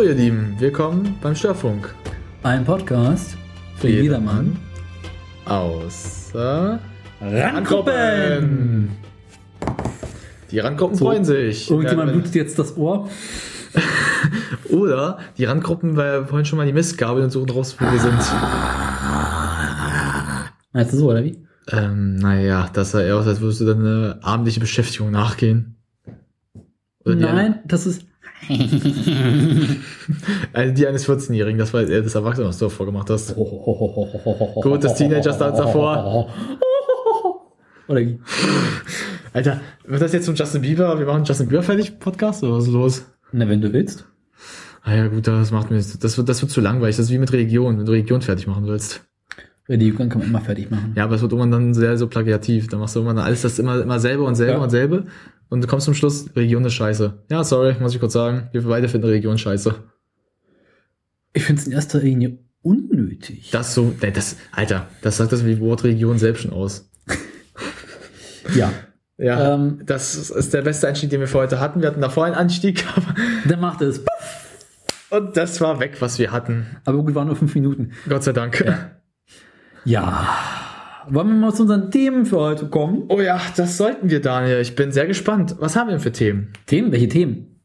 Hallo ihr Lieben, willkommen beim Störfunk. Ein Podcast für jedermann. Außer Randgruppen! Die Randgruppen freuen sich. Irgendjemand Ja, blutet jetzt das Ohr. Oder die Randgruppen, weil vorhin schon mal die Mistgabel und suchen raus, wo wir sind. Meinst du so, oder wie? Ähm, naja, das sah eher aus, als würdest du dann eine abendliche Beschäftigung nachgehen. Oder Nein, das ist. Also die eines 14-Jährigen, das war eher das Erwachsene, was du davor gemacht hast. Gut, des Teenagers da davor. Oder? Alter, wird das jetzt zum Justin Bieber? Wir machen Justin Bieber fertig Podcast oder was ist los? Na, wenn du willst. Ah ja, gut, das macht mir, das wird, das wird zu langweilig. Das ist wie mit Religion, wenn du Religion fertig machen willst. Religion kann man immer fertig machen. Ja, aber es wird irgendwann dann sehr so plagiativ. Dann machst du irgendwann alles das immer, immer selber und selber Ja. und selber. Und du kommst zum Schluss, Religion ist scheiße. Ja, sorry, muss ich kurz sagen. Wir beide finden Religion scheiße. Ich finde es in erster Linie unnötig. Das so, nee, das, Alter, das sagt das wie Wort Religion selbst schon aus. ja. Ja, Ähm, das ist der beste Einstieg, den wir für heute hatten. Wir hatten davor einen Anstieg, aber, Dann macht es. und das war weg, was wir hatten. Aber gut, waren nur fünf Minuten. Gott sei Dank. Ja. Wollen wir mal zu unseren Themen für heute kommen? Oh ja, das sollten wir, Daniel. Ich bin sehr gespannt. Was haben wir denn für Themen? Themen? Welche Themen?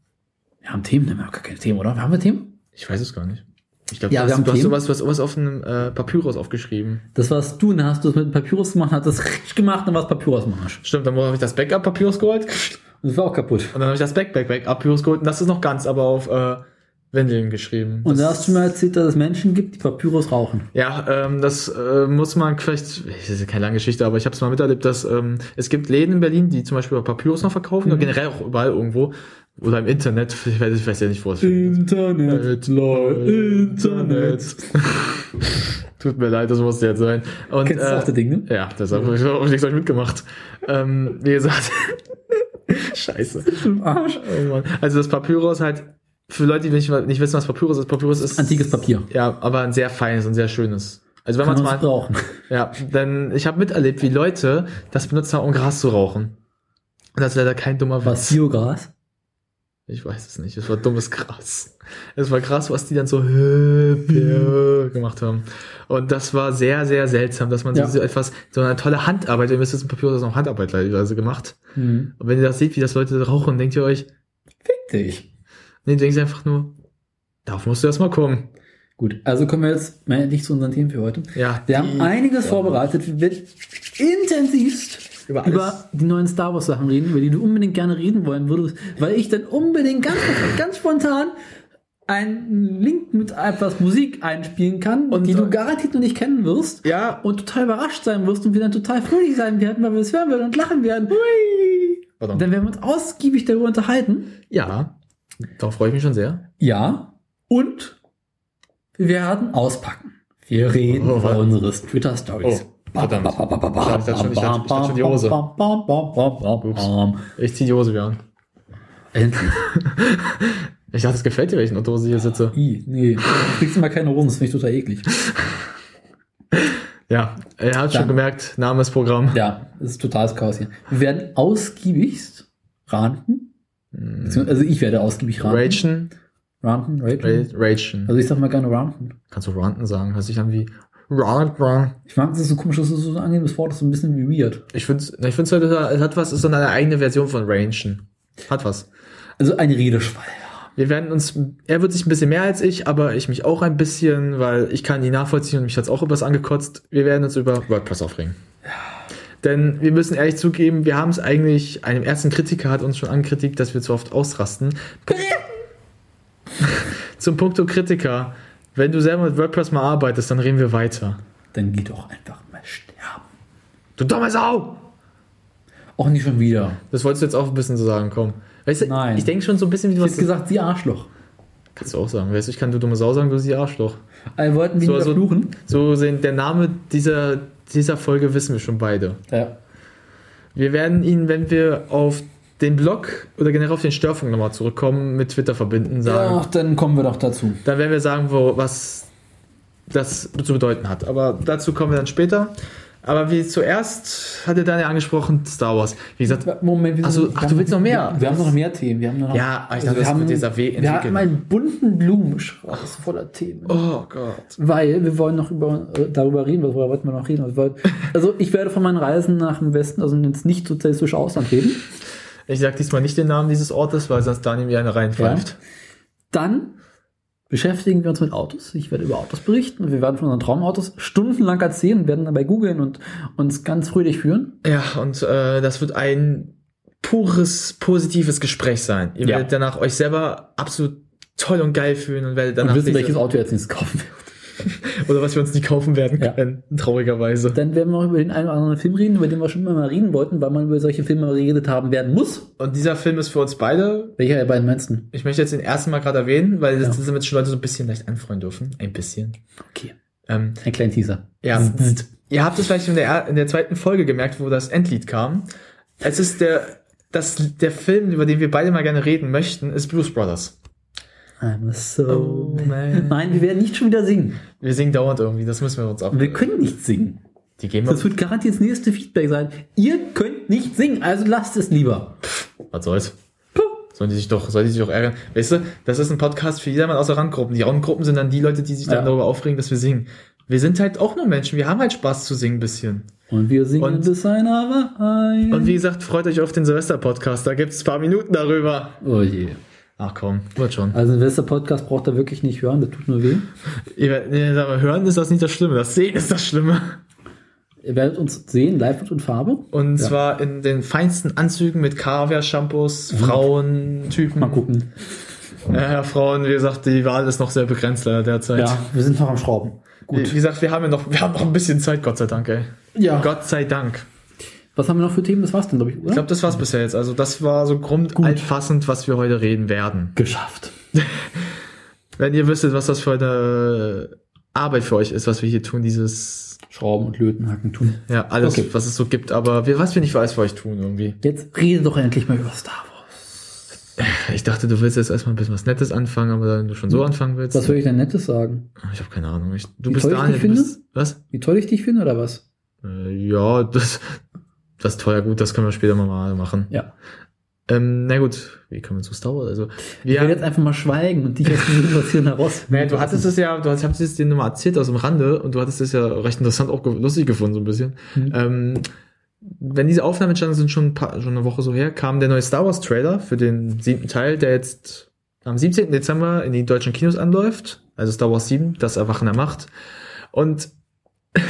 Wir haben Themen, wir haben gar keine Themen, oder? Haben wir Themen? Ich weiß es gar nicht. Ich glaube, Ja, du, wir hast- haben du hast sowas, was, sowas auf einem äh, Papyrus aufgeschrieben. Das warst du, dann hast du es mit dem Papyrus gemacht, hast das richtig gemacht, dann war es Papyrus Arsch. Stimmt, dann habe ich das Backup-Papyrus geholt. Und das war auch kaputt. Und dann habe ich das Back-Back-Back-Papyrus geholt. Und das ist noch ganz, aber auf äh, Windeln geschrieben. Und da das, hast du mir erzählt, dass es Menschen gibt, die Papyrus rauchen. Ja, ähm, das äh, muss man vielleicht, das ist keine lange Geschichte, aber ich habe es mal miterlebt, dass ähm, es gibt Läden in Berlin, die zum Beispiel Papyrus noch verkaufen, oder generell auch überall irgendwo, oder im Internet, ich weiß, ich weiß ja nicht, wo es Internet, Internet. Tut mir leid, das musste jetzt sein. Und, Kennst du auch das Ding, ne? Ja, deshalb habe ich auch nichts mitgemacht. Ähm, wie gesagt. Scheiße. Arsch. Oh Mann. Also das Papyrus halt, für Leute, die nicht, nicht wissen, was Papyrus ist, Papyrus ist. Antikes Papier. Ja, aber ein sehr feines und sehr schönes. Also wenn man es mal. brauchen. Ja, denn ich habe miterlebt, wie Leute das benutzt haben, um Gras zu rauchen. Und das ist leider kein dummer Was. Biogras? Ich weiß es nicht. Es war dummes Gras. Es war krass, was die dann so hüpp gemacht haben. Und das war sehr, sehr seltsam, dass man Ja. so etwas, so eine tolle Handarbeit, ihr wisst, das Papier ist noch Handarbeit teilweise gemacht. Hm. Und wenn ihr das seht, wie das Leute rauchen, denkt ihr euch, Fick dich. Nee, denkt ihr einfach nur, darauf musst du erst mal kommen. Gut, also kommen wir jetzt mal endlich zu unseren Themen für heute. Ja. Wir haben einiges vorbereitet. Wir werden intensivst Über alles. über die neuen Star Wars Sachen reden, über die du unbedingt gerne reden wollen würdest, weil ich dann unbedingt ganz, ganz spontan einen Link mit etwas Musik einspielen kann, Und- die du garantiert noch nicht kennen wirst. Ja. Und total überrascht sein wirst und wir dann total fröhlich sein werden, weil wir es hören werden und lachen werden. Pardon. Dann werden wir uns ausgiebig darüber unterhalten. Ja. Darauf freue ich mich schon sehr. Ja. Und wir werden auspacken. Wir reden Oh, über unsere Twitter Stories. Oh, verdammt. Ich schon- schon die Hose. Ich zieh die Hose wieder an. Endlich. Ich dachte, es gefällt dir, welchen Hose ich hier sitze. I, nee. Du kriegst immer keine Hosen, das finde ich total eklig. Ja, er hat schon gemerkt, Name ist Programm. Ja, das ist totales Chaos hier. Wir werden ausgiebigst ranten. Also ich werde ausgiebig ranten. Ragen. Ranten, Ragen. Also ich sag mal gerne ranten. Kannst du ranten sagen? Hört sich an wie rant, rant. Ich mag das so komisch, das ist so ein angenehmes Wort, das ist so ein bisschen wie weird. Ich finde ich find's halt, es hat was, ist so eine eigene Version von Rangen. Hat was. Also ein Redeschwall. Wir werden uns, er wird sich ein bisschen mehr als ich, aber ich mich auch ein bisschen, weil ich kann die nachvollziehen und mich hat's auch übers angekotzt. Wir werden uns über WordPress aufregen. Denn wir müssen ehrlich zugeben, wir haben es eigentlich, einem ersten Kritiker hat uns schon angekritigt, dass wir zu oft ausrasten. Zum Punkto Kritiker, wenn du selber mit WordPress mal arbeitest, dann reden wir weiter. Dann geh doch einfach mal sterben. Du dumme Sau! Auch nicht schon wieder. Das wolltest du jetzt auch ein bisschen so sagen, komm. Weißt du, Nein. ich denke schon so ein bisschen wie du Du was hast gesagt, sie Arschloch. Kannst du auch sagen. Weißt du, ich kann du dumme Sau sagen, du sie Arschloch. Wir wollten So, weniger also- fluchen. So sehen, der Name dieser, dieser Folge wissen wir schon beide. Ja. Wir werden ihn, wenn wir auf den Blog oder generell auf den Störfunk nochmal zurückkommen, mit Twitter verbinden, sagen. ja, dann kommen wir doch dazu. Dann werden wir sagen, wo, was das zu bedeuten hat. Aber dazu kommen wir dann später. Aber wie zuerst hatte Daniel angesprochen, Star Wars. Wie gesagt, Moment, wir Ach so, sind- ach, wir du haben- willst noch mehr? Wir haben noch mehr Themen. Wir haben noch, Ja, ich dachte, wir haben, jetzt AW wir haben einen bunten Blumenstrauß voller Themen. oh Gott. Weil wir wollen noch über, äh, darüber reden, worüber wollten wir noch reden? Also, wir- also ich werde von meinen Reisen nach dem Westen, also ins nicht sozialistische Ausland reden. Ich sag diesmal nicht den Namen dieses Ortes, weil sonst Daniel mir eine reinpfeift. Dann beschäftigen wir uns mit Autos. Ich werde über Autos berichten und wir werden von unseren Traumautos stundenlang erzählen und werden dabei googeln und uns ganz fröhlich führen. Ja, und äh, das wird ein pures, positives Gespräch sein. Ihr Ja. werdet danach euch selber absolut toll und geil fühlen und werdet Und danach wissen, diese- welches Auto jetzt nächstes kaufen werden. oder was wir uns nicht kaufen werden Ja. können, traurigerweise. Dann werden wir noch über den einen oder anderen Film reden, über den wir schon immer mal reden wollten, weil man über solche Filme geredet haben werden muss. Und dieser Film ist für uns beide Welcher der beiden meinst du? Ich möchte jetzt den ersten Mal gerade erwähnen, weil das Ja. das damit schon Leute so ein bisschen leicht anfreuen dürfen. Ein bisschen. Okay. Ähm, Ein kleiner Teaser. ja, ihr habt es vielleicht in der, in der zweiten Folge gemerkt, wo das Endlied kam. Es ist der, das, der Film, über den wir beide mal gerne reden möchten, ist Blues Brothers. I'm so. Oh, man. Nein, wir werden nicht schon wieder singen. Wir singen dauernd irgendwie, das müssen wir uns. Und wir können nicht singen. Die gehen Das wird garantiert das nächste Feedback sein. Ihr könnt nicht singen, also lasst es lieber. Was soll's? Sollen die sich doch, sollen die sich doch ärgern? Weißt du, das ist ein Podcast für jedermann außer Randgruppen. Die Randgruppen sind dann die Leute, die sich dann Ja. darüber aufregen, dass wir singen. Wir sind halt auch nur Menschen. Wir haben halt Spaß zu singen ein bisschen. Und wir singen Und- bis einer. Und wie gesagt, freut euch auf den Silvester-Podcast. Da gibt's ein paar Minuten darüber. Oh je. Ach komm, wird schon. Also ein Silvester-Podcast braucht er wirklich nicht hören, das tut nur weh. Mal, hören ist das nicht das Schlimme. Das Sehen ist das Schlimme. Ihr werdet uns sehen, live und Farbe. Und Ja. zwar in den feinsten Anzügen mit Kaviar-Shampoos, Frauen, Typen. Mal gucken. Ja, Frauen, wie gesagt, die Wahl ist noch sehr begrenzt leider derzeit. Ja, wir sind noch am Schrauben. Wie, wie gesagt, wir haben ja noch, wir haben noch ein bisschen Zeit, Gott sei Dank, ey. Ja. Gott sei Dank. Was haben wir noch für Themen? Das war's dann, glaube ich, oder? Ich glaube, das war's bisher jetzt. Also das war so grundallfassend, was wir heute reden werden. geschafft. Wenn ihr wüsstet, was das für eine Arbeit für euch ist, was wir hier tun, dieses, Schrauben und Löten, Hacken tun. ja, alles, Okay. was es so gibt, aber wir, was wir nicht alles für euch tun irgendwie. Jetzt rede doch endlich mal über Star Wars. Ich dachte, du willst jetzt erstmal ein bisschen was Nettes anfangen, aber wenn du schon so anfangen willst. Was soll ich denn Nettes sagen? ich habe keine Ahnung. Ich, du Wie bist Daniel, du bist, was? Wie toll ich dich finde, oder was? Äh, ja, das, das ist teuer, gut, das können wir später mal machen. Ja. Ähm, na gut, wie kommen wir zu Star Wars? Also, Ich will wir, jetzt einfach mal schweigen und dich aus dem Situation heraus. naja, du hattest es ja, du hast, ich hab's jetzt dir nur mal erzählt aus dem Rande und du hattest es ja recht interessant auch lustig gefunden, so ein bisschen. Mhm. Ähm, wenn diese Aufnahmen entstanden sind, schon, ein paar, schon eine Woche so her, kam der neue Star Wars Trailer für den siebten Teil, der jetzt am 17. Dezember in die deutschen Kinos anläuft. Also Star Wars 7, das Erwachen der Macht. Und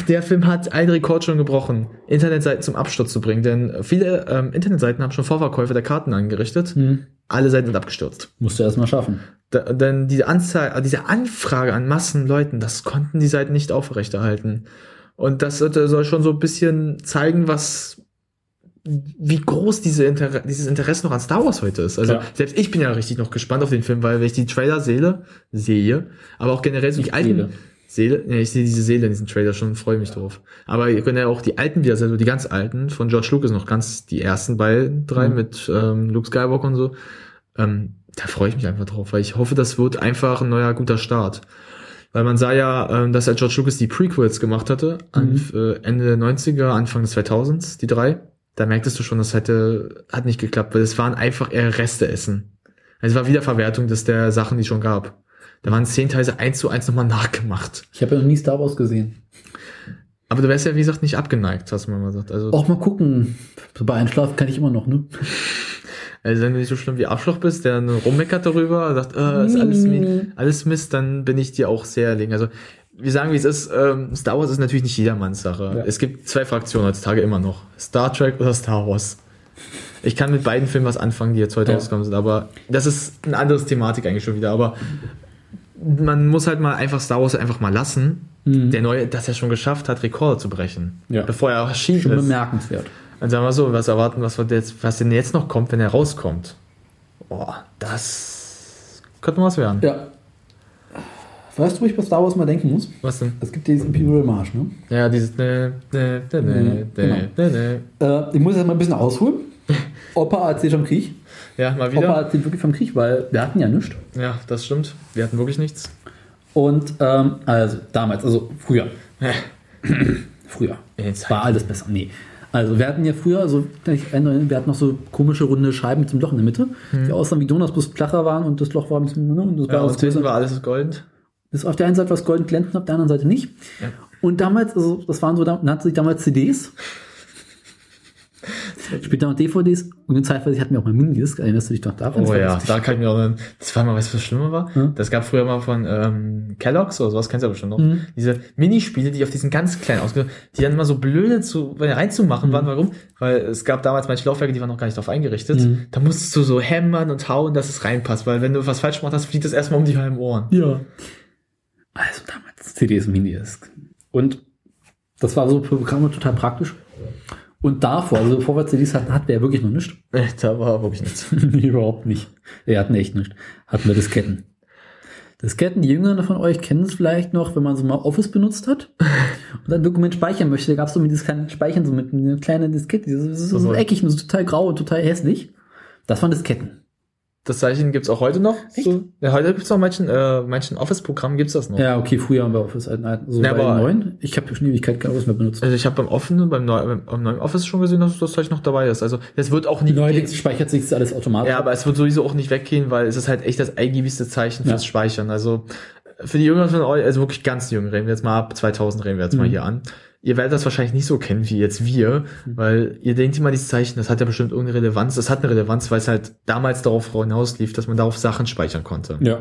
der Film hat einen Rekord schon gebrochen, Internetseiten zum Absturz zu bringen, denn viele ähm, Internetseiten haben schon Vorverkäufe der Karten angerichtet. Hm. Alle Seiten sind abgestürzt. Musst du erst mal schaffen. Da, denn diese Anzahl, äh, diese Anfrage an Massen Leuten, das konnten die Seiten nicht aufrechterhalten. Und das soll schon so ein bisschen zeigen, was, wie groß diese Inter dieses Interesse noch an Star Wars heute ist. Also Ja. selbst ich bin ja richtig noch gespannt auf den Film, weil wenn ich die Trailer sehe, sehe, aber auch generell so die alten Seele. Ja, ich sehe diese Seele in diesem Trailer schon, freue mich drauf. Aber ihr könnt ja auch die alten wieder, also die ganz alten von George Lucas noch ganz die ersten beiden drei Mhm. mit ähm, Luke Skywalker und so. Ähm, da freue ich mich einfach drauf, weil ich hoffe, das wird einfach ein neuer guter Start. Weil man sah ja, ähm, dass er George Lucas die Prequels gemacht hatte, an, Mhm. äh, Ende der 90er, Anfang des 2000s, die drei. Da merktest du schon, das hätte, hat nicht geklappt, weil es waren einfach eher Reste essen. Also es war Wiederverwertung des der Sachen, die schon gab. Da waren zehn Teile eins zu eins nochmal nachgemacht. Ich habe ja noch nie Star Wars gesehen. Aber du wärst ja, wie gesagt, nicht abgeneigt, hast du mal gesagt. Also, Auch mal gucken. So bei Einschlafen kann ich immer noch, ne? also wenn du nicht so schlimm wie Arschloch bist, der nur rummeckert darüber, sagt, äh, ist alles, alles Mist, dann bin ich dir auch sehr erlegen. Also wir sagen, wie es ist, ähm, Star Wars ist natürlich nicht jedermanns Sache. Ja. Es gibt zwei Fraktionen heutzutage immer noch. Star Trek oder Star Wars. Ich kann mit beiden Filmen was anfangen, die jetzt heute Ja. rausgekommen sind, aber das ist eine andere Thematik eigentlich schon wieder. Aber man muss halt mal einfach Star Wars einfach mal lassen. Mhm. Der neue, dass er schon geschafft hat, Rekorde zu brechen. Ja. Bevor er erschienen Schon ist. bemerkenswert. Dann sagen wir so, was erwarten, was, wird jetzt, was denn jetzt noch kommt, wenn er rauskommt? Boah, das könnte was werden. Ja. Weißt du, wo ich bei Star Wars mal denken muss? Was denn? Es gibt dieses Imperial March, ne? Ja, dieses ne, ne, ne, ne, ne, ne, ich muss jetzt mal ein bisschen ausholen. Opa erzählt vom Krieg. Ja, mal wieder. erzählt wirklich vom Krieg, weil wir hatten ja nichts. Ja, das stimmt. Wir hatten wirklich nichts. Und ähm, also damals, also früher. Früher. War alles besser. Nee. Also wir hatten ja früher, also ich erinnere, wir hatten noch so komische runde Scheiben mit so einem Loch in der Mitte, die aussahen wie Donuts, bloß flacher waren und das Loch war ein bisschen, ne, und das Ja, war größer. war alles gold. Das ist auf der einen Seite was golden glänzend, auf der anderen Seite nicht. Ja. Und damals, also das waren so, nannte sich damals CDs. Später noch DVDs und in Zeitweise hatten wir auch mal Minidisc, erinnerst du dich noch? Das Oh ja, da kann ich mir auch. Das war mal, weißt du, was schlimmer war? Ja. Das gab früher mal von ähm, Kellogg's oder sowas, kennst du ja bestimmt noch. Mhm. Diese Minispiele, die auf diesen ganz kleinen ausge die dann immer so blöde zu, reinzumachen Mhm. waren. Warum? Weil es gab damals manche Laufwerke, die waren noch gar nicht darauf eingerichtet. Mhm. Da musstest du so hämmern und hauen, dass es reinpasst, weil wenn du was falsch gemacht hast, fliegt das erstmal um die halben Ohren. Ja. Also damals CDs und Minidisc. Und das war so für Programme total praktisch. Und davor, also bevor wir CDs hatten, hatten wir ja wirklich noch nichts. Äh, Da war wirklich nichts. Überhaupt nicht. Wir hatten echt nichts. Hatten wir Disketten. Disketten, die Jüngeren von euch kennen es vielleicht noch, wenn man so mal Office benutzt hat und ein Dokument speichern möchte. Da gab es so mit dieses kleine Speichern, so mit einer kleinen Diskette. Das ist so, so eckig und so total grau und total hässlich. Das waren Disketten. Das Zeichen gibt's auch heute noch. Echt? So, ja, heute gibt's noch manchen, äh, manchen Office-Programmen gibt's das noch. Ja, okay, früher haben wir Office alten. So Ja, bei aber- den neuen. Ich habe schon Ewigkeit kein Office mehr benutzt. Also ich habe beim offenen, beim, neu, beim, beim neuen Office schon gesehen, dass das Zeichen noch dabei ist. Also das wird auch nicht Neuerdings speichert sich das alles automatisch. Ja, aber es wird sowieso auch nicht weggehen, weil es ist halt echt das eingiebigste Zeichen fürs Ja. Speichern. Also für die Jüngeren von euch, also wirklich ganz Jungen, reden wir jetzt mal ab 2000 reden wir jetzt mal Mhm. hier an. Ihr werdet das wahrscheinlich nicht so kennen wie jetzt wir, Mhm. weil ihr denkt immer, dieses Zeichen, das hat ja bestimmt irgendeine Relevanz. Das hat eine Relevanz, weil es halt damals darauf hinauslief, dass man darauf Sachen speichern konnte. ja.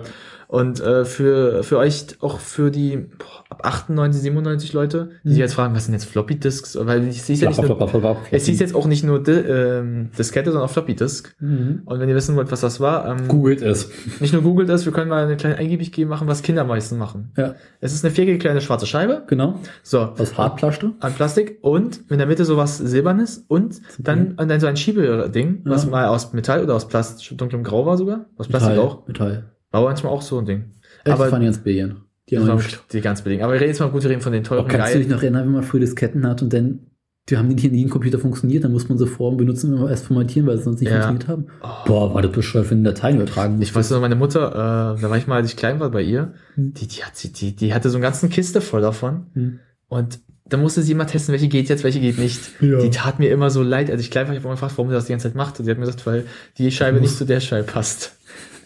Und äh, für, für euch, auch für die boah, ab 98, 97 Leute, die Mhm. sich jetzt fragen, was sind jetzt Floppy Disks? Weil ich sehe ja nicht nur, es hieß jetzt auch nicht nur ähm, Diskette, sondern auch Floppy Disk. Mhm. Und wenn ihr wissen wollt, was das war, ähm, Googelt es. nicht nur googelt das, wir können mal eine kleine Eingiebig machen, was Kinder meistens machen. Ja, Es ist eine viereckige kleine schwarze Scheibe, genau. so, Aus Hartplaste. an Plastik und in der Mitte sowas Silbernes und dann, und dann so ein Schiebeding, was Ja. mal aus Metall oder aus Plast dunklem Grau war sogar, aus Plastik Metall. auch, Metall. War manchmal auch so ein Ding. Aber Aber die ganz billigen. Die haben die ganz billig. Aber wir reden jetzt mal gut, wir reden von den teuren Oh, kannst du dich geilen. noch erinnern, wenn man früher Disketten hat und dann, die haben die nicht in jedem Computer funktioniert, dann muss man sie vorher benutzen, wenn wir erst formatieren, weil sie sonst nicht Ja. funktioniert haben. Boah, war das bescheuert, wenn Dateien übertragen Ich weiß noch, meine Mutter, äh, da war ich mal, als ich klein war bei ihr, Hm. die, die hat sie, die, die hatte so eine ganze Kiste voll davon. Hm. Und da musste sie immer testen, welche geht jetzt, welche geht nicht. Ja. Die tat mir immer so leid, als ich klein war. Ich habe immer gefragt, warum sie das die ganze Zeit macht. Und sie hat mir gesagt, weil die Scheibe nicht zu der Scheibe passt.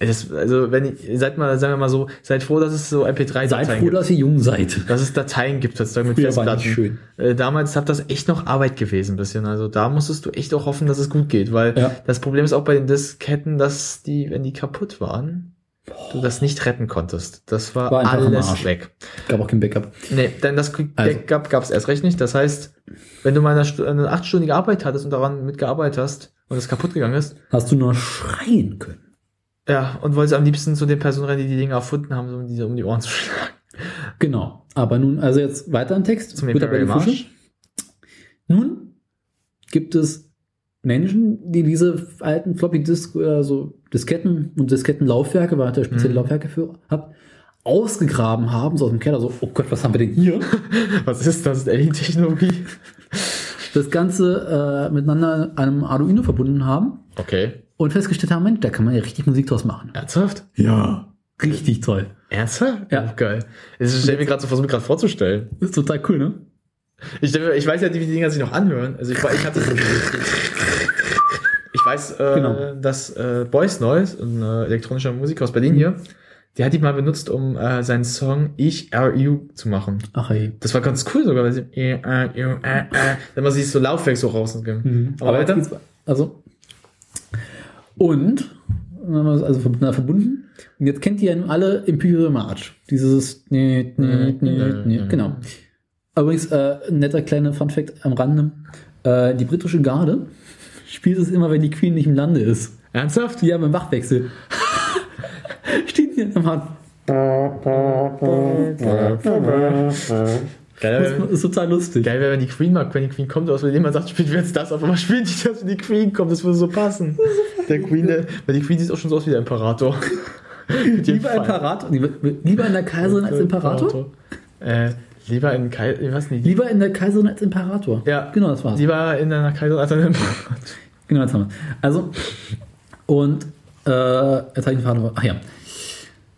Das, also, wenn ich, seid mal, sagen wir mal so, seid froh, dass es so Seid MP3-Dateien froh, gibt. dass ihr jung seid. Dass es Dateien gibt, sozusagen mit Früher Festplatten. schön. Äh, damals hat das echt noch Arbeit gewesen, ein bisschen. Also da musstest du echt auch hoffen, dass es gut geht, weil Ja. das Problem ist auch bei den Disketten, dass die, wenn die kaputt waren, du das nicht retten konntest. Das war, War alles weg. Gab auch kein Backup. Nee, denn das Also- Backup gab es erst recht nicht. Das heißt, wenn du mal eine, eine achtstündige Arbeit hattest und daran mitgearbeitet hast und es kaputt gegangen ist, Hast du nur schreien können. Ja, und wolltest am liebsten zu den Personen rennen, die die Dinge erfunden haben, um diese um die Ohren zu schlagen. Genau. Aber nun, also jetzt weiter im Text. Zum Fische. Marsch. Nun gibt es Menschen, die diese alten Floppy Disk, also Disketten und Diskettenlaufwerke, weil ich da spezielle Mhm. Laufwerke für hab, ausgegraben haben, so aus dem Keller, so, oh Gott, was haben wir denn hier? Was ist das? Alien-Technologie? Das Ganze äh, miteinander einem Arduino verbunden haben Okay. Und festgestellt haben, Mensch, da kann man ja richtig Musik draus machen. Ernsthaft? Ja. Richtig toll. Ernsthaft? Ja. Oh, geil. Das stelle mir gerade so, versuche mir gerade vorzustellen. Das ist total cool, ne? Ich, ich weiß ja, wie die Dinger sich noch anhören. Also ich, ich hatte Ich weiß, äh, Genau. dass äh, Boys Noise, ein äh, elektronischer Musiker aus Berlin hier, der hat die mal benutzt, um äh, seinen Song Ich R.U. zu machen. Ach ey. Das war ganz cool sogar, weil sie I, äh, äh, wenn man sich so Laufwerk so rausging. Aber Aber jetzt weiter? also und dann haben wir es also verb- verbunden. Und jetzt kennt ihr alle Imperial March. Dieses nee, nee, nee, nee, genau. Übrigens, äh, ein netter kleiner Funfact am Rande. Äh, die britische Garde spielt es immer, wenn die Queen nicht im Lande ist. Ernsthaft? Ja, beim Wachwechsel. Steht sie am Hand. Geil, Das ist total lustig. geil wäre, wenn die Queen mag, wenn die Queen kommt, aus wenn jemand sagt, spielt jetzt das, auf einmal spielt die das, wenn die Queen kommt, das würde so passen. Der Queen, der, weil die Queen sieht auch schon so aus wie der Imperator. Lieber. Imperator, lieber, lieber in der Kaiserin als Imperator? Äh, lieber in Kai, weiß nicht. Lieber in der Kaiserin als Imperator. Ja. Genau, das war's. Lieber in einer Kaiserin als ein Imperator. Genau, jetzt haben wir. Also, und äh, jetzt habe ich einen Faden. Ach ja.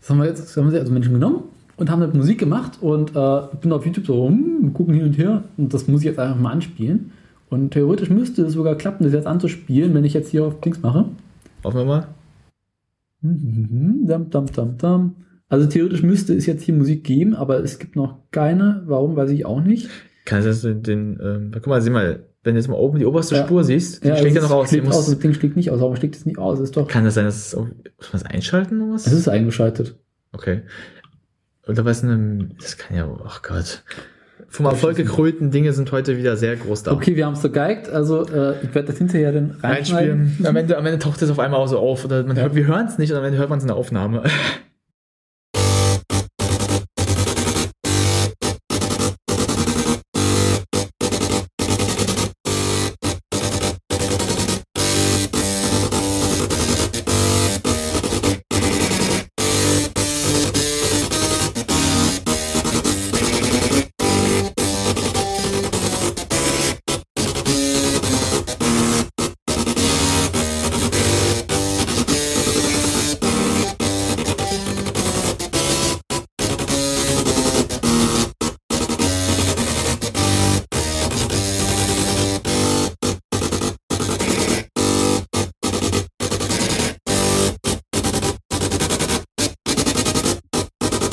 Das haben wir jetzt, das haben wir also Menschen genommen und haben halt Musik gemacht und äh, bin auf YouTube so, hm, gucken hin und her und das muss ich jetzt einfach mal anspielen. Und theoretisch müsste es sogar klappen, das jetzt anzuspielen, wenn ich jetzt hier auf Dings mache. Hoffen wir mal. Mhm, Dam, dam, dam, dam. Also theoretisch müsste es jetzt hier Musik geben, aber es gibt noch keine. Warum, weiß ich auch nicht. Kann das den, den ähm, guck mal, sieh mal, wenn du jetzt mal oben die oberste Ja. Spur siehst, die Ja, schlägt ja noch aus. Muss, aus. Das Ding schlägt nicht aus. Warum schlägt es nicht aus? Ist doch. kann das sein, dass es, muss man es einschalten oder was? Es ist eingeschaltet. Okay. Oder was das kann ja, ach Gott. Vom Erfolg gekrönten Dinge sind heute wieder sehr groß da. Okay, wir haben es so geigt. Also äh, ich werde das hinterher dann. Reinspielen. Am Ende, am Ende taucht es auf einmal auch so auf. Oder man hört, wir hören es nicht und am Ende hört man es in der Aufnahme.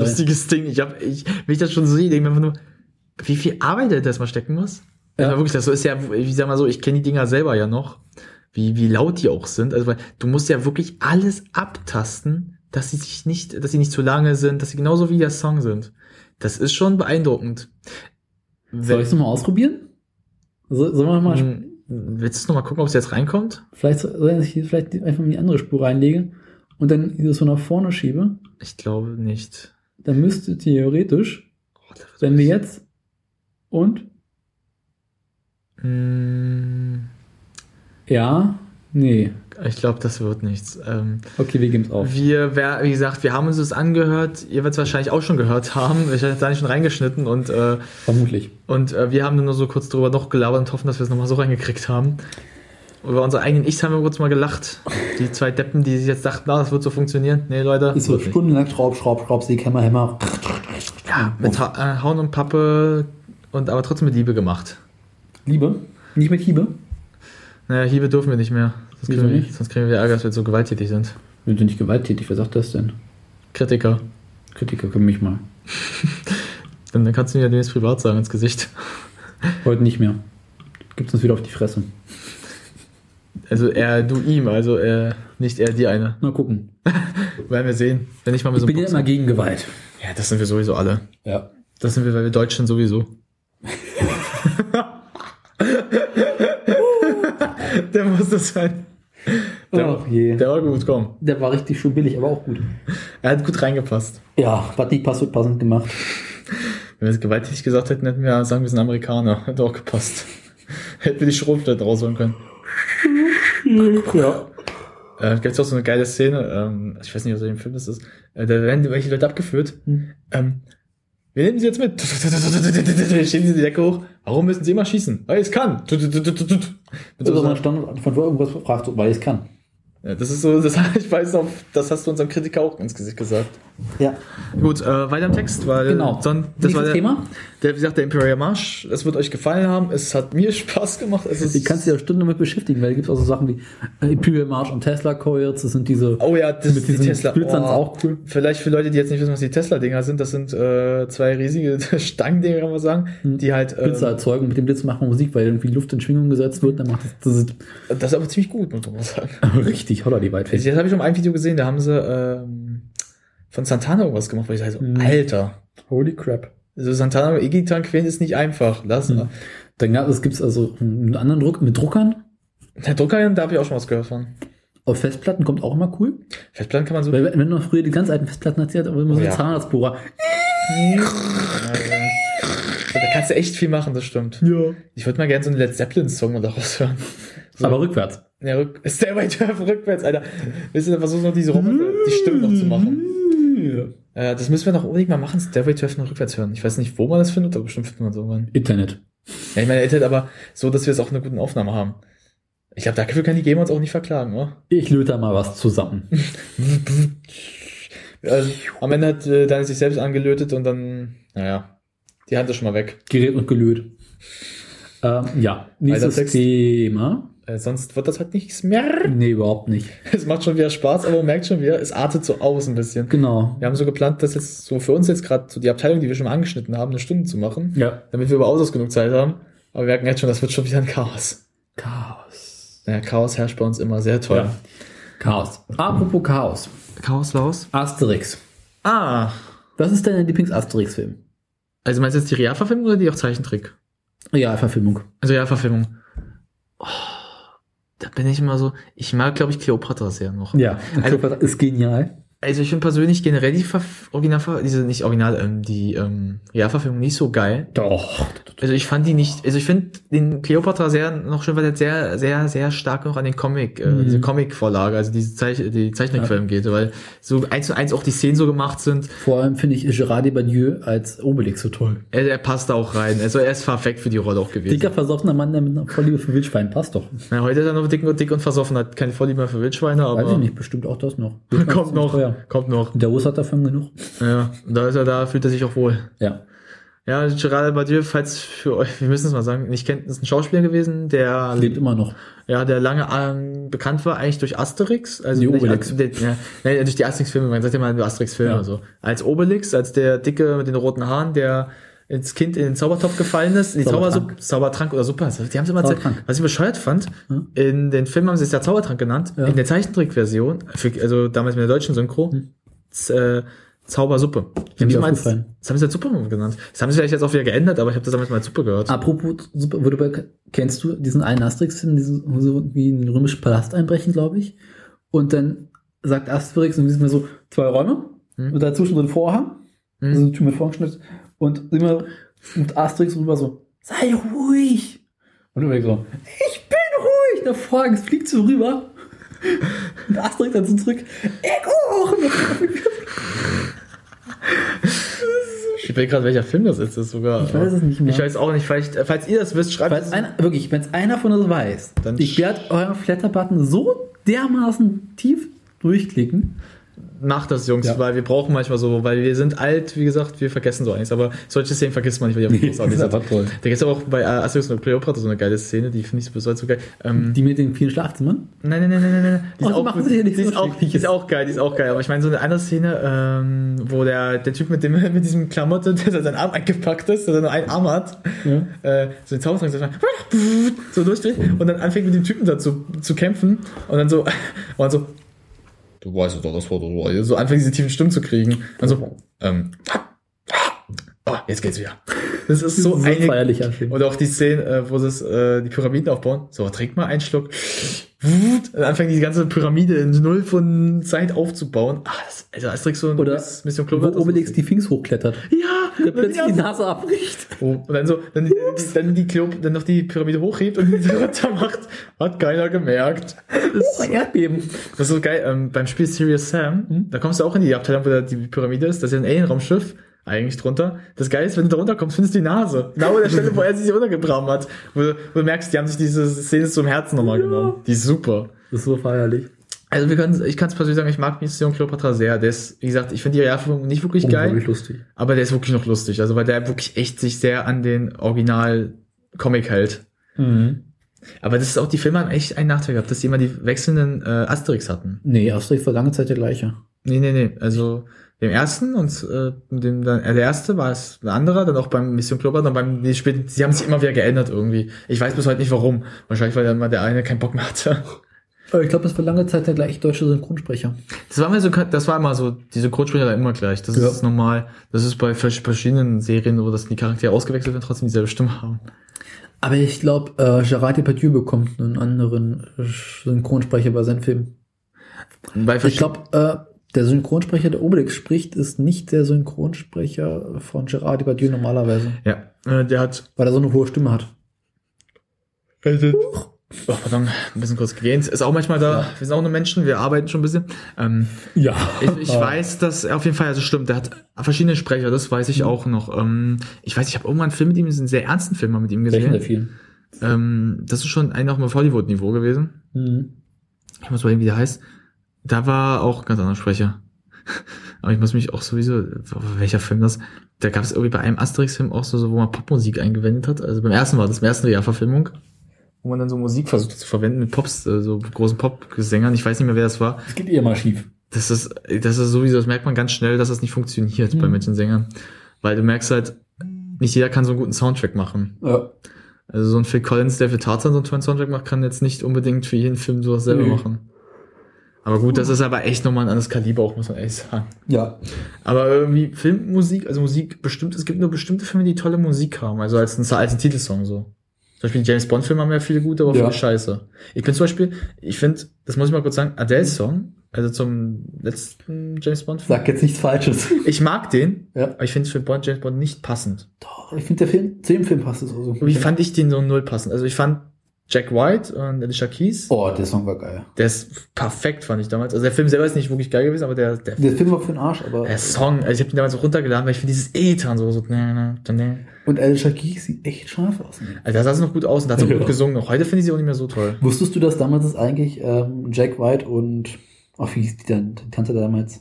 Lustiges Ding. Ich hab, ich, wenn ich das schon so sehe, denke ich mir einfach nur, wie viel Arbeit das mal stecken muss. Ja. Ja. wirklich, das ist ja, ich sag mal so, ich kenne die Dinger selber ja noch, wie, wie laut die auch sind. Also, weil du musst ja wirklich alles abtasten, dass sie sich nicht, dass sie nicht zu lange sind, dass sie genauso wie der Song sind. Das ist schon beeindruckend. soll ich es nochmal ausprobieren? So, sollen wir mal, Hm, Willst du noch mal gucken, ob es jetzt reinkommt? vielleicht, soll ich hier vielleicht einfach mal die andere Spur reinlege und dann so nach vorne schiebe? Ich glaube nicht. Dann müsste theoretisch, wenn wir jetzt und Hm, ja, nee. Ich glaube, das wird nichts. Ähm, Okay, wir geben es auf. wir, wie gesagt, wir haben uns das angehört. Ihr werdet es wahrscheinlich auch schon gehört haben. Ich habe da nicht schon reingeschnitten und, äh, Vermutlich. und äh, wir haben nur so kurz drüber noch gelabert und hoffen, dass wir es nochmal so reingekriegt haben. Über unsere eigenen Ichs haben wir kurz mal gelacht. Die zwei Deppen, die sich jetzt dachten, na, das wird so funktionieren. Nee, Leute. Ist so stundenlang Schraub, Schraub, Schraub, Sieg, Hämmer, Hämmer. Ja, mit ha äh, Hauen und Pappe und aber trotzdem mit Liebe gemacht. Liebe? Nicht mit Hiebe? Naja, Hiebe dürfen wir nicht mehr. Sonst kriegen, wir, nicht? sonst kriegen wir Ärger, dass wir so gewalttätig sind. Wir sind nicht gewalttätig, wer sagt das denn? Kritiker. Kritiker können mich mal. Dann, dann kannst du mir ja demnächst privat sagen ins Gesicht. Heute nicht mehr. Gibt's uns wieder auf die Fresse. Also er, du ihm, also er, nicht er, die eine. Mal gucken. Werden wir sehen. Wenn ich mal mit Ich so bin ja immer gegen Gewalt. Ja, das sind wir sowieso alle. Ja. Das sind wir, weil wir Deutschen sowieso. der muss das sein. Der, Ach je. der war gut, komm. Der war richtig schön billig, aber auch gut. Er hat gut reingepasst. Ja, was nicht passt, wird passend gemacht. Wenn wir es gewalttätig gesagt hätten, hätten wir sagen, wir sind Amerikaner. Hätte auch gepasst. Hätten wir die Schrotflinte rausholen können. Ja. Äh, gibt auch so eine geile Szene, ähm, ich weiß nicht, aus welchem Film das ist, äh, da werden welche Leute abgeführt. Ähm, wir nehmen sie jetzt mit. Stehen sie die Decke hoch. Warum müssen sie immer schießen? Weil es kann. Mit so ist immer ein Standard von wo irgendwas fragt, weil es kann. ja, das ist so, das, ich weiß noch, das hast du unserem Kritiker auch ins Gesicht gesagt. Ja. Gut, äh, weiter im Text, weil Genau. son- das war der, Thema. der, wie gesagt, der Imperial Marsch. Es wird euch gefallen haben. Es hat mir Spaß gemacht. Es ist, Die kannst du ja Stunden damit beschäftigen, weil da gibt es auch so Sachen wie äh, Imperial March und Tesla Coils. Das sind diese oh ja, das mit die diesen Tesla. Oh. auch cool. Vielleicht für Leute, die jetzt nicht wissen, was die Tesla-Dinger sind, das sind äh, zwei riesige Stangendinger, kann man sagen, die halt. Äh, Blitze erzeugen. Mit dem Blitz macht man Musik, weil irgendwie Luft in Schwingung gesetzt wird. Dann macht das, das ist das ist aber ziemlich gut, muss man sagen. richtig holler die Weitfläche. Jetzt habe ich schon ein Video gesehen, da haben sie ähm, von Santana irgendwas gemacht, wo ich sage, so, Mhm. Alter, Holy crap. so Santana mit E-Gitarren quälen ist nicht einfach. Lass Mhm. Dann gab es gibt's also einen anderen Druck mit Druckern. Der Drucker, da habe ich auch schon was gehört von. Auf Festplatten kommt auch immer cool. Festplatten kann man so. Weil wenn noch früher die ganz alten Festplatten erzählt, aber immer so Oh ja. Zahnarztbohrer. Da kannst du echt viel machen, das stimmt. Ja. Ich würde mal gerne so einen Led Zeppelin-Song mal daraus hören. So. Aber rückwärts. Ja, rück, Stairway to Heaven rückwärts, Alter. Willst du versuchen noch diese Roboter, die Stimme noch zu machen? Äh, das müssen wir noch unbedingt mal machen, Stairway to Heaven rückwärts hören. Ich weiß nicht, wo man das findet, aber bestimmt findet man es irgendwann. Internet. Ja, ich meine, Internet, aber so, dass wir es auch in einer guten Aufnahme haben. Ich glaube, dafür kann die Gamer uns auch nicht verklagen, oder? Ich löte da mal was zusammen. Also, am Ende hat äh, Daniel sich selbst angelötet und dann, naja, die Hand ist schon mal weg. Gerät und gelöt. Ähm, ja, nächstes. Thema. Äh, sonst wird das halt nichts mehr. Nee, überhaupt nicht. Es macht schon wieder Spaß, aber man merkt schon wieder, es artet so aus ein bisschen. Genau. Wir haben so geplant, dass jetzt so für uns jetzt gerade so die Abteilung, die wir schon mal angeschnitten haben, eine Stunde zu machen, Ja. damit wir überaus genug Zeit haben. Aber wir merken jetzt schon, das wird schon wieder ein Chaos. Chaos. Naja, Chaos herrscht bei uns immer sehr toll. Ja. Chaos. Apropos Chaos. Chaos Laus? Asterix. Ah. Was ist dein Lieblings-Asterix-Film? Also meinst du jetzt die Realverfilmung oder die auch Zeichentrick? Ja, Verfilmung. Also Realverfilmung. Oh, da bin ich immer so, ich mag, glaube ich, Cleopatra sehr noch. Ja, Also- ist genial. Also ich finde persönlich generell die Verf Original, diese nicht Original, ähm, die ähm, Realverfilmung nicht so geil. Doch. Also ich fand die nicht, also ich finde den Cleopatra sehr noch schön, weil der sehr, sehr, sehr stark noch an den Comic, äh, Mhm. diese Comic-Vorlage, also diese Zeich die Zeichentrickfilm geht, weil so eins zu eins auch die Szenen so gemacht sind. Vor allem finde ich Gerard Depardieu als Obelix so toll. Er, er passt da auch rein. Also er ist perfekt für die Rolle auch gewesen. Dicker, versoffener Mann, der mit einer Vorliebe für Wildschwein passt doch. Ja, heute ist er noch dick und dick und versoffen, hat keine Vorliebe mehr für Wildschweine, Weiß ich aber nicht, bestimmt auch das noch. kommt noch, Teuer. Kommt noch. Der Russ hat davon genug. Ja, da ist er da, fühlt er sich auch wohl. Ja. Ja, Gerard Depardieu, falls für euch, wir müssen es mal sagen, nicht kennt, ist ein Schauspieler gewesen, der Lebt immer noch. ja, der lange ähm, bekannt war eigentlich durch Asterix, also Die nicht Obelix. der, ja, nein, durch die Asterix-Filme, man sagt ja mal Asterix-Filme, Ja. also als Obelix, als der dicke mit den roten Haaren, der ins Kind in den Zaubertopf gefallen ist, die Zaubertrank. Zaubertrank oder Suppe, die haben es immer, was ich bescheuert fand, Hm? in den Filmen haben sie es ja Zaubertrank genannt, Ja. in der Zeichentrickversion, also damals mit der deutschen Synchro, Hm. äh, Zaubersuppe. Die haben sie als-. Das haben sie als Suppe genannt. Das haben sie vielleicht jetzt auch wieder geändert, aber ich habe das damals mal als Suppe gehört. Apropos, du bei, kennst du diesen einen Asterix-Film, diesen, sie irgendwie in den römischen Palast einbrechen, glaube ich. Und dann sagt Asterix, und wir sind so zwei Räume, Hm. und dazwischen so ein Vorhang, Hm. also eine Tür mit Vorhangschnitt, und immer mit Asterix rüber so, sei ruhig. Und du so, ich bin ruhig. Der Vorhang fliegt so rüber. Und Asterix dann so zurück, ich auch. Ich will gerade, welcher Film das ist, das sogar. Ich weiß es nicht mehr. Ich weiß auch nicht, vielleicht, äh, falls ihr das wisst, schreibt es. einer, wirklich, wenn es einer von uns weiß, Dann ich werde euren Flatter-Button so dermaßen tief durchklicken. Macht das, Jungs, Ja. weil wir brauchen manchmal so, weil wir sind alt, wie gesagt, wir vergessen so einiges, aber solche Szenen vergisst man nicht, weil die einfach großartig sind. toll. Da gibt es aber auch bei äh, Asterix und Cleopatra so eine geile Szene, die finde ich besonders so geil. Ähm, Die mit den vielen Schlafzimmern? nein, nein, nein, nein, nein. Die Oh, ist die auch, machen sich ja nicht die so ist auch, die ist auch geil, die ist auch geil. Aber ich meine, so eine andere Szene, ähm, wo der, der Typ mit dem, mit diesem Klamotte, der seinen Arm eingepackt ist, der nur einen Arm hat, Ja. äh, so den Zaubertrank so, so durchdreht und dann anfängt mit dem Typen da zu, zu kämpfen und dann so, und dann so, du weißt doch, das war doch so, anfängt diese tiefen Stimmen zu kriegen. Und so, ähm, oh, jetzt geht's wieder. Das ist so, so eine, feierlich anfühlen. und auch die Szene, äh, wo sie äh, die Pyramiden aufbauen. So, trink mal einen Schluck. Und dann anfängt die ganze Pyramide in Null von Zeit aufzubauen. Ah, das, also Asterix so Oder Mission Wo Clover. Obelix die Sphinx hochklettert. ja, Der plötzlich die ja, Nase abbricht. Oh, und dann so, dann, die, dann die Kleop, dann noch die Pyramide hochhebt und die runter macht. Hat keiner gemerkt. Das ist ein Erdbeben. Das ist so geil. Ähm, beim Spiel Serious Sam, da kommst du auch in die Abteilung, wo da die Pyramide ist. Das ist ja ein Alien-Raumschiff. Eigentlich drunter. Das Geile ist, wenn du da runterkommst, findest du die Nase. Genau an der Stelle, wo er sich runtergebracht hat. Wo, du- wo du merkst, die haben sich diese Szene zum Herzen nochmal genommen. Die ist super. Das ist so feierlich. Also wir können, ich kann es persönlich sagen, ich mag Mission Cleopatra sehr. Der ist, wie gesagt, ich finde die Realverfilmung nicht wirklich geil. Lustig. Aber der ist wirklich noch lustig. Also weil der wirklich echt sich sehr an den Original-Comic hält. Mhm. Aber das ist auch, die Filme haben echt einen Nachteil gehabt, dass die immer die wechselnden äh, Asterix hatten. Nee, Asterix war lange Zeit der gleiche. Nee, nee, nee. Also dem ersten und äh, dem dann, äh, der erste war es ein anderer, dann auch beim Mission Cleopatra, dann beim die späten, sie haben sich immer wieder geändert irgendwie. Ich weiß bis heute nicht warum. Wahrscheinlich, weil dann mal der eine keinen Bock mehr hatte. Aber ich glaube, das war lange Zeit der gleiche deutsche Synchronsprecher. Das war immer so, das war immer so, diese Codesprecher da immer gleich. Das Ja. ist normal. Das ist bei vers- verschiedenen Serien so, dass die Charaktere ausgewechselt werden, trotzdem dieselbe Stimme haben. Aber ich glaube, äh, Gerard Depardieu bekommt einen anderen äh, Synchronsprecher bei seinen Filmen. Ich glaube, äh, der Synchronsprecher, der Obelix spricht, ist nicht der Synchronsprecher von Gerard Depardieu normalerweise, ja, äh, der hat weil er so eine hohe Stimme hat. Oh, pardon, ein bisschen kurz gegähnt. Ist auch manchmal da. Wir sind auch nur Menschen, wir arbeiten schon ein bisschen. Ähm, Ja. ich, ich weiß, dass er auf jeden Fall, also stimmt, der hat verschiedene Sprecher, das weiß ich auch noch. Ähm, ich weiß, ich habe irgendwann einen Film mit ihm, einen sehr ernsten Film mal mit ihm gesehen. vielen? Ähm, das ist schon ein auch mal auf Hollywood-Niveau gewesen. Mhm. Ich muss mal wie der heißt. Da war auch ein ganz anderer Sprecher. Aber ich muss mich auch sowieso, welcher Film das? Da gab es irgendwie bei einem Asterix-Film auch so, so, wo man Popmusik eingewendet hat. Also beim ersten war das, beim ersten Realverfilmung. Wo man dann so Musik versucht zu verwenden mit Pops, äh, so großen Popgesängern. Ich weiß nicht mehr, wer das war. Es geht eh immer schief. Das ist, das ist sowieso, das merkt man ganz schnell, dass das nicht funktioniert bei Mhm. manchen Sängern. Weil du merkst halt, nicht jeder kann so einen guten Soundtrack machen. Ja. Also so ein Phil Collins, der für Tarzan so einen tollen Soundtrack macht, kann jetzt nicht unbedingt für jeden Film sowas selber Nee. machen. Aber gut, das ist aber echt nochmal ein anderes Kaliber auch, muss man ehrlich sagen. Ja. Aber irgendwie Filmmusik, also Musik, bestimmt, es gibt nur bestimmte Filme, die tolle Musik haben. Also als, ein- als ein Titelsong so. Zum Beispiel die James Bond Filme haben ja viele gute, aber Ja. viele Scheiße. Ich bin zum Beispiel, ich finde, das muss ich mal kurz sagen, Adele's Song, also zum letzten James Bond Film. Sag jetzt nichts Falsches. Ich mag den, Ja. aber ich finde es für Bond, James Bond nicht passend. Doch, ich finde der Film, zu dem Film passt es auch so. Wie fand ich den so null passend? Also ich fand Jack White und Alicia Keys, Oh, der Song war geil. der ist perfekt, fand ich damals. Also der Film selber ist nicht wirklich geil gewesen, aber der, der, Der Film war für den Arsch, aber. der Song, also ich habe den damals auch runtergeladen, weil ich finde dieses E-Gitarren so, so, ne, ne, ne. Und Alicia Keys sieht echt scharf aus. Ne? Also da sah sie noch gut aus und da hat sie Ja. gut gesungen. Auch heute finde ich sie auch nicht mehr so toll. Wusstest du, dass damals ist eigentlich ähm, Jack White und, ach, wie hieß die dann, die Tante damals?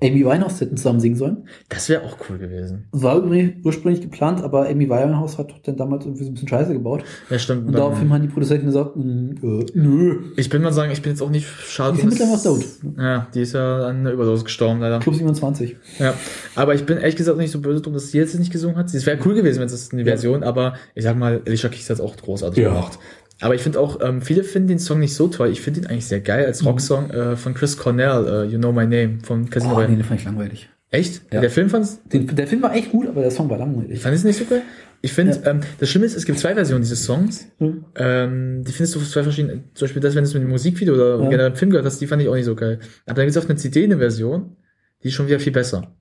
Amy Winehouse hätten zusammen singen sollen. Das wäre auch cool gewesen. War ursprünglich geplant, aber Amy Winehouse hat dann damals irgendwie so ein bisschen Scheiße gebaut. Ja, stimmt. Und daraufhin haben die Produzenten gesagt, mm, äh, nö. ich bin mal sagen, ich bin jetzt auch nicht schade. Die sind dass- mittlerweile tot. Ja, die ist ja an einer Überdosis gestorben, leider. Club 27. Ja, aber ich bin ehrlich gesagt nicht so böse drum, dass sie jetzt nicht gesungen hat. Es wäre cool gewesen, wenn es eine Ja. Version, aber ich sag mal, Alicia Keys hat es auch großartig Ja. gemacht. Aber ich finde auch, ähm, viele finden den Song nicht so toll. Ich finde ihn eigentlich sehr geil Mhm. als Rocksong äh, von Chris Cornell, äh, You Know My Name, von Casino Oh, Royale. nee, den fand ich langweilig. Echt? Ja. Der Film fand's, Den, der Film war echt gut, aber der Song war langweilig. ich fand es nicht so geil. Ich finde, ähm, das Schlimme ist, es gibt zwei Versionen dieses Songs. Mhm. Ähm, die findest du auf zwei verschiedenen, zum Beispiel das, wenn du es mit dem Musikvideo oder Ja. generell im Film gehört hast, die fand ich auch nicht so geil. Aber dann gibt es auf einer CD eine Version, die ist schon wieder viel besser.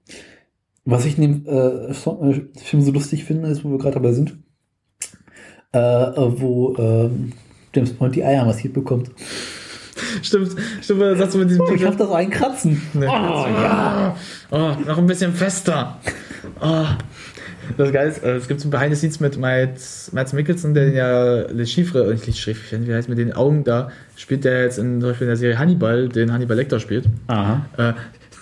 Was ich in dem äh, Song, äh, Film so lustig finde, ist, wo wir gerade dabei sind, äh, äh, wo ähm, James Bond die Eier massiert bekommt. Stimmt, stimmt, er sagt so mit diesem Oh, ich hab das einkratzen. Nee. Oh, ja. Oh, noch ein bisschen fester. Oh. Das Geile ist, äh, es gibt so ein Behind the Scenes mit Mads, Mads Mikkelsen, der ja Le Chiffre, äh, nicht Le Chiffre, wie heißt mit den Augen da, spielt der jetzt in, zum Beispiel in der Serie Hannibal, den Hannibal Lecter spielt. Aha. Äh,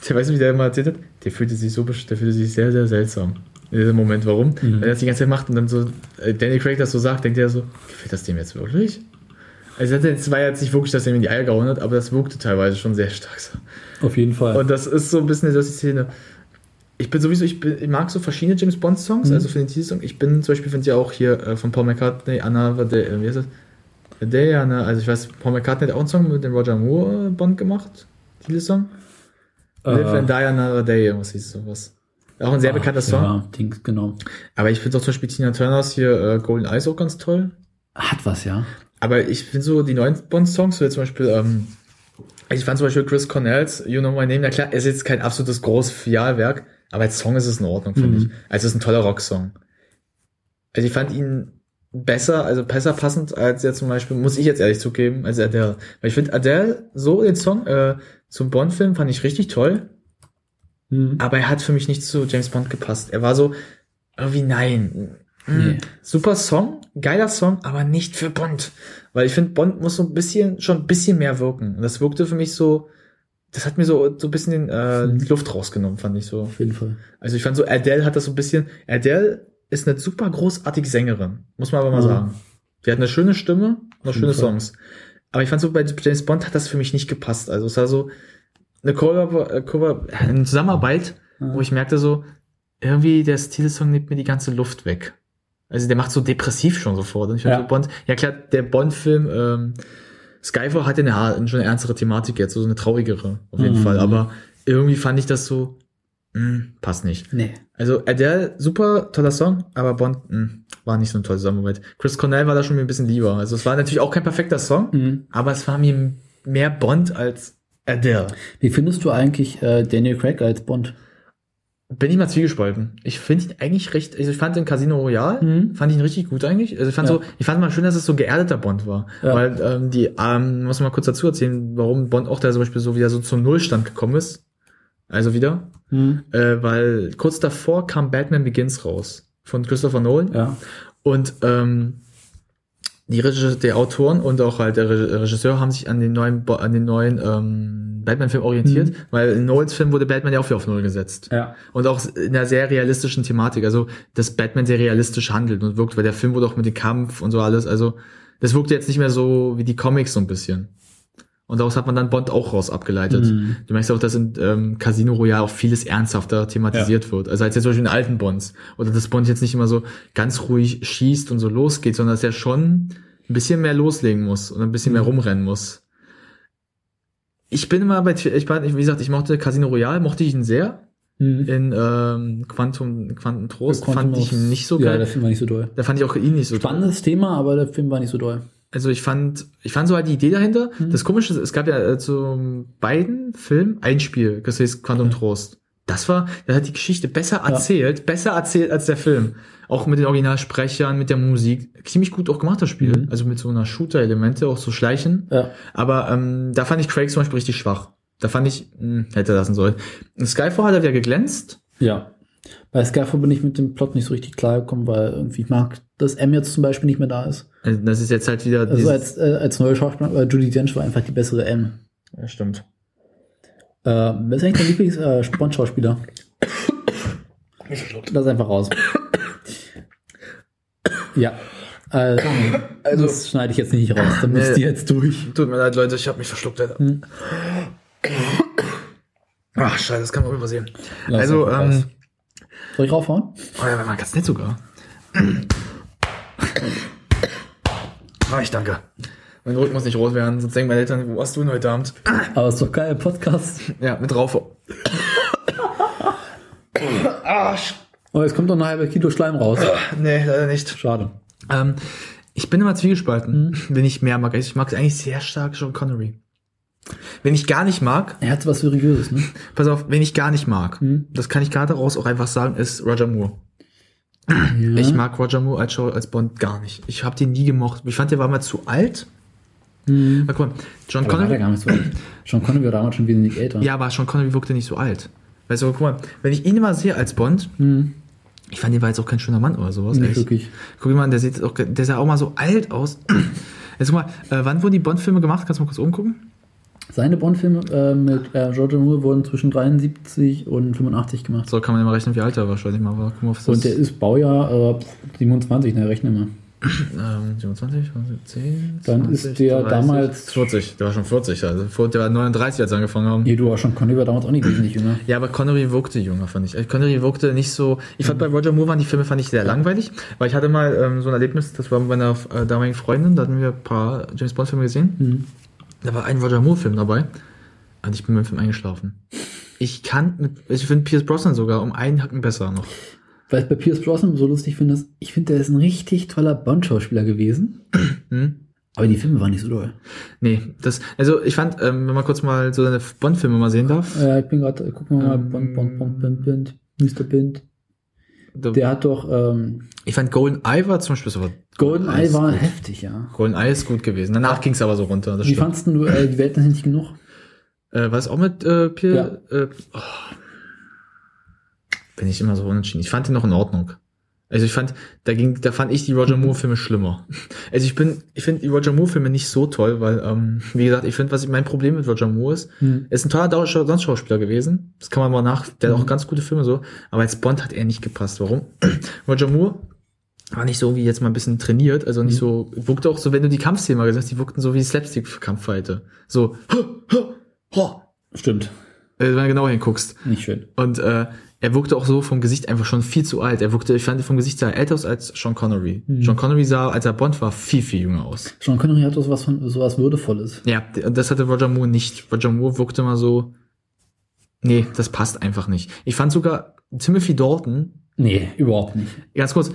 der weiß, wie der immer erzählt hat, der fühlte sich so, der fühlte sich sehr, sehr seltsam. In diesem Moment, warum? Mhm. Weil er das die ganze Zeit macht und dann so, äh, Danny Craig das so sagt, denkt er so, gefällt das dem jetzt wirklich? Also es war jetzt nicht wirklich, dass er ihm in die Eier gehauen hat, aber das wirkte teilweise schon sehr stark so. Auf jeden Fall. Und das ist so ein bisschen die Szene. Ich bin sowieso, ich, bin, ich mag so verschiedene James Bond Songs, Mhm. also für den Titelsong. Ich bin zum Beispiel, finde ja auch hier äh, von Paul McCartney, Anna, äh, wie heißt das? A Day, Anna, also ich weiß, Paul McCartney hat auch einen Song mit dem Roger Moore Bond gemacht, Titelsong. Live and Die Another Day, irgendwas hieß sowas. Auch ein sehr bekannter Song. Ja, Dings, genau. Aber ich finde auch zum Beispiel Tina Turners hier äh, Golden Eyes auch ganz toll. Hat was, ja. Aber ich finde so die neuen Bond-Songs, so jetzt zum Beispiel, ähm, ich fand zum Beispiel Chris Cornells You Know My Name, na klar, ist jetzt kein absolutes großes Fialwerk, aber als Song ist es in Ordnung, finde Mhm. ich. Also es ist ein toller Rocksong. Also ich fand ihn besser, also besser passend als jetzt zum Beispiel, muss ich jetzt ehrlich zugeben, als Adele. Weil ich finde Adele, so den Song äh, zum Bond-Film fand ich richtig toll, Mhm. aber er hat für mich nicht zu James Bond gepasst. Er war so, irgendwie nein. Mm, Nee. Super Song, geiler Song, aber nicht für Bond. Weil ich finde, Bond muss so ein bisschen, schon ein bisschen mehr wirken. Und das wirkte für mich so, das hat mir so, so ein bisschen den, äh, Mhm. die Luft rausgenommen, fand ich so. Auf jeden Fall. Also ich fand so, Adele hat das so ein bisschen, Adele ist eine super großartige Sängerin, muss man aber mal Mhm. sagen. Die hat eine schöne Stimme, noch schöne. Songs. Aber ich fand so, bei James Bond hat das für mich nicht gepasst. Also es war so eine Collab- äh, eine Zusammenarbeit, Ja. wo ich merkte so, irgendwie der Titelsong nimmt mir die ganze Luft weg. Also der macht so depressiv schon sofort. Und ich fand Ja. so Bond, ja klar, der Bond-Film ähm, Skyfall hatte eine, eine schon eine ernstere Thematik jetzt, so eine traurigere auf jeden Mhm. Fall. Aber irgendwie fand ich das so, mh, passt nicht. Nee. Also Adele, super toller Song, aber Bond mh, war nicht so eine tolle Zusammenarbeit. Chris Cornell war da schon mir ein bisschen lieber. Also es war natürlich auch kein perfekter Song, Mhm. aber es war mir mehr Bond als Adele. Wie findest du eigentlich äh, Daniel Craig als Bond? Bin ich mal zwiegespalten. Ich finde ihn eigentlich recht, also ich fand den Casino Royale, Mhm. fand ihn richtig gut eigentlich. Also ich fand Ja. so, ich fand mal schön, dass es so geerdeter Bond war. Ja. Weil ähm, die, ähm, muss man mal kurz dazu erzählen, warum Bond auch da zum Beispiel so wieder so zum Nullstand gekommen ist. Also wieder. Mhm. Äh, weil kurz davor kam Batman Begins raus von Christopher Nolan. Ja. Und ähm, die Regisseur, der Autoren und auch halt der Re- Regisseur haben sich an den neuen, an den neuen ähm, Batman-Film orientiert, Mhm. weil in Nolans Film wurde Batman ja auch wieder auf Null gesetzt. Ja. Und auch in einer sehr realistischen Thematik, also dass Batman sehr realistisch handelt und wirkt, weil der Film wurde auch mit dem Kampf und so alles, also das wirkte jetzt nicht mehr so wie die Comics so ein bisschen. Und daraus hat man dann Bond auch raus abgeleitet. Mhm. Du merkst auch, dass in ähm, Casino Royale auch vieles ernsthafter thematisiert wird. Also als jetzt zum Beispiel in alten Bonds. Oder dass Bond jetzt nicht immer so ganz ruhig schießt und so losgeht, sondern dass er schon ein bisschen mehr loslegen muss und ein bisschen mehr Mhm. rumrennen muss. Ich bin immer bei, ich war, wie gesagt, ich mochte Casino Royale, mochte ich ihn sehr. Mhm. In ähm, Quantum, Quantum Trost Quantum fand ich ihn nicht so Ja, geil. der Film war nicht so doll. da fand ich auch ihn nicht so. Spannendes Thema, aber der Film war nicht so doll. Also ich fand, ich fand so halt die Idee dahinter. Mhm. Das Komische ist, es gab ja äh, zu beiden Filmen ein Spiel, das heißt Quantum Ja. Trost. Das war, das hat die Geschichte besser Ja. erzählt, besser erzählt als der Film. Auch mit den Originalsprechern, mit der Musik. Ziemlich gut auch gemacht, das Spiel. Mhm. Also mit so einer Shooter-Elemente, auch so Schleichen. Ja. Aber ähm, da fand ich Craig zum Beispiel richtig schwach. Da fand ich, mh, hätte lassen sollen. Skyfall hat er wieder geglänzt. Ja. Bei Skyfall bin ich mit dem Plot nicht so richtig klar gekommen, weil irgendwie ich mag, dass M jetzt zum Beispiel nicht mehr da ist. Also Das ist jetzt halt wieder Also als, äh, als neue Schauspielerin, weil Judy Dench war einfach die bessere M. ja, stimmt. Äh, wer ist eigentlich dein Lieblings äh? Lass einfach raus. ja. Also, Also- das schneide ich jetzt nicht raus. Da müsst Nee. ihr jetzt durch. Tut mir leid, Leute, ich habe mich verschluckt, Alter. Hm. Ach, scheiße, das kann man übersehen. Lass also, ähm, raus. Soll ich raufhauen? oh ja, man ganz nett sogar. Ah, ich danke. Mein Rücken muss nicht rot werden, sonst denken meine Eltern, wo warst du denn heute Abend? Aber ist doch geil, Podcast. Ja, mit drauf. Arsch. Oh, jetzt kommt doch eine halbe Kilo Schleim raus. Nee, leider nicht. Schade. Ähm, ich bin immer zwiegespalten, wenn ich mehr mag. Ich mag eigentlich sehr stark John Connery. Wenn ich gar nicht mag, Er hat was Seriöses, ne? pass auf, wenn ich gar nicht mag, Mhm. das kann ich gerade daraus auch einfach sagen, ist Roger Moore. Ja. Ich mag Roger Moore als, Schau- als Bond gar nicht. Ich habe den nie gemocht. Ich fand, der war mal zu alt. Mhm. Na, guck mal, John Aber war Connery. gar nicht so alt. John Connery war damals schon wesentlich älter. Ja, aber Sean Connery wirkte nicht so alt. Weißt du, guck mal, wenn ich ihn immer sehe als Bond, Mhm. ich fand, der war jetzt auch kein schöner Mann oder sowas. Nicht echt. wirklich. Guck mal, der sieht auch, der sah auch mal so alt aus. Jetzt guck mal, äh, wann wurden die Bond-Filme gemacht? Kannst du mal kurz umgucken? Seine Bond-Filme äh, mit äh, Roger Moore wurden zwischen 73 und 85 gemacht. So kann man immer rechnen, wie alt er wahrscheinlich mal war. Mal, Und der ist Baujahr äh, 27, ne, rechne mal. ähm, 27, 10, Dann ist der damals- 40, der war schon 40, also der war 39, als wir angefangen haben. Nee, du war schon Conny war damals auch nicht wesentlich jünger. Ja, aber Connery wirkte jünger, fand ich. Also Connery wirkte nicht so. Ich fand bei Roger Moore waren die Filme fand ich sehr langweilig, weil ich hatte mal ähm, so ein Erlebnis, das war mit meiner äh, damaligen Freundin, da hatten wir ein paar James Bond Filme gesehen. Mhm. Da war ein Roger Moore Film dabei und ich bin mit dem Film eingeschlafen. Ich kann mit, ich finde Pierce Brosnan sogar um einen Hacken besser noch. Weil ich bei Pierce Brosnan so lustig finde, ist, ich finde, der ist ein richtig toller Bond-Schauspieler gewesen. Hm? Aber die Filme waren nicht so doll. Nee, das, also ich fand, ähm, wenn man kurz mal so seine Bond-Filme mal sehen darf, Äh, ich bin gerade, gucken wir mal, Ähm, Bond, Bond, Bond, Bond, Bond, Mr. Bond. Der hat doch, ähm, ich fand Golden Eye war zum Beispiel so Golden Eye war gut. heftig, ja. Golden Eye ist gut gewesen. Danach ging es aber so runter. Das Wie stimmt. fandst du äh, die Welt ist nicht genug? Äh, war es auch mit äh, Pierre? Äh, oh. Bin ich immer so unentschieden. Ich fand ihn noch in Ordnung. Also ich fand, da ging, da fand ich die Roger Moore Filme schlimmer. Also ich bin, ich finde die Roger Moore Filme nicht so toll, weil, ähm, wie gesagt, ich finde, was ich, mein Problem mit Roger Moore ist, Hm. er ist ein toller Sonstschauspieler gewesen. Das kann man mal nach, der hat Mhm. auch ganz gute Filme so, aber als Bond hat er nicht gepasst. Warum? Roger Moore war nicht so wie jetzt mal ein bisschen trainiert, also nicht Mhm. so, wirkte auch so, wenn du die Kampfszenen mal gesehen hast, die wirkten so wie Slapstick-Kampffighter. So, Stimmt. äh, wenn du genau hinguckst. Nicht schön. Und äh, er wirkte auch so vom Gesicht einfach schon viel zu alt. Er wirkte, ich fand vom Gesicht sah er älter aus als Sean Connery. Mhm. Sean Connery sah, als er Bond war, viel, viel jünger aus. Sean Connery hat sowas von, sowas Würdevolles. Ja, das hatte Roger Moore nicht. Roger Moore wirkte mal so, nee, das passt einfach nicht. Ich fand sogar Timothy Dalton, Nee, überhaupt nicht. ganz kurz,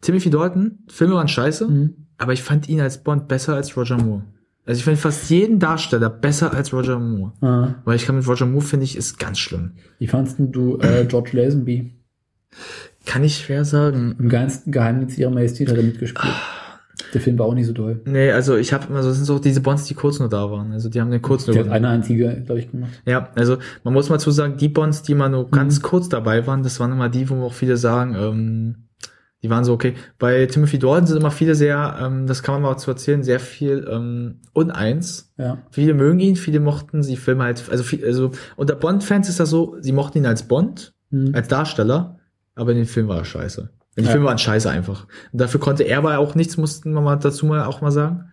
Timothy Dalton, Filme waren scheiße, Mhm. aber ich fand ihn als Bond besser als Roger Moore. Also ich finde fast jeden Darsteller besser als Roger Moore. Ah, Weil ich kann mit Roger Moore, finde ich, ist ganz schlimm. wie fandst du äh, George Lazenby? Kann ich schwer sagen. Im geheimsten Geheimnis ihrer Majestät hat er mitgespielt. Der Film war auch nicht so doll. Nee, also ich habe immer so, das sind so diese Bonds, die kurz nur da waren. Also die haben den kurz nur. Der hat eine einzige, glaube ich, gemacht. Ja, also man muss mal zu sagen, die Bonds, die mal nur ganz Mhm. kurz dabei waren, das waren immer die, wo auch viele sagen, ähm, die waren so okay. Bei Timothy Dalton sind immer viele sehr, ähm, das kann man mal zu erzählen, sehr viel ähm, uneins. Ja. Viele mögen ihn, viele mochten sie Filme halt, also viel, also unter Bond-Fans ist das so, sie mochten ihn als Bond, Mhm. als Darsteller, aber in den Film war er scheiße. Die Ja. Filme waren scheiße einfach. Und dafür konnte er aber auch nichts, mussten wir mal dazu mal auch mal sagen.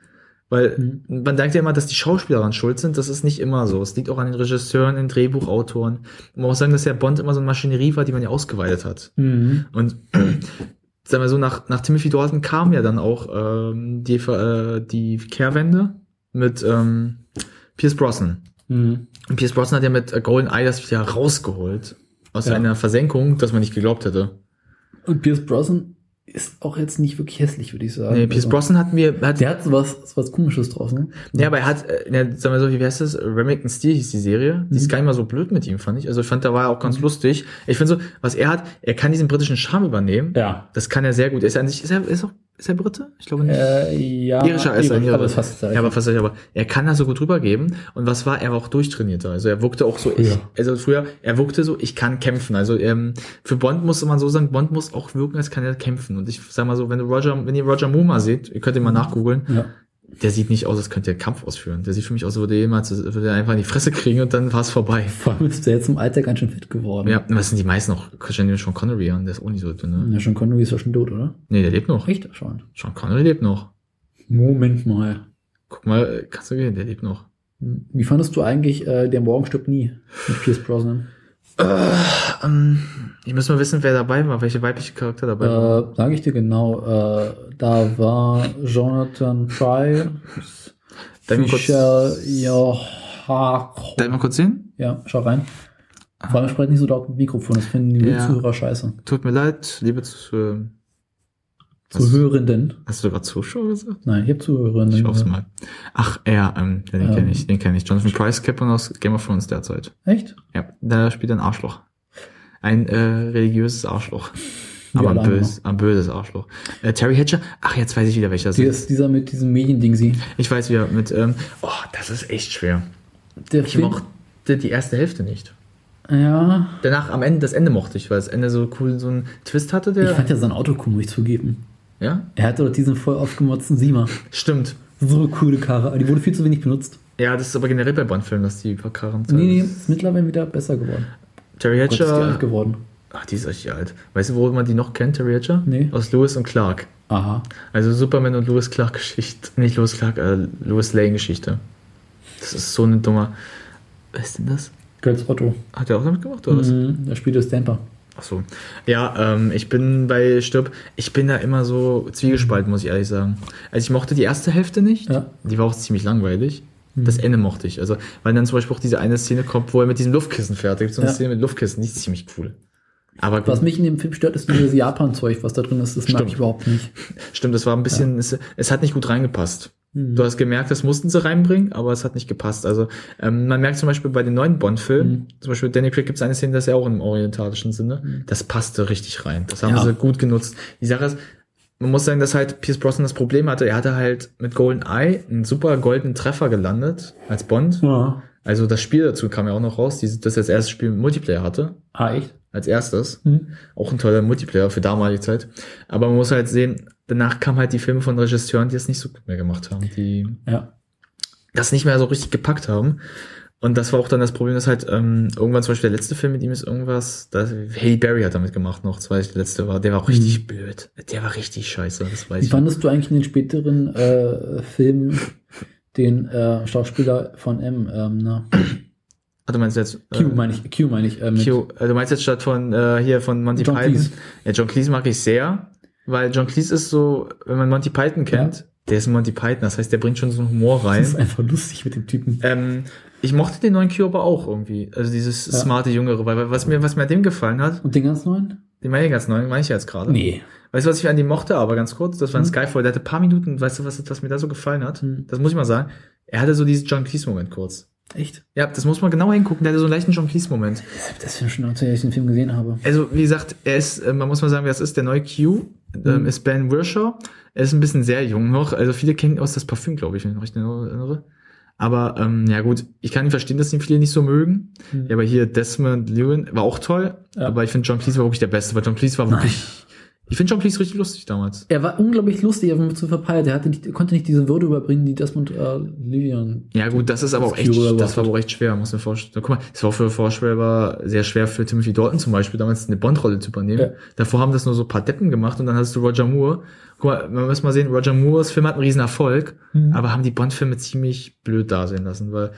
Weil Mhm. man denkt ja immer, dass die Schauspieler daran schuld sind. Das ist nicht immer so. Es liegt auch an den Regisseuren, den Drehbuchautoren. Man muss sagen, dass der Bond immer so eine Maschinerie war, die man ja ausgeweitet hat. Mhm. Und sagen wir so, nach, nach Timothy Dalton kam ja dann auch ähm, die, äh, die Kehrwende mit ähm, Pierce Brosnan. Mhm. Und Pierce Brosnan hat ja mit äh, Golden Eye das wieder rausgeholt. Aus Ja. einer Versenkung, dass man nicht geglaubt hätte. Und Pierce Brosnan ist auch jetzt nicht wirklich hässlich, würde ich sagen. Nee, Pierce Also, Brosnan hat mir, hat, Der hat sowas, sowas komisches draus, ne? ja, aber er hat, äh, ja, sagen wir so, wie heißt das? Remington Steel hieß die Serie. Die ist Mhm. gar nicht mal so blöd mit ihm, fand ich. Also ich fand, da war er auch ganz Mhm. lustig. Ich finde so, was er hat, er kann diesen britischen Charme übernehmen. Ja. Das kann er sehr gut. Er ist an sich, ist er, ist er, ist er Brite? Ich glaube nicht. Äh, ja. Irischer ist er, Irisch, ja, aber fast ja, aber fast, aber er kann da so gut rübergeben. Und was war, er war auch durchtrainierter. Also er wirkte auch so, ich, Ja. also früher, er wirkte so, ich kann kämpfen. Also ähm, für Bond muss man so sagen, Bond muss auch wirken, als kann er kämpfen. Und ich sag mal so, wenn du Roger, wenn ihr Roger Moore mal seht, ihr könnt ihn mal nachgoogeln, Ja. Der sieht nicht aus, als könnte er Kampf ausführen. Der sieht für mich aus, als würde jemals, würde er einfach in die Fresse kriegen und dann war es vorbei. Vor allem ist der jetzt im Alter ganz schön fit geworden. Ja, was sind die meisten noch? Christian schon Connery an, der ist auch nicht so dünn, ne? Ja, schon Connery ist ja schon tot, oder? Nee, der lebt noch. Echt? Schon. Sean Connery lebt noch. Moment mal. Guck mal, äh, kannst du gehen, der lebt noch. Wie fandest du eigentlich äh, Der Morgen stirbt nie mit Pierce Brosnan? Äh, ähm, ich muss mal wissen, wer dabei war, welche weibliche Charakter dabei war. Äh, Sage ich dir genau. Äh, da war Jonathan Pry, Fischer, ja, darf ich mal kurz sehen? ja, schau rein. Vor allem sprecht nicht so laut mit Mikrofon, das finden die Ja. Zuhörer scheiße. Tut mir leid, liebe Zuhörer. Zuhörenden. Hast du gerade Zuschauer gesagt? Nein, ich habe Zuhörerinnen. Ich hoffe mal. Ach, er, ähm, den Ähm. kenne ich, den kenne ich. Jonathan Price, Captain aus Game of Thrones derzeit. Echt? Ja, da spielt er ein Arschloch. Ein äh, religiös Arschloch. Wie Aber ein, bös, ein böses Arschloch. Äh, Terry Hatcher, ach, jetzt weiß ich wieder, welcher Die ist. dieser mit diesem Mediending sie. Ich weiß wieder, mit, ähm, oh, das ist echt schwer. Der Ich mochte die erste Hälfte nicht. Ja. Danach, am Ende, das Ende mochte ich, weil das Ende so cool, so einen Twist hatte, Ich der. fand ja sein Auto cool, muss ich zugeben. Ja? Er hatte doch diesen voll aufgemotzten Siemer. Stimmt. So eine coole Karre, aber die wurde viel zu wenig benutzt. Ja, das ist aber generell bei Bond-Filmen, dass die verkarren. Nee, nee, ist mittlerweile wieder besser geworden. Terry Gott, ist die alt Hatcher. geworden. Ach, die ist richtig alt. Weißt du, wo man die noch kennt, Terry Hatcher? Nee. Aus Lewis und Clark. Aha. Also Superman und Lewis Clark Geschichte. Nicht Lewis Clark, äh, Lewis Lane Geschichte. Das ist so eine dummer. Wer ist denn das? Götz Otto. Hat er auch damit gemacht, oder was? Mhm, der spielt das Stamper. Ach so. Ja, ähm, ich bin bei Stirb, ich bin da immer so zwiegespalten, muss ich ehrlich sagen. Also ich mochte die erste Hälfte nicht. Ja. Die war auch ziemlich langweilig. Das Ende mochte ich. Also, weil dann zum Beispiel auch diese eine Szene kommt, wo er mit diesem Luftkissen fährt. Da gibt so eine Ja. Szene mit Luftkissen, die ist ziemlich cool. Aber gut, Was mich in dem Film stört, ist dieses Japan-Zeug, was da drin ist. Das mag Stimmt. ich überhaupt nicht. stimmt, das war ein bisschen, es, es hat nicht gut reingepasst. Mhm. Du hast gemerkt, das mussten sie reinbringen, aber es hat nicht gepasst. Also ähm, man merkt zum Beispiel bei den neuen Bond-Filmen, Mhm. zum Beispiel Danny Craig gibt es eine Szene, das ist ja auch im orientalischen Sinne, das passte richtig rein. Das haben Ja. sie gut genutzt. Die Sache ist, man muss sagen, dass halt Pierce Brosnan das Problem hatte, er hatte halt mit Golden Eye einen super goldenen Treffer gelandet als Bond. Ja. Also das Spiel dazu kam ja auch noch raus, dieses, das das erste Spiel mit Multiplayer hatte, Ah, echt? als erstes. Mhm. Auch ein toller Multiplayer für damalige Zeit. Aber man muss halt sehen, danach kamen halt die Filme von Regisseuren, die es nicht so gut mehr gemacht haben, die Ja. das nicht mehr so richtig gepackt haben. Und das war auch dann das Problem, dass halt ähm, irgendwann zum Beispiel der letzte Film mit ihm ist irgendwas, da Haley Berry hat damit gemacht noch, das war der letzte war, der war auch richtig blöd. Der war richtig scheiße, das weiß Wie ich. fandest du eigentlich in den späteren äh, Filmen den äh, Schauspieler von M? Ähm, na, Ah, du meinst jetzt Q meine ich, Q meine ich. Äh, Q, äh, du meinst jetzt statt von äh, hier von Monty John Python? Cleese. Ja, John Cleese mag ich sehr, weil John Cleese ist so, wenn man Monty Python kennt, der ist Monty Python, das heißt, der bringt schon so einen Humor Das rein. ist einfach lustig mit dem Typen. Ähm, ich mochte den neuen Q aber auch irgendwie. Also dieses Ja. smarte Jüngere, weil was mir, was mir an dem gefallen hat, Und den ganz neuen? den meine ich ganz neu, meine ich ja jetzt gerade. Nee. Weißt du, was ich an dem mochte, aber ganz kurz? Das war ein Hm. Skyfall, der hatte ein paar Minuten, weißt du, was, was mir da so gefallen hat? Hm. Das muss ich mal sagen. Er hatte so diesen John Cleese-Moment kurz. Echt? Ja, das muss man genau hingucken, der hatte so einen leichten John Cleese-Moment. Das Film schon, als ich den Film gesehen habe. Also, wie gesagt, er ist, äh, man muss mal sagen, wer das ist, der neue Q, ähm, Mhm. ist Ben Wirshaw. Er ist ein bisschen sehr jung noch, also viele kennen ihn aus das Parfüm, glaube ich, wenn ich mich erinnere. Aber, ähm, ja gut, ich kann ihn verstehen, dass ihn viele nicht so mögen. Mhm. Ja, aber hier Desmond Llewellyn war auch toll, Ja. aber ich finde John Cleese war wirklich der Beste, weil John Cleese war wirklich, ich finde John Cleese richtig lustig damals. Er war unglaublich lustig, aber zu verpeilt. Er hatte nicht, er konnte nicht diese Würde überbringen, die Desmond äh, Lillian. Ja gut, das ist aber auch echt, das war aber auch echt schwer, muss man vorstellen. Guck mal, es war für vorstellbar sehr schwer für Timothy Dalton zum Beispiel, damals eine Bond-Rolle zu übernehmen. Ja. Davor haben das nur so ein paar Deppen gemacht und dann hast du Roger Moore. Guck mal, man muss mal sehen, Roger Moores Film hat einen riesen Erfolg, Mhm. aber haben die Bond-Filme ziemlich blöd dastehen lassen, weil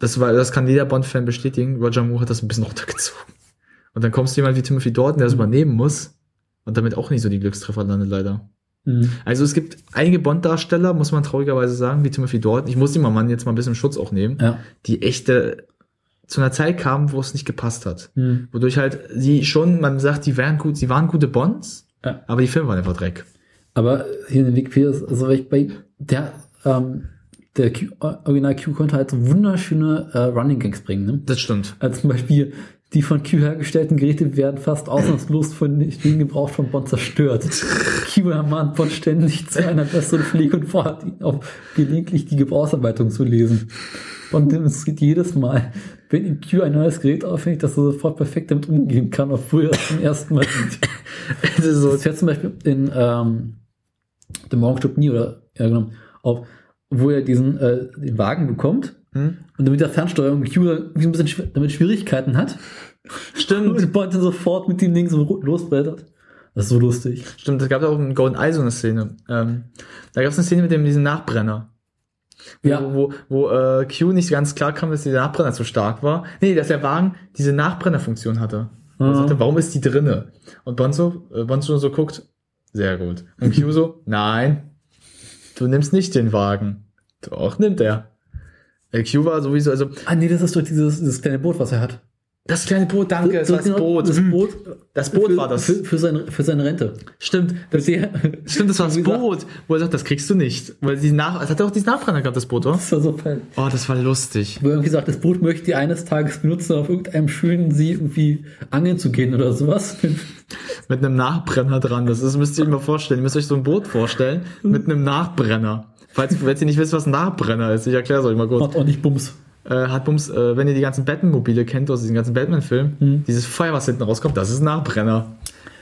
das war, das kann jeder Bond-Fan bestätigen, Roger Moore hat das ein bisschen runtergezogen. Und dann kommst du jemand wie Timothy Dalton, der das Mhm. übernehmen muss und damit auch nicht so die Glückstreffer landet, leider. Mhm. Also es gibt einige Bond-Darsteller, muss man traurigerweise sagen, wie Timothy Dalton. Ich muss den Mann jetzt mal ein bisschen Schutz auch nehmen, Ja. die echte zu einer Zeit kamen, wo es nicht gepasst hat. Mhm. Wodurch halt sie schon, man sagt, die wären gut, sie waren gute Bonds, Ja. aber die Filme waren einfach Dreck. Aber hier in den Wikipedia ist, also ich bei der, ähm, der Q, Original Q konnte halt so wunderschöne äh, Running Gags bringen, ne? Das stimmt. Also zum Beispiel, die von Q hergestellten Geräte werden fast ausnahmslos von den Gebrauch von Bond zerstört. Q ermahnt Bond ständig zu einer besseren Pflege und fordert ihn auf, gelegentlich die Gebrauchsanleitung zu lesen. Bond demonstriert jedes Mal, wenn ihm Q ein neues Gerät aufhängt, dass er sofort perfekt damit umgehen kann, obwohl er es zum ersten Mal sieht. Das ist so, Das fährt zum Beispiel in ähm, The Morgen stirbt nie oder ja genau, auf, wo er diesen äh, den Wagen bekommt hm? und mit der Fernsteuerung Q irgendwie ein bisschen damit Schwierigkeiten hat Stimmt, und dann sofort mit dem Ding so losbrettert. Das ist so lustig. stimmt. Es gab auch in Golden Eye so eine Szene. Ähm, da gab es eine Szene mit dem diesem Nachbrenner. Wo, Ja. wo, wo äh, Q nicht ganz klar kam, dass der Nachbrenner zu stark war. Nee, dass der Wagen diese Nachbrennerfunktion hatte. Und er Mhm. sagte, warum ist die drinne? Und Bond so, äh, Bond so, so guckt, sehr gut. Und Q so, nein, du nimmst nicht den Wagen. Doch, nimmt er. Äh, Q war sowieso, also, Ah nee, das ist doch dieses, dieses kleine Boot, was er hat. das kleine Boot, danke, es war das genau, Boot. Das Boot. Das Boot für, war das. Für, für, seine, für seine Rente. Stimmt, Das, der, stimmt, das war das Boot, wo er sagt, das kriegst du nicht. Weil die nach, es hat auch diesen Nachbrenner gehabt, das Boot, oder? das war so fein. Oh, das war lustig. Wo er irgendwie sagt, das Boot möchte ihr eines Tages benutzen, auf irgendeinem schönen See irgendwie angeln zu gehen oder sowas. Mit einem Nachbrenner dran. Das ist, müsst ihr euch mal vorstellen. Ihr müsst euch so ein Boot vorstellen mit einem Nachbrenner. Falls, falls ihr nicht wisst, was ein Nachbrenner ist, ich erkläre es euch mal kurz. Macht auch nicht Bums. Äh, hat Bums, äh, wenn ihr die ganzen Batman-Mobile kennt aus diesen ganzen Batman-Filmen, Mhm. dieses Feuer, was hinten rauskommt, das ist ein Nachbrenner.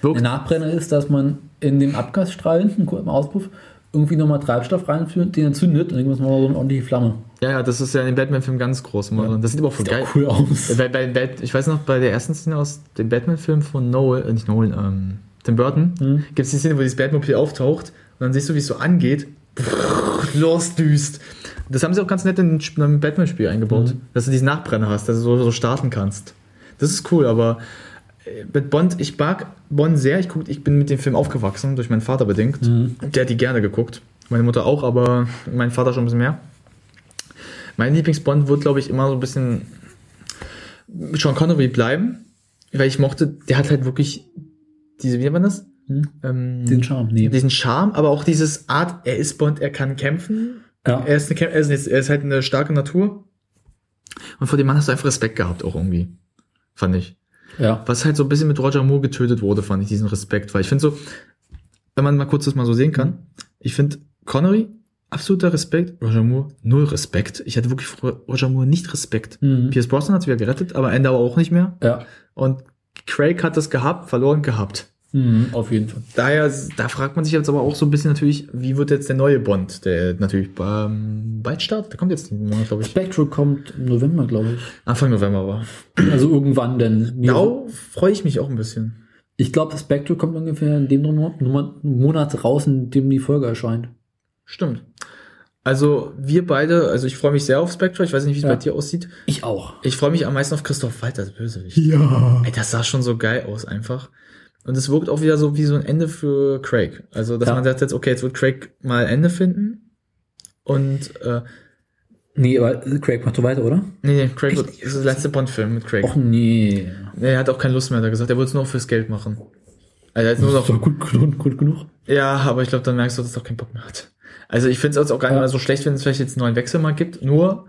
Wirkt, Nachbrenner ist, dass man in dem Abgasstrahl hinten im Auspuff irgendwie nochmal Treibstoff reinführen, den er zündet und dann gibt es mal so eine ordentliche Flamme. Ja, ja, das ist ja in den Batman-Filmen ganz groß. Ja. Das sieht aber auch voll geil cool aus. Bei, bei, bei, ich weiß noch, bei der ersten Szene aus dem Batman-Film von Noel, äh, nicht Noel, ähm, Tim Burton, mhm. gibt es die Szene, wo dieses Batmobil auftaucht und dann siehst du, wie es so angeht, losdüst. Das haben sie auch ganz nett in ein Batman-Spiel eingebaut, mhm. dass du diesen Nachbrenner hast, dass du so, so starten kannst. Das ist cool, aber äh, mit Bond, ich mag Bond sehr. Ich, guck, ich bin mit dem Film aufgewachsen, durch meinen Vater bedingt. Mhm. Der hat die gerne geguckt. Meine Mutter auch, aber mein Vater schon ein bisschen mehr. Mein Lieblingsbond wird, glaube ich, immer so ein bisschen Sean Connery bleiben, weil ich mochte, der hat halt wirklich diese, wie nennt man das? Hm? Ähm, Den Charme, nee. Diesen Charme, aber auch dieses Art, er ist Bond, er kann kämpfen. Ja. Er, ist eine, er, ist, er ist halt eine starke Natur. Und vor dem Mann hast du einfach Respekt gehabt, auch irgendwie. Fand ich. Ja. Was halt so ein bisschen mit Roger Moore getötet wurde, fand ich diesen Respekt. Weil ich finde so, wenn man mal kurz das mal so sehen kann, ich finde Connery, absoluter Respekt, Roger Moore, null Respekt. Ich hatte wirklich vor Roger Moore nicht Respekt. Mhm. Pierce Brosnan hat es wieder gerettet, aber Ende aber auch nicht mehr. Ja. Und Craig hat das gehabt, verloren gehabt. Mhm, auf jeden Fall. Daher, da fragt man sich jetzt aber auch so ein bisschen natürlich, wie wird jetzt der neue Bond, der natürlich ähm, bald startet? Der kommt jetzt Monat, glaube ich. Spectre kommt im November, glaube ich. Anfang November war. Also irgendwann denn. Genau, freue ich mich auch ein bisschen. Ich glaube, Spectre kommt ungefähr in dem Monat raus, in dem die Folge erscheint. Stimmt. Also wir beide, also ich freue mich sehr auf Spectre. Ich weiß nicht, wie es ja. bei dir aussieht. Ich auch. Ich freue mich am meisten auf Christoph Waltz als Bösewicht. Ja. Ey, das sah schon so geil aus einfach. Und es wirkt auch wieder so wie so ein Ende für Craig. Also, dass ja. man sagt jetzt, okay, jetzt wird Craig mal Ende finden. Und äh, Nee, aber Craig macht so weiter, oder? Nee, nee, Craig wird, das ist der letzte Bond-Film mit Craig. Och nee. Nee, er hat auch keine Lust mehr, hat er gesagt. Er wollte es nur fürs Geld machen. Also er hat nur noch. Ist gut, gut, gut genug. Ja, aber ich glaube, dann merkst du, dass er auch keinen Bock mehr hat. Also ich finde es auch gar nicht ja. mal so schlecht, wenn es vielleicht jetzt einen neuen Wechsel mal gibt. Nur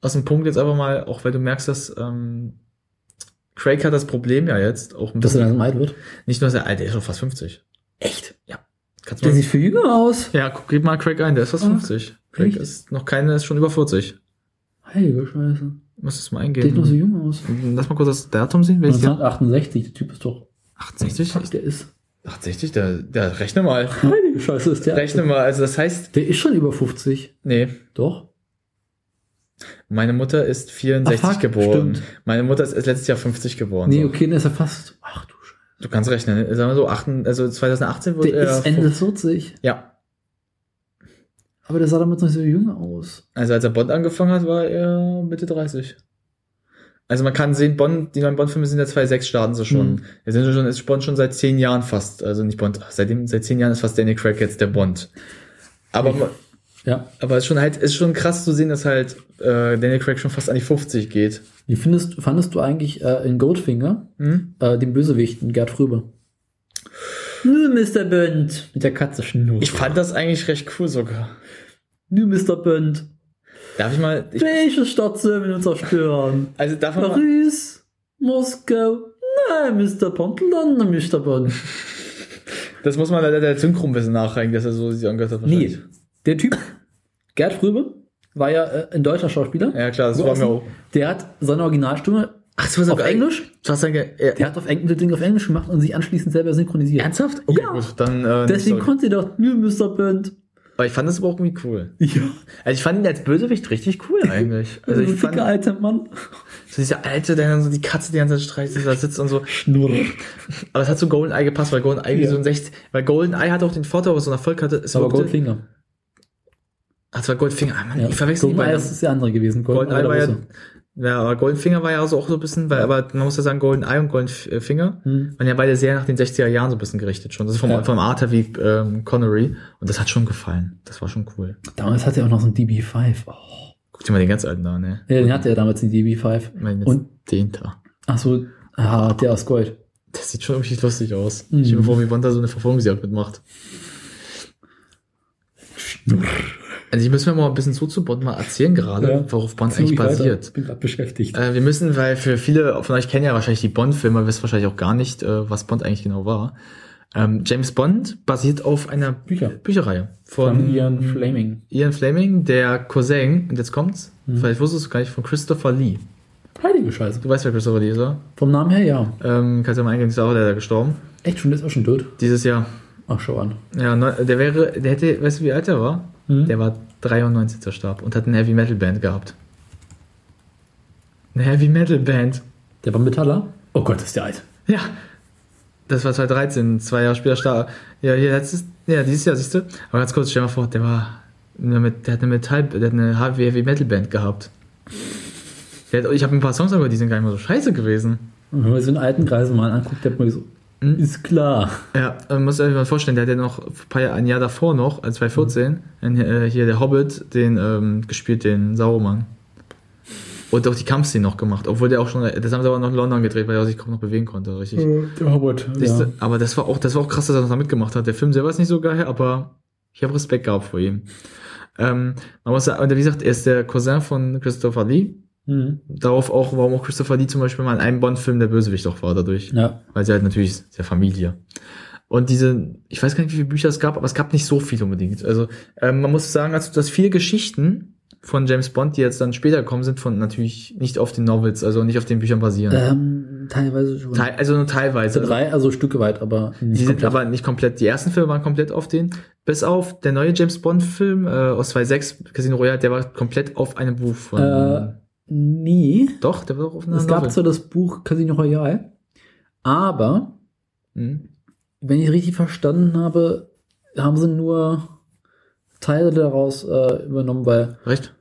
aus dem Punkt jetzt einfach mal, auch weil du merkst, dass ähm, Craig hat das Problem ja jetzt auch ein bisschen. Dass er langsam alt wird? Nicht nur, dass er alt, der ist schon fast 50. Echt? Ja. Kannst der sieht viel jünger aus. Ja, guck, gib mal Craig ein, der ist fast Ach, 50. Craig echt? ist noch keine, ist schon über 40. Heilige Scheiße. Muss das mal eingeben. Der sieht noch so jung aus. Lass mal kurz das Datum sehen. 1968, der Typ ist doch. 68? Was der ist. 68, der, der rechne mal. Heilige Scheiße ist der. Rechne mal, also das heißt. Der ist schon über 50. Nee. Doch. Meine Mutter ist 64 Ach, fuck, geboren. Stimmt. Meine Mutter ist letztes Jahr 50 geboren. Nee, so. okay, dann ist er fast. Ach du Scheiße. Du kannst rechnen. Ne? Sagen wir so, 8, also 2018 wurde er. ist Ende 40. Ja. Aber der sah damals noch so jung aus. Also als er Bond angefangen hat, war er Mitte 30. Also man kann sehen, Bond, die neuen Bond-Filme sind ja 2006 starten sie schon. Mhm. Wir sind schon, ist Bond schon seit zehn Jahren fast. Also nicht Bond, seitdem, seit zehn Jahren ist fast Danny Craig jetzt der Bond. Aber, ja. aber es ist schon halt, ist schon krass zu sehen, dass halt äh, Daniel Craig schon fast an die 50 geht. Wie findest, fandest du eigentlich äh, in Goldfinger hm? äh, den Bösewichten Gerd Fröbe? Nö, Mr. Bond. Mit der Katze schnurrt. Ich fand das eigentlich recht cool sogar. Nö, Mr. Bond. Darf ich mal. Ich, Welche Stadt sollen wir zerstören? Also darf man Paris, Moskau. Nein, Mr. Bond, London, Mr. Bond. Das muss man leider der Synchron ein bisschen nachreichen, dass er so sich angehört hat. Nee, der Typ, Gerd Fröbe, war ja äh, ein deutscher Schauspieler. Ja, klar, das war mir auch. Der hat seine Originalstimme Ach, das war auf Englisch? Was ja. Der hat auf Englisch, Ding auf Englisch gemacht und sich anschließend selber synchronisiert. Ernsthaft? Okay, ja. Gut, dann, äh, Deswegen konnte er doch nur Mr. Bond. Aber ich fand das aber auch irgendwie cool. Ja. Also ich fand ihn als Bösewicht richtig cool eigentlich. Also ich fand, alter Mann. So dieser alte, der dann so die Katze die ganze Zeit streicht, da sitzt und so. Schnurr. Aber es hat zu GoldenEye gepasst, weil GoldenEye ja. so ein 60, weil GoldenEye hat auch den Vorteil, was so ein Erfolg hatte. Es aber Goldfinger. Ach, es war Goldfinger. Ah, Mann, ja. ich verwechsel GoldenEye das ist der andere gewesen. GoldenEye war ja, ja, aber Goldenfinger war ja so auch so ein bisschen, weil, aber man muss ja sagen, GoldenEye und Goldenfinger hm. waren ja beide sehr nach den 60er Jahren so ein bisschen gerichtet schon. Das ist vom, ja. vom Arthur wie ähm, Connery. Und das hat schon gefallen. Das war schon cool. Damals hatte er auch noch so ein DB5. Oh. Guck dir mal den ganz alten da, ne? Ja, den hatte er damals, den DB5. Meine, und den da. Ach so, ah, der aus Gold. Das sieht schon irgendwie lustig aus. Mhm. Ich mir vor, wie Bond da so eine Verfolgungsjagd mitmacht. Also ich müssen wir mal ein bisschen so zu Bond mal erzählen gerade, ja. worauf Bond eigentlich basiert. Ich bin gerade beschäftigt. Äh, wir müssen, weil für viele von euch kennen ja wahrscheinlich die Bond-Filme, wisst wahrscheinlich auch gar nicht, äh, was Bond eigentlich genau war. Ähm, James Bond basiert auf einer Bücher. Bücherreihe von, von Ian Fleming. Ian Fleming, der Cousin, und jetzt kommt's, mhm. vielleicht wusstest du gar nicht, von Christopher Lee. Heilige Scheiße. Du weißt, wer Christopher Lee ist, oder? Vom Namen her, ja. Ähm, kannst du mal eingehen, ist auch der, der gestorben. Echt schon, der ist auch schon tot. Dieses Jahr. Ach, schau an. Ja, ne, der wäre, der hätte, weißt du, wie alt er war? Hm? Der war 93 er Stab und hat eine Heavy Metal Band gehabt. Eine Heavy Metal Band. Der war Metaller? Oh Gott, ist der alt. Ja. Das war 2013, zwei Jahre später starb. Ja, hier letztes, ja, dieses Jahr, siehst du. Aber ganz kurz, stell mal vor, der war, der hat eine Metall, der hat eine Heavy Metal Band gehabt. Hat, ich habe ein paar Songs angehört, die sind gar nicht mal so scheiße gewesen. Und wenn man so einen alten Kreisen mal anguckt, der man so? Ist klar. Ja, man muss sich mal vorstellen, der hat ja noch ein, paar Jahr, ein Jahr davor noch, also 2014, ein, äh, hier der Hobbit, den ähm, gespielt, den Sauroman. Und auch die Kampfszene noch gemacht, obwohl der auch schon, das haben sie aber noch in London gedreht, weil er sich kaum noch bewegen konnte, richtig. Der Hobbit. Siehst du, Aber das war auch, das war auch krass, dass er noch da mitgemacht hat. Der Film selber ist nicht so geil, aber ich habe Respekt gehabt vor ihm. Ähm, man muss wie gesagt, er ist der Cousin von Christopher Lee. Mhm. Darauf auch, warum auch Christopher Lee zum Beispiel mal in einem Bond-Film der Bösewicht auch war dadurch. Ja. Weil sie halt natürlich der Familie. Und diese, ich weiß gar nicht, wie viele Bücher es gab, aber es gab nicht so viel unbedingt. Also ähm, man muss sagen, also, dass viele Geschichten von James Bond, die jetzt dann später gekommen sind, von natürlich nicht auf den Novels, also nicht auf den Büchern basieren. Ähm, teilweise schon. Teil, also nur teilweise. Also drei, also Stücke weit, aber Die nicht sind komplett. aber nicht komplett, die ersten Filme waren komplett auf den, bis auf der neue James Bond Film äh, aus 2006, Casino Royale, der war komplett auf einem Buch von, Äh, nee. doch, der war doch auf einer Es gab zwar das Buch Casino Royale, aber Mhm. wenn ich richtig verstanden habe, haben sie nur Teile daraus äh, übernommen, weil Recht?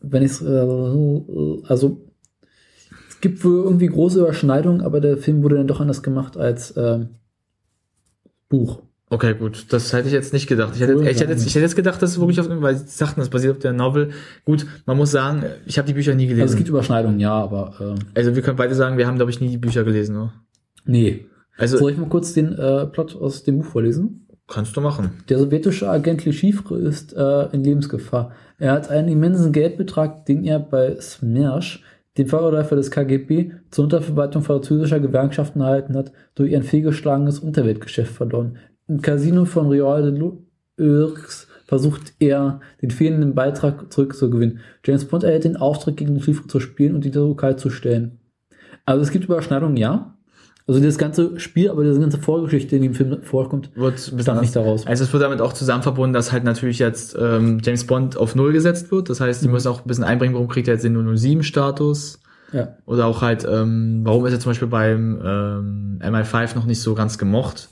wenn ich äh, also es gibt wohl irgendwie große Überschneidungen, aber der Film wurde dann doch anders gemacht als ähm, Buch. Okay, gut. Das hätte ich jetzt nicht gedacht. Ich hätte, Cool, ich hätte, jetzt, ich hätte jetzt gedacht, dass es wirklich auf, weil sie sagten, das basiert auf der Novel. Gut, man muss sagen, ich habe die Bücher nie gelesen. Also es Also, gibt Überschneidungen, ja, aber äh, wir können beide sagen, wir haben, glaube ich, nie die Bücher gelesen. Oder? nee. Also, Soll ich mal kurz den äh, Plot aus dem Buch vorlesen? kannst du machen. Der sowjetische Agent Lechivre ist äh, in Lebensgefahr. Er hat einen immensen Geldbetrag, den er bei Smersh, dem Vorläufer des KGB, zur Unterverwaltung französischer Gewerkschaften erhalten hat, durch ein fehlgeschlagenes Unterweltgeschäft verloren. Im Casino von Real de Lourdes versucht er, den fehlenden Beitrag zurückzugewinnen. James Bond erhält den Auftrag, gegen Lechivre zu spielen und die Türkei zu stellen. Also es gibt Überschneidungen, ja. Also das ganze Spiel, aber diese ganze Vorgeschichte, die im Film vorkommt, Wird stammt nicht daraus. Also es wird damit auch zusammen verbunden, dass halt natürlich jetzt ähm, James Bond auf Null gesetzt wird. Das heißt, die Mhm. müssen auch ein bisschen einbringen, warum kriegt er jetzt den 007-Status? Ja. Oder auch halt, ähm, warum ist er zum Beispiel beim ähm, MI5 noch nicht so ganz gemocht?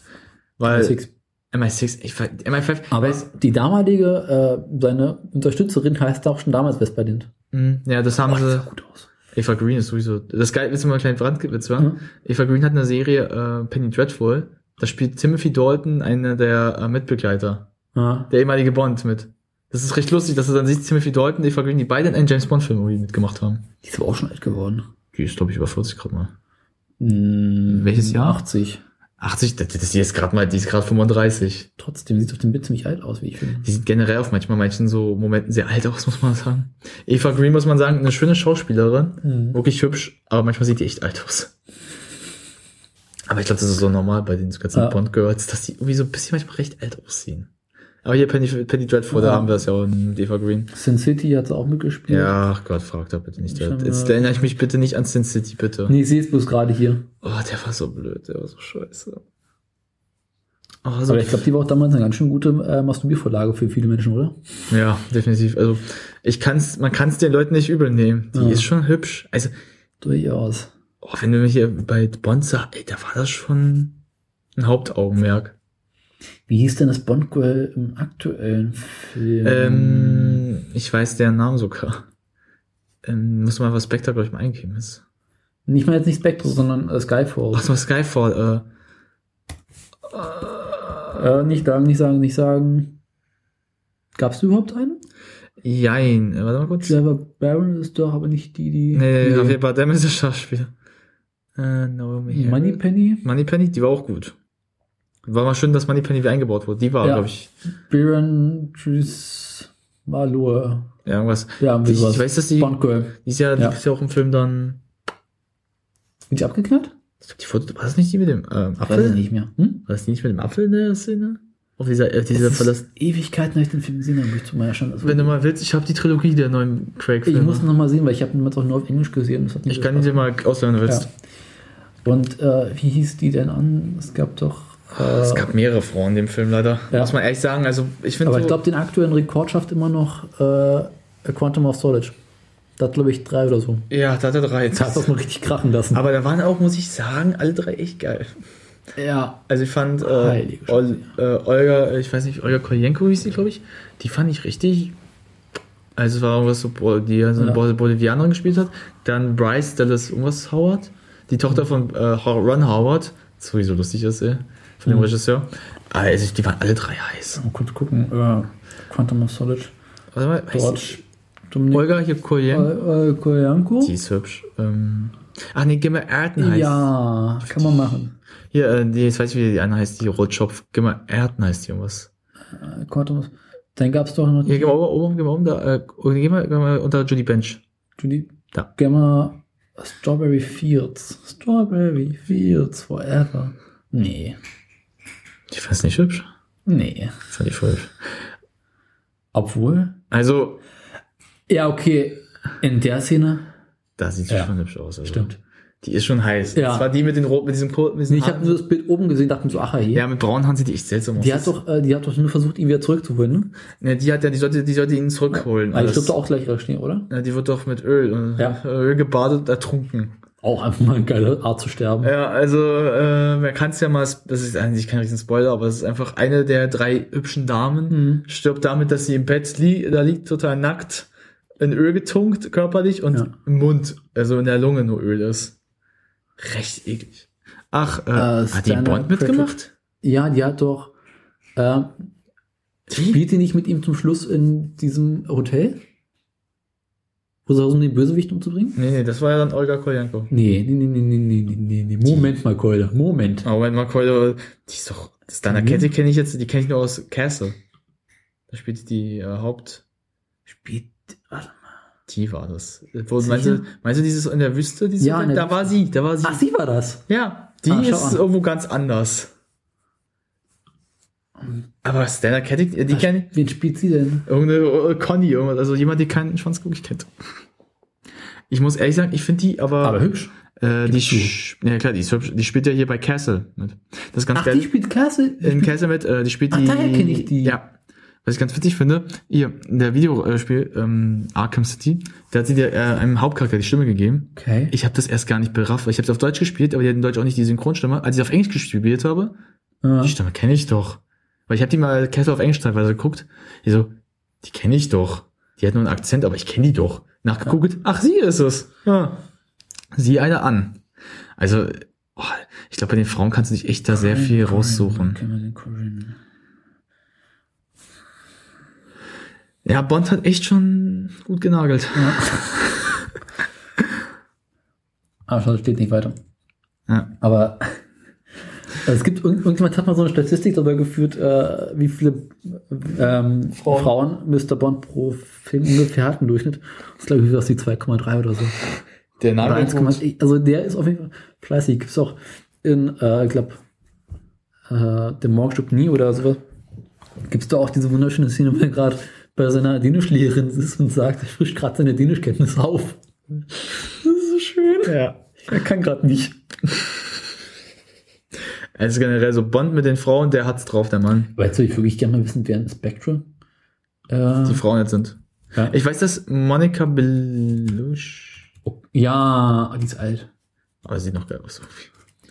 Weil Six. MI6, ich ver- MI5, Aber weiß, die damalige, äh, seine Unterstützerin heißt auch schon damals Vespertint. mh, ja, das haben Oh, sie. gut aus. Eva Green ist sowieso. Das geil, willst du mal einen kleinen Brandwitz, wa? Ja. Eva Green hat eine Serie, äh, Penny Dreadful. Da spielt Timothy Dalton, einer der äh, Mitbegleiter. Ja. Der ehemalige Bond mit. Das ist recht lustig, dass du dann siehst, Timothy Dalton, Eva Green, die beide in einem James Bond Film irgendwie mitgemacht haben. Die ist aber auch schon alt geworden. Die ist, glaube ich, über 40 gerade mal. Hm, Welches Jahr? 80. 80, das, das die ist gerade mal, die ist gerade 35. Trotzdem sieht auf dem Bild ziemlich alt aus, wie ich finde. Die sieht generell auf manchmal manchen so Momenten sehr alt aus, muss man sagen. Eva Green, muss man sagen, eine schöne Schauspielerin. Mhm. Wirklich hübsch, aber manchmal sieht die echt alt aus. Aber ich glaube, das ist so normal bei den ganzen Ja. Bond-Girls, dass die irgendwie so ein bisschen manchmal recht alt aussehen. Aber hier Penny, Penny Dreadful, da Ja. haben wir es ja auch in Eva Green. Sin City hat sie auch mitgespielt. Ja, ach Gott, frag da bitte nicht. Ich hab, Jetzt äh, erinnere ich mich bitte nicht an Sin City, bitte. Nee, ich sehe es bloß gerade hier. Oh, der war so blöd, der war so scheiße. Oh, so Aber ich glaube, die war auch damals eine ganz schön gute äh, Masturbiervorlage für viele Menschen, oder? ja, definitiv. Also ich kann's, man kann es den Leuten nicht übel nehmen. Die Ja. ist schon hübsch. Also, Durchaus. oh, wenn du mich hier bei sagst, ey, da war das schon ein Hauptaugenmerk. Wie hieß denn das Bond-Girl im aktuellen Film? Ähm, ich weiß deren Namen sogar. Ähm, muss mal was Spectre, glaube ich, mal eingeben ist. Nicht mal jetzt nicht Spectre, sondern äh, Skyfall. Ach so, Skyfall, Äh, nicht sagen, nicht sagen, nicht sagen. Gab es überhaupt eine? äh, jein, äh, warte mal kurz. Trevor Baron ist doch aber nicht die, die. Nee, nee, auf jeden Fall, der ist der Schauspieler. Äh, Naomi. Moneypenny? Moneypenny, die war auch gut. War mal schön, dass Moneypenny wieder eingebaut wurde. Die war, Ja. glaube ich, Baron Tris Malor. ja, irgendwas. Ja, irgendwie Ich, ich weiß, dass die, Bond Girl. die ist ja, die Ja. ist ja auch im Film dann, Sind die abgeknallt? ich glaub, die Foto, war das nicht die mit dem ähm, Weiß ich Apfel? nicht mehr. Hm? War das die nicht mit dem Apfel in der Szene? Auf dieser, auf dieser Es Verlass. Ewigkeiten, habe ich den Film gesehen habe, ich zu meiner Schande. Also, Wenn du mal willst, ich habe die Trilogie der neuen ich Craig-Filme. muss noch mal sehen, weil ich habe ihn auch nur auf Englisch gesehen. Ich kann die Spaß dir mal ausleihen, wenn du willst. Ja. Und äh, wie hieß die denn an? Es gab doch Es gab mehrere Frauen in dem Film leider. Ja. Muss man ehrlich sagen. Also ich finde Aber so, ich glaube, den aktuellen Rekord schafft immer noch äh, Quantum of Solid. Da hat, glaube ich, drei oder so. ja, da hat er drei. Da hat das mal richtig krachen lassen. Aber da waren auch, muss ich sagen, alle drei echt geil. ja. Also ich fand äh, Ol, äh, Olga, ich weiß nicht, Olga Kolienko hieß die, glaube ich. Die fand ich richtig. Also es war irgendwas so, die so eine Ja. Bol- Bolivianerin gespielt hat. Dann Bryce Dallas irgendwas Howard, die Tochter von äh, Ron Howard, sowieso lustig ist, ey, von dem Mhm. Regisseur. Also die waren alle drei heiß. Mal kurz gucken. Äh, Quantum of Solid. Warte mal, heißt Dort. Dominik Olga hier Koyanko? Die ist hübsch. Ähm, ach nee, Gimmer Erden heißt. Ja, kann man machen. Hier, äh, die, jetzt weiß ich, wie die eine heißt, die Rotschopf. Gimmer Erden heißt die irgendwas. Äh, Quantum of Dann gab es doch noch Hier, geh mal oben, oben, geh mal oben, da, äh, geh mal, geh mal unter Judy Bench. Judy. Da. Gamma Strawberry Fields. Strawberry Fields forever. Nee. Ich fand's nicht hübsch. Nee. Fand ich voll hübsch. Obwohl. Also, Ja, okay. In der Szene. da sieht sie Ja. schon hübsch aus. Also. Stimmt. Die ist schon heiß. Ja. Das war die mit den roten, mit diesem Nee, ich habe Haaren. nur das Bild oben gesehen, dachte mir so, ach hey. Ja, mit braunen Haaren sieht die echt seltsam aus. Die hat doch, äh, die hat doch nur versucht, ihn wieder zurückzuholen, ne? Ne, die hat ja, die sollte, die sollte ihn zurückholen. Aber ich alles. glaube auch gleich stehen, oder? ja, die wird doch mit Öl, und Ja. Öl gebadet und ertrunken. Auch einfach mal eine geile Art zu sterben. Ja, also äh, man kann es ja mal, das ist eigentlich kein riesen Spoiler, aber es ist einfach eine der drei hübschen Damen Mhm. stirbt damit, dass sie im Bett li da liegt, total nackt, in Öl getunkt körperlich und Ja. im Mund, also in der Lunge nur Öl ist. Recht eklig. Ach, äh, hat die Bond mitgemacht? Ja, die hat doch. Äh, spielt die nicht mit ihm zum Schluss in diesem Hotel? Wo um den Bösewicht umzubringen? Nee, nee, das war ja dann Olga Koljanko. Nee, nee, nee, nee, nee, nee, nee, nee. Moment mal, Keule. Moment. Moment mal, Keule. Die ist doch. Das ist deiner mhm. Kette kenne ich jetzt, die kenne ich nur aus Castle. Da spielt die äh, Haupt. Spielt. Warte mal. Die war das. Wo, meinst, du, meinst du dieses in der Wüste? Diese ja, in der da Wüste. war sie. Da war sie. Ach, sie war das. Ja. Die ah, Ach, ist irgendwo ganz anders. Aber Stella Kettig, die Was- kenne ich. Wen spielt sie denn? Irgendeine äh, Conny, irgendwas, also jemand, die keinen Schwanz guckig kennt. Ich muss ehrlich sagen, ich finde die aber. Aber hübsch. Äh, die, ja klar, die ist hübsch. Die spielt ja hier bei Castle mit. Das ist ganz Ach, geil. die spielt Castle. in Castle mit, äh, die spielt Ach, die. daher kenn ich die. Ja. Was ich ganz witzig finde, hier, in der Videospiel ähm, Arkham City, da hat sie dir äh, einem Hauptcharakter die Stimme gegeben. Okay. Ich habe das erst gar nicht berafft, weil ich habe es auf Deutsch gespielt, aber die hat in Deutsch auch nicht die Synchronstimme. Als ich auf Englisch gespielt habe, Ja. die Stimme kenne ich doch. Weil ich habe die mal Castle auf Englisch teilweise geguckt. Ich so, die kenne ich doch. Die hat nur einen Akzent, aber ich kenne die doch. Nachgeguckt, ach, sie ist es. Ja. Sieh eine an. Also, oh, ich glaube, bei den Frauen kannst du dich echt da sehr viel raussuchen. Den Corinne? Ja, Bond hat echt schon gut genagelt. Ja. Aber schau, steht nicht weiter. Ja. Aber es gibt irgend- irgendjemand hat mal so eine Statistik darüber geführt, äh, wie viele ähm, Frauen. Frauen. Mr. Bond pro Film ungefähr hat im Durchschnitt. Das glaube ich, was die 2,3 oder so. Der Nagel 1,1. Also der ist auf jeden Fall fleißig. Ist auch in, äh, ich glaube, äh, dem Morgenstück nie oder sowas. Gibt es da auch diese wunderschöne Szene, wo er gerade bei seiner Dänischlehrerin ist und sagt, er frischt gerade seine Dänischkenntnisse auf. Das ist so schön. Ja. Er kann gerade nicht. Also generell so Bond mit den Frauen, der hat's drauf, der Mann. Jetzt würde ich wirklich gerne mal wissen, wer in Spectre äh, Die Frauen jetzt sind. ja. Ich weiß, dass Monica Belushi, Oh, ja, die ist alt. aber sie sieht noch geil aus.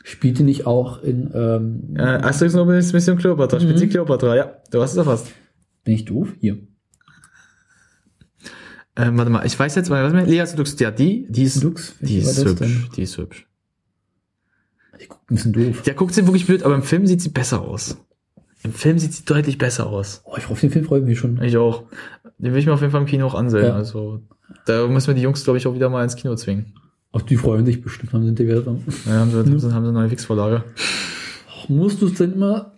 Spielt die nicht auch in, ähm, Äh, Asterix und Obelix Mission Cleopatra, spielt Mhm. sie Cleopatra, ja. Du hast es erfasst. bin ich doof? Hier. Ähm, warte mal, ich weiß jetzt, was mir, Lea Sedux, ja, die, die ist, Lux? die ist hübsch, die ist hübsch. Die guckt ein bisschen doof. Der guckt sie wirklich blöd, aber im Film sieht sie besser aus. Im Film sieht sie deutlich besser aus. Oh, ich auf den Film freue ich mich schon. Ich auch. Den will ich mir auf jeden Fall im Kino auch ansehen. Ja. Also, da müssen wir die Jungs, glaube ich, auch wieder mal ins Kino zwingen. Auch die freuen sich bestimmt, haben sind die wieder dran. Ja, haben sie, haben sie, haben sie eine neue Fixvorlage. Musst du es denn mal?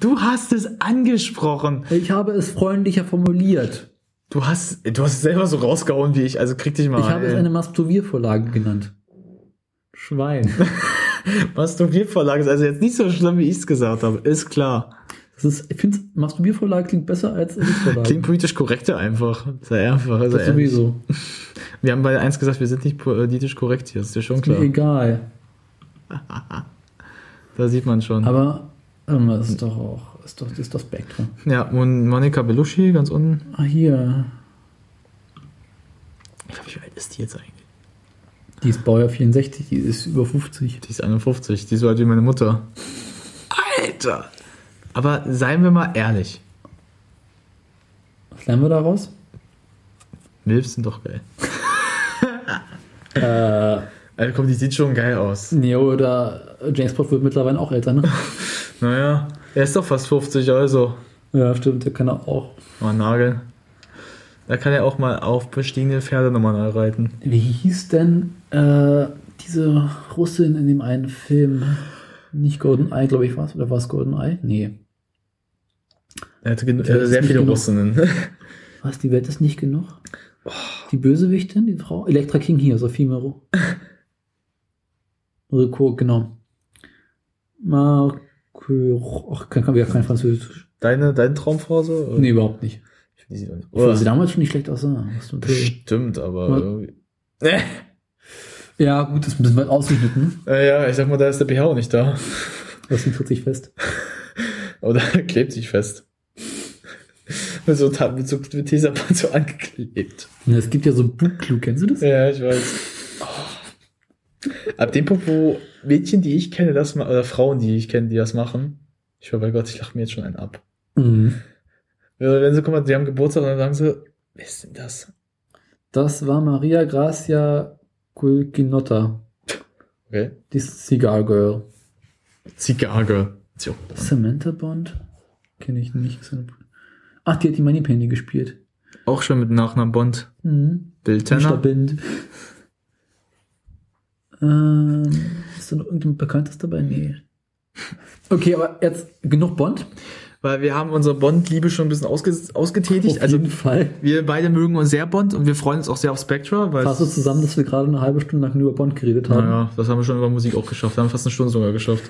Du hast es angesprochen. Ich habe es freundlicher formuliert. Du hast, du hast es selber so rausgehauen wie ich, also krieg dich mal. Ich habe es ey. eine Masturbiervorlage genannt. Schwein. Masturbiervorlage ist also jetzt nicht so schlimm, wie ich es gesagt habe. Ist klar. Das ist, ich finde, Masturbiervorlage klingt besser als Vorlage. Klingt politisch korrekter einfach. Sehr einfach. Also das sowieso. Wir haben bei eins gesagt, wir sind nicht politisch korrekt hier. Das ist dir schon Ist mir klar. egal. Da sieht man schon. Aber Ähm, Das ist doch auch, ist doch, das ist doch Spectre. Ja, Mon Monika Belushi ganz unten. Ah, hier. Ich glaube, wie alt ist die jetzt eigentlich? Die ist Baujahr 64, die ist über 50. Die ist 51, die ist so alt wie meine Mutter. Alter! Aber seien wir mal ehrlich. Was lernen wir daraus? Milfs sind doch geil. Äh, Also komm, die sieht schon geil aus. Neo oder James Bond wird mittlerweile auch älter, ne? Naja, er ist doch fast 50, also. Ja, stimmt, der kann er auch. Mal nageln. Da kann er auch mal auf bestiegene Pferde nochmal reiten. Wie hieß denn äh, diese Russin in dem einen Film? Nicht Golden Eye, glaube ich, war es. Oder war es Golden Eye? Nee. Er hatte äh, sehr viele genug. Russinnen. Was, die Welt ist nicht genug? Die Bösewichtin, die Frau? Elektra King hier, Sophie Mero. Rico, genau. Marco, ach, kann, kann wieder kein Französisch. Deine, deine Traumfrau so? Nee, überhaupt nicht. Die sieht auch nicht. Oder sie damals schon nicht schlecht natürlich- Stimmt, aber. Äh. Ja, gut, das ein bisschen weit ausgeschnitten. Ja, ich sag mal, da ist der BH auch nicht da. Das sind 40 fest. Oder klebt sich fest. mit so, mit so mit Tesaband so angeklebt. Ja, es gibt ja so Bookclue, kennst du das? Ja, ich weiß. Oh. Ab dem Punkt, wo Mädchen, die ich kenne, das oder Frauen, die ich kenne, die das machen, ich höre bei Gott, ich lache mir jetzt schon einen ab. Mhm. Wenn wenn sie, guck mal, die haben Geburtstag und dann sagen sie, wer ist denn das? Das war Maria Gracia Culquinotta. Okay. Die Cigar Girl. Zigarre. So. Samantha Bond? Kenne ich nicht. Ach, die hat die Moneypenny gespielt. Auch schon mit Nachnamen Bond. Mhm. Bill. Tanner. Bind. Ähm, ist da noch irgendjemand Bekanntes dabei? Nee. Okay, aber jetzt genug Bond. Weil wir haben unsere Bond-Liebe schon ein bisschen ausge ausgetätigt. Auf Also jeden Fall. wir beide mögen uns sehr Bond und wir freuen uns auch sehr auf Spectra, weil Fasst du zusammen, dass wir gerade eine halbe Stunde lang über Bond geredet haben? naja, das haben wir schon über Musik auch geschafft. Wir haben fast eine Stunde sogar geschafft.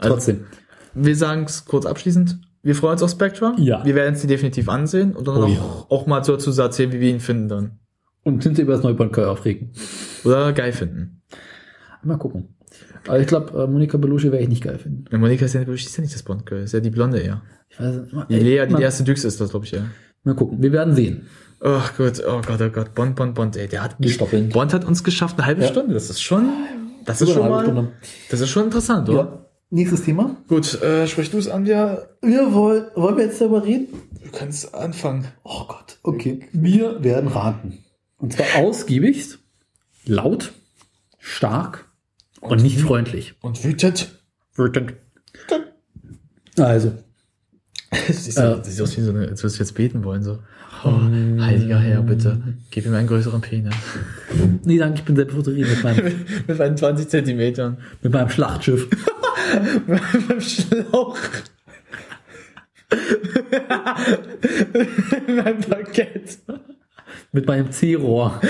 Also, Trotzdem. Wir sagen es kurz abschließend. Wir freuen uns auf Spectra. Ja. Wir werden es die definitiv ansehen und dann Oh auch, ja. auch mal dazu erzählen, wie wir ihn finden dann. Und sind sie über das neue Bond aufregen. Oder geil finden. Mal gucken. Aber ich glaube, äh, Monika Belushi werde ich nicht geil finden. Ja, Monika ist ja, ist ja nicht das Bond-Girl, ist ja die Blonde eher. Ich weiß nicht. Die Ey, Lea, die mal, erste Düx ist das, glaube ich, ja. mal gucken. Wir werden sehen. Ach Gott, oh Gott, oh Gott, Bond, Bond, Bond, ey, der hat, Die stoppeln. Bond hat uns geschafft, eine halbe Ja. Stunde, das ist schon, das ist schon mal, Stunde. das ist schon interessant, oder? Ja. Nächstes Thema. Gut, äh, sprich du es an, wir, Wir wollen, wollen wir jetzt darüber reden? du kannst anfangen. Oh Gott. Okay. Wir werden raten. Und zwar ausgiebigst, laut, stark und, nicht freundlich. Und wütend. Wütend. Also, Das sieht, so, Äh. das sieht aus wie so eine, als würdest du jetzt beten wollen, so. Oh, heiliger Herr, bitte, gib ihm einen größeren Penis. nee, danke, ich bin selbst fotografiert mit meinem, Mit meinen 20 Zentimetern. mit meinem Schlachtschiff. Mit meinem Schlauch. Mit meinem Parkett. Mit meinem C-Rohr.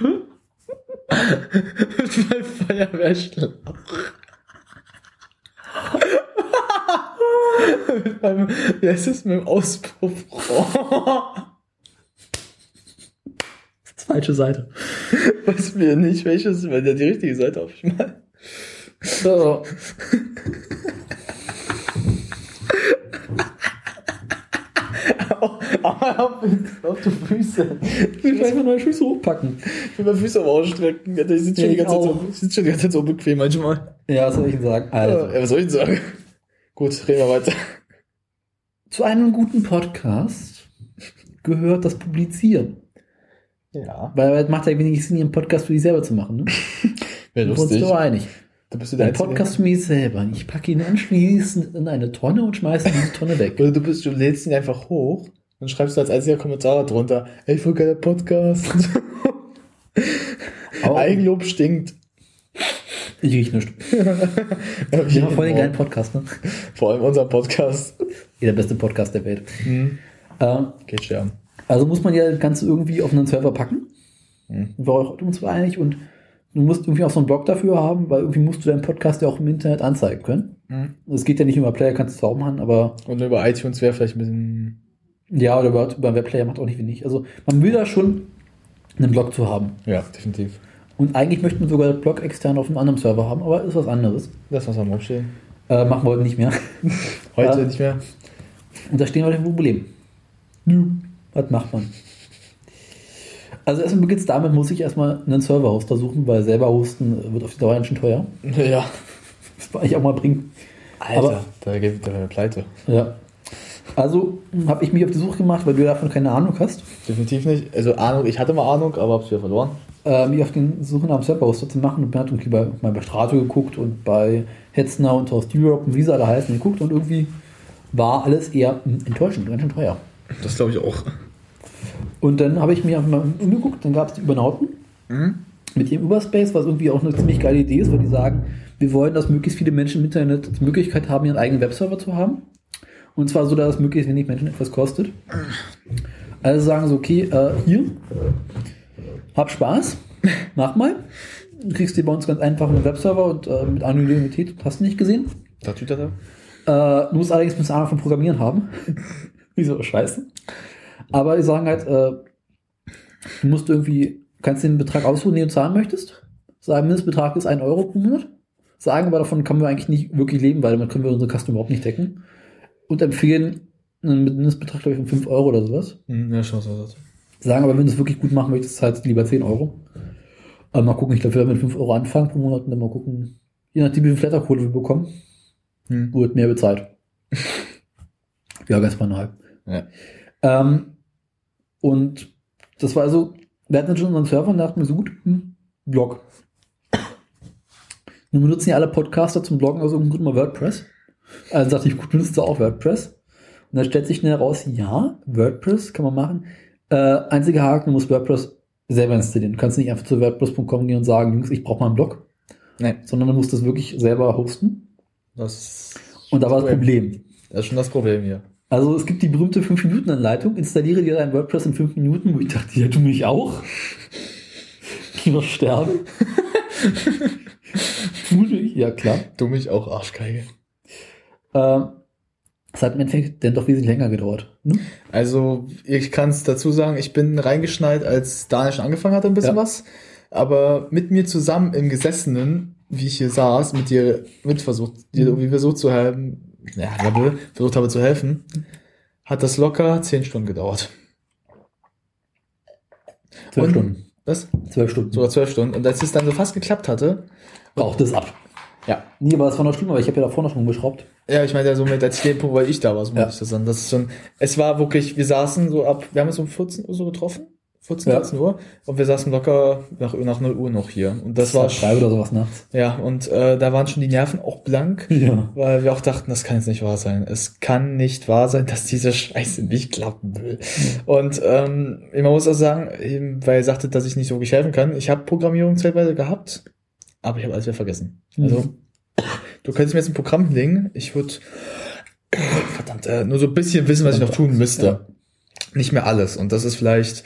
Mit meinem Feuerwehrschlauch. mit meinem, wie heißt das, mit dem Auspuffrohr. Das ist falsche Seite. Weiß mir nicht, welches, wenn der die richtige Seite aufschmeißt. So. Auf, auf die Füße. Ich will einfach neue Füße hochpacken. Ich will meine Füße aber ausstrecken. Die sind schon, Ja, die ganze Zeit so, sind schon die ganze Zeit so bequem manchmal. Ja, was soll ich denn sagen? Also, Ja, was soll ich denn sagen? Gut, reden wir weiter. zu einem guten Podcast gehört das Publizieren. Ja. Weil es macht ja wenig Sinn, ihren Podcast für dich selber zu machen. Ne? Wäre lustig. doch einig. Da bist du der Einzige. Podcast für mich selber. Ich packe ihn anschließend in eine Tonne und schmeiße diese Tonne weg. Oder du bist, du lädst ihn einfach hoch und schreibst du als einziger Kommentar drunter, ey, voll geiler Podcast. Aber Eigenlob stinkt. Ich riech nichts. Ja, Wir haben voll den geilen Podcast, ne? Vor allem unser Podcast. Der beste Podcast der Welt. Mhm. Ähm, Geht sterben. also muss man ja das Ganze irgendwie auf einen Server packen. Mhm. Wir auch uns einig und du musst irgendwie auch so einen Blog dafür haben, weil irgendwie musst du deinen Podcast ja auch im Internet anzeigen können. Mhm. Es geht ja nicht über Player, kannst du es auch machen, aber Und über iTunes wäre vielleicht ein bisschen. ja, oder über, über einen Webplayer macht auch nicht wenig. Also man will da schon einen Blog zu haben. Ja, definitiv. Und eigentlich möchte man sogar Blog extern auf einem anderen Server haben, aber ist was anderes. Das, was am steht. Äh, machen wir heute nicht mehr. Heute Ja. nicht mehr. Und da stehen wir vor dem Problem. Was macht man? Also erstmal beginnt es damit, muss ich erstmal einen Server-Hoster suchen, weil selber hosten wird auf die Dauer ganz schön teuer. Ja. Das war ich auch mal bringen. Alter, Aber- da geht der pleite. Ja. Also habe ich mich auf die Suche gemacht, weil du davon keine Ahnung hast, Definitiv nicht. Also Ahnung, ich hatte mal Ahnung, aber hab's wieder verloren. Äh, mich auf den Suche nach einem Server-Hoster zu machen und mir hat irgendwie bei, mal bei Strato geguckt und bei Hetzner und Host Europe und wie sie alle heißen geguckt und irgendwie war alles eher hm, enttäuschend, ganz schön teuer. Das glaube ich auch. Und dann habe ich mir einfach mal umgeguckt, dann gab es die Übernauten mit ihrem Überspace, was irgendwie auch eine ziemlich geile Idee ist, weil die sagen, wir wollen, dass möglichst viele Menschen im Internet die Möglichkeit haben, ihren eigenen Webserver zu haben. Und zwar so, dass es möglichst wenig Menschen etwas kostet. Also sagen sie, okay, äh, hier, hab Spaß, mach mal. Du kriegst dir bei uns ganz einfach einen Webserver und äh, mit Anonymität, hast du nicht gesehen. Da tut er da. Äh, du musst allerdings ein bisschen Ahnung von Programmieren haben. Wieso scheiße? Aber die sagen halt, äh, du musst irgendwie, kannst den Betrag aussuchen, den du zahlen möchtest. Sagen, Mindestbetrag ist 1 Euro pro Monat. Sagen aber davon können wir eigentlich nicht wirklich leben, weil damit können wir unsere Kosten überhaupt nicht decken. Und empfehlen einen Mindestbetrag, glaube ich, von 5 Euro oder sowas. Hm, ja, schon so. Sagen aber, wenn du es wirklich gut machen möchtest, halt lieber 10 Euro. Aber mal gucken, ich glaube, wir werden mit 5 Euro anfangen pro Monat und dann mal gucken, je nachdem, wie viel Flatterkohle wir bekommen, Hm. wird mehr bezahlt. ja, ganz banal. Ja. Ähm, und das war also, wir hatten schon unseren Server und dachten mir so gut, hm, Blog. Nun benutzen ja alle Podcaster zum Bloggen aus irgendeinem Grund mal WordPress. Also dachte ich, gut, benutzt du auch WordPress? Und dann stellt sich schnell raus, ja, WordPress kann man machen. Äh, einziger Haken, du musst WordPress selber installieren. Du kannst nicht einfach zu WordPress.com gehen und sagen, Jungs, ich brauche mal einen Blog, Nein, sondern du musst das wirklich selber hosten. das, Und da war das Problem. das ist schon das Problem hier. Also es gibt die berühmte 5-Minuten-Anleitung. Installiere dir dein WordPress in 5 Minuten, wo ich dachte, ja, du mich auch. Ich noch sterben. Ich? Ja, klar. Du mich auch, Arschgeige. Ähm, es hat im Endeffekt dann doch wesentlich länger gedauert. Ne? Also, ich kann es dazu sagen, ich bin reingeschneit, als Daniel schon angefangen hatte, ein bisschen Ja. was. Aber mit mir zusammen im Gesessenen, wie ich hier saß, mit dir mit versucht, dir Mhm. wie wir so zu helfen, ja, versucht habe zu helfen, hat das locker zehn Stunden gedauert. Zwölf Und- Stunden. Was? Zwölf Stunden. Sogar zwölf Stunden. Und als es dann so fast geklappt hatte, Braucht es ab. ja, Nee, aber es war noch schlimmer, weil ich habe ja davor noch rumgeschraubt. Ja, ich meine ja so mit als den Punkt, weil ich da war, so Ja. muss ich das sagen. Das ist schon, es war wirklich, wir saßen so ab, wir haben uns um 14 Uhr so getroffen, 14, Ja. 13 Uhr, und wir saßen locker nach, nach 0 Uhr noch hier. Und das war, drei oder sowas nachts. ja, und äh, da waren schon die Nerven auch blank, Ja. weil wir auch dachten, das kann jetzt nicht wahr sein. Es kann nicht wahr sein, dass diese Scheiße nicht klappen will. Und ähm, man muss auch sagen, eben, weil er sagte, dass ich nicht so wirklich helfen kann, ich habe Programmierung zeitweise gehabt, aber ich habe alles wieder vergessen. Also, Mhm. Du könntest mir jetzt ein Programm hinlegen, ich würde verdammt, äh, nur so ein bisschen wissen, was ich noch tun müsste. Ja. Nicht mehr alles. Und das ist vielleicht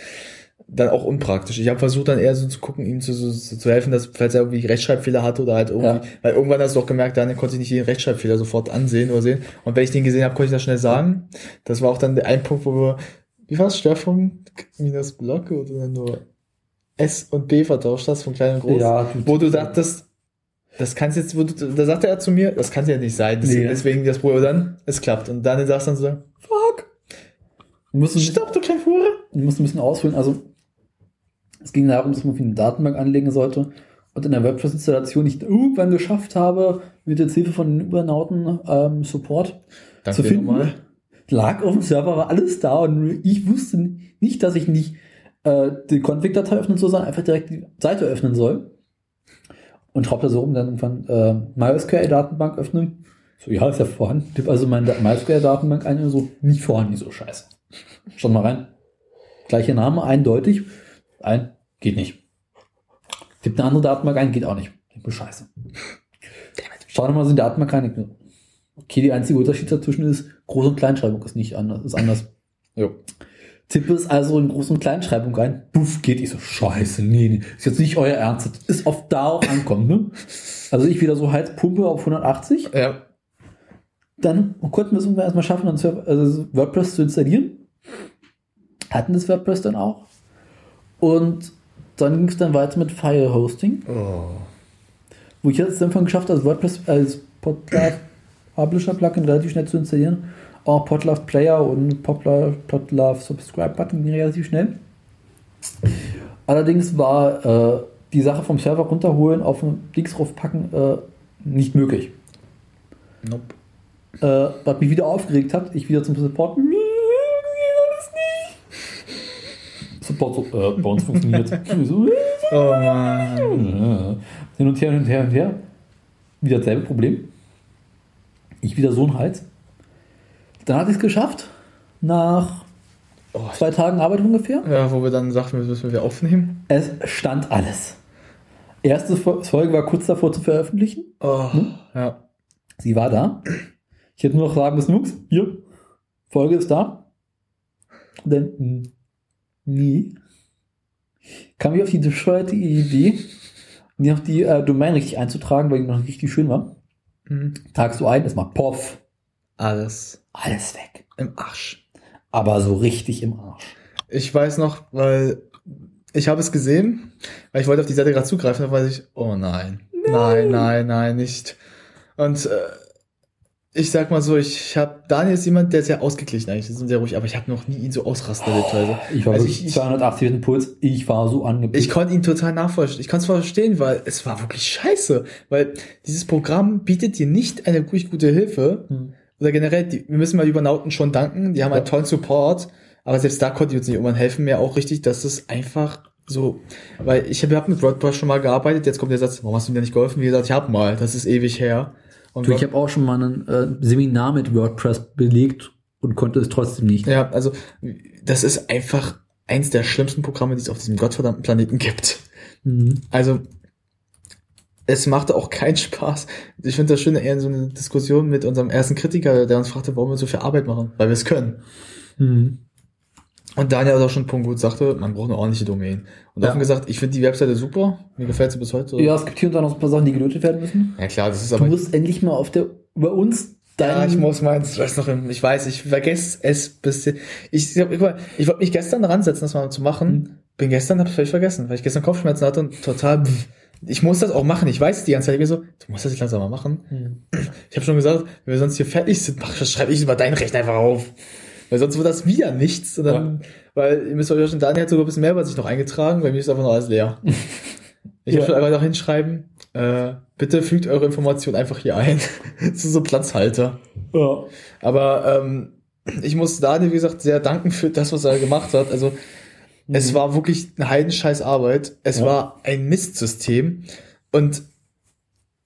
dann auch unpraktisch. Ich habe versucht dann eher so zu gucken, ihm zu, so, zu helfen, dass falls er irgendwie Rechtschreibfehler hatte oder halt irgendwie, Ja. weil irgendwann hast du auch gemerkt, dann konnte ich nicht jeden Rechtschreibfehler sofort ansehen oder sehen. Und wenn ich den gesehen habe, konnte ich das schnell sagen. Das war auch dann der ein Punkt, wo wir, wie war es, Störpunkt minus Block oder nur S und B vertauscht hast von klein und groß? Ja, wo du dachtest, das kannst jetzt, da sagte er zu mir, das kann ja nicht sein. Das, Nee. Deswegen das Problem, dann, es klappt. Und dann sagst du dann so, fuck, Du musst, ein bisschen, stopp, du kleine Hure. du musst ein bisschen ausholen. Also, es ging darum, dass man eine Datenbank anlegen sollte und in der WordPress-Installation nicht irgendwann geschafft habe, mit der Hilfe von den Übernauten ähm, Support Danke zu finden. nochmal. Lag auf dem Server, war alles da und ich wusste nicht, dass ich nicht äh, die Config-Datei öffnen soll, sondern einfach direkt die Seite öffnen soll. Und schraubte so rum, dann irgendwann äh, MySQL-Datenbank öffnen. So, ja, ist ja vorhanden. Tipp also meine Da- MySQL-Datenbank ein und so, nicht vorhanden, so scheiße. Schau mal rein. Gleicher Name, eindeutig. Ein, geht nicht. Gibt eine andere Datenbank ein, geht auch nicht. Ich bin scheiße. Schau doch mal so in die Datenbank rein. Okay, die einzige Unterschied dazwischen ist, Groß- und Kleinschreibung ist nicht anders, ist anders. Jo. Tippe es also in Groß- und Kleinschreibung rein. Puff, geht. Ich so, scheiße, nee, nee, ist jetzt nicht euer Ernst. Das ist auf da auch ankommen, ne? Also ich wieder so Heizpumpe auf 180. Ja. Dann konnten wir es irgendwann erstmal schaffen, also WordPress zu installieren. Hatten das WordPress dann auch. Und dann ging es dann weiter mit File Hosting, Oh. wo ich jetzt dann von geschafft habe, als WordPress als Podcast Publisher-Plugin relativ schnell zu installieren. Auch Podlove Player und Podlove, Subscribe Button ging relativ schnell. Allerdings war äh, die Sache vom Server runterholen, auf den Dings draufpacken, äh, nicht möglich. Nope. Äh, was mich wieder aufgeregt hat, ich wieder zum Support. Support so, äh, bei uns funktioniert Oh Mann. Hin und her, hin und her, hin und her. Wieder dasselbe Problem. Ich wieder so ein Hals. Dann hatte ich es geschafft. Nach Oh, zwei Tagen Arbeit ungefähr. ja, wo wir dann sagten, wir müssen wir aufnehmen. Es stand alles. Erste Folge war kurz davor zu veröffentlichen. Oh, Hm? ja. Sie war da. Ich hätte nur noch sagen müssen, Jungs, hier, Folge ist da. Und dann, hm, nie. Kam ich auf die bescheuerte Idee, noch die äh, Domain richtig einzutragen, weil die noch richtig schön war. Mhm. Tragst du ein, ist mal poff, Alles alles weg. im Arsch. Aber so richtig im Arsch. Ich weiß noch, weil ich habe es gesehen, weil ich wollte auf die Seite gerade zugreifen, da weiß ich, oh nein, nein, nein, nein, nicht. Und äh, ich sag mal so, ich habe Daniel ist jemand, der ist sehr ausgeglichen eigentlich, ist sehr ruhig, aber ich habe noch nie ihn so ausrasten erlebt. Also. Ich war Also wirklich ich- 280 Puls, ich war so angepisst. Ich konnte ihn total nachvollziehen. Ich konnte es verstehen, weil es war wirklich scheiße. Weil dieses Programm bietet dir nicht eine wirklich gute Hilfe. Hm. Oder generell, die, wir müssen mal über Nauten schon danken. Die haben Ja. einen tollen Support. Aber selbst da konnte ich uns nicht irgendwann helfen. Mir auch richtig, dass es einfach so, weil ich habe hab mit WordPress schon mal gearbeitet. Jetzt kommt der Satz, warum hast du mir nicht geholfen? Wie gesagt, ich hab mal. Das ist ewig her. Und Du, ich habe auch schon mal ein äh, Seminar mit WordPress belegt und konnte es trotzdem nicht. ja, also das ist einfach eins der schlimmsten Programme, die es auf diesem gottverdammten Planeten gibt. Mhm. Also, es machte auch keinen Spaß. Ich finde das schön, eher so eine Diskussion mit unserem ersten Kritiker, der uns fragte, warum wir so viel Arbeit machen, weil wir es können. Mhm. Und Daniel hat auch schon Punkt gut sagte, man braucht eine ordentliche Domain. Und Ja. offen gesagt, ich finde die Webseite super, mir gefällt sie bis heute. Ja, es gibt hier und da noch ein paar Sachen, die gelötet werden müssen. ja klar, das ist Du aber... musst endlich mal auf der, bei uns Ja, dein, ich muss meins, ich weiß noch, ich weiß, ich vergesse es bisschen. Ich, ich, mal, ich wollte mich gestern dran setzen, das mal zu machen. Mhm. Bin gestern, hab's völlig vergessen, weil ich gestern Kopfschmerzen hatte und total, pff, ich muss das auch machen. Ich weiß die ganze Zeit, ich bin so, du musst das jetzt langsam mal machen. Mhm. Ich habe schon gesagt, wenn wir sonst hier fertig sind, mach, schreibe ich über deinen Rechner einfach auf. Weil sonst wird das wieder nichts. Und dann, Weil ihr müsst euch schon, Daniel hat sogar ein bisschen mehr über sich noch eingetragen, bei mir ist einfach nur alles leer. Ich Ja. einfach noch hinschreiben, äh, bitte fügt eure Informationen einfach hier ein. das ist so Platzhalter. Ja. Aber ähm, ich muss Daniel, wie gesagt, sehr danken für das, was er gemacht hat. Also es Mhm. war wirklich eine heidenscheiß Arbeit. Es Ja. war ein Mistsystem. Und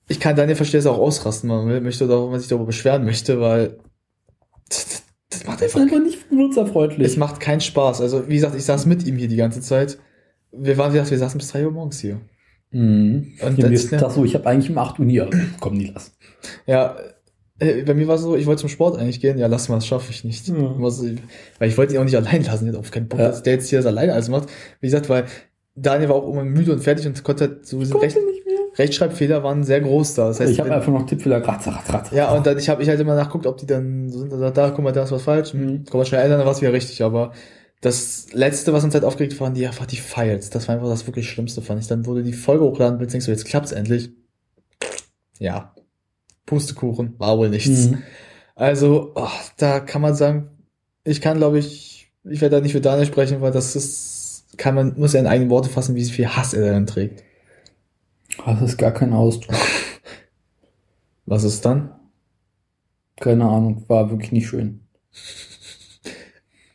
ich kann Daniel verstehen, dass er auch ausrasten man will, möchte oder man sich darüber beschweren möchte, weil das, das macht Das einfach, einfach nicht benutzerfreundlich. es macht keinen Spaß. Also wie gesagt, ich saß mit ihm hier die ganze Zeit. Wir waren, wie gesagt, wir saßen bis drei Uhr morgens hier. Mhm. Und Und das- das, das so, ich habe eigentlich um 8 Uhr nie. Komm, nie lass. Ja, bei mir war es so, ich wollte zum Sport eigentlich gehen. Ja, lass mal, das schaffe ich nicht. Ja. Weil ich wollte ihn auch nicht allein lassen. Ich auf keinen Bock, Ja. dass der jetzt hier das alleine alles macht. Wie gesagt, weil Daniel war auch irgendwann müde und fertig und konnte halt so diese Recht. Rechtschreibfehler waren sehr groß da. Das heißt, Ich habe einfach noch Tippfehler, ratz, ratz, ratz. ja, und dann ich habe ich halt immer nachguckt, ob die dann so sind, also da, guck mal, da ist was falsch, Mhm. komm mal schnell ändern, dann war es wieder richtig, aber das letzte, was uns halt aufgeregt war, waren die einfach die Files. Das war einfach das wirklich Schlimmste, fand ich. Dann wurde die Folge hochgeladen, und denkst so, jetzt klappt's endlich. Ja. Pustekuchen, war wohl nichts. Mhm. Also, oh, da kann man sagen, ich kann, glaube ich, ich werde da nicht für Daniel sprechen, weil das ist, kann man, muss er in eigenen Worte fassen, wie viel Hass er dann trägt. Das ist gar kein Ausdruck. Was ist dann? Keine Ahnung, war wirklich nicht schön.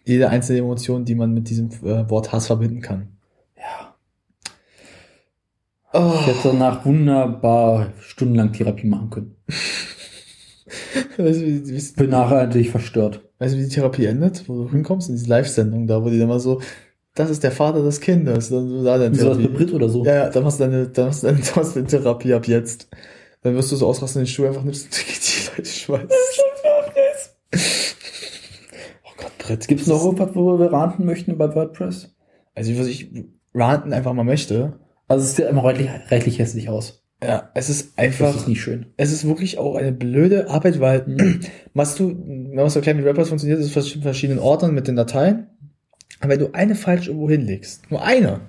Jede einzelne Emotion, die man mit diesem äh, Wort Hass verbinden kann. Oh. Ich hätte danach wunderbar stundenlang Therapie machen können. Weißt du, wie, wie, Bin nachhaltig verstört. weißt du, wie die Therapie endet? Wo du hinkommst in diese Live-Sendung, da wo die dann mal so, das ist der Vater des Kindes. Dann so da deine Therapie. Brit oder so. Ja, ja, dann machst du deine, dann machst du deine, dann machst du deine Therapie ab jetzt. Dann wirst du so ausrasten, den Stuhl einfach nimmst und die Leute schmeißt. Oh Gott, Brett. Gibt's noch irgendwas, wo wir ranten möchten bei WordPress? Also, was ich ranten einfach mal möchte. Also es sieht immer rechtlich, rechtlich hässlich aus. Ja, es ist Das einfach, ist nicht schön. es ist wirklich auch eine blöde Arbeit, weil Mhm. machst du, wenn man so erklärt, wie WordPress funktioniert, ist es in verschiedenen Ordnern mit den Dateien. Aber wenn du eine falsch irgendwo hinlegst, nur eine,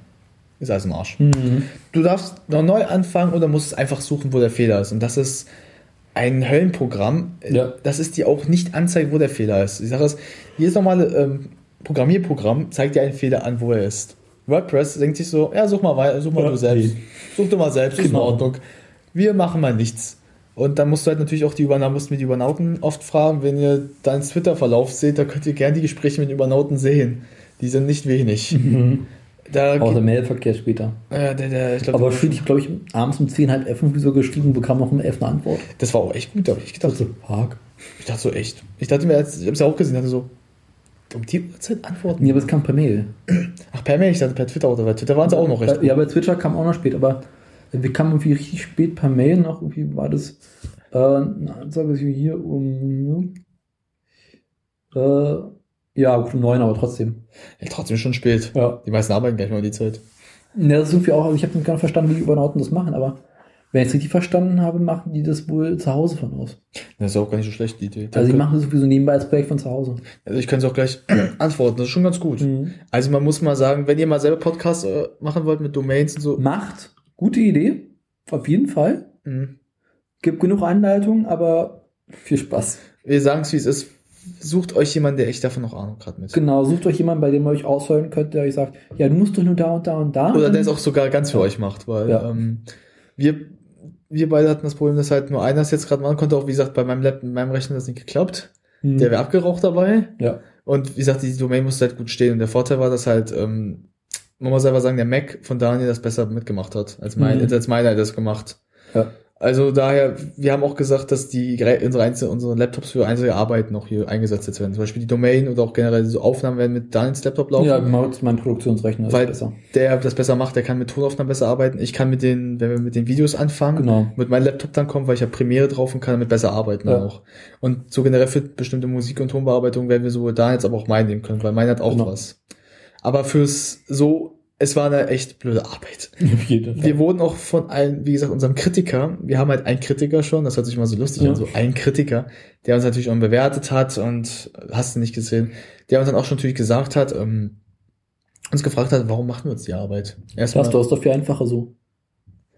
ist alles im Arsch. Mhm. Du darfst noch neu anfangen oder musst einfach suchen, wo der Fehler ist. Und das ist ein Höllenprogramm, Ja. das ist dir auch nicht anzeigt, wo der Fehler ist. Ich sage es, jedes normale ähm, Programmierprogramm zeigt dir einen Fehler an, wo er ist. WordPress denkt sich so, ja, such mal weiter, such mal Ja. du selbst. Such du mal selbst, ist in Genau. Ordnung. Wir machen mal nichts. Und dann musst du halt natürlich auch die Übernauten, musst du die Übernauten oft fragen, wenn ihr deinen Twitter-Verlauf seht, da könnt ihr gerne die Gespräche mit den Übernauten sehen. Die sind nicht wenig. Da Außer Mailverkehr später. äh, der, der, ich glaub, Aber dich, glaube ich, abends um 10, halb F irgendwie so geschrieben, bekam noch um 11 eine Antwort. das war auch echt gut, da hab ich gedacht. Also, Park. Ich dachte so echt. Ich dachte mir, als- ich hab's ja auch gesehen, dachte so, um die Uhrzeit antworten. Nee, aber es kam per Mail. Ach, per Mail, ich dachte per Twitter oder bei Twitter waren sie auch noch recht. Ja, bei Twitter kam auch noch spät, aber wir kamen irgendwie richtig spät per Mail noch. Irgendwie war das äh, eine Ansage hier um. Äh, ja, gut um 9, aber trotzdem. Ja, trotzdem schon spät. Ja. Die meisten arbeiten gleich mal die Zeit. Ja, das ist irgendwie auch, also ich habe nicht ganz verstanden, wie die Übernauten das machen, aber wenn ich es richtig verstanden habe, machen die das wohl zu Hause von aus. Das ist auch gar nicht so schlecht, die Idee. Also Danke. machen das sowieso nebenbei als Projekt von zu Hause. Also ich kann es auch gleich antworten, das ist schon ganz gut. Mhm. Also man muss mal sagen, wenn ihr mal selber Podcasts äh, machen wollt mit Domains und so, Macht, gute Idee, auf jeden Fall. mh, Gibt genug Anleitungen, aber viel Spaß. wir sagen es wie es ist, sucht euch jemanden, der echt davon noch Ahnung hat mit. Genau, sucht euch jemanden, bei dem ihr euch ausheulen könnt, der euch sagt, ja, du musst doch nur da und da und da. Oder der es auch sogar ganz für euch macht, weil Ja. ähm, wir, wir beide hatten das Problem, dass halt nur einer es jetzt gerade machen konnte, auch wie gesagt, bei meinem Laptop, meinem Rechner das nicht geklappt. Mhm. Der wäre abgeraucht dabei. ja. Und wie gesagt, die Domain musste halt gut stehen. Und der Vorteil war, dass halt, ähm, man muss selber sagen, der Mac von Daniel das besser mitgemacht hat, als mein, Mhm. als meiner das gemacht. Ja. Also daher, wir haben auch gesagt, dass die unsere, einzelnen, unsere Laptops für einzelne Arbeiten noch hier eingesetzt jetzt werden. Zum Beispiel die Domain oder auch generell so Aufnahmen werden mit Daniels Laptop laufen. Ja, macht mein Produktionsrechner weil ist besser. der das besser macht, der kann mit Tonaufnahmen besser arbeiten. Ich kann mit den, wenn wir mit den Videos anfangen, Genau. mit meinem Laptop dann kommen, weil ich habe Premiere drauf und kann damit besser arbeiten Ja. auch. Und so generell für bestimmte Musik- und Tonbearbeitung werden wir sowohl da jetzt aber auch meinen nehmen können, weil mein hat auch Genau. was. Aber fürs so, es war eine echt blöde Arbeit. Wir wurden auch von allen, wie gesagt, unserem Kritiker, wir haben halt einen Kritiker schon, das hört sich mal so lustig Ja. an, so ein Kritiker, der uns natürlich auch bewertet hat und hast du nicht gesehen, der uns dann auch schon natürlich gesagt hat, ähm, uns gefragt hat, warum machen wir uns die Arbeit? Erstmal, Das ist doch viel einfacher so.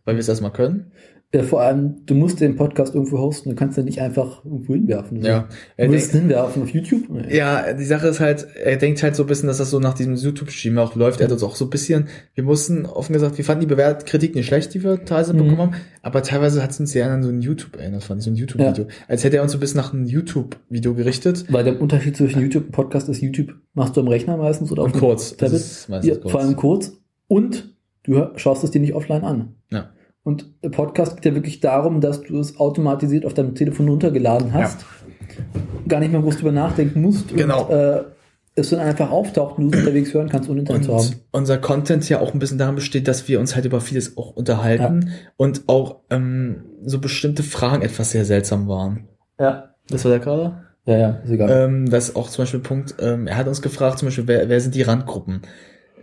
weil wir es erstmal können. Ja, vor allem, du musst den Podcast irgendwo hosten, du kannst den nicht einfach irgendwo hinwerfen. So. Ja. Du Er willst denkt, ihn hinwerfen auf YouTube? Ja, die Sache ist halt, er denkt halt so ein bisschen, dass das so nach diesem YouTube-Stream auch läuft. Er hat uns auch so ein bisschen, wir mussten offen gesagt, wir fanden die Bewertkritik nicht schlecht, die wir teilweise Mhm. bekommen haben, aber teilweise hat es uns sehr an so ein YouTube erinnert, fand ich, so ein YouTube-Video. Als hätte er uns so ein bisschen nach einem YouTube-Video gerichtet. Weil der Unterschied zwischen YouTube und Podcast ist, YouTube machst du am Rechner meistens oder Und auf dem kurz. Das Tablet. ist meistens Ja, kurz. vor allem kurz. Und du schaust es dir nicht offline an. Ja. Und der Podcast geht ja wirklich darum, dass du es automatisiert auf deinem Telefon runtergeladen hast. Gar nicht mehr groß drüber nachdenken musst. Genau. Und, äh, es dann einfach auftaucht und du es unterwegs hören kannst, ohne Internet zu haben. Unser Content ja auch ein bisschen daran besteht, dass wir uns halt über vieles auch unterhalten und auch ähm, so bestimmte Fragen etwas sehr seltsam waren. Ja. Das war der gerade? Ja, ja, ist egal. Ähm, das ist auch zum Beispiel ein Punkt, ähm, er hat uns gefragt, zum Beispiel, wer, wer sind die Randgruppen?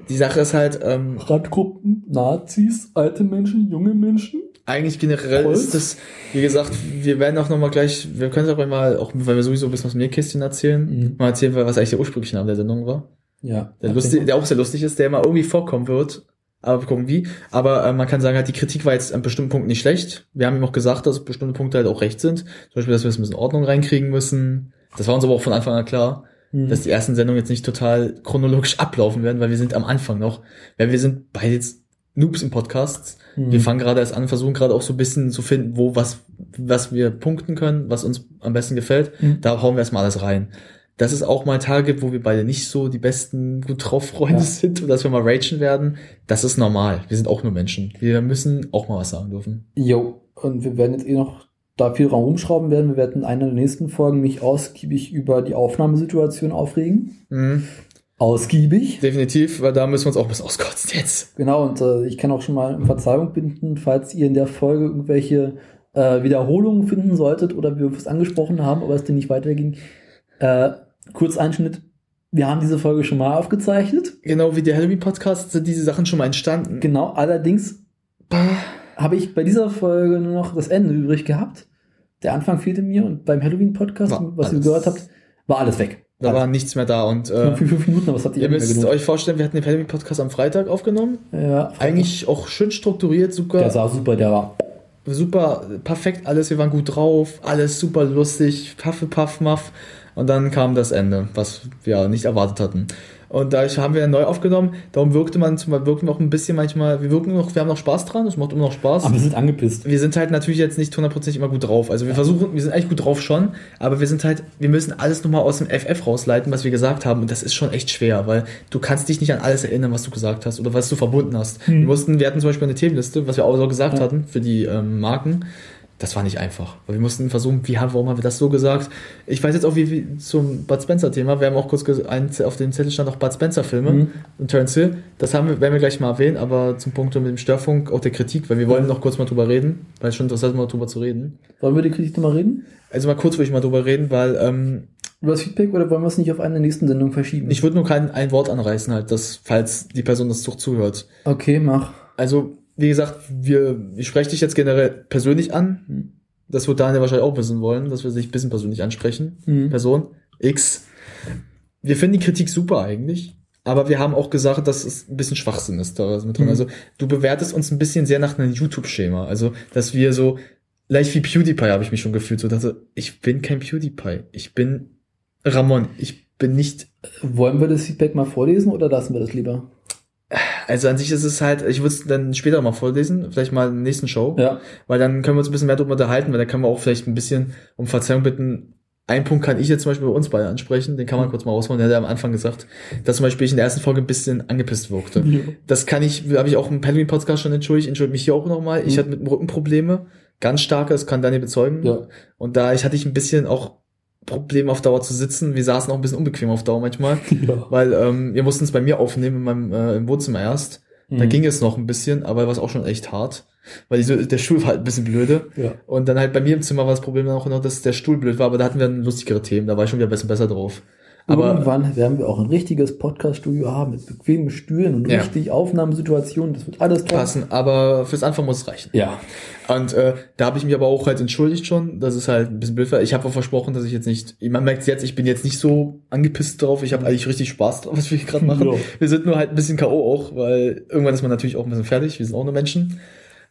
Die Sache ist halt, ähm, Randgruppen, Nazis, alte Menschen, junge Menschen. eigentlich generell Holz? ist das, wie gesagt, wir werden auch nochmal gleich, wir können es auch mal, auch weil wir sowieso ein bisschen aus dem Nähkästchen erzählen, Mhm. mal erzählen, was eigentlich der ursprüngliche Name der Sendung war. Ja. Der, lustig, der auch sehr lustig ist, der mal irgendwie vorkommen wird. Aber wir gucken wie. Aber äh, man kann sagen, halt, die Kritik war jetzt an bestimmten Punkten nicht schlecht. Wir haben ihm auch gesagt, dass bestimmte Punkte halt auch recht sind. Zum Beispiel, dass wir es ein bisschen Ordnung reinkriegen müssen. Das war uns aber auch von Anfang an klar, Mhm. dass die ersten Sendungen jetzt nicht total chronologisch ablaufen werden, weil wir sind am Anfang noch. Weil wir sind beide jetzt Noobs im Podcast. Mhm. Wir fangen gerade erst an, versuchen gerade auch so ein bisschen zu finden, wo was, was wir punkten können, was uns am besten gefällt. Mhm. Da hauen wir erstmal alles rein. Dass es auch mal Tage gibt, wo wir beide nicht so die besten gut drauf Freunde Ja. sind und dass wir mal ragen werden, das ist normal. Wir sind auch nur Menschen. Wir müssen auch mal was sagen dürfen. Jo, und wir werden jetzt eh noch da viel Raum rumschrauben werden. Wir werden in einer der nächsten Folgen mich ausgiebig über die Aufnahmesituation aufregen. Mhm. Ausgiebig. Definitiv, weil da müssen wir uns auch was auskotzen jetzt. Genau, und äh, ich kann auch schon mal um Verzeihung binden, falls ihr in der Folge irgendwelche äh, Wiederholungen finden solltet oder wir was angesprochen haben, aber es dir nicht weiterging. Äh, kurz Einschnitt. Wir haben diese Folge schon mal aufgezeichnet. Genau wie der Halloween-Podcast sind diese Sachen schon mal entstanden. Genau, allerdings habe ich bei dieser Folge nur noch das Ende übrig gehabt. Der Anfang fehlte mir und beim Halloween-Podcast, was ihr gehört habt, war alles weg. Da Alles. war nichts mehr da und äh, für fünf Minuten, aber was habt ihr müsst euch vorstellen, wir hatten den Halloween-Podcast am Freitag aufgenommen. Ja, Eigentlich auch schön strukturiert, sogar. der sah super, der war super, perfekt alles, wir waren gut drauf, alles super lustig, Paffe, Paff, Muff. Und dann kam das Ende, was wir nicht erwartet hatten. Und da haben wir neu aufgenommen. Darum wirkte man zum Beispiel wirken auch ein bisschen manchmal, wir wirken noch, wir haben noch Spaß dran, es macht immer noch Spaß. Aber wir sind angepisst. Wir sind halt natürlich jetzt nicht hundertprozentig immer gut drauf. Also wir versuchen, wir sind eigentlich gut drauf schon, aber wir sind halt, wir müssen alles nochmal aus dem FF rausleiten, was wir gesagt haben. Und das ist schon echt schwer, weil du kannst dich nicht an alles erinnern, was du gesagt hast oder was du verbunden hast. Hm. Wir mussten, wir hatten zum Beispiel eine Themenliste, was wir auch so gesagt Ja. hatten für die ähm, Marken. Das war nicht einfach. Weil wir mussten versuchen, wie, warum haben wir das so gesagt? Ich weiß jetzt auch, wie, wie zum Bud Spencer-Thema. Wir haben auch kurz ein, auf dem Zettel stand auch Bud Spencer-Filme Mhm. und Terence Hill. Das haben wir, werden wir gleich mal erwähnen, aber zum Punkt mit dem Störfunk, auch der Kritik, weil wir wollen noch kurz mal drüber reden, weil es schon interessant ist, mal drüber zu reden. Wollen wir die Kritik nochmal reden? Also mal kurz würde ich mal drüber reden, weil ähm, Über das Feedback oder wollen wir es nicht auf eine der nächsten Sendung verschieben? ich würde nur kein ein Wort anreißen, halt, dass, falls die Person das doch zuhört. Okay, mach. Also, wie gesagt, wir, ich spreche dich jetzt generell persönlich an. Mhm. Das wird Daniel wahrscheinlich auch wissen wollen, dass wir sich ein bisschen persönlich ansprechen. Mhm. Person X. Wir finden die Kritik super eigentlich, aber wir haben auch gesagt, dass es ein bisschen Schwachsinn ist da mit drin. Mhm. Also du bewertest uns ein bisschen sehr nach einem YouTube-Schema. Also, dass wir so, leicht wie PewDiePie habe ich mich schon gefühlt, so dachte, ich bin kein PewDiePie. Ich bin Ramon. Ich bin nicht Wollen wir das Feedback mal vorlesen oder lassen wir das lieber? Also an sich ist es halt, ich würde es dann später mal vorlesen, vielleicht mal in der nächsten Show. Ja. Weil dann können wir uns ein bisschen mehr darüber unterhalten, weil dann können wir auch vielleicht ein bisschen um Verzeihung bitten. Ein Punkt kann ich jetzt zum Beispiel bei uns beide ansprechen, den kann man Mhm. kurz mal rausholen. Der hat ja am Anfang gesagt, dass zum Beispiel ich in der ersten Folge ein bisschen angepisst wirkte. Ja. Das kann ich, habe ich auch im Halloween-Podcast schon entschuldigt, entschuldige mich hier auch nochmal. Ich Mhm. hatte mit dem Rücken Probleme, ganz starke, das kann Daniel bezeugen. Ja. Und da ich hatte ich ein bisschen auch Probleme auf Dauer zu sitzen. Wir saßen auch ein bisschen unbequem auf Dauer manchmal, ja. weil ähm, wir mussten es bei mir aufnehmen, in meinem äh, im Wohnzimmer erst. Da Mhm. ging es noch ein bisschen, aber war es auch schon echt hart. Weil die, so- der Stuhl war halt ein bisschen blöde. Ja. Und dann halt bei mir im Zimmer war das Problem dann auch noch, dass der Stuhl blöd war, aber da hatten wir dann lustigere Themen, da war ich schon wieder ein bisschen besser drauf. Aber Irgendwann werden wir auch ein richtiges Podcast-Studio haben mit bequemen Stühlen und Ja. richtig Aufnahmesituationen. Das wird alles passen, aber fürs Anfang muss es reichen. Ja. Und äh, da habe ich mich aber auch halt entschuldigt schon, dass es halt ein bisschen blöd. Ich habe versprochen, dass ich jetzt nicht, man merkt jetzt, ich bin jetzt nicht so angepisst drauf, ich habe eigentlich richtig Spaß drauf, was wir gerade machen. Ja. Wir sind nur halt ein bisschen K.O. auch, weil irgendwann ist man natürlich auch ein bisschen fertig, wir sind auch nur Menschen.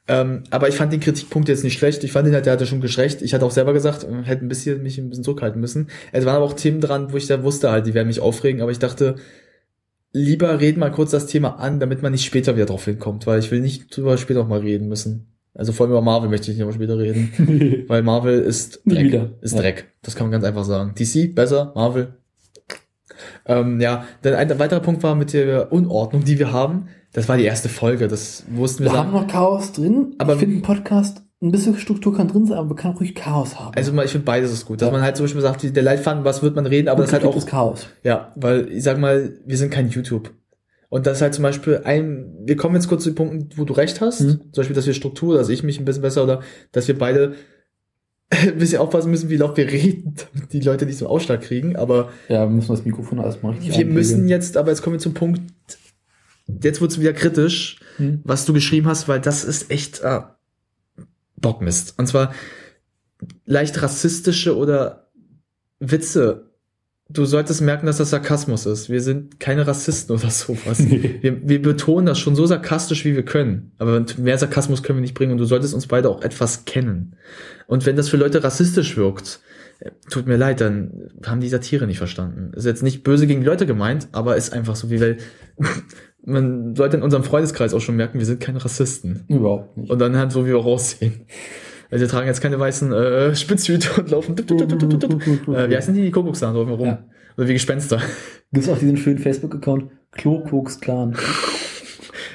Ähm, aber ich fand den Kritikpunkt jetzt nicht schlecht. Ich fand ihn halt, der hatte schon geschrecht. Ich hatte auch selber gesagt, äh, hätte ein bisschen, mich ein bisschen zurückhalten müssen. Es waren aber auch Themen dran, wo ich da wusste halt, die werden mich aufregen, aber ich dachte, lieber reden mal kurz das Thema an, damit man nicht später wieder drauf hinkommt, weil ich will nicht drüber später noch mal reden müssen. Also vor allem über Marvel möchte ich nicht noch später reden, weil Marvel ist Dreck. wieder. Ist Ja. Dreck. Das kann man ganz einfach sagen. DC besser, Marvel. Ähm, ja, dann ein weiterer Punkt war mit der Unordnung, die wir haben. Das war die erste Folge. Das wussten wir. Wir haben noch Chaos drin. Aber- ich finde, ein Podcast, ein bisschen Struktur kann drin sein, aber man kann auch ruhig Chaos haben. also ich finde beides ist gut, dass Ja. man halt zum Beispiel sagt, der Leitfaden, was wird man reden, aber das ist halt auch das Chaos. Ja, weil ich sag mal, wir sind kein YouTube. Und das ist halt zum Beispiel ein, wir kommen jetzt kurz zu den Punkten, wo du recht hast. Mhm. Zum Beispiel, dass wir Struktur, dass ich mich ein bisschen besser oder dass wir beide ein bisschen aufpassen müssen, wie laut wir reden, damit die Leute nicht so einen Ausschlag kriegen. Aber Ja, wir müssen das Mikrofon erstmal richtig wir einpegeln. müssen jetzt, aber jetzt kommen wir zum Punkt, jetzt wird's wieder kritisch, Hm. was du geschrieben hast, weil das ist echt äh, Bockmist. Und zwar leicht rassistische oder Witze. Du solltest merken, dass das Sarkasmus ist. Wir sind keine Rassisten oder sowas. Wir, wir betonen das schon so sarkastisch, wie wir können. Aber mehr Sarkasmus können wir nicht bringen und du solltest uns beide auch etwas kennen. Und wenn das für Leute rassistisch wirkt, äh, tut mir leid, dann haben die Satire nicht verstanden. Ist jetzt nicht böse gegen die Leute gemeint, aber ist einfach so, wie weil man sollte in unserem Freundeskreis auch schon merken, wir sind keine Rassisten. Überhaupt nicht. Und dann halt so, wie wir aussehen. Also wir tragen jetzt keine weißen äh, Spitzhüte und laufen. äh, wie heißen die? Die Kuckucksahn laufen rum. Ja. Oder wie Gespenster. Gibt es auch diesen schönen Facebook-Account Klokoks Clan.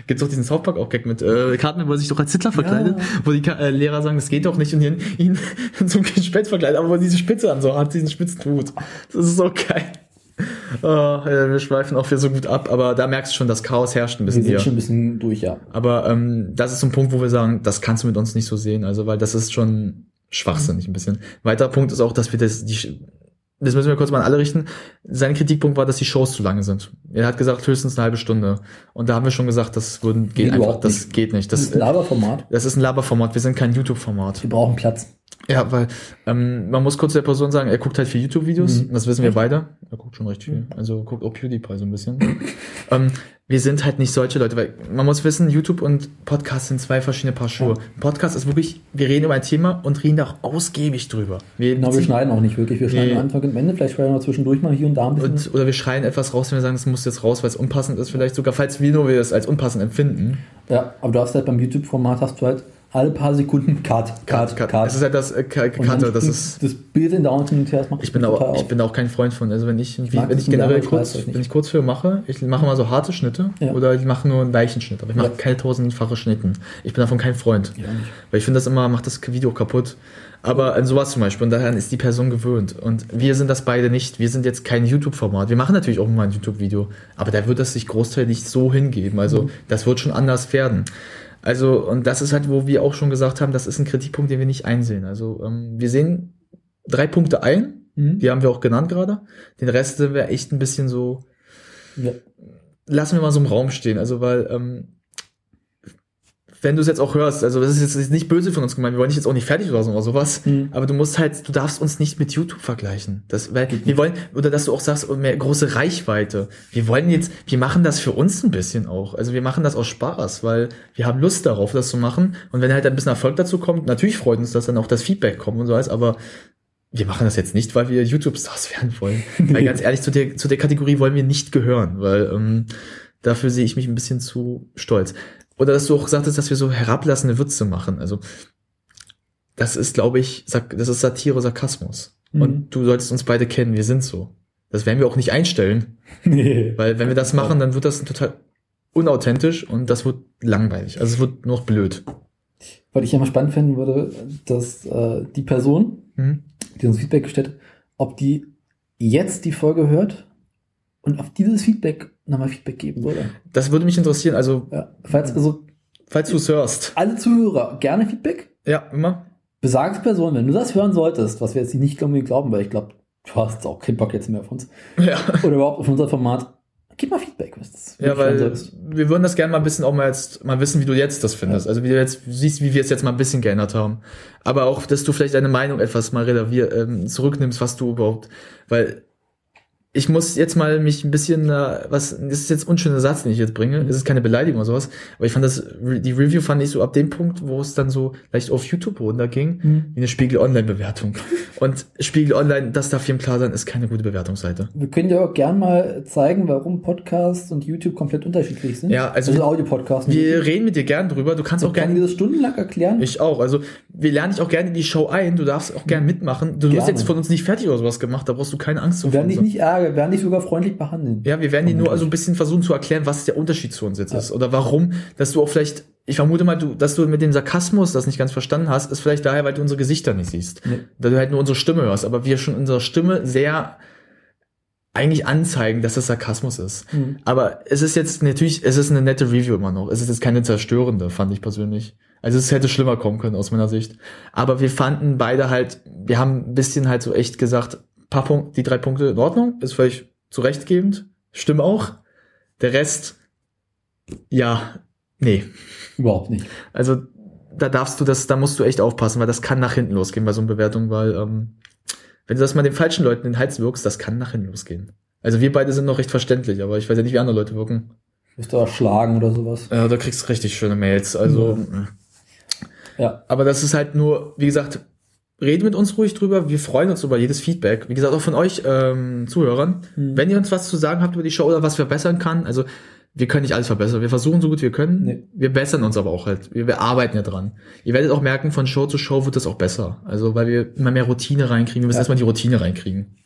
Gibt's auch diesen South Park auch Gag mit äh, Karten, wo er sich doch als Hitler verkleidet, Ja. wo die Ka äh, Lehrer sagen, das geht doch nicht und ihn, ihn zum Gespenst verkleidet, aber wo er diese Spitze an so hat, diesen spitzen Hut. Das ist so geil. Oh, wir schweifen auch wieder so gut ab, aber da merkst du schon, dass Chaos herrscht ein Wir bisschen sind hier. schon ein bisschen durch, ja. Aber ähm, das ist so ein Punkt, wo wir sagen, das kannst du mit uns nicht so sehen, also weil das ist schon schwachsinnig ein bisschen. Weiterer Punkt ist auch, dass wir das, die, das müssen wir kurz mal an alle richten. Sein Kritikpunkt war, dass die Shows zu lange sind. Er hat gesagt, höchstens eine halbe Stunde. Und da haben wir schon gesagt, das würden, geht Geht einfach, das nicht. geht nicht. Das Das, ist ein Laberformat. das ist ein Laberformat, wir sind kein YouTube-Format. Wir brauchen Platz. Ja, weil ähm, man muss kurz der Person sagen, er guckt halt viel YouTube-Videos, Mhm. das wissen wir beide. Er guckt schon recht viel. Also guckt auch PewDiePie so ein bisschen. ähm, wir sind halt nicht solche Leute, weil man muss wissen, YouTube und Podcast sind zwei verschiedene Paar Schuhe. Podcast ist wirklich, wir reden über ein Thema und reden da auch ausgiebig drüber. Wir Genau, wir schneiden auch nicht wirklich. Wir schneiden Nee. am Anfang und Ende. Vielleicht schneiden wir zwischendurch mal hier und da ein bisschen. und, oder wir schreien etwas raus, wenn wir sagen, es muss jetzt raus, weil es unpassend ist, vielleicht sogar, falls wir nur wir es als unpassend empfinden. ja, aber du hast halt beim YouTube-Format hast du halt alle paar Sekunden Cut, Cut, Cut. Es ist halt das äh, Cutter, das ist. das Bild in der hin und her, macht Ich bin, aber, ich bin auch kein Freund von. Also wenn ich, wie, mag wenn ich generell ich kurz, nicht. wenn ich Kurzfilme mache, ich mache mal so harte Schnitte Ja. oder ich mache nur einen weichen Schnitt, aber ich mache Ja. keine tausendfache Schnitten. Ich bin davon kein Freund. Ja. Weil ich finde das immer, macht das Video kaputt. Aber an sowas zum Beispiel, und daran ist die Person gewöhnt. Und wir sind das beide nicht. Wir sind jetzt kein YouTube-Format. Wir machen natürlich auch mal ein YouTube-Video, aber da wird das sich großteilig so hingeben. Also Mhm. das wird schon anders werden. Also, und das ist halt, wo wir auch schon gesagt haben, das ist ein Kritikpunkt, den wir nicht einsehen. Also, ähm, wir sehen drei Punkte ein, Mhm. die haben wir auch genannt gerade. Den Rest sind wir echt ein bisschen so, Ja. lassen wir mal so im Raum stehen. Also, weil, ähm, wenn du es jetzt auch hörst, also das ist jetzt nicht böse von uns gemeint, wir wollen dich jetzt auch nicht fertig oder so oder sowas, Mhm. aber du musst halt, du darfst uns nicht mit YouTube vergleichen. Das, weil wir wollen, oder dass du auch sagst, mehr große Reichweite. Wir wollen jetzt, wir machen das für uns ein bisschen auch. Also wir machen das aus Spaß, weil wir haben Lust darauf, das zu machen. Und wenn halt ein bisschen Erfolg dazu kommt, natürlich freut uns, dass dann auch das Feedback kommt und so was, aber wir machen das jetzt nicht, weil wir YouTube-Stars werden wollen. weil ganz ehrlich, zu der, zu der Kategorie wollen wir nicht gehören, weil ähm, dafür sehe ich mich ein bisschen zu stolz. Oder dass du auch gesagt hast, dass wir so herablassende Witze machen. Also das ist, glaube ich, das ist Satire, Sarkasmus. Mhm. Und du solltest uns beide kennen, wir sind so. Das werden wir auch nicht einstellen, Nee. weil wenn wir das machen, dann wird das total unauthentisch und das wird langweilig. Also es wird nur noch blöd. Was ich ja mal spannend finden würde, dass äh, die Person, Mhm. die uns Feedback gestellt hat, ob die jetzt die Folge hört und auf dieses Feedback nochmal Feedback geben würde. Das würde mich interessieren. Also, Ja. Falls also falls du es hörst. alle Zuhörer gerne Feedback, Ja, immer. besagte Person, wenn du das hören solltest, was wir jetzt nicht unbedingt glauben, weil ich glaube, du hast auch keinen Bock jetzt mehr auf uns Ja. oder überhaupt auf unser Format, gib mal Feedback. Was das Ja, weil wir würden das gerne mal ein bisschen auch mal jetzt mal wissen, wie du jetzt das findest. Also wie du jetzt siehst, wie wir es jetzt mal ein bisschen geändert haben. Aber auch, dass du vielleicht deine Meinung etwas mal ähm, zurücknimmst, was du überhaupt, weil ich muss jetzt mal mich ein bisschen, äh, was, das ist jetzt ein unschöner Satz, den ich jetzt bringe. Es ist keine Beleidigung oder sowas. Aber ich fand das, die Review fand ich so ab dem Punkt, wo es dann so leicht auf YouTube runterging, Mhm. wie eine Spiegel Online Bewertung. Und Spiegel Online, das darf jedem klar sein, ist keine gute Bewertungsseite. Wir können ja auch gern mal zeigen, warum Podcast und YouTube komplett unterschiedlich sind. Ja, also- also Audio-Podcast. und Wir YouTube. reden mit dir gern drüber. Du kannst auch Ich kann gerne dir das stundenlang erklären. Ich auch. Also wir lernen dich auch gerne in die Show ein. Du darfst auch gerne mitmachen. Du wirst Gerne. jetzt von uns nicht fertig oder sowas gemacht. Da brauchst du keine Angst Wir werden dich nicht ärgern, wir werden dich sogar freundlich behandeln. Ja, wir werden dir nur also ein bisschen versuchen zu erklären, was der Unterschied zu uns jetzt ist. Oder warum, dass du auch vielleicht, ich vermute mal, du, dass du mit dem Sarkasmus das nicht ganz verstanden hast, ist vielleicht daher, weil du unsere Gesichter nicht siehst. Nee. Da du halt nur unsere Stimme hörst. Aber wir schon unsere Stimme sehr eigentlich anzeigen, dass es Sarkasmus ist. Mhm. Aber es ist jetzt natürlich, es ist eine nette Review immer noch. Es ist jetzt keine zerstörende, fand ich persönlich. Also es hätte schlimmer kommen können aus meiner Sicht. Aber wir fanden beide halt, wir haben ein bisschen halt so echt gesagt, paar Punkte, die drei Punkte in Ordnung, ist völlig zurechtgebend, stimmt auch. Der Rest, ja, nee. Überhaupt nicht. Also da darfst du das, da musst du echt aufpassen, weil das kann nach hinten losgehen bei so einer Bewertung, weil ähm, wenn du das mal den falschen Leuten in den Hals wirkst, das kann nach hinten losgehen. Also wir beide sind noch recht verständlich, aber ich weiß ja nicht, wie andere Leute wirken. Wirst du erschlagen oder sowas. Ja, da kriegst du richtig schöne Mails. Also, Mhm. Ja. aber das ist halt nur, wie gesagt, redet mit uns ruhig drüber. Wir freuen uns über jedes Feedback. Wie gesagt, auch von euch ähm, Zuhörern. Mhm. Wenn ihr uns was zu sagen habt über die Show oder was verbessern kann, also wir können nicht alles verbessern. Wir versuchen so gut wir können. Nee. Wir bessern uns aber auch halt. Wir, wir arbeiten ja dran. Ihr werdet auch merken, von Show zu Show wird das auch besser. Also weil wir immer mehr Routine reinkriegen. Wir müssen Ja. erstmal die Routine reinkriegen.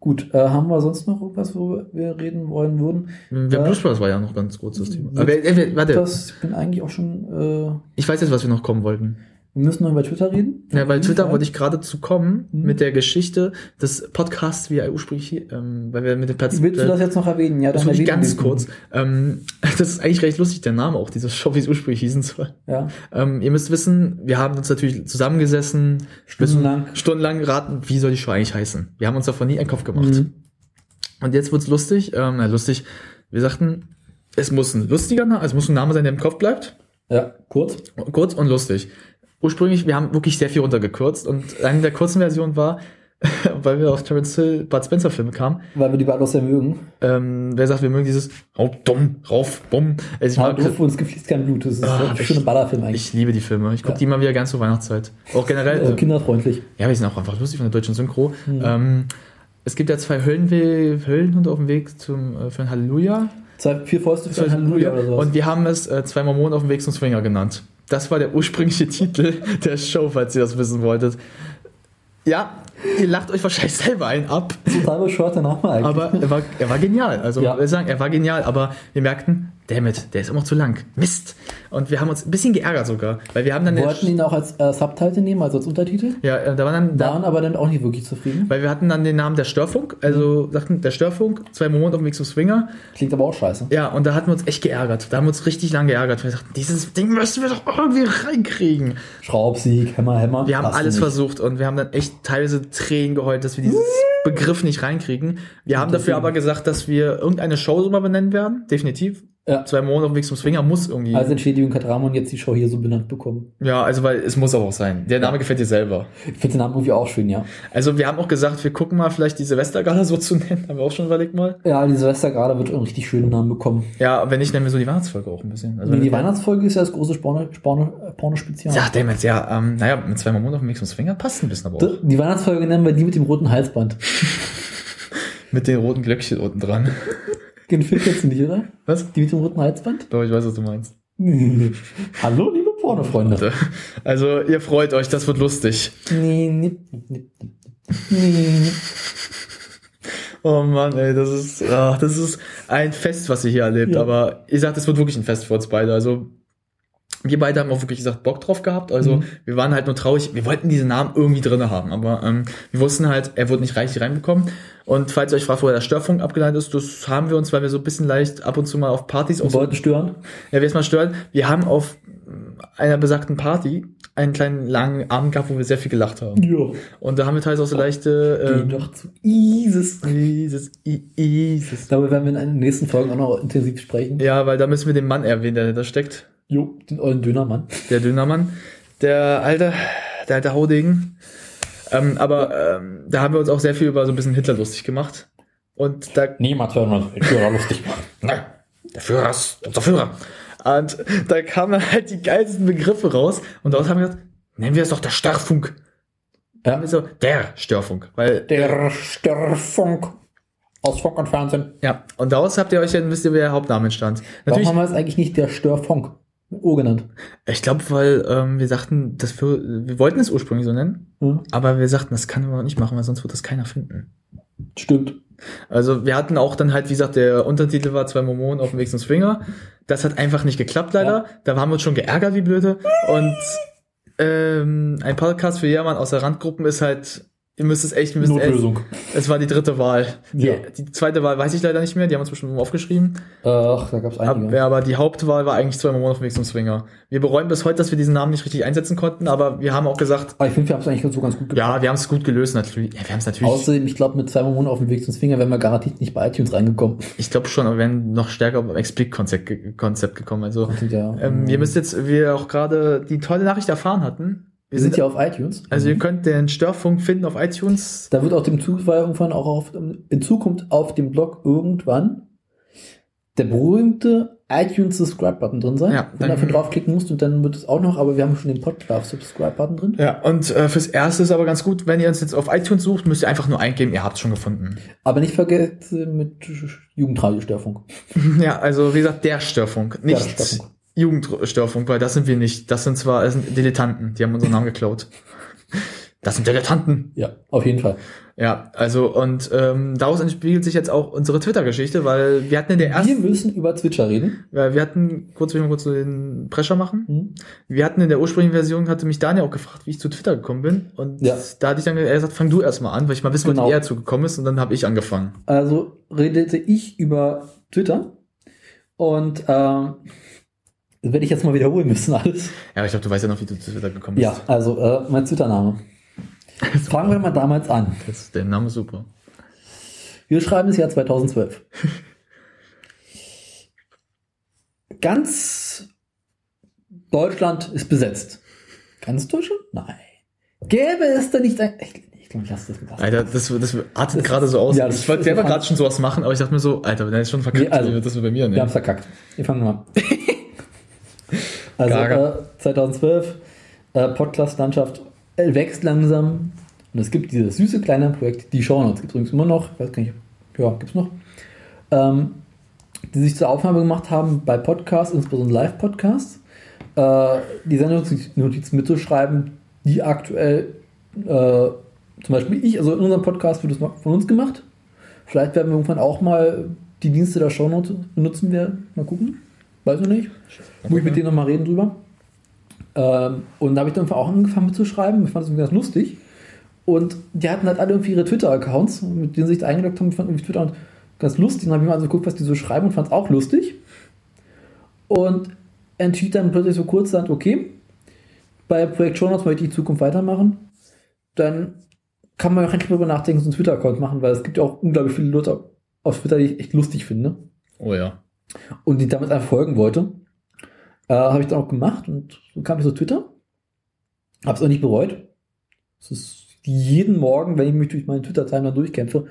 Gut, äh, haben wir sonst noch irgendwas, wo wir reden wollen würden? Der Ja. Blues Brothers war ja noch ganz kurzes Thema. Aber, äh, warte, Das, ich bin eigentlich auch schon, äh, ich weiß jetzt, was wir noch kommen wollten. Wir müssen noch über Twitter reden. Ja, bei Twitter wollte ich gerade zu kommen Mhm. mit der Geschichte des Podcasts, wie er ursprünglich, hier, ähm, weil wir mit dem Platz. Willst du das jetzt noch erwähnen? Ja, das erwähnen ganz wir- kurz. Ähm, das ist eigentlich recht lustig, der Name auch, dieser Show, wie es ursprünglich hießen soll. Ja, Ähm, ihr müsst wissen, wir haben uns natürlich zusammengesessen, Stundenlang. müssen stundenlang geraten, wie soll die Show eigentlich heißen. Wir haben uns davon nie einen Kopf gemacht. Mhm. Und jetzt wird's lustig, ähm, na, lustig. Wir sagten, es muss ein lustiger Name, es muss ein Name sein, der im Kopf bleibt. ja, kurz. Kurz und lustig. Ursprünglich, wir haben wirklich sehr viel runtergekürzt und eine der kurzen Versionen war, weil wir auf Terence Hill Bud Spencer Filme kamen. Weil wir die beide auch sehr mögen. Ähm, wer sagt, wir mögen dieses Haut dumm, rauf, bumm. Also ich, mag, uns gefließt kein Blut. Das ist Ah, ein schöner Ballerfilm eigentlich. ich liebe die Filme. Ich gucke Ja. die mal wieder ganz zur Weihnachtszeit. Auch generell. äh, kinderfreundlich. Ja, die sind auch einfach lustig von der deutschen Synchro. Mhm. Ähm, es gibt ja zwei Höllenwe Höllenhunde auf dem Weg zum, äh, für ein Halleluja. Zwei, vier Fäuste für ein Halleluja oder sowas. Und wir haben es äh, zwei Mormonen auf dem Weg zum Swinger genannt. Das war der ursprüngliche Titel der Show, falls ihr das wissen wolltet. Ja, ihr lacht euch wahrscheinlich selber ein ab, Total bescheuert der Name eigentlich. aber er war, er war genial. Also, Ja. wir sagen, er war genial, aber wir merkten, dammit, der ist immer zu lang. Mist. Und wir haben uns ein bisschen geärgert sogar, weil wir haben dann wir den- wollten ihn auch als äh, Subtitle nehmen, also als Untertitel. ja, äh, da war dann, da, Waren aber dann auch nicht wirklich zufrieden. weil wir hatten dann den Namen der Störfunk, also sagten der Störfunk, zwei Mormonen auf dem Weg zum Swinger. Klingt aber auch scheiße. Ja, und da hatten wir uns echt geärgert. Da haben wir uns richtig lang geärgert. Wir sagten, dieses Ding müssen wir doch irgendwie reinkriegen. Schraubsieg, Hämmer, Hämmer. Wir haben alles versucht und wir haben dann echt teilweise Tränen geheult, dass wir dieses Begriff nicht reinkriegen. Wir haben dafür aber gesagt, dass wir irgendeine Show so mal benennen werden. Definitiv. Ja. Zwei Monate auf dem Weg zum Swinger muss irgendwie. Als Entschädigung hat Ramon jetzt die Show hier so benannt bekommen. ja, also weil es muss aber auch sein. Der Name gefällt dir selber. Ich finde den Namen irgendwie auch schön, ja. Also wir haben auch gesagt, wir gucken mal vielleicht die Silvestergala so zu nennen. Haben wir auch schon überlegt mal. Ja, die Silvestergarde wird einen richtig schönen Namen bekommen. Ja, wenn nicht, nennen wir so die Weihnachtsfolge auch ein bisschen. Also Nee, die Weihnachtsfolge ist ja das große Porno- Porno- Porno-Spezial. Ja, damn ja, ähm, naja, mit zwei Monate auf dem Weg zum Swinger passt ein bisschen aber auch. Die Weihnachtsfolge nennen wir die mit dem roten Halsband. Mit den roten Glöckchen unten dran. Den Film kennst du nicht, oder? Was? Die mit dem roten Halsband? Doch, ich weiß, was du meinst. Hallo, liebe Pornofreunde. Also, ihr freut euch, das wird lustig. Oh Mann, ey, das ist, ah, das ist ein Fest, was ihr hier erlebt. Ja. Aber ihr sagt, es wird wirklich ein Fest für uns beide. Also, wir beide haben auch wirklich gesagt, Bock drauf gehabt. Also, Mhm. wir waren halt nur traurig. Wir wollten diesen Namen irgendwie drinne haben. Aber ähm, wir wussten halt, er wird nicht reichlich reinbekommen. Und falls ihr euch fragt, woher der Störfunk abgeleitet ist, das haben wir uns, weil wir so ein bisschen leicht ab und zu mal auf Partys auch Wir so wollten stören. Ja, wir es mal stören. Wir haben auf einer besagten Party einen kleinen langen Abend gehabt, wo wir sehr viel gelacht haben. Ja. Und da haben wir teilweise auch so leichte Geh ähm, doch zu Isis. Isis, I- Isis. Darüber werden wir in den nächsten Folgen auch noch intensiv sprechen. Ja, weil da müssen wir den Mann erwähnen, der dahinter steckt. Jo, den ollen Dönermann. Der Dönermann. Der alte, der alte Haudegen. Ähm, aber ähm, da haben wir uns auch sehr viel über so ein bisschen Hitler lustig gemacht. Und da Niemand hört man Führer lustig. Nein, der Führer ist unser Führer. Und da kamen halt die geilsten Begriffe raus. Und daraus haben wir gesagt, nennen wir es doch der Störfunk. Ja. So, der Störfunk. Weil, Der Störfunk aus Funk und Fernsehen. ja, und daraus habt ihr euch dann, wisst ihr, wer der Hauptname entstand. Warum Natürlich, haben wir es eigentlich nicht der Störfunk O genannt? ich glaube, weil ähm, wir sagten, das für, wir wollten es ursprünglich so nennen, Hm? aber wir sagten, das kann man nicht machen, weil sonst wird das keiner finden. Stimmt. Also wir hatten auch dann halt, wie gesagt, der Untertitel war zwei Mormonen auf dem Weg zum Swinger. Das hat einfach nicht geklappt leider. Ja. Da haben wir uns schon geärgert wie blöde. Und ähm, ein Podcast für jedermann aus der Randgruppen ist halt, ihr müsst es echt, müsst Notlösung. Es, es war die dritte Wahl. Ja. Die, zweite Wahl weiß ich leider nicht mehr, die haben uns bestimmt aufgeschrieben. Ach, da gab es einige. ja, aber die Hauptwahl war eigentlich zwei Mormonen auf dem Weg zum Swinger. Wir bereuen bis heute, dass wir diesen Namen nicht richtig einsetzen konnten, aber wir haben auch gesagt, Aber ich finde, wir haben es eigentlich so ganz gut gemacht. ja, wir haben es gut gelöst natürlich. Ja, wir haben es natürlich. Außerdem, ich glaube, mit zwei Monaten auf dem Weg zum Finger wären wir garantiert nicht bei iTunes reingekommen. Ich glaube schon, aber wir wären noch stärker beim Explicit-Konzept ge- Konzept gekommen. Also Ja. ähm, ihr müsst jetzt, wie wir auch gerade die tolle Nachricht erfahren hatten. Wir sind ja auf iTunes. Also ihr könnt den Störfunk finden auf iTunes. Da wird auch dem Zufall irgendwann auch auf, in Zukunft auf dem Blog irgendwann der berühmte iTunes Subscribe-Button drin sein. Ja, Wenn du dafür draufklicken musst und dann wird es auch noch, aber wir haben schon den Podcast Subscribe-Button drin. Ja, und äh, fürs Erste ist aber ganz gut, wenn ihr uns jetzt auf iTunes sucht, müsst ihr einfach nur eingeben, ihr habt es schon gefunden. Aber nicht vergessen mit Jugendradio-Störfunk. ja, also wie gesagt, der Störfunk, nicht Störfunk. Jugendstörfunk, weil das sind wir nicht. Das sind zwar das sind Dilettanten, die haben unseren Namen geklaut. Das sind Dilettanten. Ja, auf jeden Fall. Ja, also und ähm, daraus entspiegelt sich jetzt auch unsere Twitter-Geschichte, weil wir hatten in der Wir ersten, müssen über Twitcher reden. weil wir hatten, kurz will ich mal kurz so den Prescher machen. Hm? Wir hatten in der ursprünglichen Version, hatte mich Daniel auch gefragt, wie ich zu Twitter gekommen bin. Und Ja. da hatte ich dann er gesagt, fang du erstmal an, weil ich mal wissen wollte, Genau. wie er zugekommen ist. Und dann habe ich angefangen. Also redete ich über Twitter und ähm, werde ich jetzt mal wiederholen müssen alles. Ja, aber ich glaube, du weißt ja noch, wie du zu Twitter gekommen bist. Ja, also äh, mein Twitter-Name. Fangen wir mal damals an. Das, der Name ist super. Wir schreiben das Jahr 2012. Ganz Deutschland ist besetzt. Ganz Deutschland? Nein. Gäbe es da nicht ein. Ich, ich glaube, ich lasse das mit. Alter, das, das artet gerade so aus. ja, das ich wollte ist selber gerade schon sowas machen, aber ich dachte mir so, Alter, wenn er jetzt schon verkackt, Nee, also, wird das bei mir, Wir haben ne? verkackt. Wir fangen mal an. Also äh, 2012, äh, Podcast-Landschaft äh, wächst langsam. Und es gibt dieses süße kleine Projekt, die Shownotes. Gibt es übrigens immer noch. Ich weiß gar nicht. Ja, gibt es noch. Ähm, die sich zur Aufnahme gemacht haben bei Podcasts, insbesondere Live-Podcasts, äh, die Sendungsnotizen mitzuschreiben, die aktuell, äh, zum Beispiel ich, also in unserem Podcast wird es von uns gemacht. Vielleicht werden wir irgendwann auch mal die Dienste der Shownote benutzen werden. Mal gucken. Weiß ich nicht. Muss ich mit denen nochmal reden drüber. Ähm, und da habe ich dann auch angefangen mitzuschreiben. Ich fand es irgendwie ganz lustig. Und die hatten halt alle irgendwie ihre Twitter-Accounts, mit denen sie sich da eingeloggt haben. Ich fand irgendwie Twitter ganz lustig. Dann habe ich mal also geguckt, was die so schreiben und fand es auch lustig. Und entschied dann plötzlich so kurz, dann, okay, bei Projekt Shownotes möchte ich in Zukunft weitermachen. Dann kann man auch endlich darüber nachdenken, so einen Twitter-Account machen, weil es gibt ja auch unglaublich viele Leute auf Twitter, die ich echt lustig finde Oh ja. und die damit einfach folgen wollte. Äh, habe ich dann auch gemacht und so kam ich zu Twitter. Habe es auch nicht bereut. Es ist jeden Morgen, wenn ich mich durch meine Twitter-Timeline durchkämpfe,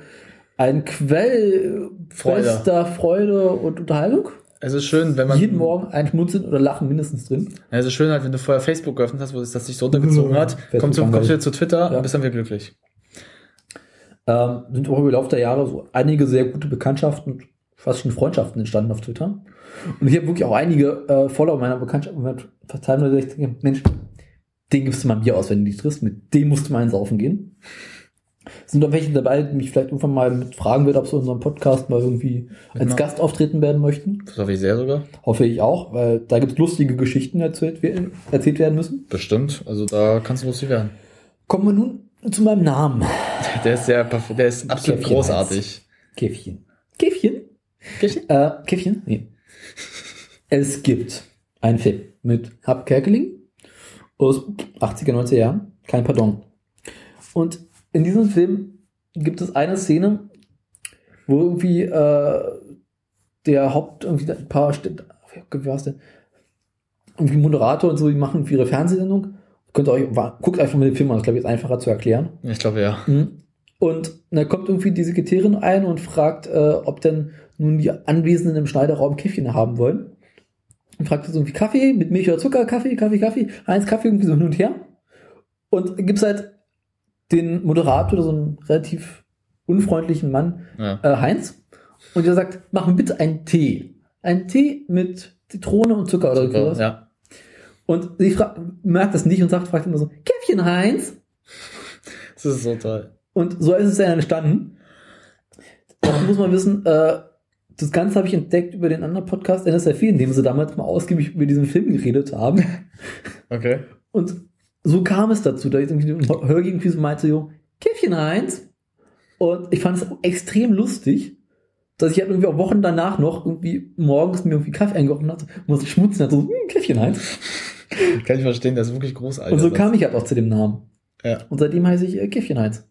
ein Quell Freude. Freude und Unterhaltung. Es ist schön, wenn man. jeden Morgen ein Schmunzeln oder Lachen mindestens drin. Es ist schön halt, wenn du vorher Facebook geöffnet hast, wo es das sich so runtergezogen hat, Facebook kommst du, kommst du zu Twitter Ja. und bist dann wieder glücklich. Ähm, sind auch über den Laufe der Jahre so einige sehr gute Bekanntschaften und fast schon Freundschaften entstanden auf Twitter. Und ich habe wirklich auch einige äh, Follower meiner Bekanntschaft verteilt, wo ich denke, Mensch, den gibst du mal Bier aus, wenn du dich triffst, mit dem musst du mal ins Saufen gehen. Sind doch welche dabei, die mich vielleicht irgendwann mal mit fragen wird, ob sie in unserem Podcast mal irgendwie als Genau. Gast auftreten werden möchten. Das hoffe ich sehr sogar. Hoffe ich auch, weil da gibt es lustige Geschichten erzählt, werden- erzählt werden müssen. Bestimmt. Also da kannst du lustig werden. Kommen wir nun zu meinem Namen. Der ist sehr, der ist absolut Käffchen großartig. Käffchen. Käffchen? Käffchen? Äh, Käffchen? Nee. Es gibt einen Film mit Hab Kerkeling aus 80er, 90er Jahren. Kein Pardon. Und in diesem Film gibt es eine Szene, wo irgendwie äh, der Haupt, irgendwie ein paar, St- wie war es denn? Irgendwie Moderator und so, die machen für ihre Fernsehsendung. Könnt ihr euch, guckt einfach mal den Film an, das glaube ich ist einfacher zu erklären. Ich glaube ja. Mhm. Und da kommt irgendwie die Sekretärin ein und fragt, äh, ob denn nun die Anwesenden im Schneiderraum Käffchen haben wollen. Und fragt so irgendwie Kaffee mit Milch oder Zucker, Kaffee, Kaffee, Kaffee, eins Kaffee irgendwie so hin und her. Und gibt's halt den Moderator, so einen relativ unfreundlichen Mann, ja. äh, Heinz. Und der sagt, mach mir bitte einen Tee. Einen Tee mit Zitrone und Zucker oder sowas. ja. Und sie merkt das nicht und sagt, fragt immer so, Käffchen, Heinz? Das ist so toll. Und so ist es dann entstanden. Dazu muss man wissen, äh, das Ganze habe ich entdeckt über den anderen Podcast NSFW, in dem sie damals mal ausgiebig über diesen Film geredet haben. Okay. Und so kam es dazu, da ich irgendwie Hörgi irgendwie so meinte, jo, Käffchen eins. Und ich fand es extrem lustig, dass ich halt irgendwie auch Wochen danach noch irgendwie morgens mir irgendwie Kaffee eingekocht hatte, musste schmutzen, hatte so, hm, Käffchen eins. Kann ich verstehen, das ist wirklich großartig. Und so kam ich halt auch zu dem Namen. Ja. Und seitdem heiße ich äh, Käffchen eins.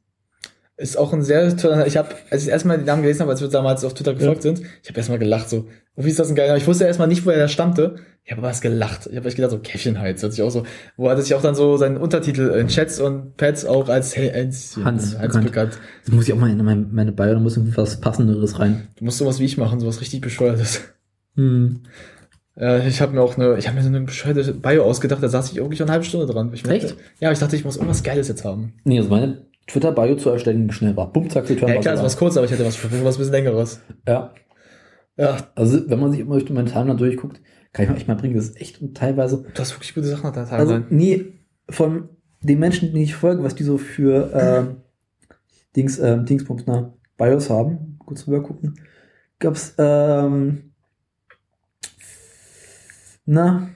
Ist auch ein sehr toller. Ich habe, als ich erstmal den Namen gelesen habe, als wir damals auf Twitter gefolgt sind, ich habe erstmal gelacht, so, oh, wie ist das ein geiler Name? Ich wusste erstmal nicht, woher der stammte. Ich habe aber was gelacht. Ich habe echt gedacht, so Käffchenheiz, hört sich auch so, wo hat er sich auch dann so seinen Untertitel in Chats und Pads auch als hey, Hänschen, Hans Hans bekannt. bekannt. Jetzt muss ich auch mal in meine, meine Bio, da muss irgendwie was Passenderes rein. Du musst sowas wie ich machen, sowas richtig bescheuertes. Hm. Ja, ich habe mir auch eine, ich habe mir so eine bescheuerte Bio ausgedacht, da saß ich irgendwie schon eine halbe Stunde dran. Ich Echt? Dachte, ja, ich dachte, ich muss irgendwas Geiles jetzt haben. Nee, also meine Twitter-Bio zu erstellen schnell war. Bumm, zack, Return Ja, klar, es war kurz, aber ich hatte was, was ein bisschen längeres. Ja. Ja, Also, wenn man sich immer durch meine Timeline durchguckt, kann ich mal echt mal bringen, das ist echt und teilweise, du hast wirklich gute Sachen auf der also, Timeline. nee, von den Menschen, die ich folge, was die so für, ähm, Dings, ähm, Dingsbums, na, Bios haben, kurz rüber gucken, gab's, ähm, na,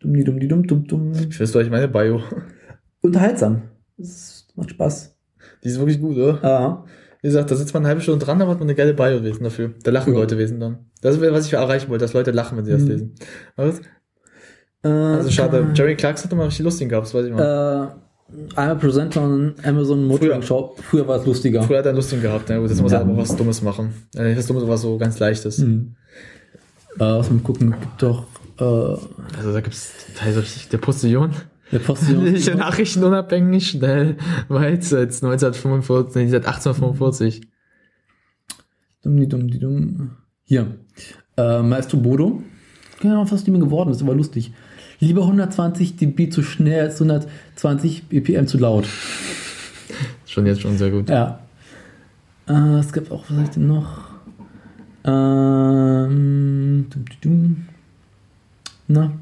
dumm, die dumm, die dumm, dumm, dumm, ich weiß doch meine Bio. Unterhaltsam. Das macht Spaß. Die ist wirklich gut, oder? Ja. Wie gesagt, da sitzt man eine halbe Stunde dran, da hat man eine geile Bio lesen dafür. Da lachen Ja. Leute lesen dann. Das ist, was ich erreichen wollte, dass Leute lachen, wenn sie das Mhm. lesen. Was? Äh, Also schade. Jerry Clarkson hat immer richtig lustig gehabt, das weiß ich mal. Äh, I'm a Presenter on Amazon Motoring Früher. Show. Früher war es lustiger. Früher hat er lustig gehabt, ja gut, jetzt muss Ja. er aber was Dummes machen. Äh, was Dummes, was so ganz Leichtes. Hm. Äh, was mal gucken, gibt doch Äh, Also da gibt's teilweise richtig, der Postillon. Der Postillon. Politische Nachrichten unabhängig, schnell, weit, seit 1945, nee, seit 1845. Dumm, die dumm, die dumm. Hier. Äh, Maestro Bodo. Genau, fast nicht mehr geworden ist, aber lustig. Lieber 120 dB zu schnell als 120 BPM zu laut. Schon jetzt schon sehr gut. Ja. Äh, es gibt auch, was habe ich denn noch? Ähm, dum, dum, dum. Na,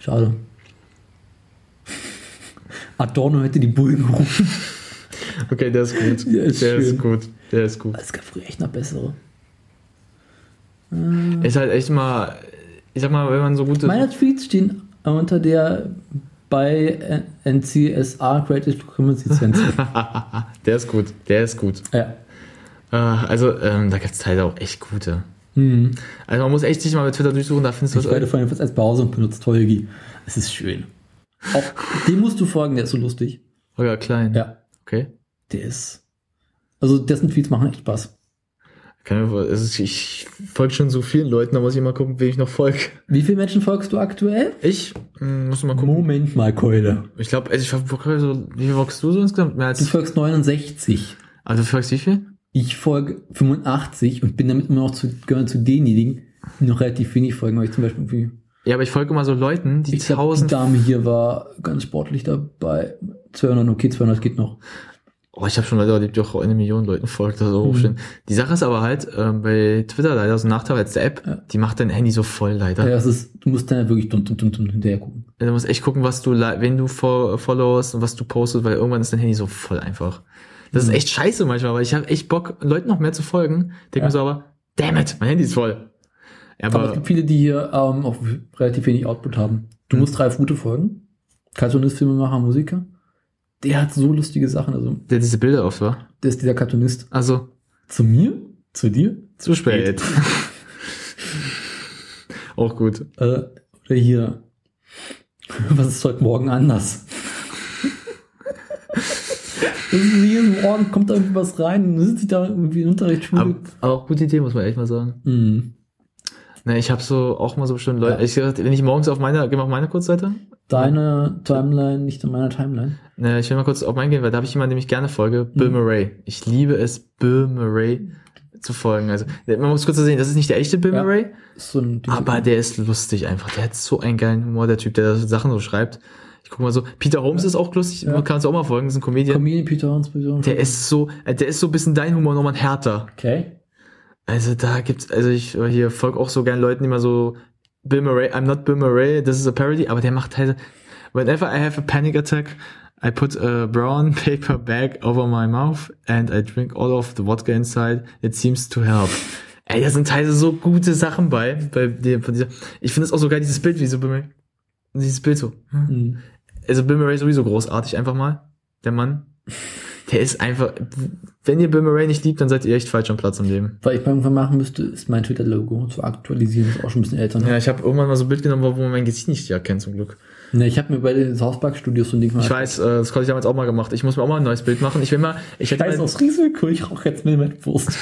schade. Adorno hätte die Bullen gerufen. Okay, der ist gut. Der ist der ist gut. Der ist gut. Es gab früher echt noch bessere. Ist halt echt mal, ich sag mal, wenn man so gute. Meine Tweets stehen unter der bei NCSA Creative Commons Lizenz. der ist gut. Der ist gut. ja. Äh, also, ähm, da gibt's teilweise auch echt gute. Hm. Also man muss echt sich mal bei Twitter durchsuchen, da findest du Ich was. werde Final Fantasy als Pause und benutzt Holgi. Es ist schön. Auch dem musst du folgen, der ist so lustig. Holger Klein. Ja. Okay. Der ist. Also dessen Tweets machen echt Spaß. Kann mir, es ist, ich folge schon so vielen Leuten, da muss ich mal gucken, wen ich noch folge. Wie viele Menschen folgst du aktuell? Ich hm, muss mal gucken. Moment mal, Keule. Ich glaube, also ich folge so, wie viel folgst du so insgesamt? Mehr Du als, folgst 69. also du folgst wie viel? Ich folge 85 und bin damit immer noch zu, gehören zu denjenigen, die noch relativ wenig folgen, weil ich zum Beispiel irgendwie. Ja, aber ich folge immer so Leuten, die Ich glaube, die tausend. Dame hier war ganz sportlich dabei. 200, okay, 200 geht noch. Oh, ich habe schon Leute erlebt, die auch eine Million Leuten folgt, also Mhm. mhm. Die Sache ist aber halt, ähm, bei Twitter leider so ein Nachteil als der App, Ja. die macht dein Handy so voll leider. Ja, es ist, du musst dann wirklich dumm, dumm, dumm, dumm hinterher gucken. Du musst echt gucken, was du, wen du fo- followst und was du postest, weil irgendwann ist dein Handy so voll einfach. Das Mhm. ist echt scheiße manchmal, weil ich habe echt Bock, Leuten noch mehr zu folgen. Denk Ja. mir so aber, damn it, mein Handy ist voll. Aber, aber, es gibt viele, die hier ähm, auch relativ wenig Output haben. Du Mhm. musst Ralf Rute folgen. Cartoonist, Filmemacher, Musiker. Der hat so lustige Sachen. Also, der diese Bilder oft war. der ist dieser Cartoonist. Also, Zu mir? Zu dir? zu spät. Auch gut. Äh, oder hier. Was ist heute Morgen anders? Jeden Morgen kommt da irgendwie was rein und ich da irgendwie in Unterrichtsschule. Aber, aber auch gute Idee, muss man echt mal sagen. Mhm. Ne, ich habe so auch mal so bestimmte Leute. Ja. Ich wenn ich morgens auf meiner, geh mal auf meine Kurzseite. Deine Timeline, nicht in meiner Timeline. Ne, ich will mal kurz auf meinen gehen, weil da habe ich jemanden, dem ich gerne folge, Bill Mhm. Murray. Ich liebe es, Bill Murray zu folgen. Also, man muss kurz sehen, das ist nicht der echte Bill Ja. Murray, so aber der ist lustig einfach. Der hat so einen geilen Humor, der Typ, der Sachen so schreibt. Ich guck mal so, Peter Holmes ist auch lustig, Ja. man kann es auch mal folgen, das ist ein Comedian. Comedian Peter Hans der ist so, der ist so ein bisschen dein Humor nochmal härter. Okay. Also da gibt's, also ich hier folge auch so gern Leuten, die mal so Bill Murray, I'm not Bill Murray, this is a parody, aber der macht halt, whenever I have a panic attack, I put a brown paper bag over my mouth and I drink all of the vodka inside. It seems to help. Ey, da sind teilweise so gute Sachen bei, bei dem, von dieser, ich finde es auch so geil, dieses Bild, wie so Bill Murray, dieses Bild so. Mhm. Also Bill Murray sowieso großartig, einfach mal, der Mann. Der ist einfach, wenn ihr Bill Murray nicht liebt, dann seid ihr echt falsch am Platz im Leben. Was ich mal irgendwann machen müsste, ist mein Twitter-Logo zu aktualisieren. Ist auch schon ein bisschen älter. Ne? Ja, ich habe irgendwann mal so ein Bild genommen, wo man mein Gesicht nicht erkennt, zum Glück. Ne, ich habe mir bei den South Park Studios so ein Ding Ich gemacht. weiß, äh, das konnte ich damals auch mal gemacht. Ich muss mir auch mal ein neues Bild machen. Ich will mal, ich hätte Scheiß mal, aus Risiko, ich rauche jetzt mit Mettwurst.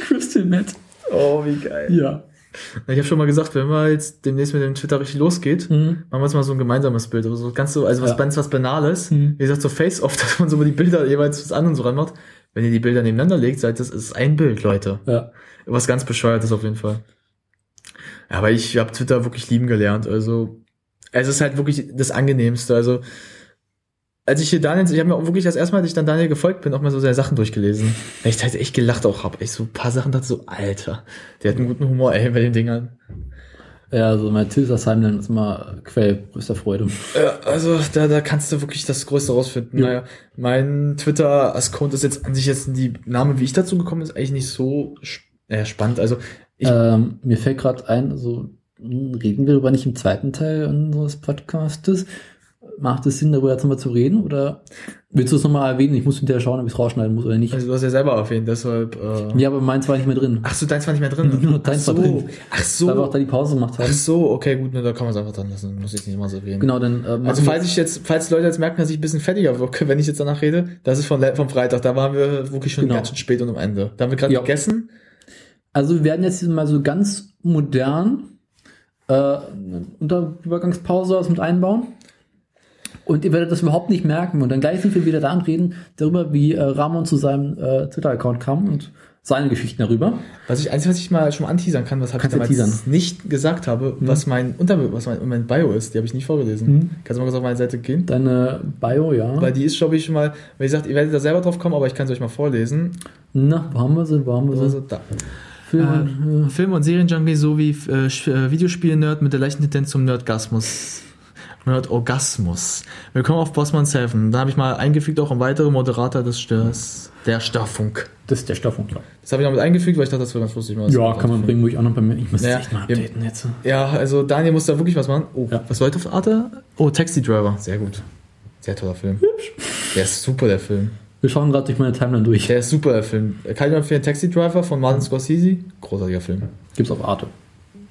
Crystal Meth. Oh, wie geil. Ja. Ich habe schon mal gesagt, wenn wir jetzt demnächst mit dem Twitter richtig losgeht, Mhm. machen wir uns mal so ein gemeinsames Bild. Also so ganz so, also was Ja. ganz was Banales. Mhm. Wie gesagt, so Face-Off, dass man so die Bilder jeweils was an und so ranmacht. Wenn ihr die Bilder nebeneinander legt, seid das ist ein Bild, Leute. Ja. Was ganz bescheuertes auf jeden Fall. Ja, aber ich habe Twitter wirklich lieben gelernt. Also es ist halt wirklich das angenehmste. Also als ich hier Daniel, ich habe mir auch wirklich das erste Mal, als ich dann Daniel gefolgt bin, auch mal so seine Sachen durchgelesen. Weil ich halt echt gelacht auch hab. Ich so ein paar Sachen dachte so, Alter, der hat einen guten Humor, ey, bei den Dingern. Ja, also mein Tilsa Timeline ist immer Quell größter Freude. Ja, also da, da kannst du wirklich das Größte rausfinden. Ja. Naja, mein Twitter-Account ist jetzt an sich jetzt die Name, wie ich dazu gekommen bin, ist eigentlich nicht so sp äh, spannend. Also ich, Ähm, mir fällt gerade ein, so reden wir darüber nicht im zweiten Teil unseres Podcastes. Macht es Sinn, darüber jetzt nochmal zu reden? Oder willst du es nochmal erwähnen? Ich muss hinterher schauen, ob ich es rausschneiden muss oder nicht. also du hast ja selber erwähnt, deshalb. Äh, Ja, aber meins war nicht mehr drin. Ach so, deins war nicht mehr drin. Nur deins Ach war so. drin. Ach Weil wir auch so. da die Pause gemacht Ach haben. so, okay, gut, ne, da kann man es einfach dran lassen. Muss ich nicht mal so reden. Genau, dann äh, Also falls ich jetzt, falls die Leute jetzt merken, dass ich ein bisschen fettiger wirke, wenn ich jetzt danach rede, das ist von, vom Freitag. Da waren wir wirklich schon Genau. ganz schön spät und am Ende. Da haben wir gerade Ja. gegessen. Also wir werden jetzt mal so ganz modern äh, eine Unterübergangspause aus mit einbauen. Und ihr werdet das überhaupt nicht merken. Und dann gleich sind wir wieder da und reden darüber, wie äh, Ramon zu seinem äh, Twitter-Account kam und seine Geschichten darüber. Was ich, einzige, was ich mal schon mal anteasern kann, was ich Kannst du damals teasern. nicht gesagt habe, was mein Unter was mein, mein Bio ist, die habe ich nicht vorgelesen. Kannst du mal kurz auf meine Seite gehen? Deine Bio, ja. Weil die ist, glaube ich, schon mal, wie gesagt, ihr werdet da selber drauf kommen, aber ich kann es euch mal vorlesen. Na, wo haben wir sie? Wo haben wir sie? Also da. Film, Äh, Film- und Serienjunkie sowie äh, äh, Videospiel-Nerd mit der leichten Tendenz zum Nerdgasmus. Nerdorgasmus. Willkommen auf Bossman's Heaven. Da habe ich mal eingefügt auch ein weiterer Moderator des Störs, der Störfunk. das ist der Stoffung, klar. Das habe ich noch mit eingefügt, weil ich dachte, das wäre ganz lustig. mal Ja, kann man bringen, ruhig auch noch bei mir. Ich muss Ja, echt mal updaten jetzt. Ja, also Daniel muss da wirklich was machen. Oh, Ja. was läuft auf Arte? Oh, Taxi Driver. Sehr gut. Sehr toller Film. Der ist super, der Film. Wir schauen gerade durch meine Timeline durch. Der ist super, der Film. Kann ich nur empfehlen, Taxi Driver von Martin Scorsese. Großartiger Film. Gibt's auf Arte.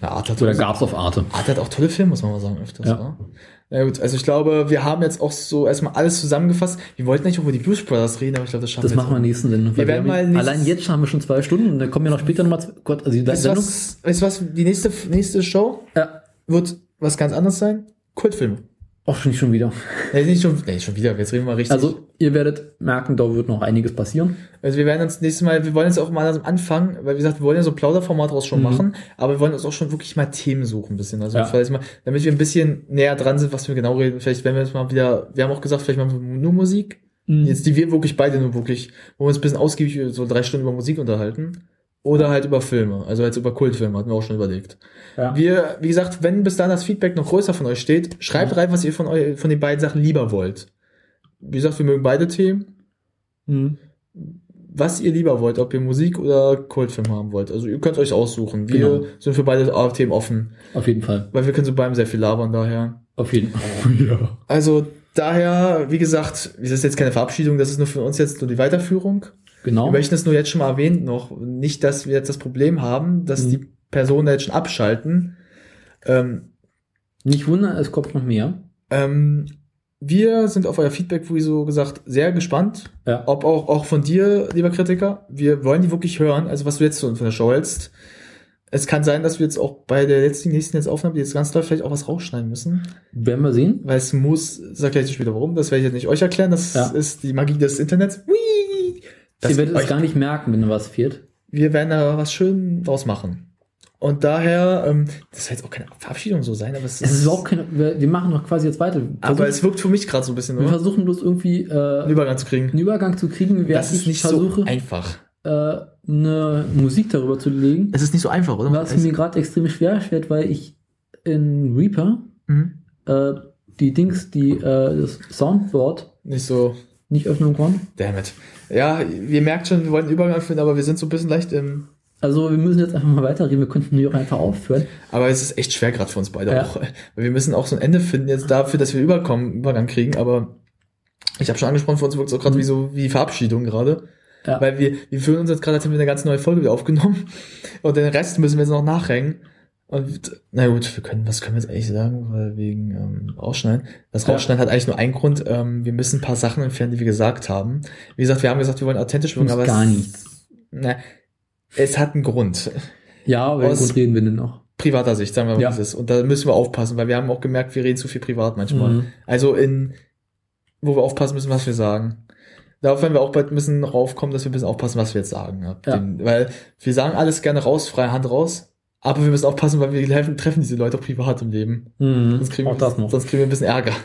Ja, Arte Oder gab's auf Arte. Arte hat auch tolle Filme, muss man mal sagen, öfters. Ja. Ja. Gut, also ich glaube, wir haben jetzt auch so erstmal alles zusammengefasst. Wir wollten nicht über die Blues Brothers reden, aber ich glaube, das schaffen Das wir machen wir nächsten Sendung. weil werden mal allein jetzt haben wir schon zwei Stunden und dann kommen ja noch später nochmal. Gott, also die Weißt du Sendung. was, weißt du was, die nächste, nächste Show Ja, wird was ganz anderes sein? Kultfilme. Auch schon nicht schon wieder. Nee, nicht schon, nee, schon wieder, jetzt reden wir mal richtig. Also ihr werdet merken, da wird noch einiges passieren. Also wir werden uns nächstes Mal, wir wollen jetzt auch mal am Anfang, weil wie gesagt, wir wollen ja so Plauderformat draus schon machen, aber wir wollen uns auch schon wirklich mal Themen suchen ein bisschen. Also Ja. vielleicht mal, damit wir ein bisschen näher dran sind, was wir genau reden. Vielleicht werden wir jetzt mal wieder, wir haben auch gesagt, vielleicht machen wir nur Musik. Jetzt die wir wirklich beide nur wirklich, wo wir uns ein bisschen ausgiebig so drei Stunden über Musik unterhalten. Oder halt über Filme, also jetzt über Kultfilme, hatten wir auch schon überlegt. Ja. Wir, wie gesagt, wenn bis dann das Feedback noch größer von euch steht, schreibt rein, was ihr von, eu von den beiden Sachen lieber wollt. Wie gesagt, wir mögen beide Themen Mhm. was ihr lieber wollt, ob ihr Musik oder Kultfilm haben wollt. Also ihr könnt euch aussuchen. Wir Genau. sind für beide Themen offen, Auf jeden Fall. weil wir können so beim sehr viel labern daher. Auf jeden Fall. Ja. Also daher, wie gesagt, das ist jetzt keine Verabschiedung, das ist nur für uns jetzt nur die Weiterführung. Genau. Wir möchten es nur jetzt schon mal erwähnen noch, nicht, dass wir jetzt das Problem haben, dass Mhm. die Personen da jetzt schon abschalten. Ähm, Nicht wundern, es kommt noch mehr. ähm, wir sind auf euer Feedback, wie so gesagt, sehr gespannt. Ja. Ob auch, auch von dir, lieber Kritiker. Wir wollen die wirklich hören, also was du jetzt so von der Show hältst. Es kann sein, dass wir jetzt auch bei der letzten, nächsten jetzt Aufnahme, die jetzt ganz toll, vielleicht auch was rausschneiden müssen. Werden wir sehen. Weil es muss, sag gleich später warum, das werde ich jetzt nicht euch erklären, das Ja. ist die Magie des Internets. Whee! Ihr werdet es gar nicht merken, wenn was fehlt. wir werden da was schön draus machen. Und daher, ähm, das soll jetzt auch keine Verabschiedung so sein, aber es, Es ist überhaupt keine. Wir, wir machen doch quasi jetzt weiter. Wir aber versuchen- es wirkt für mich gerade so ein bisschen, wir oder? versuchen bloß irgendwie äh, einen Übergang zu kriegen. einen Übergang zu kriegen, während Das ist ich nicht versuche, so einfach. äh, eine Musik darüber zu legen. Es ist nicht so einfach, oder? Was mir gerade extrem schwer fällt, weil ich in Reaper Mhm. äh, die Dings, die äh, das Soundboard Nicht so, nicht öffnen konnte. damn it. Ja, ihr merkt schon, wir wollten einen Übergang finden, aber wir sind so ein bisschen leicht im. Also wir müssen jetzt einfach mal weiterreden. Wir könnten hier auch einfach aufhören. Aber es ist echt schwer gerade für uns beide Ja. auch. Wir müssen auch so ein Ende finden jetzt dafür, dass wir überkommen, Übergang kriegen, aber ich habe schon angesprochen, für uns wirkt es auch gerade Mhm. wie so wie Verabschiedung gerade. Ja. Weil wir, wir fühlen uns jetzt gerade, als hätten wir eine ganz neue Folge wieder aufgenommen. Und den Rest müssen wir jetzt noch nachhängen. Und na gut, wir können, was können wir jetzt eigentlich sagen? Weil wegen ähm, Rausschneiden. Das Ja. Hat eigentlich nur einen Grund. Ähm, wir müssen ein paar Sachen entfernen, die wir gesagt haben. Wie gesagt, wir haben gesagt, wir wollen authentisch wirken, aber gar es, nichts. Na, es hat einen Grund. Ja, aber Aus- reden wir denn noch. Privater Sicht, sagen wir mal, Ja. ist. Und da müssen wir aufpassen, weil wir haben auch gemerkt, wir reden zu viel privat manchmal. Mhm. Also in, wo wir aufpassen müssen, was wir sagen. Darauf werden wir auch bald ein bisschen raufkommen, dass wir ein bisschen aufpassen, was wir jetzt sagen. Ja. dem- weil wir sagen alles gerne raus, freie Hand raus. Aber wir müssen aufpassen, weil wir helfen, treffen diese Leute auch privat im Leben. Mhm. Sonst kriegen, Auch wir, das noch. sonst kriegen wir ein bisschen Ärger.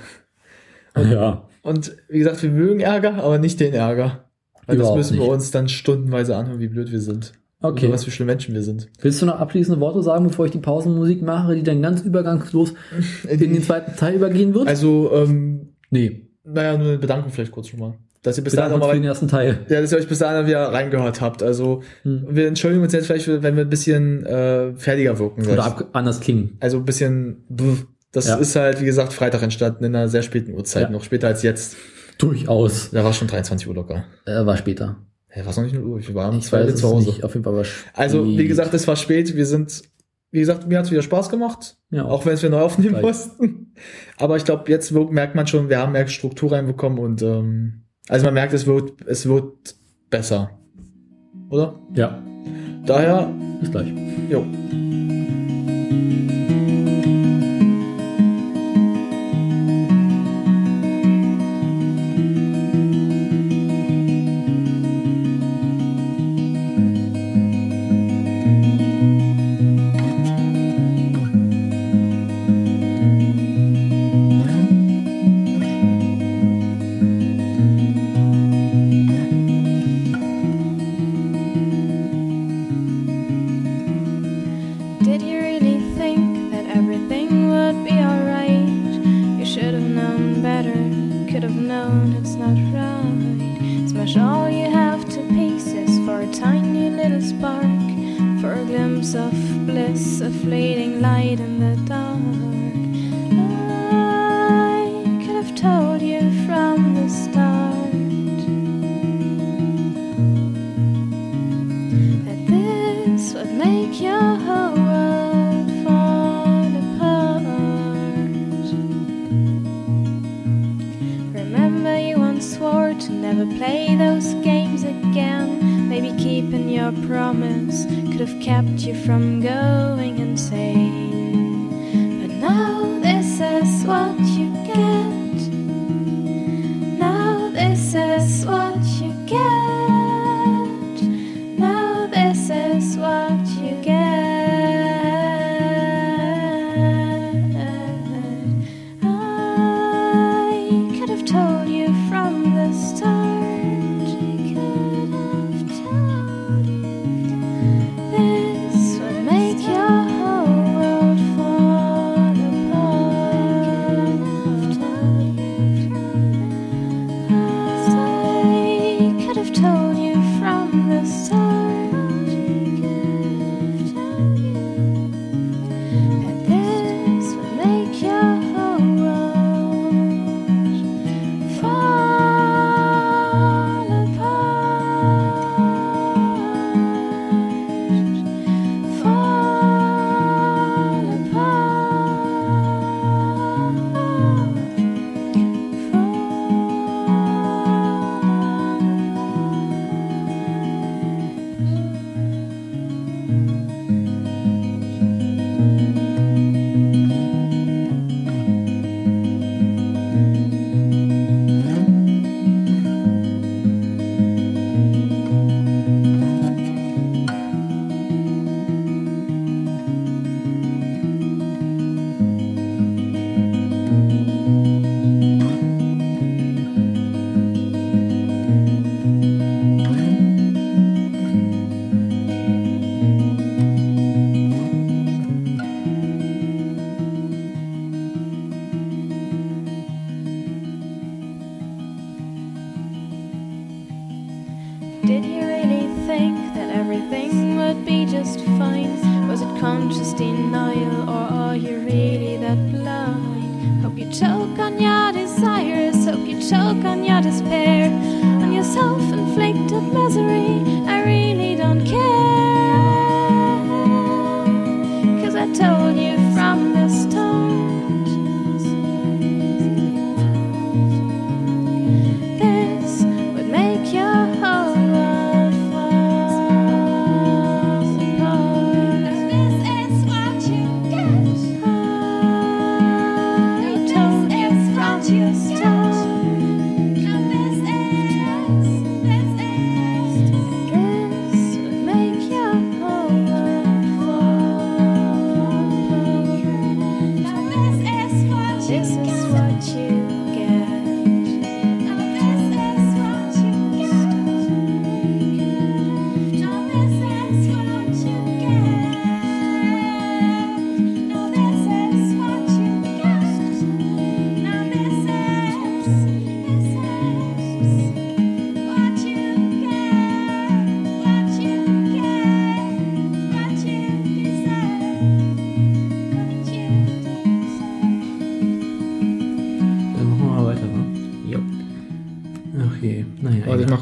Ja. Und wie gesagt, wir mögen Ärger, aber nicht den Ärger. Weil das Überhaupt müssen wir nicht. uns dann stundenweise anhören, wie blöd wir sind. Okay. Und was für schlimme Menschen wir sind. Willst du noch abschließende Worte sagen, bevor ich die Pausenmusik mache, die dann ganz übergangslos in den zweiten Teil übergehen wird? Also, ähm, nee. naja, nur eine Bedankung vielleicht kurz schon mal. Dass ihr bis dahin danken noch uns für mal den ersten Teil. Ja, dass ihr euch bis dahin wieder reingehört habt. Also Hm. wir entschuldigen uns jetzt vielleicht, wenn wir ein bisschen äh, fertiger wirken. Oder ab, anders klingen. also ein bisschen. pff, Das Ja. ist halt, wie gesagt, Freitag entstanden in einer sehr späten Uhrzeit, Ja. noch später als jetzt. Durchaus. Da war schon 23 Uhr locker. Äh, war später. Hey, war es noch nicht 0 Uhr? Wir waren um Ich zwei Uhr zu Hause. nicht. Auf jeden Fall war spät. Also, wie gesagt, es war spät. Wir sind, wie gesagt, mir hat es wieder Spaß gemacht. Ja. Auch wenn es wir neu aufnehmen Gleich. mussten. Aber ich glaube, jetzt merkt man schon, wir haben mehr Struktur reinbekommen und ähm, also man merkt, es wird, es wird besser. Oder? Ja. Daher Bis gleich. Jo.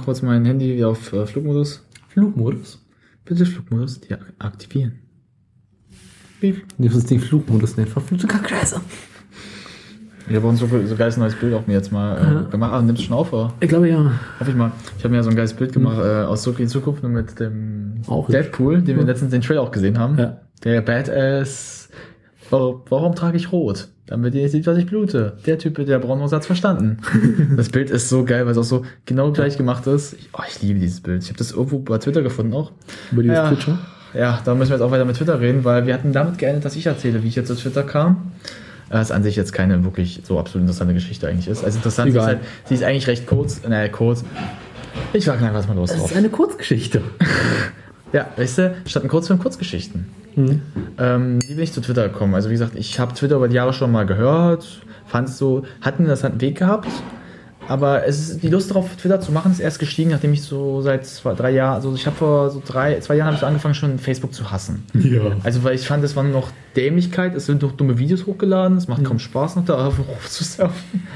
Kurz mein Handy wieder auf äh, Flugmodus. Flugmodus. Bitte Flugmodus ja, aktivieren. Piep. Du den Flugmodus nennen. Verfluchte Kackscheiße. Ich habe uns so, so geiles neues Bild auch mir jetzt mal äh, gemacht. Ah, nimmst du schon auf, oder? Ich glaube ja. Hoffe ich mal. Ich habe mir ja so ein geiles Bild gemacht äh, aus Zurück in Zukunft nur mit dem Auch Deadpool, den wir letztens den Trailer auch gesehen haben. Ja. Der Badass. Warum, warum trage ich rot? Damit ihr seht, was ich blute. Der Typ mit der braunen hat's verstanden. das Bild ist so geil, weil es auch so genau gleich gemacht ist. Ich, oh, ich liebe dieses Bild. Ich habe das irgendwo bei Twitter gefunden auch. Über dieses Ja. Twitcher. Ja, da müssen wir jetzt auch weiter mit Twitter reden, weil wir hatten damit geendet, dass ich erzähle, wie ich jetzt zu Twitter kam. Das an sich jetzt keine wirklich so absolut interessante Geschichte eigentlich ist. Also interessant ist Egal. halt, sie ist eigentlich recht kurz, naja, kurz. Ich sag einfach was mal los Das drauf. ist eine Kurzgeschichte. Ja, weißt du, statt ein Kurzfilm Kurzgeschichten. Ähm, wie bin ich zu Twitter gekommen? Also wie gesagt, ich habe Twitter über die Jahre schon mal gehört, fand es so, hatten das einen Weg gehabt, aber es ist, die Lust darauf, Twitter zu machen, ist erst gestiegen, nachdem ich so seit zwei, drei Jahren, also ich habe vor so drei, zwei Jahren habe ich so angefangen, schon Facebook zu hassen. Ja. Also weil ich fand, es war nur noch Dämlichkeit, es sind noch dumme Videos hochgeladen, es macht kaum Spaß noch da zu surfen.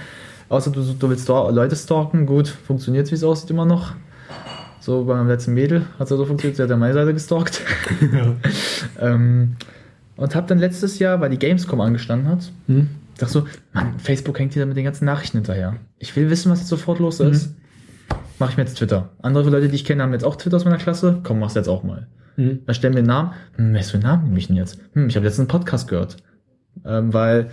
Außer du, du willst Leute stalken, gut, funktioniert wie es aussieht immer noch. So beim letzten Mädel hat es ja so funktioniert, sie hat ja meine Seite gestalkt. ähm, und hab dann letztes Jahr, weil die Gamescom angestanden hat, Hm? dachte so, Mann, Facebook hängt hier mit den ganzen Nachrichten hinterher. Ich will wissen, was jetzt sofort los ist. Mache ich mir jetzt Twitter. Andere Leute, die ich kenne, haben jetzt auch Twitter aus meiner Klasse. Komm, mach's jetzt auch mal. Hm? Da stellen wir einen Namen. Hm, was für einen Namen nehme ich denn jetzt? Hm, ich habe letztens einen Podcast gehört. Ähm, weil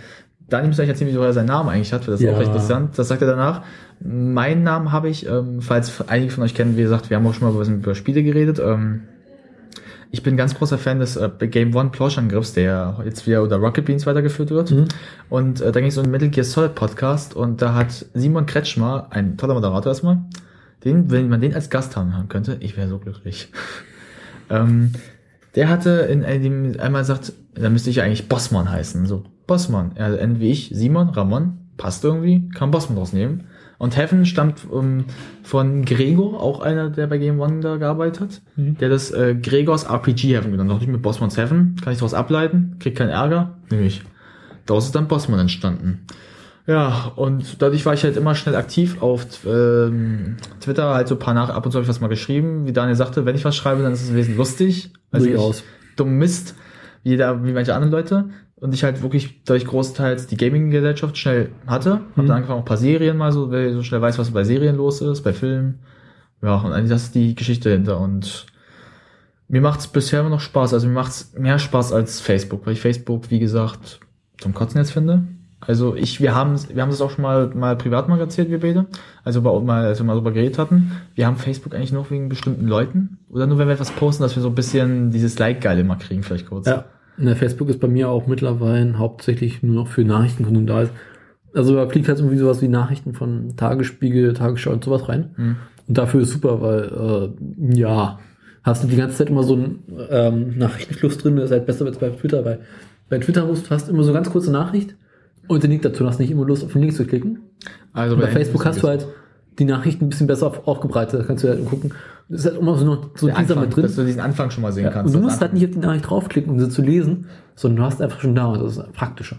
Daniel müsste euch erzählen, wieso er seinen Namen eigentlich hat, weil das ist Ja. auch recht interessant. Das sagt er danach. Meinen Namen habe ich, ähm, falls einige von euch kennen, wie gesagt, wir haben auch schon mal über, über Spiele geredet. Ähm, ich bin ganz großer Fan des äh, Game One Plauschangriffs, der jetzt wieder unter Rocket Beans weitergeführt wird. Und äh, da ging es um den Metal Gear Solid Podcast und da hat Simon Kretschmer, ein toller Moderator erstmal, den, wenn man den als Gast haben könnte, ich wäre so glücklich. ähm, der hatte in einem einmal gesagt, da müsste ich ja eigentlich Bossmann heißen. So, Bossmann. Er also wie ich, Simon, Ramon, passt irgendwie, kann Bossmann draus nehmen. Und Heaven stammt ähm, von Gregor, auch einer, der bei Game One da gearbeitet hat. Der das äh, Gregors RPG Heaven genommen. Dachte ich mit Bossmanns Heaven, kann ich daraus ableiten, krieg keinen Ärger, nehme ich. Daraus ist dann Bossmann entstanden. Ja, und dadurch war ich halt immer schnell aktiv auf ähm, Twitter, halt so ein paar nach, ab und zu habe ich was mal geschrieben. Wie Daniel sagte, wenn ich was schreibe, dann ist es wesentlich lustig. Also Durchaus. ich dumm Mist, wie, da, wie manche anderen Leute. Und ich halt wirklich dadurch großteils die Gaming-Gesellschaft schnell hatte. Hab dann angefangen, auch ein paar Serien mal so, ich so schnell weiß, was bei Serien los ist, bei Filmen. Ja, und eigentlich das ist die Geschichte dahinter. Und mir macht's bisher immer noch Spaß. Also mir macht's mehr Spaß als Facebook, weil ich Facebook, wie gesagt, zum Kotzen jetzt finde. Also ich, wir haben, wir haben das auch schon mal, mal privat mal erzählt, wir beide. Also bei, mal, als wir mal drüber geredet hatten. Wir haben Facebook eigentlich nur wegen bestimmten Leuten. Oder nur wenn wir etwas posten, dass wir so ein bisschen dieses Like-Geile mal kriegen, vielleicht kurz. Ja. Ne, Facebook ist bei mir auch mittlerweile hauptsächlich nur noch für Nachrichtenkonsum da ist. Also da fliegt halt irgendwie sowas wie Nachrichten von Tagesspiegel, Tagesschau und sowas rein. Hm. Und dafür ist super, weil äh, ja, hast du die ganze Zeit immer so einen ähm, Nachrichtenfluss drin, das ist halt besser als bei Twitter, weil bei Twitter hast du hast immer so ganz kurze Nachricht und den Link dazu, du hast nicht immer Lust auf den Link zu klicken. Also Und bei Facebook hast du halt die Nachrichten ein bisschen besser auf, aufgebreitet, da kannst du halt gucken. Das ist halt immer so noch so ein Teaser Anfang, mit drin. dass du diesen Anfang schon mal sehen Ja, kannst. und du musst halt nicht auf die Nachricht draufklicken, um sie zu lesen, sondern du hast einfach schon da und das ist praktischer.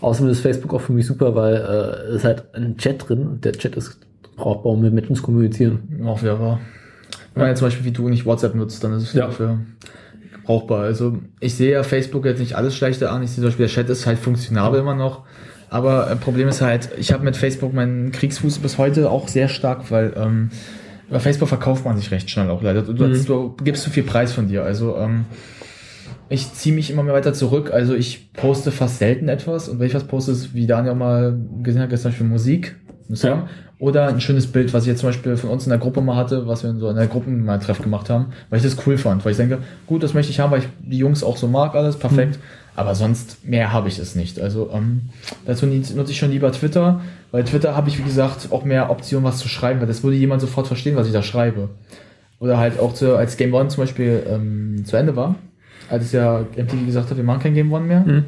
Außerdem ist Facebook auch für mich super, weil äh, es ist halt ein Chat drin und der Chat ist brauchbar, um mit zu kommunizieren. Auch wieder wahr. Wenn man jetzt zum Beispiel wie du nicht WhatsApp nutzt, dann ist es Ja. dafür brauchbar. Also ich sehe ja Facebook jetzt nicht alles Schlechte an. Ich sehe zum Beispiel, der Chat ist halt funktionabel immer noch. Aber äh, Problem ist halt, ich habe mit Facebook meinen Kriegsfuß bis heute auch sehr stark, weil ähm, über Facebook verkauft man sich recht schnell auch leider. Du, Mhm. du gibst zu viel Preis von dir. Also ähm, ich ziehe mich immer mehr weiter zurück. Also ich poste fast selten etwas. Und wenn ich was poste, ist, wie Daniel auch mal gesehen hat, gestern für Musik. Song. Ja. Oder ein schönes Bild, was ich jetzt zum Beispiel von uns in der Gruppe mal hatte, was wir in so einer Gruppen mal Treff gemacht haben, weil ich das cool fand. Weil ich denke, gut, das möchte ich haben, weil ich die Jungs auch so mag, alles perfekt. Aber sonst mehr habe ich es nicht. Also ähm, dazu nutze ich schon lieber Twitter, weil Twitter habe ich, wie gesagt, auch mehr Optionen, was zu schreiben, weil das würde jemand sofort verstehen, was ich da schreibe. Oder halt auch zu, als Game One zum Beispiel ähm, zu Ende war, als ja MTV gesagt hat, wir machen kein Game One mehr, Mhm.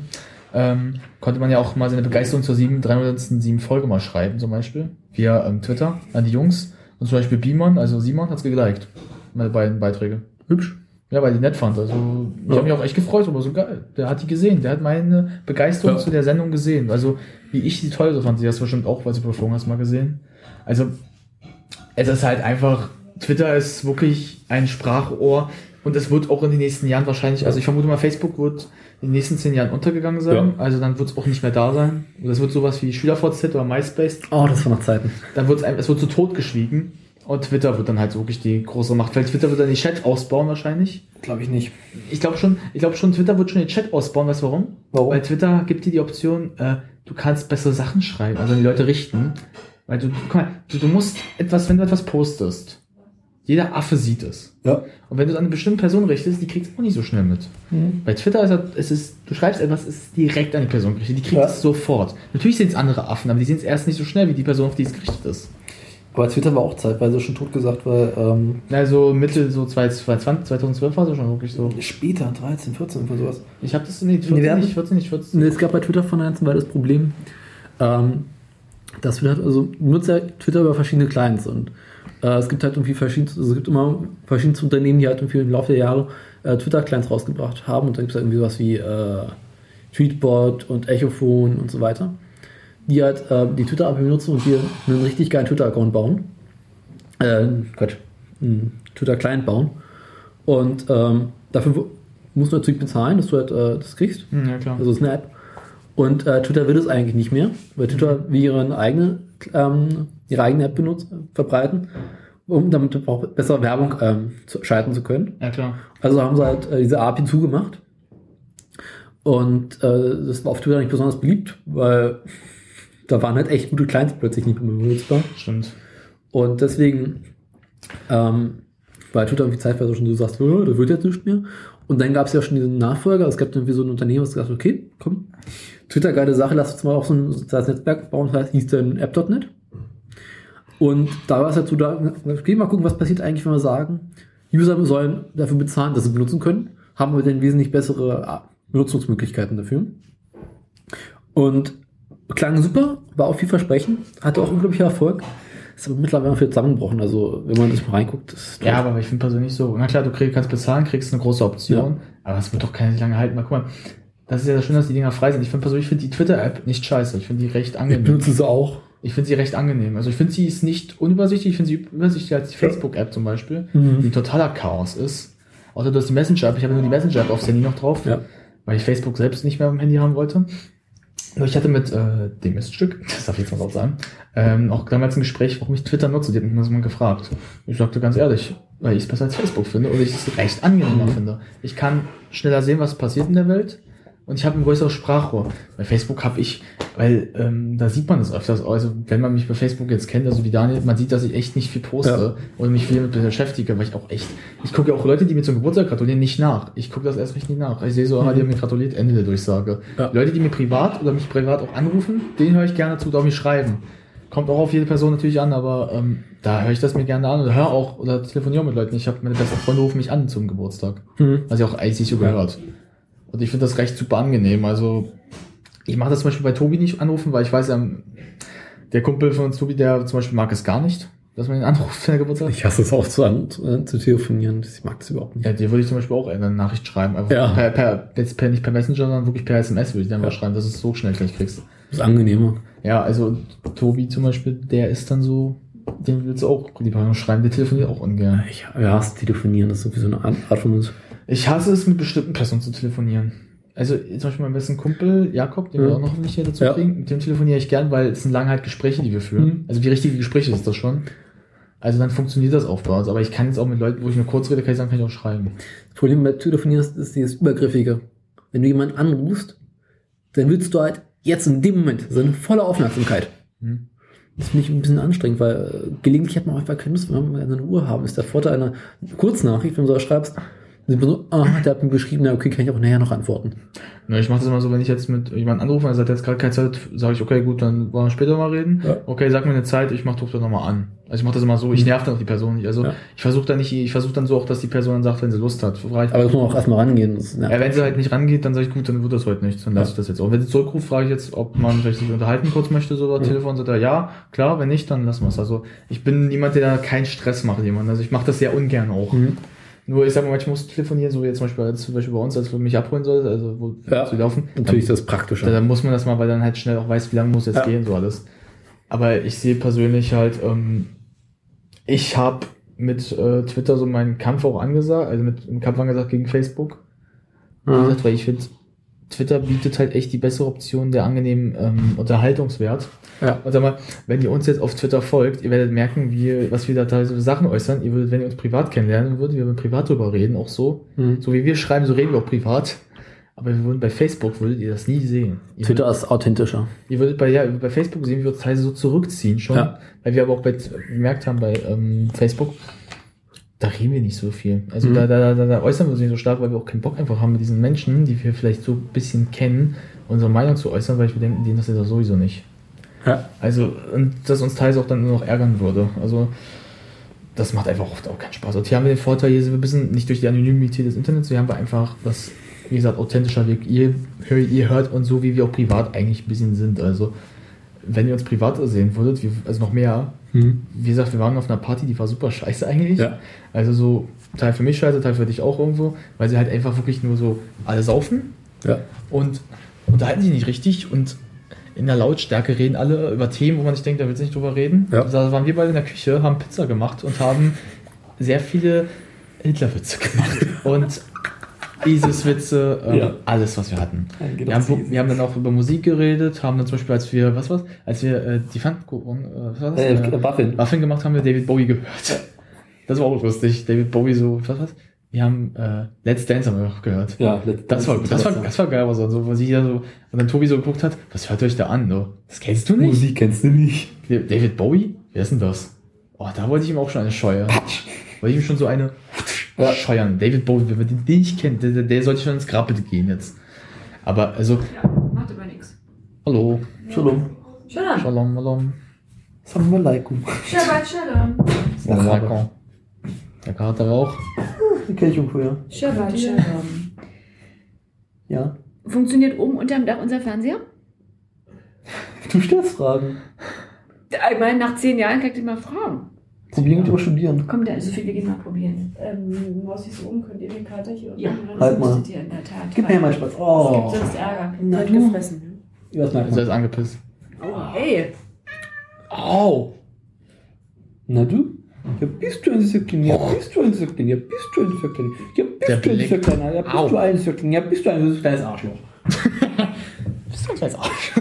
ähm, konnte man ja auch mal seine Begeisterung zur 7, 307 Folge mal schreiben, zum Beispiel, via ähm, Twitter an die Jungs. Und zum Beispiel Beamon, also Simon, hat's geliked. Meine beiden Beiträge. Hübsch. Ja, weil die nett fand. Also ich Ja. habe mich auch echt gefreut, aber so geil. Der hat die gesehen. Der hat meine Begeisterung Ja. zu der Sendung gesehen. Also wie ich die toll so fand. Sie hast du bestimmt auch, weil sie überflogen hast, mal gesehen. Also es ist halt einfach, Twitter ist wirklich ein Sprachrohr. Und es wird auch in den nächsten Jahren wahrscheinlich, also ich vermute mal, Facebook wird in den nächsten zehn Jahren untergegangen sein. Ja. Also dann wird es auch nicht mehr da sein. Und das wird sowas wie SchülerVZ oder MySpace. Oh, das war noch Zeiten. Dann wird es, es wird so totgeschwiegen. Und Twitter wird dann halt wirklich die große Macht. Weil Twitter wird dann den Chat ausbauen wahrscheinlich. Glaube ich nicht. Ich glaube schon, ich glaube schon, Twitter wird schon den Chat ausbauen. Weißt du warum? Warum? Weil Twitter gibt dir die Option, äh, du kannst bessere Sachen schreiben, also an die Leute richten. Weil du, guck mal, du, du musst etwas, wenn du etwas postest, jeder Affe sieht es. Ja. Und wenn du es an eine bestimmte Person richtest, die kriegt es auch nicht so schnell mit. Mhm. Bei Twitter ist es, es ist, du schreibst etwas, es ist direkt an die Person gerichtet. Die kriegt Ja. es sofort. Natürlich sind es andere Affen, aber die sehen es erst nicht so schnell wie die Person, auf die es gerichtet ist. Aber Twitter war auch zeitweise schon tot gesagt, weil ähm, Also Mitte so 2020, 2012 war es schon wirklich so. später, 13, 14 oder sowas. Ich habe das, nee, 14 Nee, nicht, 14 nicht, 14. Nee, Es gab bei Twitter von ein weil das Problem, ähm, dass Twitter, hat- also nutzt ja Twitter über verschiedene Clients und äh, es gibt halt irgendwie verschiedene, also es gibt immer verschiedene Unternehmen, die halt irgendwie im Laufe der Jahre äh, Twitter-Clients rausgebracht haben und dann gibt es halt irgendwie sowas wie äh, Tweetbot und Echophone und so weiter, die halt äh, die Twitter-API benutzen und dir einen richtig geilen Twitter-Account bauen. Äh, Quatsch, einen Twitter-Client bauen. Und ähm, dafür musst du natürlich bezahlen, dass du halt äh, das kriegst. Hm, Ja, klar. Also es ist eine App. Und äh, Twitter will es eigentlich nicht mehr, weil Twitter wie ihre eigene, ähm, ihre eigene App benutzt, verbreiten, um damit auch besser Werbung ähm, zu, schalten zu können. Ja, klar. Also haben sie halt äh, diese API zugemacht. Und äh, das war auf Twitter nicht besonders beliebt, weil da waren halt echt gute Clients plötzlich nicht mehr benutzbar. Stimmt. Und deswegen ähm, war Twitter irgendwie zeitweise schon so, sagst, oh, da wird jetzt nicht mehr. Und dann gab es ja schon diesen Nachfolger. Es gab irgendwie so ein Unternehmen, das gesagt hat, okay, komm, Twitter, geile Sache, lass uns mal auch so ein soziales Netzwerk bauen. Das heißt, hieß dann App.net. Und da war es halt so, da, okay, mal gucken, was passiert eigentlich, wenn wir sagen, User sollen dafür bezahlen, dass sie benutzen können, haben wir dann wesentlich bessere ah, Benutzungsmöglichkeiten dafür. Und klang super, war auch vielversprechend, hatte auch unglaublichen Erfolg. Ist aber mittlerweile viel zusammengebrochen. Also, wenn man das mal reinguckt, das ist Ja, aber ich finde persönlich so, na klar, du krieg, kannst bezahlen, kriegst eine große Option, aber es wird doch keine lange halten. Mal guck mal, das ist ja schön, dass die Dinger frei sind. Ich finde persönlich, ich finde die Twitter-App nicht scheiße. Ich finde die recht ich angenehm. benutze sie auch. Ich finde sie recht angenehm. Also ich finde sie ist nicht unübersichtlich, ich finde sie übersichtlicher als die Facebook-App zum Beispiel, Mhm. die ein totaler Chaos ist. Außer du hast die Messenger-App, ich habe nur die Messenger-App aufs Handy noch drauf, Ja. weil ich Facebook selbst nicht mehr am Handy haben wollte. Ich hatte mit äh, dem Miststück, das darf ich jetzt mal auch sagen, ähm, auch damals ein Gespräch, warum ich Twitter nutze. Die hat mich mal so mal gefragt. Ich sagte ganz ehrlich, weil ich es besser als Facebook finde und ich es recht angenehmer Mhm. finde. Ich kann schneller sehen, was passiert in der Welt und ich habe ein größeres Sprachrohr. Bei Facebook habe ich, weil ähm, da sieht man das öfters, also wenn man mich bei Facebook jetzt kennt, also wie Daniel, man sieht, dass ich echt nicht viel poste und mich viel mit beschäftige, weil ich auch echt, ich gucke ja auch Leute, die mir zum Geburtstag gratulieren, nicht nach. Ich gucke das erst recht nicht nach. Ich sehe so, ah, die haben mir gratuliert, Ende der Durchsage. Ja. Leute, die mir privat oder mich privat auch anrufen, denen höre ich gerne zu, auch mich schreiben. Kommt auch auf jede Person natürlich an, aber ähm, da höre ich das mir gerne an oder höre auch oder telefoniere mit Leuten. Ich habe meine besten Freunde rufen mich an zum Geburtstag. Mhm. Was ja auch eigentlich so gehört. Und ich finde das recht super angenehm. Also, ich mache das zum Beispiel bei Tobi nicht anrufen, weil ich weiß, ähm, der Kumpel von uns, Tobi, der zum Beispiel mag es gar nicht, dass man ihn anruft, wenn er Geburtstag hat. Ich hasse es auch zu, an, zu, telefonieren. Ich mag das überhaupt nicht. Ja, dir würde ich zum Beispiel auch eine Nachricht schreiben. Einfach Ja. per, per, jetzt per, nicht per Messenger, sondern wirklich per SMS würde ich dann mal Ja. schreiben, dass du es so schnell gleich kriegst. Das ist angenehmer. Ja, also Tobi zum Beispiel, der ist dann so, den willst du auch lieber schreiben, der telefoniert auch ungern. Ich ja, das Telefonieren, das ist sowieso eine Art von uns. Ich hasse es, mit bestimmten Personen zu telefonieren. Also zum Beispiel mein besten Kumpel, Jakob, den wir Ja. auch noch nicht hier dazu Ja. kriegen, mit dem telefoniere ich gern, weil es sind lange halt Gespräche, die wir führen. Mhm. Also wie richtige Gespräche ist das schon. Also dann funktioniert das auch bei uns. Aber ich kann jetzt auch mit Leuten, wo ich nur kurz rede, kann ich sagen, kann ich auch schreiben. Das Problem bei Telefonieren ist, ist dieses Übergriffige. Wenn du jemanden anrufst, dann willst du halt jetzt in dem Moment seine volle Aufmerksamkeit. Hm. Das finde ich ein bisschen anstrengend, weil äh, gelegentlich hat man einfach keine Lust, wenn wir eine Ruhe haben. Ist der Vorteil einer Kurznachricht, wenn du so schreibst, dann sind wir so, ah, der hat mir geschrieben, na okay, kann ich auch nachher noch antworten. Ja, ich mache das immer so, wenn ich jetzt mit jemandem anrufe, er sagt jetzt gerade keine Zeit, sage ich, okay, gut, dann wollen wir später mal reden. Ja. Okay, sag mir eine Zeit, ich mach doch dann nochmal an. Also ich mache das immer so, ich nerv dann auch die Person nicht. Also Ja. ich versuche dann nicht, ich versuche dann so auch, dass die Person dann sagt, wenn sie Lust hat. Frage ich, Aber das muss man auch erstmal rangehen. Das, ja. Ja, wenn sie halt nicht rangeht, dann sage ich, gut, dann wird das heute nichts, dann lasse ich das jetzt. auch. wenn sie zurückruft, frage ich jetzt, ob man vielleicht sich unterhalten kurz möchte, so über Mhm. Telefon, sagt er, ja, klar, wenn nicht, dann lassen wir es. Also ich bin niemand, der da keinen Stress macht, jemand. Also ich mache das sehr ungern auch. Mhm. Nur ich sag mal, manchmal muss ich telefonieren, so wie jetzt zum Beispiel, zum Beispiel bei uns, als wir mich abholen sollten, also wo Ja. zu laufen. Natürlich ist das Da, praktischer. dann muss man das mal, weil dann halt schnell auch weiß, wie lange muss jetzt Ja. gehen, so alles. Aber ich sehe persönlich halt, ähm, ich habe mit äh, Twitter so meinen Kampf auch angesagt, also mit dem Kampf angesagt gegen Facebook. Wie Ja. gesagt, weil ich finde, Twitter bietet halt echt die bessere Option der angenehmen ähm, Unterhaltungswert. Ja. Und sag mal, wenn ihr uns jetzt auf Twitter folgt, ihr werdet merken, wie, was wir da teilweise für Sachen äußern. Ihr würdet, wenn ihr uns privat kennenlernen würdet, wir würden privat drüber reden, auch so. Mhm. So wie wir schreiben, so reden wir auch privat. Aber wir würden bei Facebook würdet ihr das nie sehen. Ihr Twitter ist authentischer. Ihr würdet bei, ja, bei Facebook sehen, wie wir uns teilweise so zurückziehen schon. Ja. Weil wir aber auch bei, gemerkt haben bei ähm, Facebook, da reden wir nicht so viel. Also Mhm. da, da, da, da äußern wir uns nicht so stark, weil wir auch keinen Bock einfach haben mit diesen Menschen, die wir vielleicht so ein bisschen kennen, unsere Meinung zu äußern, weil wir denken, denen das ist das sowieso nicht. Ja. Also, und das uns teils auch dann nur noch ärgern würde. Also, das macht einfach oft auch keinen Spaß. Und hier haben wir den Vorteil, hier sind wir ein bisschen nicht durch die Anonymität des Internets, hier haben wir einfach das, wie gesagt, authentischer Weg. Ihr, ihr hört uns so, wie wir auch privat eigentlich ein bisschen sind. Also, wenn ihr uns privat sehen würdet, wir, also noch mehr, Mhm. wie gesagt, wir waren auf einer Party, die war super scheiße eigentlich. Ja. Also so Teil für mich scheiße, Teil für dich auch irgendwo, weil sie halt einfach wirklich nur so alle saufen Ja. und unterhalten sich nicht richtig und in der Lautstärke reden alle über Themen, wo man sich denkt, da willst du nicht drüber reden. Ja. Da waren wir beide in der Küche, haben Pizza gemacht und haben sehr viele Hitlerwitze gemacht und ISIS-Witze, ähm, Ja. alles, was wir hatten. Wir haben, wir haben dann auch über Musik geredet, haben dann zum Beispiel, als wir, was war's, als wir äh, die Pfannkuchen, äh, was war das? Äh, Äh, Waffen. Waffen gemacht haben wir David Bowie gehört. Das war auch lustig. David Bowie so, was was? Wir haben äh, Let's Dance haben wir auch gehört. Ja, Das war, das war, das war geil, was so, wo sie hier so, und dann Tobi so geguckt hat, was hört euch da an? So, das kennst du nicht? Musik kennst du nicht. David Bowie? Wer ist denn das? Oh, da wollte ich ihm auch schon eine Scheue. Wollte ich ihm schon so eine Ja. scheuern. David Bowie, wenn man den den nicht kennt, der, der- sollte schon ins Grab bitte gehen jetzt. Aber, also, Ja, macht aber nichts. hallo, Shalom. Shalom. shalom, shalom. Salam alaikum. Shabbat Shalom. Rabe. Der Kater Rauch. Die irgendwo, ja. Shabbat Shalom. Ja. Funktioniert oben unterm Dach unser Fernseher? Du stellst Fragen. Ich meine, nach zehn Jahren kann ich dich mal fragen. Probieren und immer studieren. Komm, da ist so viel, wir gehen mal probieren. Ähm, Maus ich so um, könnt ihr den Kater hier unten Ja, Halt mal. ihr in der Tat. Gib mir mal Spaß. Es Oh. gibt sonst Ärger. Na du. gefressen. Ja, das merkt Ist er man. ist angepisst. Oh, hey. Au! Na du? Ja, bist du ein Söckling? Ja, bist du ein Söckling? Ja, bist du ein Söckling? Ja, bist du ein. Söckling? Ja, bist du ein Söckling? Ja, bist du ein kleines Arschloch? Bist du ein kleines Arsch?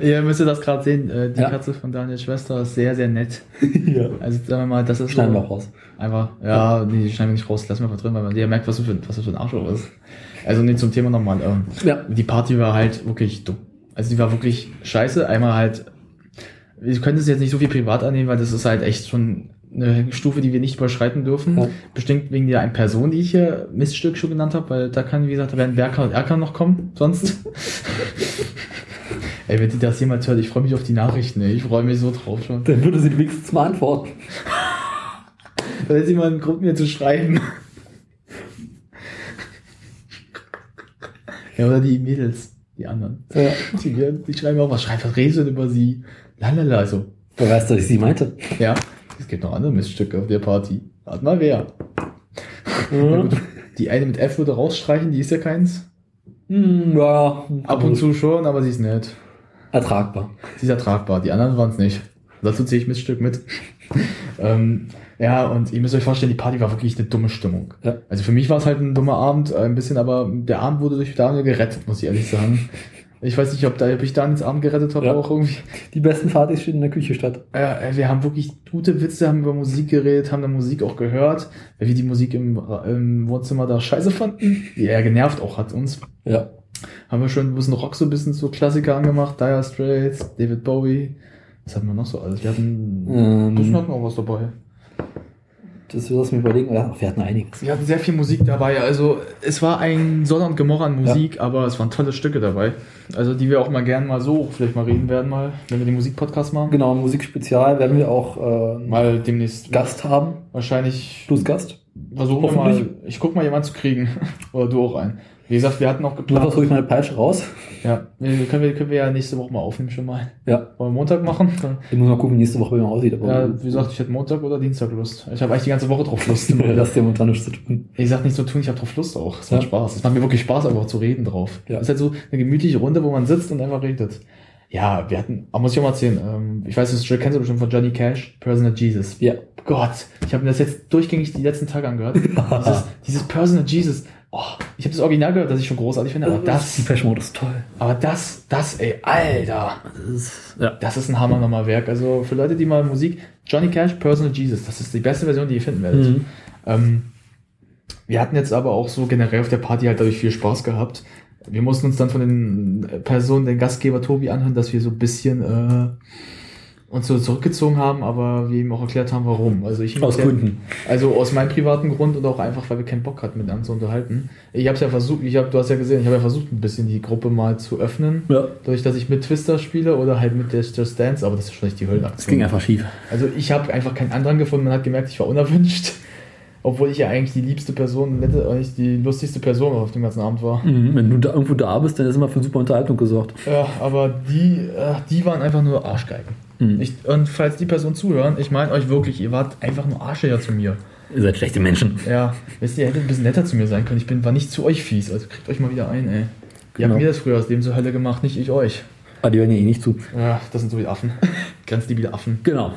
Ihr müsst das gerade sehen. Äh, die Ja. Katze von Daniels Schwester ist sehr, sehr nett. ja. Also sagen wir mal, das ist Schneiden wir so auch raus. einfach, ja, nee, die schneiden wir nicht raus, lassen wir einfach drin, weil man ja merkt, was du für, was du für ein Arschloch ist. Also nee, zum Thema nochmal. Ähm, Ja. Die Party war halt wirklich dumm. Also die war wirklich scheiße. Einmal halt, wir können es jetzt nicht so viel privat annehmen, weil das ist halt echt schon eine Stufe, die wir nicht überschreiten dürfen. Ja. Bestimmt wegen der einen Person, die ich hier Miststück schon genannt habe, weil da kann, wie gesagt, da werden Berker und Erker noch kommen, sonst. Ey, wenn die das jemals hört, ich freue mich auf die Nachrichten, ey. Ich freue mich so drauf schon. Dann würde sie wenigstens mal antworten. Da ist jemand einen Grund, mir zu schreiben. ja, oder die Mädels, die anderen. Ja. Die, die schreiben auch was, schreibt was redest du denn über sie? Lalala, also. Wer weiß, dass ich sie meinte. Ja, es gibt noch andere Miststücke auf der Party. Warte mal wer. Die eine mit F würde rausstreichen, die ist ja keins. Hm, ja. Ab und zu schon, aber sie ist nett. Ertragbar. Sie ist ertragbar, die anderen waren es nicht. Dazu zähle ich Miststück mit. ähm, ja, und ihr müsst euch vorstellen, die Party war wirklich eine dumme Stimmung. Ja. Also für mich war es halt ein dummer Abend, äh, ein bisschen, aber der Abend wurde durch Daniel gerettet, muss ich ehrlich sagen. Ich weiß nicht, ob, da, ob ich Daniels Abend gerettet habe, Ja. auch irgendwie. Die besten Partys finden in der Küche statt. Äh, wir haben wirklich gute Witze, haben über Musik geredet, haben dann Musik auch gehört, weil wir die Musik im, im Wohnzimmer da scheiße fanden, die eher genervt auch hat uns. Ja. Haben wir schon ein bisschen Rock, so ein bisschen so Klassiker angemacht, Dire Straits, David Bowie. Was hatten wir noch so alles? Wir hatten, Ähm. hatten wir auch was dabei. Das lass mich überlegen. Ach, wir hatten einiges. Wir hatten sehr viel Musik dabei, also es war ein Sonner und Gemorra an Musik, aber es waren tolle Stücke dabei. Also die wir auch mal gern mal so vielleicht mal reden werden, mal, wenn wir den Musikpodcast machen. Genau, Musikspezial werden wir auch äh, Mal demnächst Gast haben. wahrscheinlich Plus Gast. versuchen wir mal, ich guck mal jemanden zu kriegen. Oder du auch einen. Wie gesagt, wir hatten noch geplant. hast ruhig meine Peitsche raus. Ja, können wir, können wir ja nächste Woche mal aufnehmen schon mal. Ja. Wollen wir Montag machen? Ich muss mal gucken, wie nächste Woche wie man aussieht. Aber Ja, wie gesagt, ich hätte Montag oder Dienstag Lust. Ich habe eigentlich die ganze Woche drauf Lust. das ist ja momentan nichts zu tun. Ich sag nicht so tun, ich habe drauf Lust auch. Es macht Ja. Spaß. Es macht mir wirklich Spaß, einfach zu reden drauf. Ja. Es ist halt so eine gemütliche Runde, wo man sitzt und einfach redet. Ja, wir hatten, aber muss ich auch mal erzählen, ähm, ich weiß, das kennst du bestimmt von Johnny Cash, Personal Jesus. Ja. Gott, ich habe mir das jetzt durchgängig die letzten Tage angehört. dieses, dieses Personal Jesus. Oh, ich habe das Original gehört, das ich schon großartig finde, aber das, Die Mode ist toll. aber das, das, ey, Alter, Das ist, ja. das ist ein Hammer nochmal Werk. Also für Leute, die mal Musik, Johnny Cash, Personal Jesus, das ist die beste Version, die ihr finden werdet. Mhm. Ähm, wir hatten jetzt aber auch so generell auf der Party halt dadurch viel Spaß gehabt. Wir mussten uns dann von den Personen, den Gastgeber Tobi anhören, dass wir so ein bisschen äh, uns so zurückgezogen haben, aber wir ihm auch erklärt haben, warum. Also ich Aus Gründen. Also aus meinem privaten Grund und auch einfach, weil wir keinen Bock hatten, mit anderen zu unterhalten. Ich habe es ja versucht, ich hab, du hast ja gesehen, ich habe ja versucht, ein bisschen die Gruppe mal zu öffnen. Ja. Dadurch, dass ich mit Twister spiele oder halt mit der Just Dance, aber das ist schon nicht die Höllenaktion. Es ging einfach schief. Also ich habe einfach keinen anderen gefunden. Man hat gemerkt, ich war unerwünscht. Obwohl ich ja eigentlich die liebste Person, nette, eigentlich die lustigste Person auf dem ganzen Abend war. Mhm. Wenn du da irgendwo da bist, dann ist immer für super Unterhaltung gesorgt. Ja, aber die, äh, die waren einfach nur Arschgeigen. Mhm. Ich, und falls die Personen zuhören, ich meine euch wirklich, ihr wart einfach nur Arschlöcher zu mir. Ihr seid schlechte Menschen. Ja, wisst ihr, ihr hättet ein bisschen netter zu mir sein können. Ich bin, war nicht zu euch fies, also kriegt euch mal wieder ein, ey. Ihr Genau. habt mir das früher aus dem zur Hölle gemacht, nicht ich euch. Aber die hören ja eh nicht zu. Ja, das sind so wie Affen. Grenzliebige Affen. Genau.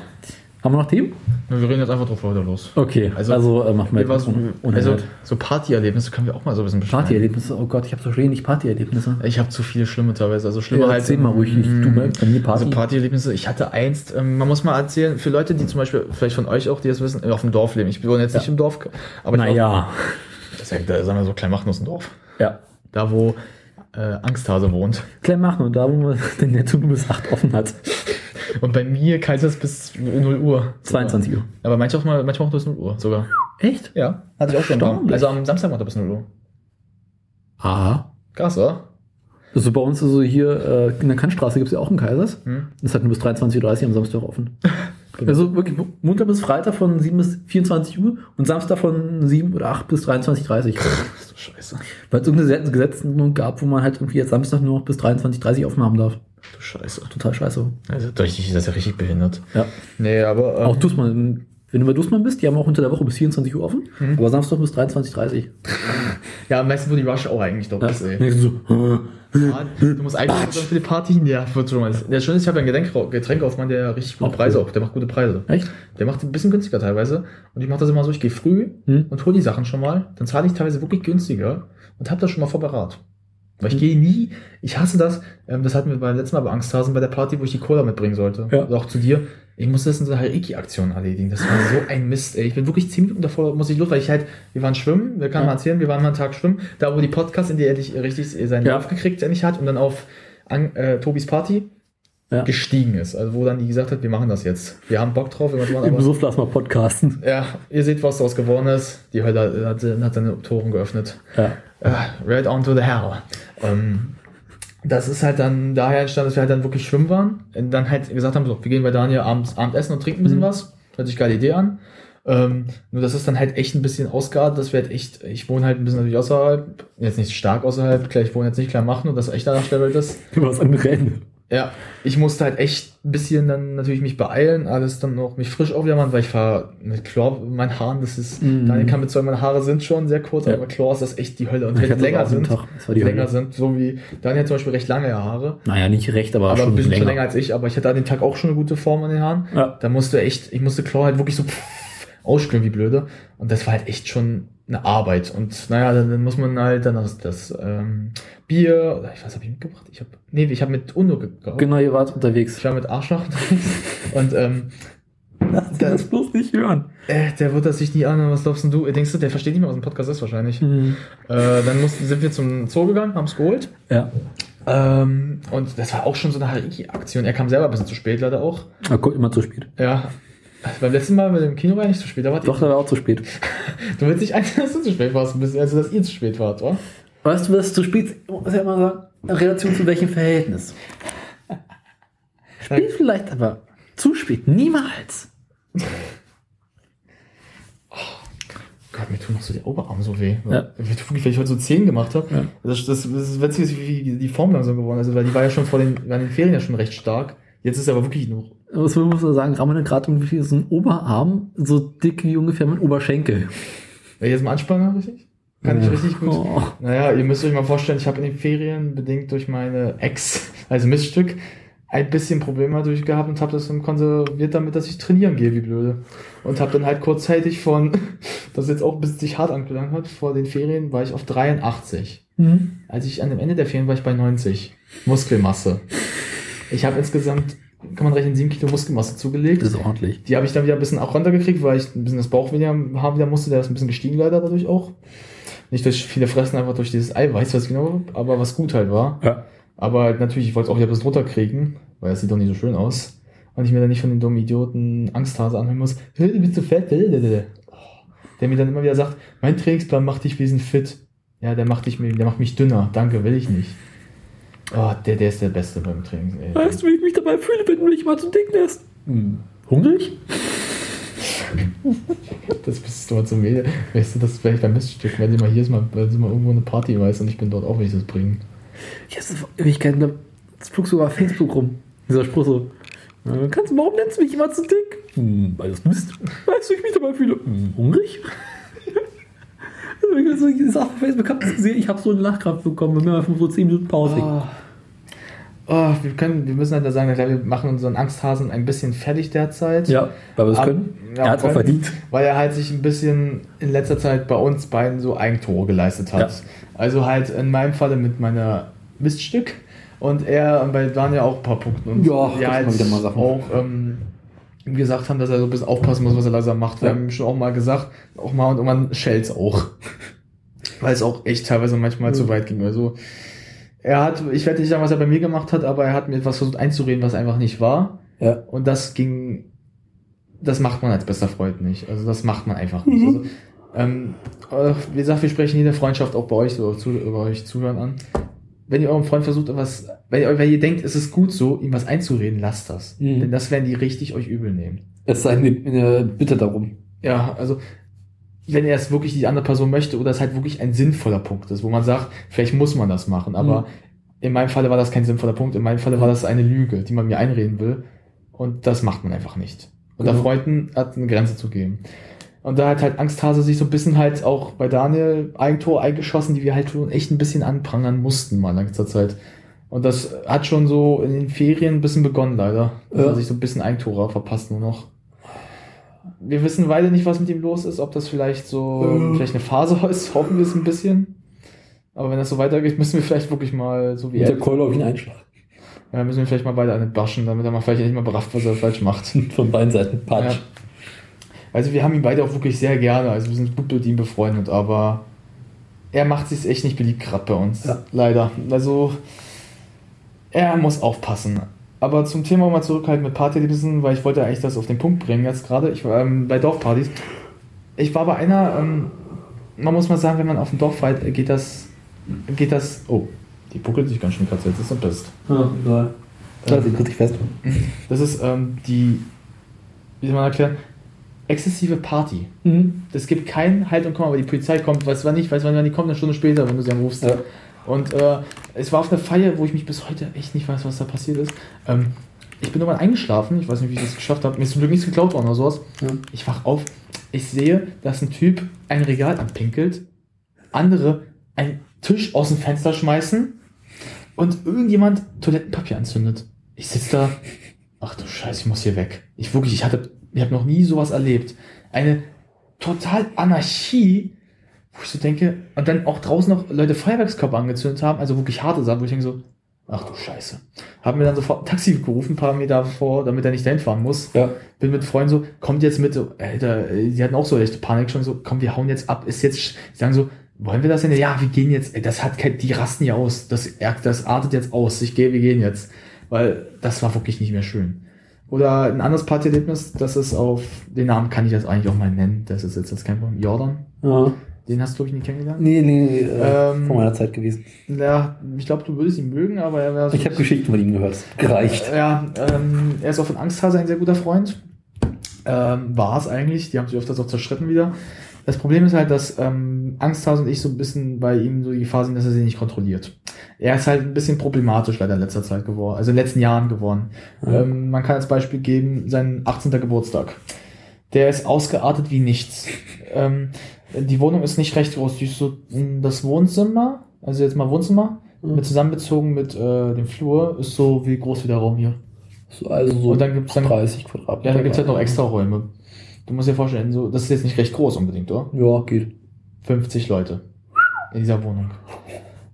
Haben wir noch Themen? Wir reden jetzt einfach drauf weiter los. Okay, Also, also, äh, machen wir war so, also, so Partyerlebnisse können wir auch mal so ein bisschen beschreiben. Partyerlebnisse. Oh Gott, ich habe so wenig Partyerlebnisse. Ich habe zu viele schlimme teilweise. Also schlimme Ja, halt. erzähl mal ruhig, ich- du bei- bei mir Party. Also Partyerlebnisse. Ich hatte einst, ähm, man muss mal erzählen, für Leute, die zum Beispiel, vielleicht von euch auch, die das wissen, auf dem Dorf leben. Ich wohne jetzt nicht im Dorf, aber Naja. das ist ja, da sagen wir so Kleinmachnuss ein Dorf. Ja. Da, wo äh, Angsthase wohnt. Klein machen und da, wo man den Netto bis 8 offen hat. Und bei mir kalt es bis 0 Uhr. 22 Uhr. Aber manchmal auch mal, manchmal auch bis 0 Uhr sogar. Echt? Ja, hatte ich auch schon. Also am Samstag macht er bis 0 Uhr. Aha. Krass, oder? Also bei uns ist so hier äh, in der Kantstraße gibt es ja auch einen Kaisers. Hm. Das hat nur bis 23.30 Uhr am Samstag offen. Also wirklich Montag bis Freitag von 7 bis 24 Uhr und Samstag von 7 oder 8 bis 23.30 Uhr. So scheiße. Weil es irgendeine Gesetzgebung gab, wo man halt irgendwie jetzt Samstag nur noch bis 23.30 Uhr offen haben darf. Du Scheiße. Total scheiße. Also, richtig, das ist ja richtig behindert. Ja. Nee, aber. ähm, Auch Dussmann, wenn du bei Dussmann bist, die haben auch unter der Woche bis 24 Uhr offen, aber Samstag bis 23.30 Uhr. Ja, meistens, wo die Rush auch eigentlich doch ist, ey. Ja. So, äh, Ja, du musst eigentlich für die Party. Ja, wird schon mal. Der Schöne ist, ich habe einen Getränk, Getränkaufmann, der richtig gute Auch Preise cool. auch. Der macht gute Preise. echt? Der macht ein bisschen günstiger teilweise. Und ich mache das immer so, ich gehe früh Hm. und hole die Sachen schon mal. Dann zahle ich teilweise wirklich günstiger und habe das schon mal vorberat. Weil ich gehe nie, ich hasse das, ähm, das hatten wir beim letzten Mal bei Angsthasen bei der Party, wo ich die Cola mitbringen sollte. Ja. Also auch zu dir. Ich musste das in so einer Reiki-Aktion erledigen. Das war so ein Mist, ey. Ich bin wirklich zehn Minuten davor, muss ich los, weil ich halt, wir waren schwimmen, wir können Ja. mal erzählen, wir waren mal einen Tag schwimmen, da wo die Podcast, in der er dich richtig seinen Ja. Lauf gekriegt endlich hat und dann auf an, äh, Tobis Party Ja. gestiegen ist. Also wo dann die gesagt hat, wir machen das jetzt. Wir haben Bock drauf, wir machen Im Suff lass mal podcasten. ja, ihr seht, was daraus geworden ist. Die Hölle hat, hat seine Toren geöffnet. Ja. Äh, right on to the hell. Ähm, das ist halt dann daher entstanden, dass wir halt dann wirklich schwimmen waren. Und dann halt gesagt haben, so, wir gehen bei Daniel abends Abendessen und trinken ein bisschen Mhm. was. Hört sich geile Idee an. Ähm, nur das ist dann halt echt ein bisschen ausgeartet, dass wir halt echt, ich wohne halt ein bisschen natürlich außerhalb, jetzt nicht stark außerhalb, klar, ich wohne jetzt nicht klar machen und das echt danach der Welt ist. Du warst am Rennen. Ja, ich musste halt echt ein bisschen dann natürlich mich beeilen, alles dann noch mich frisch aufwärmen, weil ich fahre mit Chlor in meinen Haaren, das ist, Mhm. Daniel kann bezeugen, meine Haare sind schon sehr kurz, Ja. aber Chlor ist das echt die Hölle. Und wenn die länger sind, war die länger Hölle. sind, so wie, Daniel hat zum Beispiel recht lange Haare, Naja, nicht recht, aber, aber schon ein bisschen länger. schon länger als ich, aber ich hatte an dem Tag auch schon eine gute Form an den Haaren. Ja. Da musste echt, ich musste Chlor halt wirklich so ausspülen wie blöde. Und das war halt echt schon eine Arbeit. Und naja, dann, dann muss man halt dann das, das ähm, Bier, oder ich weiß, habe ich mitgebracht? Ich habe, nee, ich habe mit Uno gekauft. Genau, ihr wart unterwegs. Ich war mit Arschloch. Und ähm, Lass dich das bloß nicht hören. äh, der wird das sich nie an, was glaubst denn du? Denkst du, der versteht nicht mehr, was ein Podcast ist wahrscheinlich. Mhm. Äh, dann mussten, sind wir zum Zoo gegangen, haben es geholt. Ja. Ähm, und das war auch schon so eine Hariki-Aktion. Er kam selber ein bisschen zu spät, leider auch. Aber guck, immer zu spät. Ja. Beim letzten Mal mit dem Kino war er nicht zu spät. Da ihr- Doch, da war auch zu spät. Du willst nicht einzeln, dass du zu spät warst, also dass ihr zu spät wart, oder? Weißt du, was zu spät, ich muss ja immer sagen, in Relation zu welchem Verhältnis? Spät vielleicht, aber zu spät. Niemals. Gott, mir tun noch so die Oberarme so weh. Ja. Mir tut wirklich, weil ich heute so 10 gemacht habe. Ja. Das, das, das ist witzig, wie die Form langsam geworden ist. Also, weil die war ja schon vor den, war in den Ferien ja schon recht stark. Jetzt ist sie aber wirklich nur. Was muss man sagen, Ramon hat gerade irgendwie so einen Oberarm, so dick wie ungefähr mein Oberschenkel. Ich jetzt mal anspannen, richtig? Kann ich richtig gut. Oh. Naja, ihr müsst euch mal vorstellen, ich habe in den Ferien, bedingt durch meine Ex, also Missstück, ein bisschen Probleme natürlich gehabt und habe das dann konserviert damit, dass ich trainieren gehe, wie blöde. Und habe dann halt kurzzeitig von, das jetzt auch ein bisschen sich hart angelangt hat, vor den Ferien war ich auf 83. Als ich an dem Ende der Ferien war ich bei 90. Muskelmasse. Ich habe insgesamt, kann man rechnen, 7 Kilo Muskelmasse zugelegt. Das ist ordentlich. Die habe ich dann wieder ein bisschen auch runtergekriegt, weil ich ein bisschen das Bauch weniger haben wieder musste. Der ist ein bisschen gestiegen leider dadurch auch. Nicht durch viele Fressen, einfach durch dieses Eiweiß, was genau, aber was gut halt war. Ja. Aber halt natürlich, ich wollte es auch wieder ein bisschen runterkriegen, weil es sieht doch nicht so schön aus. Und ich mir dann nicht von den dummen Idioten Angsthase anhören muss, "Hä, du bist zu fett, blablabla." Oh, der mir dann immer wieder sagt, mein Trainingsplan macht dich wesentlich fit. Ja, der macht dich, der macht mich dünner. Danke, will ich nicht. Oh, der, der ist der Beste beim Training. Ey. Weißt du, wie ich mich dabei fühle, wenn du mich mal zu dick lässt? Hm. Hungrig? Das bist du mal zum Medien. Weißt du, das ist vielleicht beim Miststück, wenn sie mal hier ist, mal, wenn sie mal irgendwo eine Party weiß und ich bin dort auch, will ich das bringen. Ich habe Ewigkeiten, das flog sogar auf Facebook rum. Dieser Spruch so. Kannst, warum nennst du mich immer zu dick? Hm, weil das bist. Weißt du, ich mich dabei fühle? Hm, hungrig? Also, ich sag auf Facebook, ich habe so einen Lachkraft bekommen und mir so 10 Minuten Pause. Oh. Oh, wir können, wir müssen halt da sagen, wir machen unseren Angsthasen ein bisschen fertig derzeit. Ja, weil wir es können. ja, er hat auch können. verdient. Weil er halt sich ein bisschen in letzter Zeit bei uns beiden so Eigentore geleistet hat. Ja. Also halt in meinem Falle mit meiner Miststück und er bei Daniel auch ein paar Punkte. Und Ja, gibt's halt auch ähm, ihm gesagt haben, dass er so ein bisschen aufpassen muss, was er langsam macht. Wir Ja. haben ihm schon auch mal gesagt, auch mal und irgendwann schellt's auch. Weil es auch echt teilweise manchmal zu weit ging. Also er hat, ich werde nicht sagen, was er bei mir gemacht hat, aber er hat mir etwas versucht einzureden, was einfach nicht war. Ja. Und das ging, das macht man als bester Freund nicht. Also das macht man einfach nicht. Also, ähm, äh, wie gesagt, wir sprechen jede Freundschaft auch bei euch, so zu, über euch zuhören an. Wenn ihr eurem Freund versucht, etwas, wenn ihr, wenn ihr denkt, es ist gut so, ihm was einzureden, lasst das. Mhm. Denn das werden die richtig euch übel nehmen. Es sei äh, bitte darum. Ja, also wenn er es wirklich die andere Person möchte oder es halt wirklich ein sinnvoller Punkt ist, wo man sagt, vielleicht muss man das machen, aber Mhm. in meinem Falle war das kein sinnvoller Punkt, in meinem Falle war das eine Lüge, die man mir einreden will und das macht man einfach nicht. Und da Genau. Freunden hat eine Grenze zu geben. Und da hat halt Angsthase sich so ein bisschen halt auch bei Daniel Eigentor eingeschossen, die wir halt schon echt ein bisschen anprangern mussten mal in letzter Zeit. Und das hat schon so in den Ferien ein bisschen begonnen, leider. Dass Ja. er sich so ein bisschen Eigentore verpasst nur noch. Wir wissen beide nicht, was mit ihm los ist, ob das vielleicht so Ja. vielleicht eine Phase ist, hoffen wir es ein bisschen. Aber wenn das so weitergeht, müssen wir vielleicht wirklich mal, so wie Mit er, der Keule auf ihn einschlagen. ja, müssen wir vielleicht mal beide eine baschen, damit er mal vielleicht nicht mal berafft, was er falsch macht. Von beiden Seiten. Patsch. Ja. Also wir haben ihn beide auch wirklich sehr gerne, also wir sind gut mit ihm befreundet, aber er macht sich echt nicht beliebt gerade bei uns. Ja. Leider. Also er muss aufpassen. Aber zum Thema mal zurückhalten mit Partyerlebnissen, weil ich wollte eigentlich das auf den Punkt bringen jetzt gerade. Ich war ähm, bei Dorfpartys. Ich war bei einer, ähm, man muss mal sagen, wenn man auf dem Dorf feiert, äh, geht das, geht das, oh, die puckelt sich ganz schön Katze, jetzt ist er pisst. Ja, egal. Sie kurz fest. Das ist ähm, die, wie soll man erklären, exzessive Party. Mhm. Es gibt kein Halt und Komm, aber die Polizei kommt, weiß wann nicht, weiß wann die kommt, eine Stunde später, wenn du sie anrufst. Ja. Und äh, es war auf einer Feier, wo ich mich bis heute echt nicht weiß, was da passiert ist. Ähm, ich bin irgendwann eingeschlafen, ich weiß nicht, wie ich das geschafft habe. Mir ist zum Glück nichts geklaut worden oder sowas. Ja. Ich wach auf, ich sehe, dass ein Typ ein Regal anpinkelt, andere einen Tisch aus dem Fenster schmeißen und irgendjemand Toilettenpapier anzündet. Ich sitze da, ach du Scheiße, ich muss hier weg. Ich wirklich, ich hatte, ich habe noch nie sowas erlebt. Eine total Anarchie, wo ich so denke, und dann auch draußen noch Leute Feuerwerkskörper angezündet haben, also wirklich harte Sachen, wo ich denke so, ach du Scheiße. Haben mir dann sofort ein Taxi gerufen, ein paar Meter vor, damit er nicht dahin fahren muss. Ja. Bin mit Freunden so, kommt jetzt mit, so, Alter, die hatten auch so echt Panik schon so, komm, wir hauen jetzt ab, ist jetzt, die sagen so, wollen wir das denn? Ja, wir gehen jetzt, ey, das hat kein, die rasten ja aus, das, das artet jetzt aus, ich gehe, wir gehen jetzt. Weil das war wirklich nicht mehr schön. Oder ein anderes Partyerlebnis, das ist auf, den Namen kann ich jetzt eigentlich auch mal nennen, das ist jetzt das kein Problem, Jordan. Ja. Den hast du, glaube ich, nie kennengelernt. Nee, nee, nee äh, Ähm, vor meiner Zeit gewesen. Ja, ich glaube, du würdest ihn mögen, aber er wäre so. Ich habe Geschichten von ihm gehört. Gereicht. Ja, ähm, er ist auch von Angsthase ein sehr guter Freund. Ähm, war es eigentlich. Die haben sich öfters auch zerstritten wieder. Das Problem ist halt, dass ähm, Angsthase und ich so ein bisschen bei ihm so die Gefahr sind, dass er sie nicht kontrolliert. Er ist halt ein bisschen problematisch leider in letzter Zeit geworden, also in den letzten Jahren geworden. Ähm, man kann als Beispiel geben, sein 18. Geburtstag. Der ist ausgeartet wie nichts. ähm, die Wohnung ist nicht recht groß, die ist so mh, das Wohnzimmer, also jetzt mal Wohnzimmer, Mhm. mit zusammenbezogen mit äh, dem Flur, ist so wie groß wie der Raum hier. So, also so Und dann gibt's dann- 30 Quadratmeter. Ja, da gibt's halt noch extra Räume. Du musst dir vorstellen, so, das ist jetzt nicht recht groß unbedingt, oder? Ja, geht. 50 Leute in dieser Wohnung.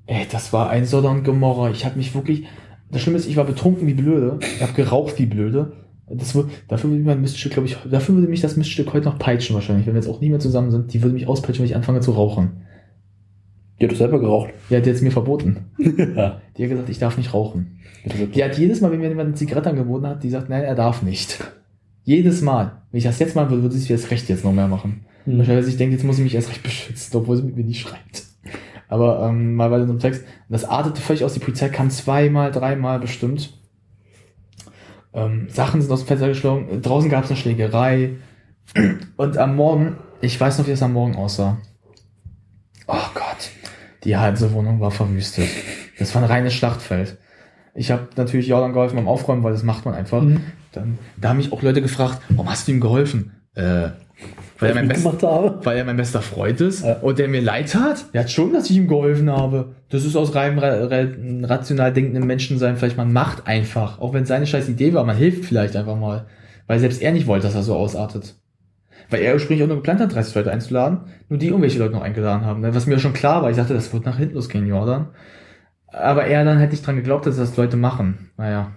Ey, das war ein Sodder und Gomorra. Ich habe mich wirklich. Das Schlimme ist, ich war betrunken wie blöde. Ich habe geraucht wie blöde. Das, dafür würde mich mein Miststück, glaube ich, dafür würde mich das Miststück heute noch peitschen wahrscheinlich, wenn wir jetzt auch nie mehr zusammen sind. Die würde mich auspeitschen, wenn ich anfange zu rauchen. Die hat doch selber geraucht. Die hat jetzt mir verboten. ja. Die hat gesagt, ich darf nicht rauchen. Die hat jedes Mal, wenn mir jemand eine Zigarette angeboten hat, die sagt, nein, er darf nicht. Jedes Mal. Wenn ich das jetzt mal würde, würde sie das Recht jetzt noch mehr machen. Hm. Wahrscheinlich, ich denke, jetzt muss ich mich erst recht beschützen, obwohl sie mit mir nicht schreibt. Aber ähm, mal so einem Text, das artete völlig aus, die Polizei kam zweimal, dreimal bestimmt. Ähm, Sachen sind aus dem Fenster geschlagen, draußen gab es eine Schlägerei. Und am Morgen, ich weiß noch, wie es am Morgen aussah. Oh Gott, die halbe Wohnung war verwüstet. Das war ein reines Schlachtfeld. Ich habe natürlich Jordan geholfen beim Aufräumen, weil das macht man einfach. Mhm. Dann, da haben mich auch Leute gefragt, warum hast du ihm geholfen? Äh, weil er mein bester gemacht habe. weil er mein bester Freund ist Ja. und der mir leid tat. Er hat schon, dass ich ihm geholfen habe. Das ist aus reinem ra ra rational denkenden Menschensein vielleicht, man macht einfach. Auch wenn es seine scheiß Idee war, man hilft vielleicht einfach mal. Weil selbst er nicht wollte, dass er so ausartet. Weil er ursprünglich auch nur geplant hat, 30 Leute einzuladen, nur die irgendwelche Leute noch eingeladen haben. ne? Was mir schon klar war, ich dachte, das wird nach hinten losgehen, Jordan. Aber er dann halt nicht dran geglaubt, dass das Leute machen. Naja.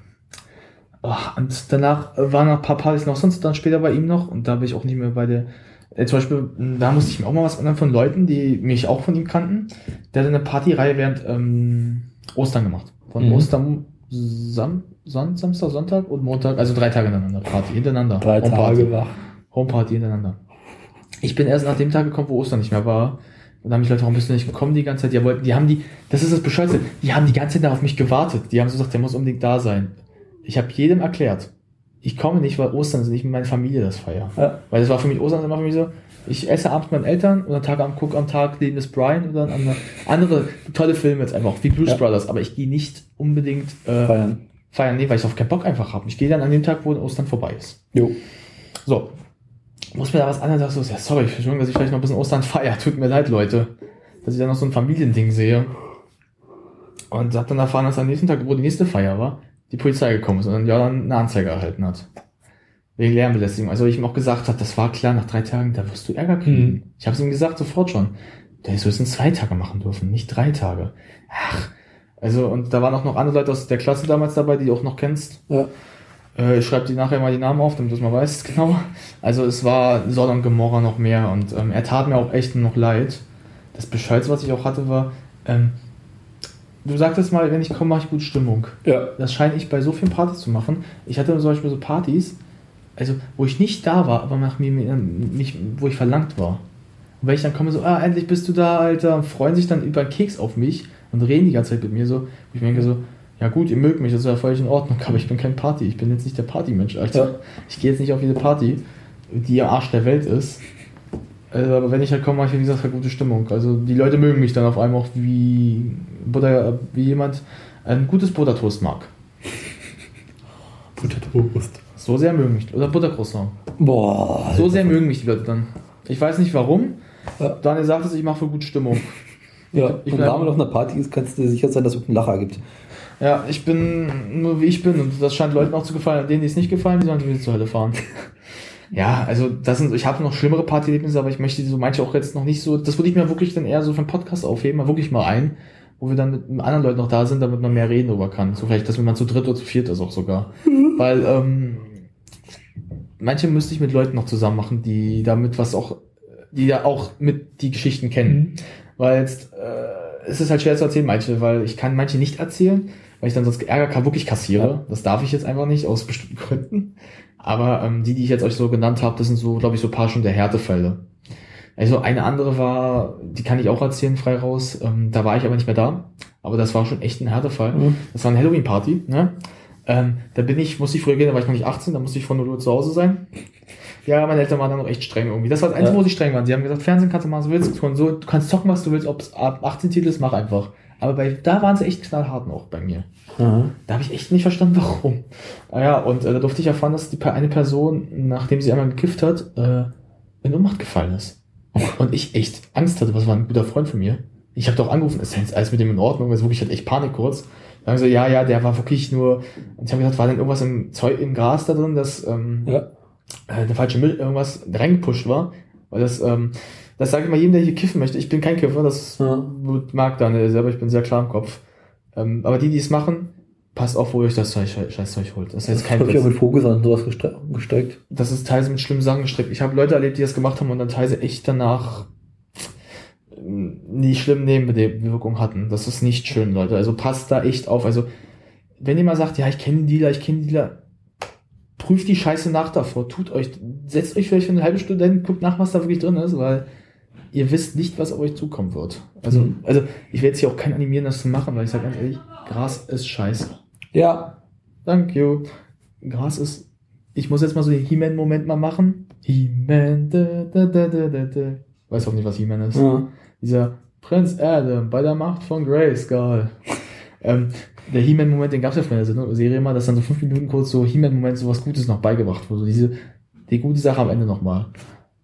Oh, und danach waren noch ein paar Partys noch sonst dann später bei ihm noch und da bin ich auch nicht mehr bei der. Äh, zum Beispiel, mh, da musste ich mir auch mal was ändern von Leuten, die mich auch von ihm kannten. Der hat eine Partyreihe während ähm, Ostern gemacht. Von Mhm. Ostern Sam, Son, Samstag, Sonntag und Montag, also drei Tage hintereinander Party, hintereinander. Drei Homeparty. Tage wach. Homeparty hintereinander. Ich bin erst nach dem Tag gekommen, wo Ostern nicht mehr war. Und da haben mich Leute, warum bist du nicht gekommen die ganze Zeit? Die wollten, die haben die, das ist das Bescheuerte, die haben die ganze Zeit auf mich gewartet. Die haben so gesagt, der muss unbedingt da sein. Ich habe jedem erklärt, ich komme nicht, weil Ostern ist nicht mit meiner Familie das feier. Ja. Weil das war für mich, Ostern ist immer für mich so, ich esse abends mit meinen Eltern und am Tag am guck am Tag Leben des Brian oder andere, andere tolle Filme jetzt einfach, wie Blues Ja. Brothers, aber ich gehe nicht unbedingt äh, Feiern. feiern, nee, weil ich auf keinen Bock einfach habe. Ich gehe dann an dem Tag, wo Ostern vorbei ist. Jo. So. Muss mir da was anderes sagen? So, ja, sorry, Entschuldigung, dass ich vielleicht noch ein bisschen Ostern feier. Tut mir leid, Leute. Dass ich da noch so ein Familiending sehe. Und hab dann erfahren, dass am nächsten Tag, wo die nächste Feier war, die Polizei gekommen ist und dann ja dann eine Anzeige erhalten hat. Wegen Lärmbelästigung. Also ich ihm auch gesagt habe, das war klar, nach drei Tagen, da wirst du Ärger kriegen. Mhm. Ich habe es ihm gesagt, sofort schon. Der ist höchstens zwei Tage machen dürfen, nicht drei Tage. Ach. Also, und da waren auch noch andere Leute aus der Klasse damals dabei, die du auch noch kennst. Ja. Äh, ich schreibe die nachher mal die Namen auf, damit du es mal weißt, genau. Also es war Sodom und Gomorra noch mehr und ähm, er tat mir auch echt noch leid. Das Bescheid, was ich auch hatte, war, ähm, du sagtest mal, wenn ich komme, mache ich gute Stimmung. Ja. Das scheine ich bei so vielen Partys zu machen. Ich hatte zum Beispiel so Partys, also wo ich nicht da war, aber nach mir nicht, wo ich verlangt war. Und wenn ich dann komme, so, ah, endlich bist du da, Alter, und freuen sich dann über einen Keks auf mich und reden die ganze Zeit mit mir so, wo ich denke so, ja gut, ihr mögt mich, das ist ja völlig in Ordnung, aber ich bin kein Party, ich bin jetzt nicht der Partymensch, Alter. Ja. Ich gehe jetzt nicht auf jede Party, die am Arsch der Welt ist. Also, aber wenn ich halt komme, mache ich, wie gesagt, halt gute Stimmung. Also die Leute mögen mich dann auf einmal auch wie, Butter, wie jemand ein gutes Buttertoast mag. Buttertoast. So sehr mögen mich. Oder Buttercroissant. Boah. So sehr mögen mich die Leute dann. Ich weiß nicht warum. Ja. Daniel sagt es, ich mache für gute Stimmung. Ja, Ich und da man auf einer Party ist, kannst du dir sicher sein, dass es einen Lacher gibt. Ja, ich bin nur wie ich bin und das scheint Leuten auch zu gefallen. Denen, die es nicht gefallen, die sollen wieder zur Hölle fahren. Ja, also das sind, ich habe noch schlimmere Partyerlebnisse, aber ich möchte so manche auch jetzt noch nicht so. Das würde ich mir wirklich dann eher so für einen Podcast aufheben, mal wirklich mal ein, wo wir dann mit anderen Leuten noch da sind, damit man mehr reden darüber kann. So vielleicht, dass man zu dritt oder zu viert ist auch sogar. Weil ähm, manche müsste ich mit Leuten noch zusammen machen, die damit was auch, die da auch mit die Geschichten kennen. Weil jetzt äh, es ist halt schwer zu erzählen, manche, weil ich kann manche nicht erzählen, weil ich dann sonst Ärger wirklich kassiere. Ja. Das darf ich jetzt einfach nicht, aus bestimmten Gründen. Aber ähm, die, die ich jetzt euch so genannt habe, das sind so, glaube ich, so ein paar schon der Härtefälle. Also eine andere war, die kann ich auch erzählen, frei raus. Ähm, da war ich aber nicht mehr da. Aber das war schon echt ein Härtefall. Mhm. Das war eine Halloween-Party. Ne? Ähm, da bin ich, musste ich früher gehen, da war ich noch nicht 18, da musste ich von 0 Uhr zu Hause sein. Ja, meine Eltern waren dann noch echt streng irgendwie. Das war das Einzige, Ja. wo sie streng waren. Sie haben gesagt, Fernsehen kannst du machen, was du willst. Konsole, du kannst zocken, was du willst. Ob es ab 18 Titel ist, mach einfach. Aber bei, da waren sie echt knallhart noch bei mir. Aha. Da habe ich echt nicht verstanden, warum. Naja, und äh, da durfte ich erfahren, dass die, eine Person, nachdem sie einmal gekifft hat, äh, in Ohnmacht gefallen ist. Und ich echt Angst hatte, was war ein guter Freund von mir. Ich habe doch angerufen, ist jetzt alles mit dem in Ordnung, also wirklich hatte echt Panik kurz. Sagen sie, ja, ja, der war wirklich nur, und ich habe gesagt, war denn irgendwas im Zeug, im Gras da drin, dass ähm, Ja. äh, der falsche Müll irgendwas reingepusht war. Weil das, ähm, das sage ich mal jedem, der hier kiffen möchte. Ich bin kein Kiffer, das Ja. mag Daniel selber, ich bin sehr klar im Kopf. Ähm, aber die, die es machen, passt auf, wo ihr euch das Zeug, scheiß Zeug holt. Das ist jetzt kein Hab ich auch Witz. mit Vogelsand sowas gestre- gesteckt. Das ist teilweise mit schlimmen Sachen gestrickt. Ich habe Leute erlebt, die das gemacht haben und dann teilweise echt danach ähm, nie schlimme Nebenwirkungen hatten. Das ist nicht schön, Leute. Also passt da echt auf. Also, wenn ihr mal sagt, ja, ich kenne den Dealer, ich kenne den Dealer, prüft die Scheiße nach davor. Tut euch, setzt euch vielleicht für eine halbe Stunde hin, guckt nach, was da wirklich drin ist, weil ihr wisst nicht, was auf euch zukommen wird. Also, Mhm. also ich werde jetzt hier auch kein animieren, das zu machen, weil ich sage ganz ehrlich, Gras ist scheiße. Ja. Thank you. Gras ist. Ich muss jetzt mal so den He-Man-Moment mal machen. He-Man. Da, da, da, da, da, da. Weiß auch nicht, was He-Man ist. ja. Dieser Prinz Adam bei der Macht von Grayskull. ähm, der He-Man-Moment, den gab es ja früher in der Serie mal, dass dann so fünf Minuten kurz so He-Man-Moment so was Gutes noch beigebracht wurde. Diese, die gute Sache am Ende nochmal.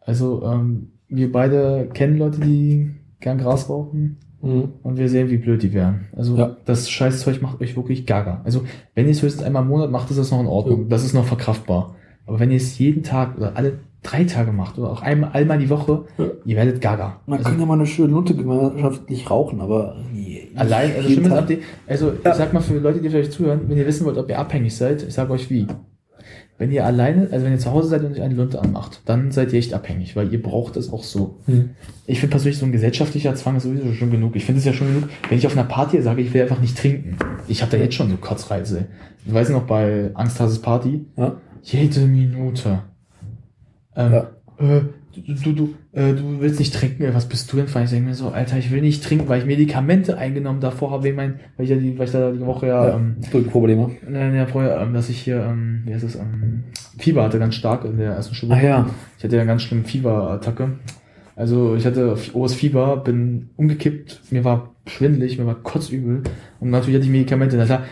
Also, ähm, wir beide kennen Leute, die gern Gras rauchen. Mhm. Und wir sehen, wie blöd die wären. Also Ja. das Scheißzeug macht euch wirklich gaga. Also wenn ihr es höchstens einmal im Monat macht, ist das noch in Ordnung. Das ist noch verkraftbar. Aber wenn ihr es jeden Tag oder alle drei Tage macht oder auch einmal, einmal die Woche, Ja. ihr werdet gaga. Man Also, kann ja mal eine schöne Lunte gemeinschaftlich rauchen, aber nie- allein, also, schlimm ist, also ich sag mal für Leute, die vielleicht zuhören, wenn ihr wissen wollt, ob ihr abhängig seid, ich sag euch wie. Wenn ihr alleine, also wenn ihr zu Hause seid und euch eine Lunte anmacht, dann seid ihr echt abhängig, weil ihr braucht es auch so. Hm. Ich finde persönlich so ein gesellschaftlicher Zwang ist sowieso schon genug. Ich finde es ja schon genug, wenn ich auf einer Party sage, ich will einfach nicht trinken. Ich habe da jetzt schon so Kotzreize. Ich weiß noch bei Angsthases Party, Ja. jede Minute. Ähm, Ja. äh, du, du, du, äh, du willst nicht trinken, was bist du denn? Ich denke mir so, Alter, ich will nicht trinken, weil ich Medikamente eingenommen davor habe, wegen mein, weil ich ja die, weil ich da die Woche ja, Ja. ähm, Rückenprobleme. äh, ja, vorher, ähm, dass ich hier, ähm, wie heißt es, ähm, Fieber hatte ganz stark in der ersten Schule. Ah ja. Ich hatte ja ganz schlimm Fieberattacke. Also ich hatte hohes Fieber, bin umgekippt, mir war schwindelig, mir war kotzübel und natürlich hatte ich Medikamente. Na klar,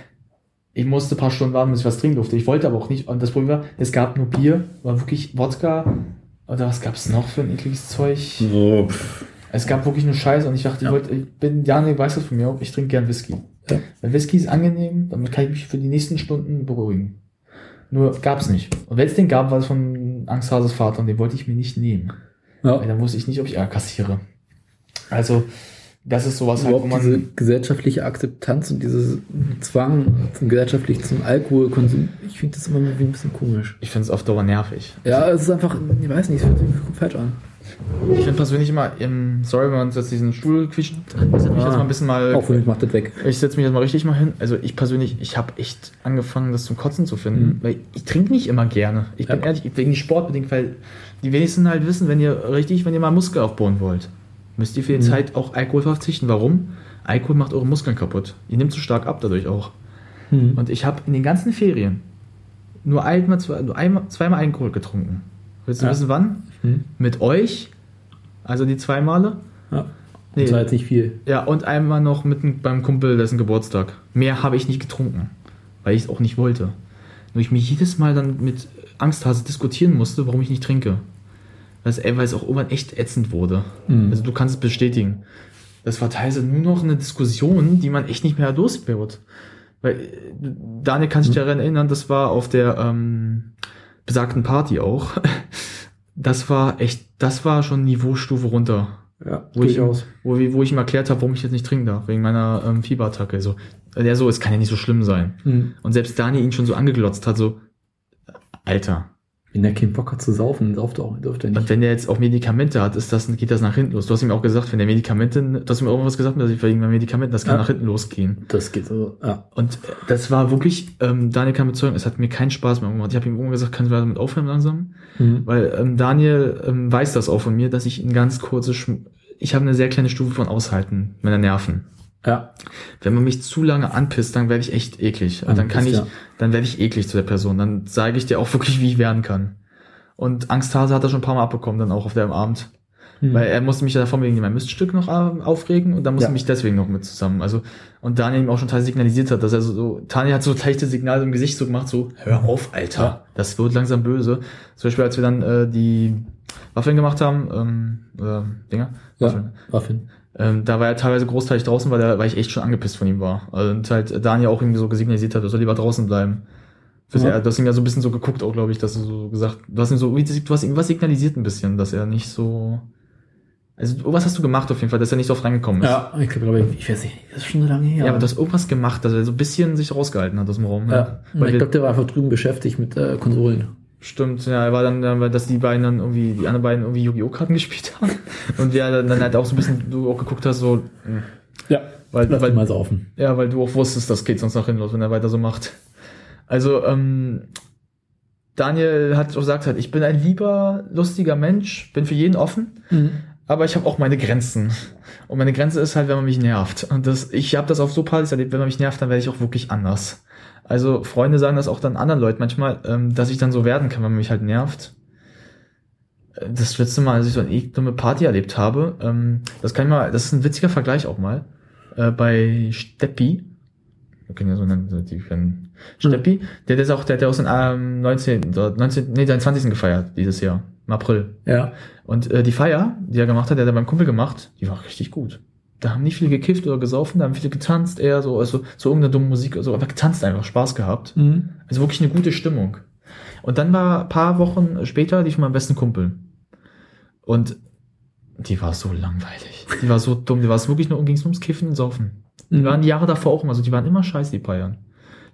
ich musste ein paar Stunden warten, bis ich was trinken durfte. Ich wollte aber auch nicht. Und das Problem war, es gab nur Bier, war wirklich Wodka. Oder was gab's noch für ein ekliges Zeug? Pff. Es gab wirklich nur Scheiße und ich dachte, ich Ja. wollte, ich bin, Janik weiß das von mir auch, ich trinke gern Whisky. Ja. Weil Whisky ist angenehm, damit kann ich mich für die nächsten Stunden beruhigen. Nur gab's nicht. Und wenn es den gab, war es von Angsthases Vater und den wollte ich mir nicht nehmen. Weil ja. dann wusste ich nicht, ob ich Ärger kassiere. Also, das ist sowas halt, wo Überhaupt diese man. gesellschaftliche Akzeptanz und dieses Zwang zum gesellschaftlich zum Alkoholkonsum, ich finde das immer irgendwie ein bisschen komisch. Ich finde es auf Dauer nervig. Ja, es ist einfach, ich weiß nicht, es fühlt sich falsch an. Ich finde persönlich immer, ähm, sorry, wenn man uns jetzt diesen Stuhl quietscht, ich setze mich Ah. jetzt mal ein bisschen mal. Mich macht das weg. Ich setze mich jetzt mal richtig mal hin. Also ich persönlich, ich habe echt angefangen, das zum Kotzen zu finden, weil ich trinke nicht immer gerne. Ich bin Mhm. Ja. ehrlich, wegen nicht sportbedingt, weil die wenigsten halt wissen, wenn ihr richtig, wenn ihr mal Muskel aufbauen wollt, müsst ihr für die Mhm. Zeit auch Alkohol verzichten. Warum? Alkohol macht eure Muskeln kaputt. Ihr nehmt zu stark ab dadurch auch. Mhm. Und ich habe in den ganzen Ferien nur einmal, nur einmal, zweimal Alkohol getrunken. Willst du Ja. wissen wann? Mhm. Mit euch, also die zwei Male. Ja. Nee. Das war jetzt nicht viel. Ja, und einmal noch mit einem- beim Kumpel, dessen Geburtstag. Mehr habe ich nicht getrunken, weil ich es auch nicht wollte. Nur ich mich jedes Mal dann mit Angsthase diskutieren musste, warum ich nicht trinke. Weil es, ey, weil es auch irgendwann echt ätzend wurde. Mhm. Also du kannst es bestätigen. Das war teilweise nur noch eine Diskussion, die man echt nicht mehr los wird. Weil äh, Daniel kann sich daran erinnern, das war auf der ähm, besagten Party auch. Das war echt, das war schon Niveaustufe runter Ja, wo ich, durchaus. wo, ich- wo ich ihm erklärt habe, warum ich jetzt nicht trinken darf, wegen meiner ähm, Fieberattacke. So, der so, es kann ja nicht so schlimm sein. Mhm. Und selbst Dani ihn schon so angeglotzt hat, so, Alter. Wenn der keinen Bock hat zu saufen, sauft er auch, dürfte er Und nicht. wenn der jetzt auch Medikamente hat, ist das, geht das nach hinten los. Du hast ihm auch gesagt, wenn der Medikamente, du hast ihm auch was gesagt, dass ich wegen Medikamenten, das kann Ja. nach hinten losgehen. Das geht so, ja. Und das war wirklich, ähm, Daniel kann bezeugen, es hat mir keinen Spaß mehr gemacht. Ich habe ihm irgendwann gesagt, können wir damit aufhören langsam? Mhm. Weil ähm, Daniel ähm, weiß das auch von mir, dass ich in ganz kurze, Schm ich habe eine sehr kleine Stufe von Aushalten meiner Nerven. Ja. Wenn man mich zu lange anpisst, dann werde ich echt eklig. dann kann Anpisst, ich, ja. dann werde ich eklig zu der Person. Dann zeige ich dir auch wirklich, wie ich werden kann. Und Angsthase hat er schon ein paar Mal abbekommen, dann auch auf dem Abend. Weil er musste mich ja davon wegen meinem Miststück noch ähm, aufregen und dann musste Ja. mich deswegen noch mit zusammen. Also, und Daniel ihm auch schon teilweise signalisiert hat, dass er so, so Tanja hat so leichte Signale im Gesicht so gemacht, so, hör auf, Alter, Ja. das wird langsam böse. Zum Beispiel, als wir dann äh, die Waffeln gemacht haben, ähm, oder Dinger, Ja, Waffeln. Ähm, da war er teilweise großteilig draußen, weil, er, weil ich echt schon angepisst von ihm war. Also, und halt Daniel auch irgendwie so gesignalisiert hat, er soll lieber draußen bleiben. Ja. er, du hast ihm ja so ein bisschen so geguckt, auch glaube ich, dass du so gesagt, du hast ihm so, du hast ihm was signalisiert ein bisschen, dass er nicht so, also was hast du gemacht auf jeden Fall, dass er nicht so oft reingekommen ist. Ja, ich glaube, ich weiß nicht, das ist schon so lange her. Ja, aber du hast irgendwas gemacht, dass er so ein bisschen sich rausgehalten hat aus dem Raum. ja. Weil ich glaube, der war einfach drüben beschäftigt mit äh, Konsolen. Stimmt, ja, er war dann, weil dass die beiden dann irgendwie, die anderen beiden irgendwie Yu-Gi-Oh! Karten gespielt haben. Und wir dann, dann halt auch so ein bisschen, du auch geguckt hast, so, mh, Ja, weil, lass weil, mal saufen. Ja, weil du auch wusstest, das geht sonst nach hinten los, wenn er weiter so macht. Also, ähm, Daniel hat auch gesagt, halt, ich bin ein lieber, lustiger Mensch, bin für jeden offen, aber ich habe auch meine Grenzen. Und meine Grenze ist halt, wenn man mich nervt. Und das, ich habe das auf so Partys erlebt, wenn man mich nervt, dann werde ich auch wirklich anders. Also Freunde sagen das auch dann anderen Leuten manchmal, ähm, dass ich dann so werden kann, wenn man mich halt nervt. Äh, Das letzte Mal, als ich so eine eh dumme Party erlebt habe, ähm, das kann ich mal, das ist ein witziger Vergleich auch mal äh, bei Steppi. Wir können ja so nennen, so die können Steppi, der, der ist auch, der hat ja auch so ähm, 19, so 19, nee, seinen 20. gefeiert dieses Jahr, im April. Ja. Und äh, die Feier, die er gemacht hat, der hat er beim Kumpel gemacht, die war richtig gut. Da haben nicht viele gekifft oder gesaufen, da haben viele getanzt, eher so, also so irgendeine dumme Musik, so, aber getanzt einfach, Spaß gehabt. Mhm. Also wirklich eine gute Stimmung. Und dann war ein paar Wochen später die von meinem besten Kumpel. Und die war so langweilig. Die war so dumm. Die war es wirklich nur, ging es ums Kiffen und Saufen. Die Mhm. waren die Jahre davor auch immer so, die waren immer scheiße, die Bayern.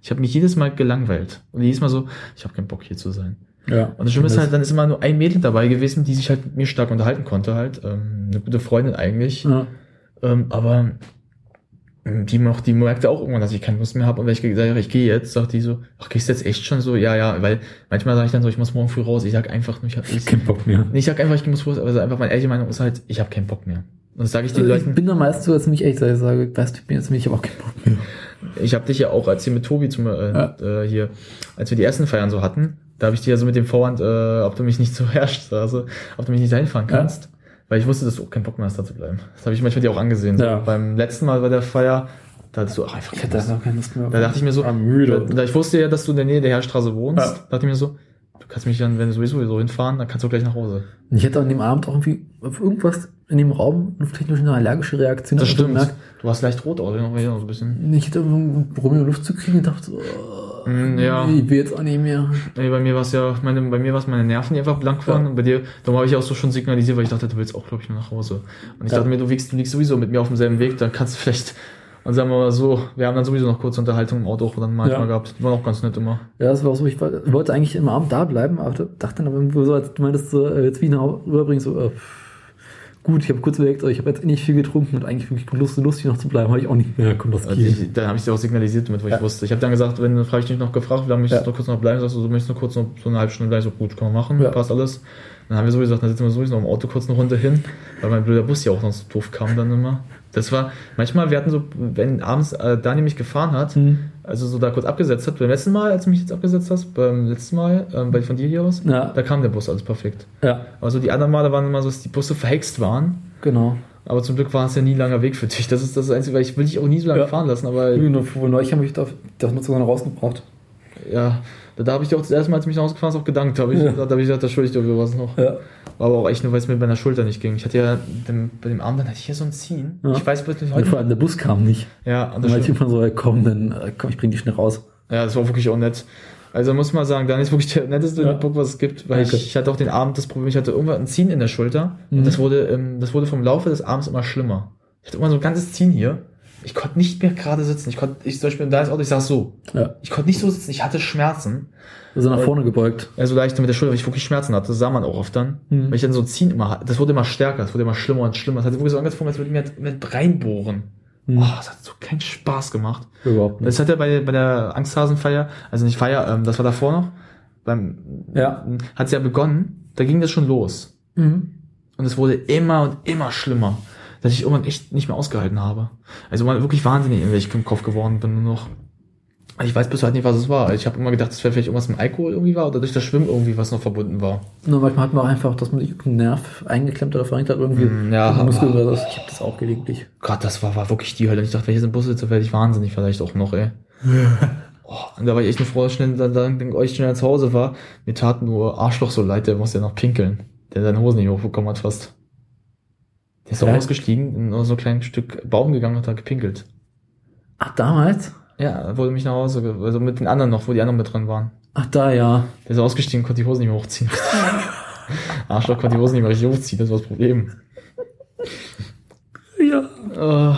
Ich habe mich jedes Mal gelangweilt. Und jedes Mal so, ich habe keinen Bock hier zu sein. Ja. Und das Schlimme ist halt, dann ist immer nur ein Mädel dabei gewesen, die sich halt mit mir stark unterhalten konnte halt. Ähm, eine gute Freundin eigentlich. Ja. Ähm, aber ähm, die, noch, die merkte auch irgendwann, dass ich keine Lust mehr habe. Und wenn ich gesagt habe, ich gehe jetzt, sagt die so, ach, gehst du jetzt echt schon so? Ja, ja, weil manchmal sage ich dann so, ich muss morgen früh raus. Ich sag einfach nur, ich habe ich, Kein Bock mehr. ich sag einfach, ich muss raus. Aber einfach meine ehrliche Meinung ist halt, ich habe keinen Bock mehr. Und das sage ich den Also ich Leuten. bin da meistens so, dass ich echt dass ich sage, weißt du, ich bin jetzt nicht, ich habe auch keinen Bock mehr. Ich habe dich ja auch, als wir mit Tobi zum, äh, Ja. äh, hier, als wir die ersten Feiern so hatten, da habe ich dir ja so mit dem Vorwand, äh, ob du mich nicht so herrschst, also ob du mich nicht dahin fahren Ja. Weil ich wusste, dass du auch keinen Bock mehr hast, da zu bleiben. Das habe ich manchmal dir auch angesehen. Ja. Beim letzten Mal bei der Feier, da hattest du auch einfach keine Lust. da auch keine Lust mehr. Da dachte ich mir so, war müde. Da, da ich wusste ja, dass du in der Nähe der Herrstraße wohnst, Ja. dachte ich mir so, du kannst mich dann, wenn du sowieso so hinfahren, dann kannst du gleich nach Hause. Ich hatte an dem Abend auch irgendwie auf irgendwas in dem Raum lufttechnisch eine allergische Reaktion. Das stimmt. gemerkt. Du warst leicht rot, aber noch so ein bisschen. Ich hatte ein Problem, Luft zu kriegen und dachte so, oh, ja. nee, ich will jetzt auch nicht mehr. Nee, bei mir war es ja, meine, bei mir war es meine Nerven, die einfach blank waren. Und bei dir, darum habe ich auch so schon signalisiert, weil ich dachte, du willst auch, glaube ich, nur nach Hause. Und ich Ja. dachte mir, du wiegst, du liegst sowieso mit mir auf demselben Weg, dann kannst du vielleicht, und sagen wir mal so, wir haben dann sowieso noch kurze Unterhaltung im Auto auch dann manchmal Ja. gehabt. Die war auch ganz nett immer. Ja, das war auch so, ich wollte eigentlich im Abend da bleiben, aber dachte dann aber so, als du meintest, so, äh, jetzt wie nach Hause rüberbringen, so, äh, gut, ich habe kurz überlegt, ich habe jetzt nicht viel getrunken und eigentlich wirklich Lust, lustig noch zu bleiben, habe ich auch nicht mehr. Komm, das Also ich, dann habe ich dir auch signalisiert damit, weil Ja. ich wusste. Ich habe dann gesagt, wenn, dann frage ich dich noch gefragt, wie lange möchtest Ja. du noch kurz noch bleiben? Sagst du, du möchtest nur kurz noch so eine halbe Stunde bleiben, so gut, können wir machen, Ja. passt alles. Dann haben wir sowieso gesagt, dann sitzen wir sowieso noch im Auto kurz eine Runde hin, weil mein blöder Bus ja auch noch so doof kam dann immer. Das war, manchmal, wir hatten so, wenn abends äh, Dani mich gefahren hat, Hm. Also so da kurz abgesetzt hat, beim letzten Mal, als du mich jetzt abgesetzt hast, beim letzten Mal, ähm, bei von dir hier aus, Ja. da kam der Bus alles perfekt. Ja, Also die anderen Male waren immer so, dass die Busse verhext waren, genau. aber zum Glück war es ja nie ein langer Weg für dich. Das ist das Einzige, weil ich will dich auch nie so lange Ja. fahren lassen, aber Von euch habe ich das, das noch sogar noch rausgebracht. ja, da, habe ich dir auch das erste Mal, als du mich nach Hause gefahren hast, auch gedankt. Da habe ich, Ja. da hab ich gesagt, da schulde ich dir was noch. Ja. War aber auch echt nur, weil es mir bei der Schulter nicht ging. Ich hatte ja dem, bei dem Arm, dann hatte ich hier so ein Ziehen. Ja. Ich weiß bis Und heute. vor allem der Bus kam nicht. Ja, und Und dann stimmt. ich irgendwann so, komm, dann äh, komm, ich bring dich schnell raus. Ja, das war wirklich auch nett. Also muss man sagen, Daniel ist wirklich der netteste Ja. Bock, was es gibt, weil ich, ich hatte auch den Abend das Problem, ich hatte irgendwann ein Ziehen in der Schulter Mhm. und das wurde, das wurde vom Laufe des Abends immer schlimmer. Ich hatte immer so ein ganzes Ziehen hier. Ich konnte nicht mehr gerade sitzen. Ich konnte, ich zum Beispiel im Auto, ich saß so. Ja. Ich konnte nicht so sitzen, ich hatte Schmerzen. Also nach vorne gebeugt. Ja, so leicht mit der Schulter, weil ich wirklich Schmerzen hatte. Das sah man auch oft dann. Mhm. Weil ich dann so ziehen immer, hatte. das wurde immer stärker, das wurde immer schlimmer und schlimmer. Das hat sich wirklich so angefangen, als würde ich mir mit reinbohren. Mhm. Oh, das hat so keinen Spaß gemacht. Überhaupt nicht. Das hat er bei, bei der Angsthasenfeier, also nicht Feier, ähm, das war davor noch, beim, Ja. hat es ja begonnen, da ging das schon los. Mhm. Und es wurde immer und immer schlimmer, dass ich irgendwann echt nicht mehr ausgehalten habe. Also mal wirklich wahnsinnig, in welchem Kopf geworden bin nur noch. Ich weiß bis heute nicht, was es war. Ich habe immer gedacht, es wäre vielleicht irgendwas mit Alkohol irgendwie war oder durch das Schwimmen irgendwie was noch verbunden war. Nur manchmal hat man auch einfach, dass man sich einen Nerv eingeklemmt oder verrenkt hat, irgendwie Mm, ja, mit Muskel aber- oder das. Ich habe das auch gelegentlich. Gott, das war, war wirklich die Hölle. Und ich dachte, wenn ich jetzt im Bus sitze, werde ich wahnsinnig vielleicht auch noch, ey. Oh, und da war ich echt nur froh, dass ich schnell, dann, dann, dann euch schnell zu Hause war. Mir tat nur Arschloch so leid, der muss ja noch pinkeln. Der seine Hosen nicht hochbekommen hat fast. Der ist Hä? ausgestiegen, in so ein kleines Stück Baum gegangen und hat gepinkelt. Ach, damals? Ja, er wurde mich nach Hause, also mit den anderen noch, wo die anderen mit drin waren. Ach, da, ja. Der ist ausgestiegen, konnte die Hosen nicht mehr hochziehen. Arschloch konnte die Hosen nicht mehr richtig hochziehen, das war das Problem. Ja. Oh.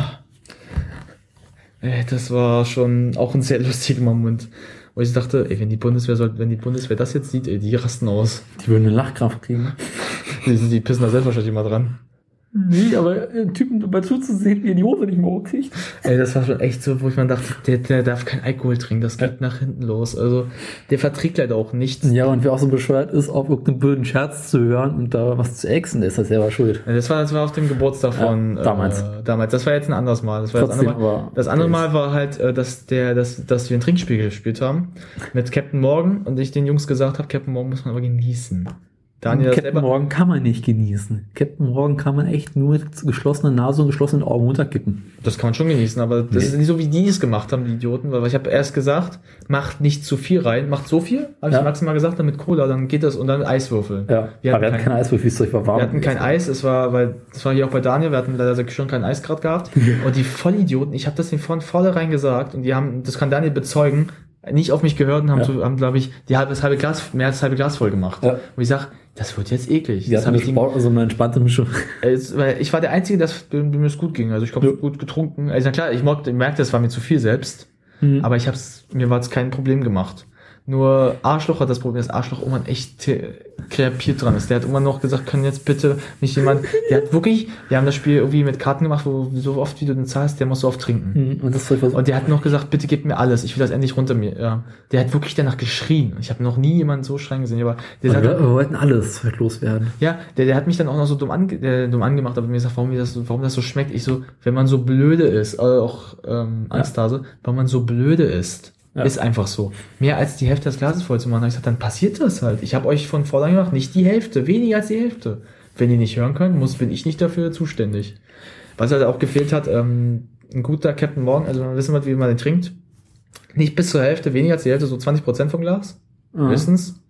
Ey, das war schon auch ein sehr lustiger Moment. Wo ich dachte, ey, wenn die Bundeswehr soll, wenn die Bundeswehr das jetzt sieht, ey, die rasten aus. Die würden einen Lachkrampf kriegen. Die, die pissen da selbstverständlich immer dran. Nee, aber einen Typen dabei zuzusehen, wie er die Hose nicht mehr hochkriegt. Ey, das war schon echt so, wo ich mir dachte, der, der darf kein Alkohol trinken, das geht nach hinten los. Also, der verträgt leider auch nichts. Ja, und wer auch so bescheuert ist, auf irgendeinen blöden Scherz zu hören und da was zu der ist das selber schuld. Das war, das war auf dem Geburtstag Ja, von damals. Äh, damals. Das war jetzt ein anderes Mal. Das, war das, Trotzdem, andere Mal. aber- das andere Mal war halt, äh, dass der, dass, dass wir ein Trinkspiel gespielt haben mit Captain Morgan und ich den Jungs gesagt habe, Captain Morgan muss man aber genießen. Daniel Captain selber, Morgan kann man nicht genießen. Captain Morgan kann man echt nur mit geschlossener Nase und geschlossenen Augen runterkippen. das kann man schon genießen, aber das Nee. ist nicht so, wie die es gemacht haben, die Idioten, weil ich habe erst gesagt, macht nicht zu viel rein, macht so viel, habe Ja. ich maximal gesagt, dann mit Cola, dann geht das und dann Eiswürfel. Ja, Wir aber wir hatten hatten kein- keine Eiswürfel, Zeug war warm. Wir hatten kein Eis, es war, weil, das war hier auch bei Daniel, wir hatten leider schon kein Eis gerade gehabt. Und die Vollidioten, ich habe das denen von vornherein gesagt und die haben, das kann Daniel bezeugen, nicht auf mich gehört und haben, Ja. so, haben glaube ich, die halbe, das halbe Glas, mehr als das halbe Glas voll gemacht. Ja. Und ich sag, das wird jetzt eklig. Das hatten hab eine, ich Sport, also eine entspannte Mischung. ich war der Einzige, das, dem dem es gut ging. Also ich habe Ja. gut getrunken. Also na klar, ich merkte, merkte, es war mir zu viel selbst. Mhm. Aber ich hab's, mir war es kein Problem gemacht. Nur Arschloch hat das Problem, dass Arschloch irgendwann echt krepiert dran ist. Der hat irgendwann noch gesagt, kann jetzt bitte nicht jemand, der hat wirklich, wir haben das Spiel irgendwie mit Karten gemacht, wo so oft wie du den zahlst, der muss so oft trinken. Mhm, Und das. Und der hat noch gesagt, bitte gib mir alles, ich will das endlich runter mir. Ja. Der hat wirklich danach geschrien. Ich habe noch nie jemanden so schreien gesehen. Aber der wir, hat, wir wollten alles Zeug loswerden. ja, der, der hat mich dann auch noch so dumm, ange, äh, dumm angemacht, aber mir gesagt, warum, mir das, so- warum das so schmeckt. Ich so, wenn man so blöde ist, äh, auch ähm, Angsthase, wenn man so blöde ist, Ja. ist einfach so. Mehr als die Hälfte des Glases voll zu machen, ich gesagt, dann passiert das halt. Ich habe euch von vornherein gemacht, nicht die Hälfte, weniger als die Hälfte. Wenn ihr nicht hören könnt, muss, bin ich nicht dafür zuständig. Was halt auch gefehlt hat, ähm, ein guter Captain Morgan, also man wissen wir, wie man den trinkt. Nicht bis zur Hälfte, weniger als die Hälfte, so 20% vom Glas. Ah. Höchstens.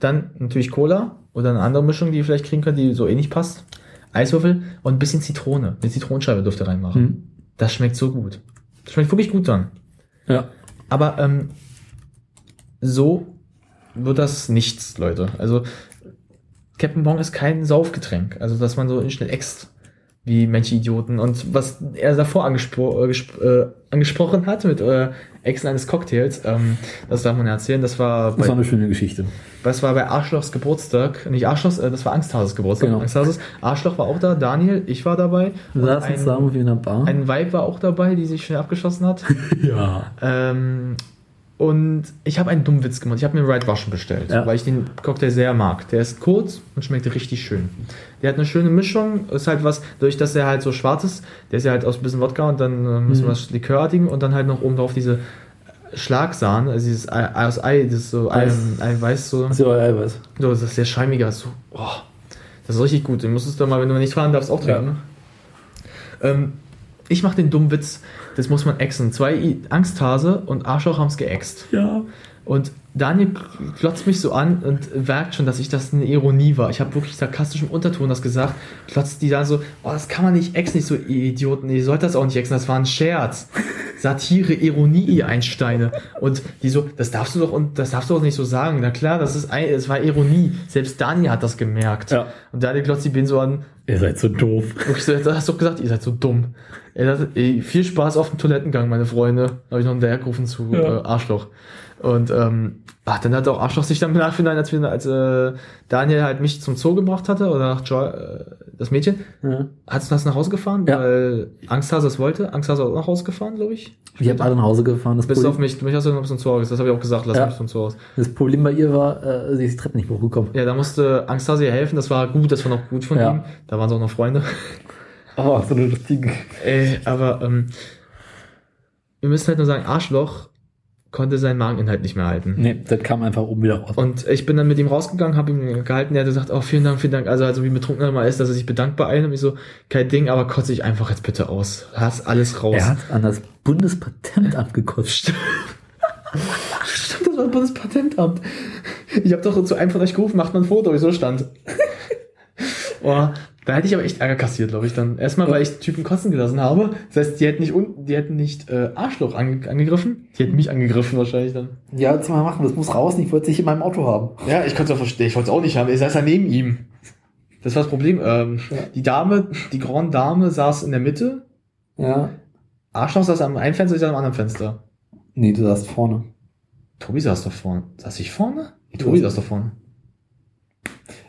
Dann natürlich Cola oder eine andere Mischung, die ihr vielleicht kriegen könnt, die so eh nicht passt. Eiswürfel und ein bisschen Zitrone. Eine Zitronenscheibe dürft ihr reinmachen. Mhm. Das schmeckt so gut. Das schmeckt wirklich gut dann. Ja. Aber ähm, so wird das nichts, Leute. Also Captain Bong ist kein Saufgetränk. Also dass man so schnell äxt wie manche Idioten. Und was er davor angespro äh, äh, angesprochen hat mit äh, Exen eines Cocktails, ähm, das darf man ja erzählen, das war Das war bei, eine schöne Geschichte. das war bei Arschlochs Geburtstag, nicht Arschlochs, äh, das war Angsthases Geburtstag. Genau. Angsthases. Arschloch war auch da, Daniel, ich war dabei. Wir saßen zusammen wie in einer Bar. ein Vibe war auch dabei, die sich schnell abgeschossen hat. ja. Ähm, und ich habe einen dummen Witz gemacht. Ich habe mir Right Waschen bestellt, Ja. weil ich den Cocktail sehr mag. Der ist kurz und schmeckt richtig schön. Der hat eine schöne Mischung. Ist halt was, durch dass er halt so schwarz ist, der ist ja halt aus ein bisschen Wodka und dann äh, müssen Mhm. wir das Likörartigen und dann halt noch oben drauf diese Schlagsahne, also dieses Ei, aus Ei, das ist so Ei. Eiweiß, so, Das ist Eiweiß. so, das ist sehr schleimiger, so, oh, das ist richtig gut. Den musstest du mal, wenn du nicht fahren darfst, auch trinken. Ja. Ne? Ähm, ich mache den dummen Witz, das muss man exen. Zwei Angsthase und Arschloch haben es geäxt. Ja. Und Daniel klotzt mich so an und merkt schon, dass ich das eine Ironie war. Ich habe wirklich sarkastisch im Unterton das gesagt. Klotzt die dann so, oh, das kann man nicht exen, nicht so ihr Idioten. Ihr sollt das auch nicht exen, das war ein Scherz. Satire, Ironie, ihr Einsteine. Und die so, das darfst du doch und das darfst du doch nicht so sagen. Na klar, das ist ein, es war Ironie. Selbst Daniel hat das gemerkt. Ja. Und Daniel klotzt die Bin so an, Ihr seid so doof. Wirklich so, das hast du doch gesagt, ihr seid so dumm. Sagt, ey, viel Spaß auf dem Toilettengang, meine Freunde. Habe ich noch hinterher gerufen zu Ja. äh, Arschloch. Und ähm, ach, dann hat auch Arschloch sich dann im Nachhinein, als, wir, als äh, Daniel halt mich zum Zoo gebracht hatte, oder nach Joy, äh, das Mädchen, Ja. hat es das nach Hause gefahren, Ja. weil Angsthase es wollte. Angsthase auch nach Hause gefahren, glaube ich. Wir haben alle nach Hause gefahren. Das, Bis auf Problem, mich, mich hast du noch ein bisschen zu Hause. Das habe ich auch gesagt, lass Ja. mich zum Zoo aus. das Problem bei ihr war, äh, sie ist die Treppe nicht hochgekommen. Ja, da musste Angsthase ihr helfen, das war gut, das war noch gut von Ja. ihm. Da waren sie auch noch Freunde. Oh, so eine richtige. Ey, aber ähm, wir müssen halt nur sagen, Arschloch konnte seinen Mageninhalt nicht mehr halten. Nee, das kam einfach oben wieder raus. Und ich bin dann mit ihm rausgegangen, habe ihm gehalten, er hat gesagt, oh, vielen Dank, vielen Dank. Also, also wie betrunken er mal ist, dass er sich bedankt bei einem. Ich so, kein Ding, aber kotze ich einfach jetzt bitte aus. Lass alles raus. er hat an das Bundespatentamt gekotzt. Stimmt, das war das Bundespatentamt. Ich habe doch zu einem von euch gerufen, macht mal ein Foto, wie so stand. Boah, da hätte ich aber echt Ärger kassiert, glaube ich, dann. Erstmal, weil ich Typen kotzen gelassen habe. Das heißt, die hätten nicht, die hätten nicht äh, Arschloch ange angegriffen. Die hätten mich angegriffen wahrscheinlich dann. Ja, das mal machen, das muss raus. Ich wollte es nicht in meinem Auto haben. Ja, ich konnte es auch verstehen. Ich wollte es auch nicht haben. Ich saß ja neben ihm. Das war das Problem. Ähm, Die Dame, die Grand Dame saß in der Mitte. Ja. Arschloch saß am einen Fenster, ich saß am anderen Fenster. Nee, du saßt vorne. Tobi saß doch vorne. Saß ich vorne? Nee, Tobi saß doch vorne.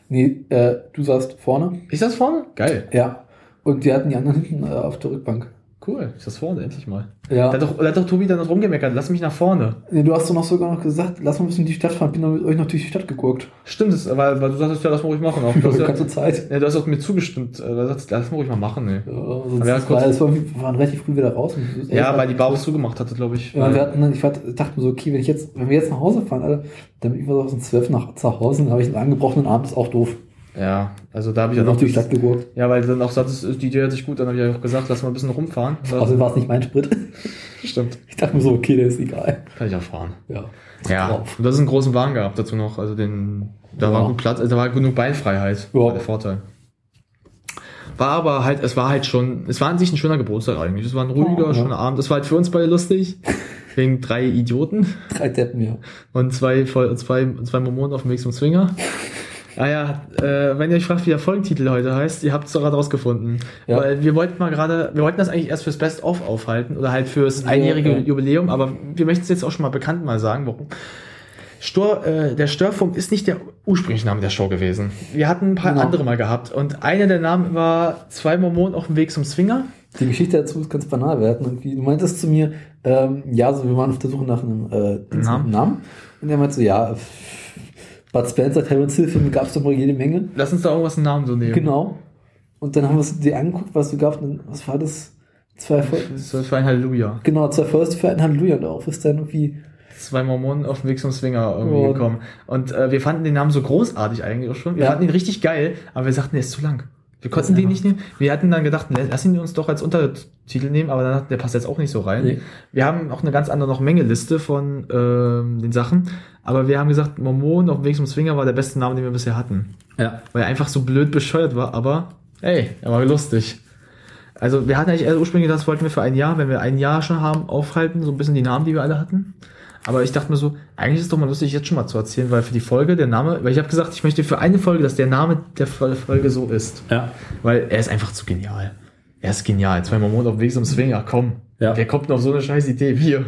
Nee, äh, du saßt vorne. Ich saß vorne? Geil. Ja. Und die hatten die anderen hinten äh, auf der Rückbank. Cool. Ich saß vorne, endlich mal. Ja. Da hat doch, da hat doch Tobi dann noch rumgemeckert. Lass mich nach vorne. Nee, du hast doch noch sogar noch gesagt, lass mal ein bisschen in die Stadt fahren. Bin dann mit euch noch durch die Stadt geguckt. Stimmt, das, weil, weil du sagtest, ja, lass mal ruhig machen. Auch. Du, hast ja, ganze Zeit. ja, du hast auch mir zugestimmt. Äh, Du sagst, lass mal ruhig mal machen. Nee. Ja, das kurz- war, es war, wir waren relativ früh wieder raus. Und Ja, weil die Bar auch zugemacht hatte, glaube ich. Ja, wir hatten, ich dachte mir so, okay, wenn ich jetzt, wenn wir jetzt nach Hause fahren, Alter, dann bin ich so um 12 nach Hause, dann habe ich einen angebrochenen Abend, ist auch doof. Ja, also da habe ich ja noch durch die Stadt gegurkt. Ja, weil dann auch sagtest, die Idee hört sich gut, dann habe ich ja auch gesagt, lass mal ein bisschen rumfahren. Außerdem war es nicht mein Sprit. Stimmt. Ich dachte mir so, okay, der ist egal. Kann ich auch fahren. Ja. Ja. Drauf. Und das ist einen großen Wagen gehabt dazu noch. Also den, da Ja. war gut Platz, also da war genug Beinfreiheit. Ja. War der Vorteil. War aber halt, es war halt schon, es war an sich ein schöner Geburtstag eigentlich. Es war ein ruhiger, Ja. schöner Abend. Es war halt für uns beide lustig. Wegen drei Idioten Drei Deppen, ja. und zwei, zwei, zwei Mormonen auf dem Weg zum Swinger. Ah ja, äh, wenn ihr euch fragt, wie der Folgentitel heute heißt, ihr habt es doch gerade rausgefunden. Ja. Weil wir wollten mal gerade, wir wollten das eigentlich erst fürs Best-of aufhalten oder halt fürs einjährige ja. Jubiläum, aber wir möchten es jetzt auch schon mal bekannt mal sagen, warum. Stor, äh, der Störfunk ist nicht der ursprüngliche Name der Show gewesen. Wir hatten ein paar Genau. andere mal gehabt und einer der Namen war zwei Mormonen auf dem Weg zum Swinger. Die Geschichte dazu ist ganz banal. Wir hatten irgendwie, du meintest zu mir, ähm, ja, so, wir waren auf der Suche nach einem äh, Namen. Namen. Und er meinte so, ja, pff, Bud Spencer, Terence Hill Filme gab es doch mal jede Menge. Lass uns da irgendwas einen Namen so nehmen. Genau. Und dann haben wir uns die angeguckt, was es gab. Und was war das? Zwei, Das war ein Halleluja. genau, zwei First für ein Halleluja. Und darauf ist dann irgendwie, zwei Mormonen auf dem Weg zum Swinger irgendwie gekommen. Und äh, wir fanden den Namen so großartig eigentlich auch schon. Wir Ja. fanden ihn richtig geil, aber wir sagten, der ist zu lang. Wir konnten den nicht nehmen. Wir hatten dann gedacht, ne, lass ihn uns doch als Untertitel nehmen, aber dann dachten, der passt jetzt auch nicht so rein. Nee. Wir haben auch eine ganz andere noch Mengeliste von ähm, den Sachen, aber wir haben gesagt, Mormon auf dem Weg zum Swinger war der beste Name, den wir bisher hatten. ja, Weil er einfach so blöd bescheuert war, aber ey, er war lustig. Also wir hatten eigentlich ursprünglich gedacht, das wollten wir für ein Jahr, wenn wir ein Jahr schon haben, aufhalten, so ein bisschen die Namen, die wir alle hatten. Aber ich dachte mir so, eigentlich ist es doch mal lustig, jetzt schon mal zu erzählen, weil für die Folge der Name, weil ich habe gesagt, ich möchte für eine Folge, dass der Name der Folge so ist. ja. Weil er ist einfach zu genial. Er ist genial. Zwei Mormonen auf dem Weg zum Swinger, komm. Ja. Wer kommt denn auf so eine scheiß Idee? Wir.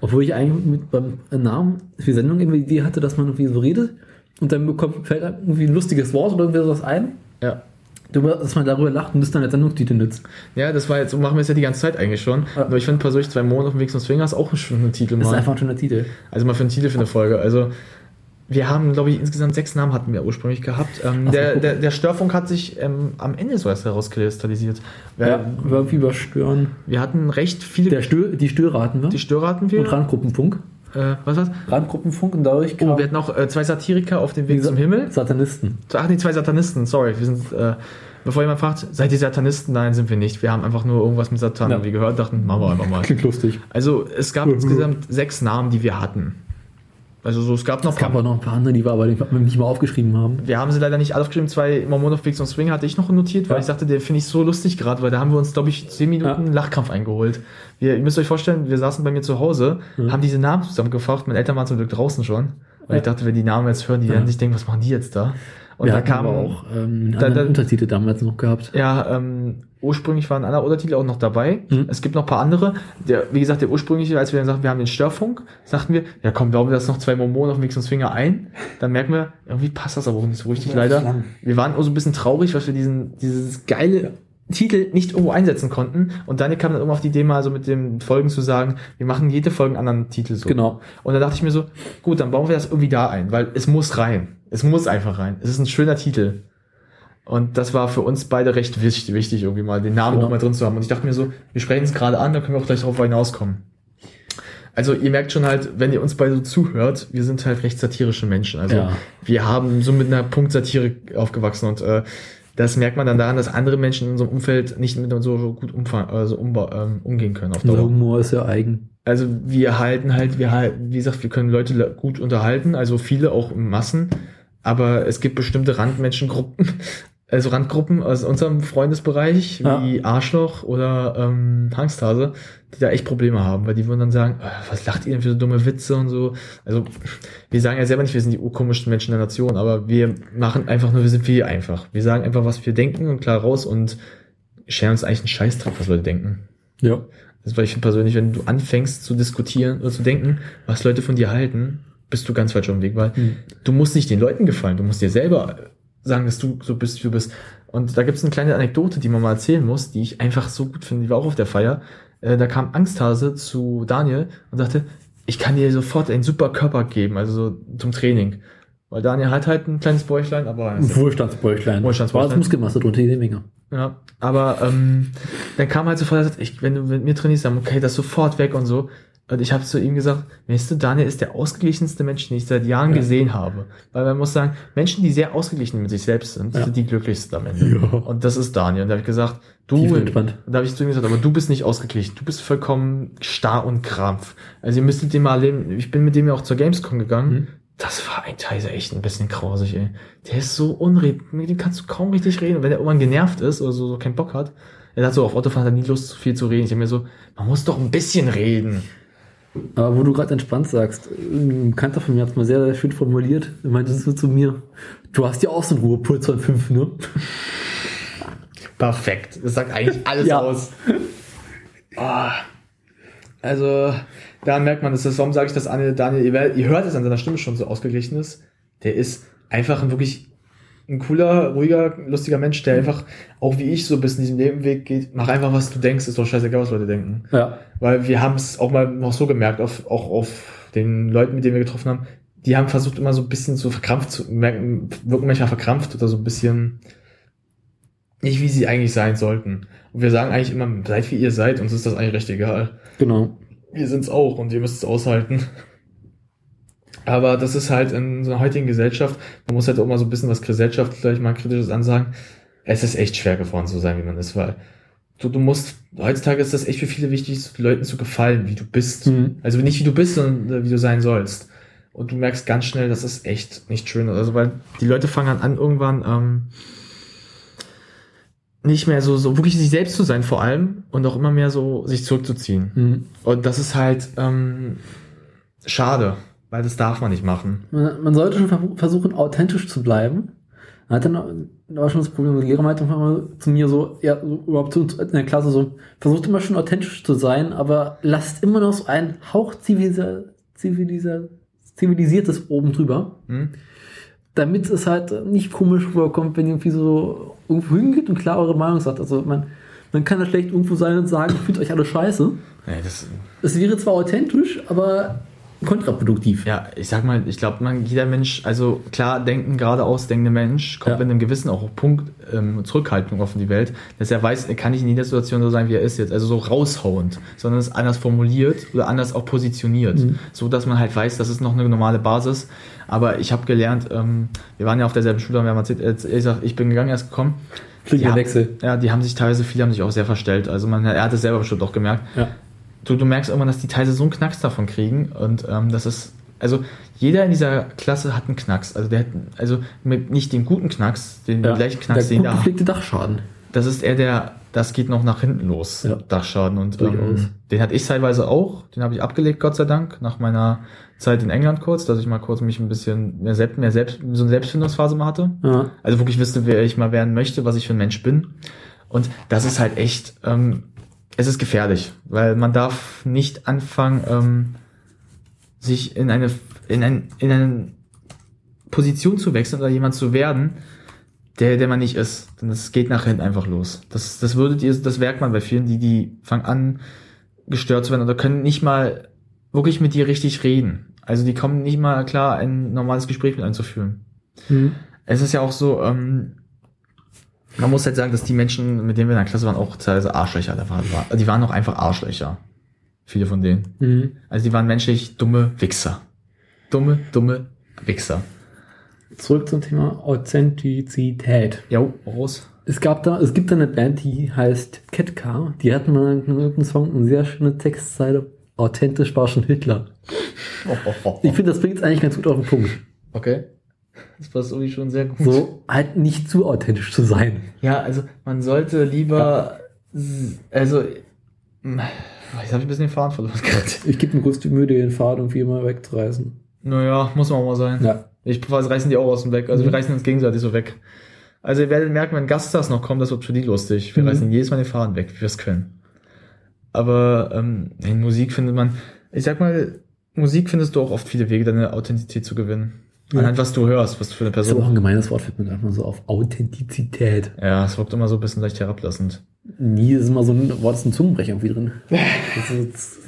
Obwohl ich eigentlich mit beim Namen für die Sendung irgendwie die Idee hatte, dass man irgendwie so redet und dann bekommt, fällt irgendwie ein lustiges Wort oder irgendwie sowas ein, Ja. Darüber- dass man darüber lacht und das dann der Sendungstitel nützt. Ja, das war jetzt, machen wir es ja die ganze Zeit eigentlich schon. Ja. Nur ich finde persönlich zwei Mormonen auf dem Weg zum Swinger ist auch ein Titel Das ist einfach ein schöner Titel. Also mal für einen Titel für eine Folge. Also wir haben, glaube ich, insgesamt sechs Namen hatten wir ursprünglich gehabt. Ähm, Ach der, der, der Störfunk hat sich ähm, am Ende so erst herauskristallisiert. Wir, Ja, irgendwie überstören. wir hatten recht viele. Der Stö die Störer hatten wir. die Stör hatten wir. und Randgruppenfunk. Äh, was war's? Randgruppenfunk und dadurch Oh, wir hatten auch äh, zwei Satiriker auf dem Weg zum Himmel. Satanisten. Ach nee, zwei Satanisten, sorry. Wir sind, äh, bevor jemand fragt, seid ihr Satanisten? Nein, sind wir nicht. Wir haben einfach nur irgendwas mit Satan Ja. irgendwie gehört, dachten, machen wir einfach mal. Klingt lustig. Also es gab insgesamt sechs Namen, die wir hatten. Also so, es gab noch Es gab auch noch ein paar andere, die wir aber nicht, mal aufgeschrieben haben. Wir haben sie leider nicht alle aufgeschrieben. Zwei Mormon of Big und Swing hatte ich noch notiert, weil Ja. ich sagte, der finde ich so lustig gerade, weil da haben wir uns, glaube ich, zehn Minuten Ja. Lachkrampf eingeholt. Wir, ihr müsst euch vorstellen, wir saßen bei mir zu Hause, haben diese Namen zusammengefasst. Meine Eltern waren zum Glück draußen schon. Und Ja. ich dachte, wenn die Namen jetzt hören, die werden sich denken, was machen die jetzt da? Und wir da kam auch ähm, da- da- Untertitel damals noch gehabt. Ja, ähm, ursprünglich waren andere Untertitel auch noch dabei. Mhm. Es gibt noch ein paar andere. Der, wie gesagt, der ursprüngliche, als wir dann sagten, wir haben den Störfunk, sagten wir, ja komm, bauen wir das noch zwei Mormonen auf zum Swinger ein. Dann merken wir, irgendwie passt das aber auch nicht so richtig, Ja, leider. Wir waren auch so ein bisschen traurig, weil wir diesen, dieses geile Titel nicht irgendwo einsetzen konnten. Und Daniel kam dann irgendwann auf die Idee, mal so mit den Folgen zu sagen, wir machen jede Folge einen anderen Titel so. Genau. Und dann dachte ich mir so, gut, dann bauen wir das irgendwie da ein, weil es muss rein. Es muss einfach rein. Es ist ein schöner Titel. Und das war für uns beide recht wichtig, wichtig irgendwie mal den Namen Genau. auch mal drin zu haben. Und ich dachte mir so, wir sprechen es gerade an, da können wir auch gleich drauf hinauskommen. Also ihr merkt schon halt, wenn ihr uns beide so zuhört, wir sind halt recht satirische Menschen. Also Ja. wir haben so mit einer Punktsatire aufgewachsen und äh, das merkt man dann daran, dass andere Menschen in unserem Umfeld nicht mit uns so, gut umfang, also umba ähm, umgehen können auf Der Dauer. Humor ist ja eigen. Also wir halten halt, wir halten, wie gesagt, wir können Leute le- gut unterhalten, also viele auch in Massen, aber es gibt bestimmte Randmenschengruppen, also Randgruppen aus unserem Freundesbereich, Ja. wie Arschloch oder ähm, Angsthase, die da echt Probleme haben, weil die würden dann sagen, "Ah, was lacht ihr denn für so dumme Witze und so. Also wir sagen ja selber nicht, wir sind die urkomischsten Menschen der Nation, aber wir machen einfach nur, wir sind wie einfach. Wir sagen einfach, was wir denken und klar raus und scheren uns eigentlich einen Scheißdreck, was Leute denken. Ja. Also, weil ich finde persönlich, wenn du anfängst zu diskutieren oder zu denken, was Leute von dir halten, bist du ganz falsch auf dem Weg, weil Hm. du musst nicht den Leuten gefallen, du musst dir selber sagen, dass du so bist, wie du bist. Und da gibt es eine kleine Anekdote, die man mal erzählen muss, die ich einfach so gut finde, die war auch auf der Feier. Äh, da kam Angsthase zu Daniel und sagte, ich kann dir sofort einen super Körper geben, also so zum Training. Weil Daniel hat halt ein kleines Bäuchlein, aber Ein Wohlstandsbäuchlein. Wohlstandsbäuchlein. War Muskelmasse drunter, jede Menge. ja, aber ähm, dann kam halt sofort, er ich, wenn du mit mir trainierst, dann okay, das sofort weg und so. Und ich habe zu ihm gesagt, weißt du, Daniel ist der ausgeglichenste Mensch, den ich seit Jahren Ja. gesehen habe. Weil man muss sagen, Menschen, die sehr ausgeglichen mit sich selbst sind, Ja. sind die glücklichsten am Ende. Ja. Und das ist Daniel. Und da habe ich gesagt, du, da habe ich zu ihm gesagt, aber du bist nicht ausgeglichen, du bist vollkommen starr und krampf. Also ihr müsstet den mal erleben, ich bin mit dem ja auch zur Gamescom gegangen. Mhm. Das war ein Teil echt ein bisschen grausig, ey. Der ist so unred, mit dem kannst du kaum richtig reden. Und wenn er irgendwann genervt ist oder so, so keinen Bock hat, er hat so auf Autofahren hat er nie Lust, viel zu reden. Ich habe mir so, man muss doch ein bisschen reden. Aber wo du gerade entspannt sagst, ein Bekannter von mir hat es mal sehr, sehr schön formuliert. Er meinte so zu mir, du hast ja auch so einen Ruhepuls von fünf, ne? Perfekt. Das sagt eigentlich alles Ja. aus. Ah. Also, da merkt man, das ist, warum sage ich das an Daniel, werdet- ihr hört es an seiner Stimme schon so ausgeglichen ist. Der ist einfach ein wirklich ein cooler, ruhiger, lustiger Mensch, der einfach, auch wie ich so ein bisschen diesen Nebenweg geht, mach einfach, was du denkst, ist doch scheißegal, was Leute denken. Ja. Weil wir haben es auch mal noch so gemerkt, auf, auch auf den Leuten, mit denen wir getroffen haben, die haben versucht immer so ein bisschen so verkrampft zu merken, wirken manchmal verkrampft oder so ein bisschen nicht, wie sie eigentlich sein sollten. Und wir sagen eigentlich immer, seid wie ihr seid, uns ist das eigentlich recht egal. Genau. Wir sind's auch und ihr müsst es aushalten. Aber das ist halt in so einer heutigen Gesellschaft, man muss halt auch mal so ein bisschen was Gesellschaft gleich mal kritisches ansagen. Es ist echt schwer geworden zu sein, wie man ist, weil du, du musst, heutzutage ist das echt für viele wichtig, Leuten zu gefallen, wie du bist. Mhm. Also nicht wie du bist, sondern äh, wie du sein sollst. Und du merkst ganz schnell, das ist echt nicht schön. Also weil die Leute fangen an, an irgendwann ähm, nicht mehr so, so wirklich sich selbst zu sein vor allem und auch immer mehr so sich zurückzuziehen. Mhm. Und das ist halt ähm, schade, weil das darf man nicht machen. Man, man sollte schon ver- versuchen, authentisch zu bleiben. Man hat dann war schon das Problem, die Lehrer meinte zu mir so, ja, so überhaupt zu in der Klasse so, versucht immer schon authentisch zu sein, aber lasst immer noch so einen Hauch zivilisiertes oben drüber, Hm? damit es halt nicht komisch rüberkommt, wenn ihr irgendwie so irgendwo hingeht und klar eure Meinung sagt. Also man, man kann da schlecht irgendwo sein und sagen, fühlt euch alle scheiße. Nee, das, Es wäre zwar authentisch, aber kontraproduktiv. ja, ich sag mal, ich glaube, man, jeder Mensch, also klar, denken, geradeaus denkende Mensch, kommt Ja. mit einem gewissen auch Punkt ähm, Zurückhaltung auf die Welt, dass er weiß, er kann nicht in jeder Situation so sein, wie er ist jetzt, also so raushauend, sondern es anders formuliert oder anders auch positioniert, Mhm. so dass man halt weiß, das ist noch eine normale Basis. Aber ich habe gelernt, ähm, wir waren ja auf derselben Schule, und wir haben erzählt, äh, ich, sag, ich bin gegangen, erst gekommen. Fliegender Ja. Wechsel. Ja, die haben sich teilweise, viele haben sich auch sehr verstellt. Also man, er hat es selber bestimmt auch gemerkt. Ja. Du, du merkst irgendwann, dass die teilweise so einen Knacks davon kriegen und ähm, das ist, also jeder in dieser Klasse hat einen Knacks. Also der hat, also mit nicht den guten Knacks, den Ja. gleichen Knacks, der den gepflegte Dachschaden. das ist eher der, das geht noch nach hinten los, Ja. Dachschaden und ähm, den hatte ich teilweise auch, den habe ich abgelegt, Gott sei Dank, nach meiner Zeit in England kurz, dass ich mal kurz mich ein bisschen mehr selbst, mehr selbst, so eine Selbstfindungsphase mal hatte. Ja. Also wirklich wüsste, wer ich mal werden möchte, was ich für ein Mensch bin. Und das ist halt echt, ähm, es ist gefährlich, weil man darf nicht anfangen, ähm, sich in eine, in ein, in eine Position zu wechseln oder jemand zu werden, der, der man nicht ist. Denn das geht nach hinten einfach los. Das, das würdet ihr, das merkt man bei vielen, die, die fangen an, gestört zu werden oder können nicht mal wirklich mit dir richtig reden. Also die kommen nicht mal klar, ein normales Gespräch mit einzuführen Mhm. es ist ja auch so, ähm, man muss halt sagen, dass die Menschen, mit denen wir in der Klasse waren, auch teilweise Arschlöcher da waren. Die waren auch einfach Arschlöcher. Viele von denen. Mhm. Also die waren menschlich dumme Wichser. Dumme, dumme Wichser. Zurück zum Thema Authentizität. Jo, Ross. Es gab da, es gibt da eine Band, die heißt Ketka. Die hatten mal in irgendeinem Song eine sehr schöne Textzeile. Authentisch war schon Hitler. Ich finde, das bringt es eigentlich ganz gut auf den Punkt. Okay. Das passt irgendwie schon sehr gut. So halt nicht zu authentisch zu sein. Ja, also man sollte lieber, s- also, mm, jetzt habe ich ein bisschen den Faden verloren gerade. Ich gebe mir kurz die Mühe, den Faden irgendwie immer wegzureißen. Naja, muss man auch mal sein. Ja. Ich reißen die auch aus dem Weg. Also Mhm. wir reißen uns gegenseitig so weg. Also ihr werdet merken, wenn Gaststars noch kommen, das wird für die lustig. Wir Mhm. reißen jedes Mal den Faden weg, wie wir es können. Aber ähm, in Musik findet man, ich sag mal, Musik findest du auch oft viele Wege, deine Authentizität zu gewinnen. Anhand was du hörst, was du für eine Das ist aber auch Person. ein gemeines Wort, fällt mir gerade mal so auf. Authentizität. Ja, es wirkt immer so ein bisschen leicht herablassend. Nie ist immer so ein Wort, ist ein Zungenbrecher irgendwie drin. Das, ist,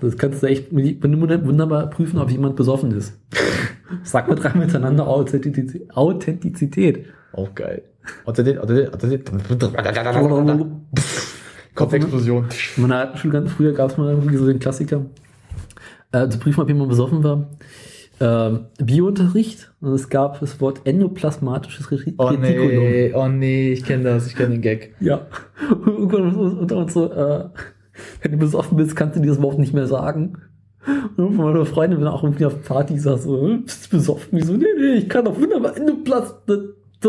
das kannst du echt wunderbar prüfen, ob jemand besoffen ist. Sag mal drei miteinander Authentizität. Authentizität. Auch geil. Authentizität, Authentizität, Authentizität. Kopfexplosion. In meiner Schule ganz früher gab es mal irgendwie so den Klassiker. Äh, zu prüfen, ob jemand besoffen war. Ähm, Biounterricht. Und es gab das Wort endoplasmatisches Oh Retikulum. nee, oh nee, ich kenne das, ich kenne den Gag. Ja. Und unter uns so, äh, wenn du besoffen bist, kannst du dieses Wort nicht mehr sagen. Und von meiner Freundin, wenn auch irgendwie auf Party saß, so, "Äh, bist du besoffen? Wieso? Nee, nee, ich kann doch wunderbar Endoplasm.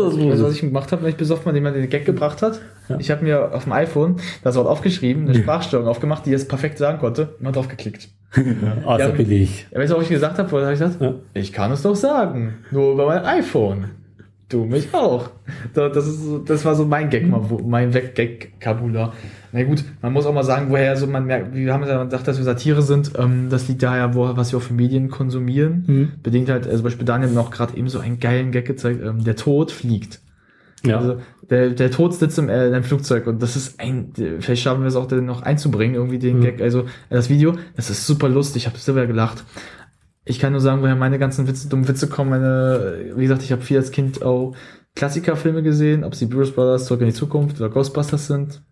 Das, Weißt du, was ich gemacht habe, wenn ich besoffen war, den jemand den Gag gebracht hat? Ja. Ich habe mir auf dem iPhone das Wort aufgeschrieben, eine Sprachstörung aufgemacht, die es perfekt sagen konnte, immer drauf geklickt. ah, Ja. ja, billig. Ja, weißt du, was ich gesagt habe? Was habe ich gesagt? Ja. Ich kann es doch sagen. Nur über mein iPhone. Du mich auch. Da- Das, ist das war so mein Gag, mein Weg-Gag-Kabula. Na gut, man muss auch mal sagen, woher so man merkt, wir haben ja gesagt, dass wir Satire sind. Ähm, das liegt daher, wo, was wir auch für Medien konsumieren. Mhm. Bedingt halt, also zum Beispiel Daniel hat mir auch gerade eben so einen geilen Gag gezeigt, ähm, der Tod fliegt. Ja. Also der, der Tod sitzt im, äh, einem Flugzeug und das ist ein, vielleicht schaffen wir es auch dann noch einzubringen, irgendwie den Mhm. Gag, also das Video, das ist super lustig, ich habe selber gelacht. Ich kann nur sagen, woher meine ganzen Witze, dummen Witze kommen. Meine, wie gesagt, ich habe viel als Kind auch Klassikerfilme gesehen, ob sie Bruce Brothers, Zurück in die Zukunft oder Ghostbusters sind.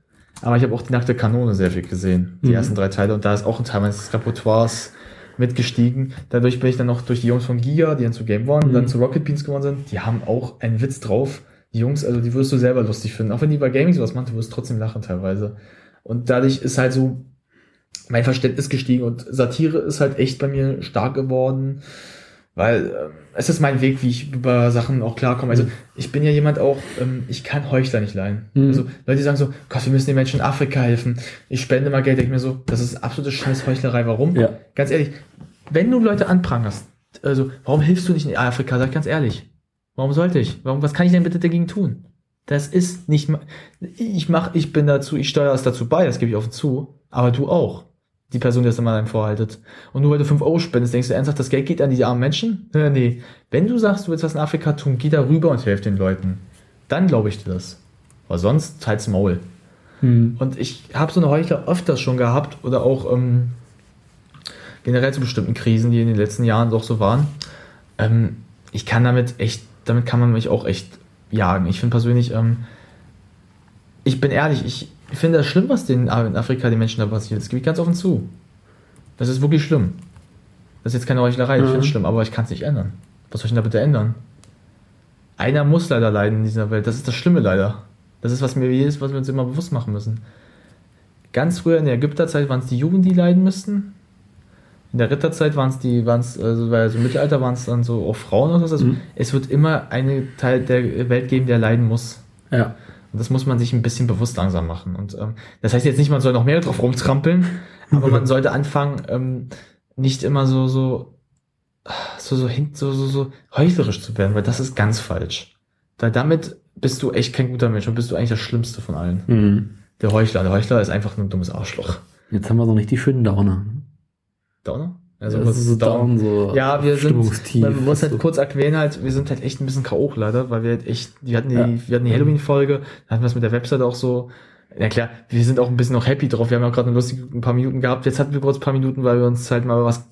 Aber ich habe auch die nackte Kanone sehr viel gesehen, die Mhm. ersten drei Teile. Und da ist auch ein Teil meines Repertoires mitgestiegen. Dadurch bin ich dann noch durch die Jungs von Giga, die dann zu Game One, Mhm. dann zu Rocket Beans geworden sind. Die haben auch einen Witz drauf. Die Jungs, also die wirst du selber lustig finden. Auch wenn die bei Gaming sowas machen, du wirst trotzdem lachen teilweise. Und dadurch ist halt so mein Verständnis gestiegen und Satire ist halt echt bei mir stark geworden, weil ähm, es ist mein Weg, wie ich über Sachen auch klarkomme. Also ich bin ja jemand auch, ähm, ich kann Heuchler nicht leiden. Mhm. Also Leute die sagen so, Gott, wir müssen den Menschen in Afrika helfen. Ich spende mal Geld, denke ich mir so, das ist absolute scheiß Heuchlerei. Warum? Ja. Ganz ehrlich, wenn du Leute anprangerst, also warum hilfst du nicht in Afrika? Sag ganz ehrlich. Warum sollte ich? Warum, was kann ich denn bitte dagegen tun? Das ist nicht, ich mach, ich bin dazu, ich steuere es dazu bei, das gebe ich offen zu, aber du auch. Die Person, die das immer einem vorhaltet. Und nur weil du 5 Euro spendest, denkst du ernsthaft, das Geld geht an die armen Menschen? Nee, nee. Wenn du sagst, du willst was in Afrika tun, geh da rüber und helf den Leuten. Dann glaube ich dir das. Aber sonst halt's Maul. Mhm. Und ich habe so eine Heuchler öfters schon gehabt oder auch ähm, generell zu bestimmten Krisen, die in den letzten Jahren doch so waren. Ähm, ich kann damit echt, damit kann man mich auch echt jagen. Ich finde persönlich, ähm, ich bin ehrlich, ich finde das schlimm, was den, in Afrika den Menschen da passiert. Das gebe ich ganz offen zu. Das ist wirklich schlimm. Das ist jetzt keine Heuchlerei, ich Mhm. finde es schlimm, aber ich kann es nicht ändern. Was soll ich denn da bitte ändern? Einer muss leider leiden in dieser Welt. Das ist das Schlimme leider. Das ist, was mir jedes, was wir uns immer bewusst machen müssen. Ganz früher in der Ägypterzeit waren es die Juden, die leiden müssten. In der Ritterzeit waren es die, waren es, also, weil so im Mittelalter waren es dann so auch Frauen oder was. Also Mhm. es wird immer einen Teil der Welt geben, der leiden muss. Ja. Und das muss man sich ein bisschen bewusst langsam machen. Und ähm, das heißt jetzt nicht, man soll noch mehr drauf rumtrampeln, aber man sollte anfangen, ähm, nicht immer so, so, so, so, hin, so, so, so heuchlerisch zu werden, weil das ist ganz falsch. Weil damit bist du echt kein guter Mensch und bist du eigentlich das Schlimmste von allen. Mhm. Der Heuchler. Der Heuchler ist einfach nur ein dummes Arschloch. Jetzt haben wir so nicht die schönen Downer. Downer? Also das ist so down, so Ja, wir sind, man muss halt So. kurz erwähnen halt, wir sind halt echt ein bisschen K.O. leider, weil wir halt echt, wir hatten die, Ja. wir hatten die Halloween-Folge, dann hatten wir es mit der Website auch so, ja klar, wir sind auch ein bisschen noch happy drauf, wir haben ja gerade eine lustige, ein paar Minuten gehabt, jetzt hatten wir kurz ein paar Minuten, weil wir uns halt mal was,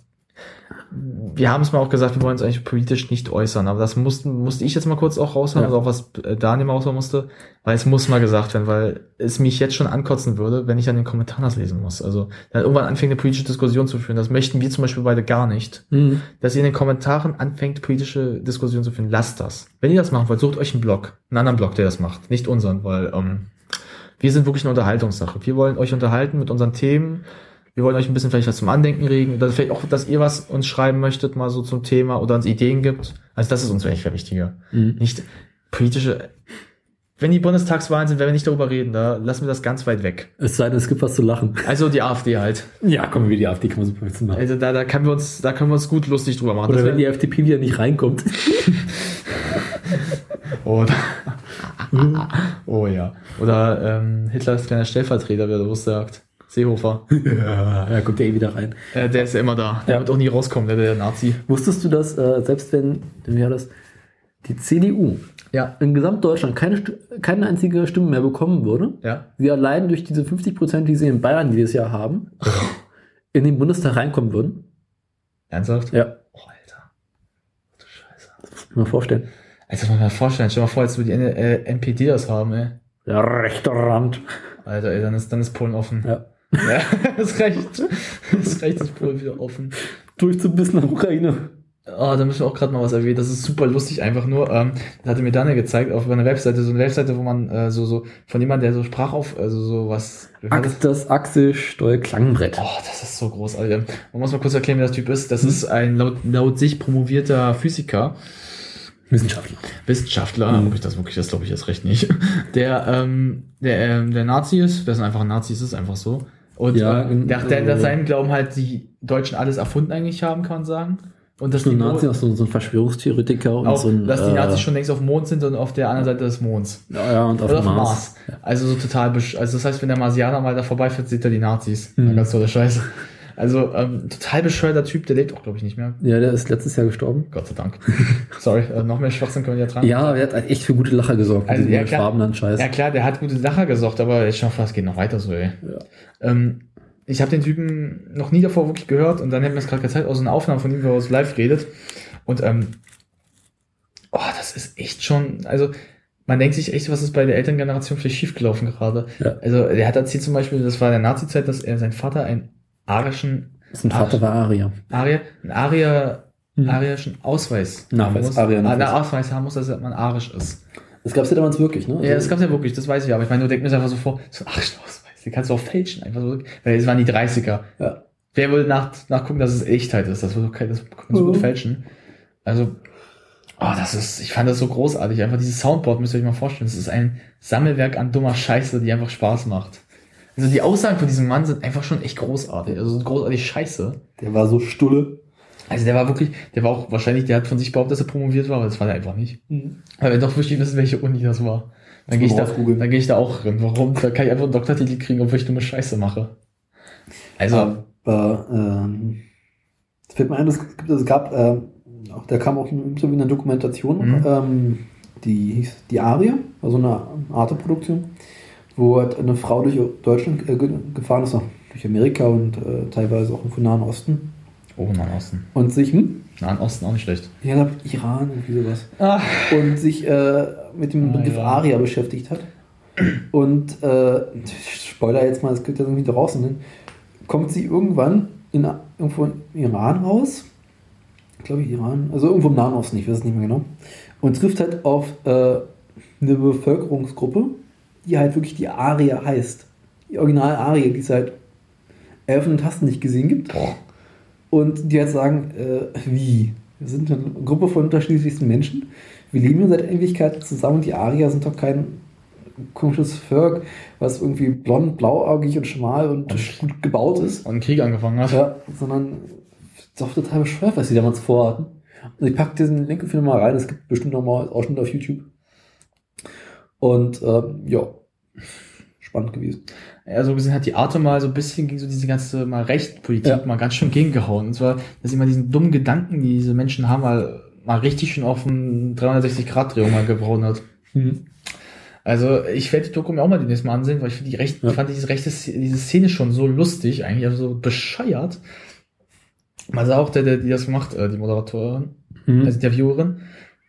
wir haben es mal auch gesagt, wir wollen uns eigentlich politisch nicht äußern, aber das mussten, musste ich jetzt mal kurz auch raushauen, Ja. also auch was äh, Daniel mal raushauen musste, weil es muss mal gesagt werden, weil es mich jetzt schon ankotzen würde, wenn ich an den Kommentaren das lesen muss. Also dann irgendwann anfängt eine politische Diskussion zu führen. Das möchten wir zum Beispiel beide gar nicht. Mhm. Dass ihr in den Kommentaren anfängt, politische Diskussionen zu führen. Lasst das. Wenn ihr das machen wollt, sucht euch einen Blog. Einen anderen Blog, der das macht. Nicht unseren, weil ähm, wir sind wirklich eine Unterhaltungssache. Wir wollen euch unterhalten mit unseren Themen. Wir wollen euch ein bisschen vielleicht was zum Andenken regen. Oder vielleicht auch, dass ihr was uns schreiben möchtet, mal so zum Thema oder uns Ideen gibt. Also das ist uns eigentlich viel wichtiger. Mhm. Nicht politische. Wenn die Bundestagswahlen sind, werden wir nicht darüber reden. Da lassen wir das ganz weit weg. Es sei denn, es gibt was zu lachen. Also die AfD halt. Ja, kommen wir die AfD, kann man super witzen machen. Also da, da können wir uns, da können wir uns gut lustig drüber machen. Oder Das wenn die FDP wieder nicht reinkommt. Oder oh ja. Oder ähm, Hitlers kleiner Stellvertreter, wer das sagt. Seehofer. ja, ja, kommt ja eh wieder rein. Äh, der ist ja immer da. Der Ja. wird auch nie rauskommen, der, der Nazi. Wusstest du, dass äh, selbst wenn, wie war das, die CDU Ja. in Gesamtdeutschland keine, keine einzige Stimme mehr bekommen würde, Ja. sie allein durch diese 50 Prozent, die sie in Bayern dieses Jahr haben, in den Bundestag reinkommen würden? Ernsthaft? Ja, Oh, Alter. Du Scheiße. das muss ich mir vorstellen. Also, das muss man mal vorstellen. Stell dir mal vor, jetzt würde die äh, NPD das haben, ey. Der rechte Rand. Alter, ey, dann ist, dann ist Polen offen. Ja. Ja, das reicht. Das reicht, ist Polen wieder offen. Durch zu bis nach Ukraine. Oh, da müssen wir auch gerade mal was erwähnen. Das ist super lustig, einfach nur. Ähm, das hatte mir Daniel gezeigt auf einer Webseite, so eine Webseite, wo man äh, so, so von jemandem, der so sprach auf, also so was. das? Ax, das Axel Stoll Klangbrett. Oh, das ist so großartig. Man muss mal kurz erklären, wer das Typ ist. Das ist ein laut, laut sich promovierter Physiker, Wissenschaftler. Wissenschaftler, Mhm. ob ich das wirklich, das glaube ich jetzt recht nicht, der, ähm, der, ähm, der Nazi ist, der ist einfach ein Nazi, es ist einfach so. Und Ja, äh, der äh, seinen Glauben halt die Deutschen alles erfunden eigentlich haben, kann man sagen. Und dass die Nazi, Mo- auch so, so ein Verschwörungstheoretiker und auch, so ein. dass die äh, Nazis schon längst auf dem Mond sind und auf der anderen Seite des Monds. Ja, ja, und auf Oder auf Mars. Mars. Also so total, also das heißt, wenn der Marsianer mal da vorbeifährt, sieht er die Nazis. Mhm. Ganz tolle Scheiße. Also ähm, total bescheuerter Typ, der lebt auch, glaube ich, nicht mehr. Ja, der ist letztes Jahr gestorben. Gott sei Dank. Sorry, äh, noch mehr Schwachsinn können wir ja dran. Ja, er hat echt für gute Lacher gesorgt. Also, ja, klar. Ja klar, der hat gute Lacher gesorgt, aber ich hoffe, es geht noch weiter so, ey. Ja. Ähm, ich habe den Typen noch nie davor wirklich gehört und dann hat mir das gerade gezeigt aus einer Aufnahme von ihm, wo er aus live redet. Und ähm, oh, das ist echt schon, also man denkt sich echt, was ist bei der Elterngeneration vielleicht schiefgelaufen gerade. Ja. Also der hat erzählt zum Beispiel, das war in der Nazi-Zeit, dass er sein Vater einen arischen Sein Vater war Arier. Arier, einen Arier, Mhm. arischen Ausweis Nachweis, haben muss. Arier- Nachweis. einen Ausweis haben muss, dass man arisch ist. Das gab's ja damals wirklich, ne? Ja, das gab's ja wirklich, das weiß ich, aber ich meine, du denkst mir einfach so vor, so ein Arschenausweis, den kannst du auch fälschen, einfach so, weil es waren die 30er. Ja. Wer würde nach, nachgucken, dass es Echtheit ist? Das, würde kein- das kann man so gut Mhm. fälschen. Also, oh, das ist, ich fand das so großartig. Einfach dieses Soundboard müsst ihr euch mal vorstellen. Das ist ein Sammelwerk an dummer Scheiße, die einfach Spaß macht. Also die Aussagen von diesem Mann sind einfach schon echt großartig. Also großartig Scheiße. Der war so stulle. Also der war wirklich, der war auch wahrscheinlich, der hat von sich behauptet, dass er promoviert war, aber das war er einfach nicht. Aber wenn doch wirklich wissen, welche Uni das war. Dann gehe ich, da, dann gehe ich da auch rein. Warum? Da kann ich einfach einen Doktortitel kriegen, obwohl ich dumme Scheiße mache. Also, Aber, ähm, es fällt mir ein, es, gibt, es gab, ähm, auch, da kam auch ein- so wie eine Dokumentation, Mhm. ähm, die hieß Die Arie, also eine Arte-Produktion, wo halt eine Frau durch Deutschland äh, ge- gefahren ist, durch Amerika und äh, teilweise auch im Nahen Osten oh, Nahen Osten. und sich, hm? Nahen Osten auch nicht schlecht. Ja, glaub, Iran, irgendwie sowas. Ah. Und sich äh, mit dem Ah, Begriff ja. Aria beschäftigt hat. Und äh, ich Spoiler jetzt mal, es geht ja irgendwie draußen, ne? kommt sie irgendwann in, irgendwo in Iran raus. Ich glaube Iran, also irgendwo im Nahen Osten, ich weiß es nicht mehr genau. Und trifft halt auf äh, eine Bevölkerungsgruppe, die halt wirklich die Aria heißt. Die original Aria, die es seit elf Tasten nicht gesehen gibt. Und die halt sagen, äh, wie? Wir sind eine Gruppe von unterschiedlichsten Menschen. Wir leben hier seit Ewigkeiten zusammen. Die Arier sind doch kein komisches Volk, was irgendwie blond, blauäugig und schmal und gut gebaut ist. Und Krieg angefangen hat. Ja, sondern doch total bescheuert, was sie damals vorhatten. Und ich packe diesen Link für mal rein. Es gibt bestimmt noch mal Ausschnitte auf YouTube. Und ähm, ja, spannend gewesen. Ja, so gesehen hat die Arte mal so ein bisschen gegen so diese ganze mal Rechtpolitik Ja. mal ganz schön gegengehauen. Und zwar, dass immer diesen dummen Gedanken, die diese Menschen haben, mal, mal richtig schön auf einen 360-Grad-Drehung mal gebrauen hat. Also ich werde die Doku mir auch mal demnächst mal ansehen, weil ich finde die Recht, Ja. fand diese rechte, diese Szene schon so lustig, eigentlich, also so bescheuert. Man sah auch, der, der die das gemacht, äh, die Moderatorin, Mhm. also die Interviewerin,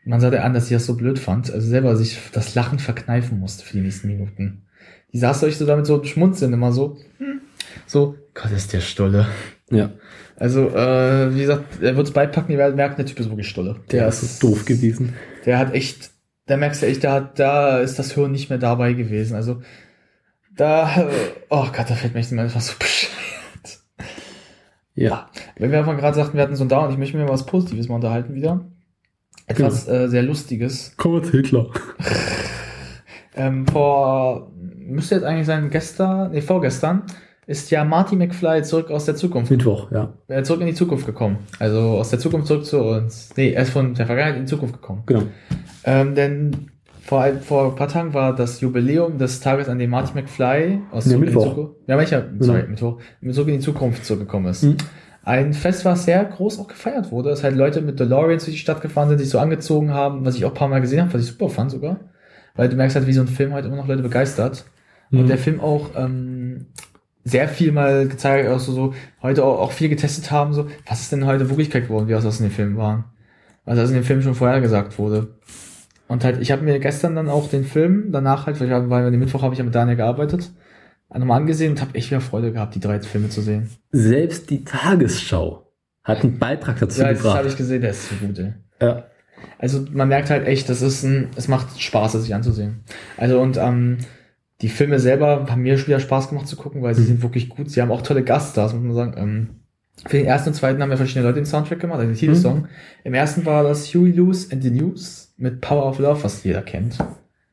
man sah der an, dass sie das so blöd fand, also selber sich das Lachen verkneifen musste für die nächsten Minuten. Die saß euch so damit so schmunzeln immer so, hm, so, Gott, ist der Stolle. Ja. Also, äh, wie gesagt, er wird es beipacken, ihr werdet merken, der Typ ist wirklich Stolle. Der ist so doof gewesen. Der hat echt, da merkst du echt, da, hat, da ist das Hirn nicht mehr dabei gewesen. Also, da, oh Gott, da fällt mir echt immer einfach so bescheuert. Ja. Wenn wir einfach gerade sagten, wir hatten so ein Down, ich möchte mir mal was Positives mal unterhalten wieder. Etwas äh, sehr Lustiges. Kurt Hitler. Ähm, vor, müsste jetzt eigentlich sein, gestern, nee, vorgestern, ist ja Marty McFly zurück aus der Zukunft, Mittwoch, ja. äh, zurück in die Zukunft gekommen. Also aus der Zukunft zurück zu uns. Nee, er ist von der Vergangenheit in die Zukunft gekommen. Genau. Ähm, denn vor, ein- vor ein paar Tagen war das Jubiläum des Tages, an dem Marty McFly aus Nee, Zurück in die Mittwoch. Zukunft, ja, welcher, sorry, Genau. Mittwoch, zurück in die Zukunft zurückgekommen ist. Mhm. Ein Fest, was sehr groß auch gefeiert wurde, dass halt Leute mit DeLoreans durch die Stadt gefahren sind, sich so angezogen haben, was ich auch ein paar Mal gesehen habe, was ich super fand sogar. Weil du merkst halt, wie so ein Film heute immer noch Leute begeistert. Und Mhm. der Film auch ähm, sehr viel mal gezeigt, also so heute auch, auch viel getestet haben, so, was ist denn heute Wirklichkeit geworden, wie was das in den Filmen waren. Was das in den Filmen schon vorher gesagt wurde. Und halt, ich habe mir gestern dann auch den Film, danach halt, weil, ich, hab- weil den Mittwoch habe ich ja mit Daniel gearbeitet, nochmal angesehen und habe echt wieder Freude gehabt, die drei Filme zu sehen. Selbst die Tagesschau hat einen Beitrag dazu Ja, das habe gebracht. ich gesehen, der ist so gut, ey. Ja. Also man merkt halt echt, das ist ein, es macht Spaß, das sich anzusehen. Also und ähm, die Filme selber haben mir schon wieder Spaß gemacht zu gucken, weil sie Mhm. sind wirklich gut. Sie haben auch tolle Gaststars, muss man sagen. Ähm, für den ersten und zweiten haben ja verschiedene Leute den Soundtrack gemacht, also den Titelsong. Im ersten war das Huey Lewis and the News mit Power of Love, was jeder kennt.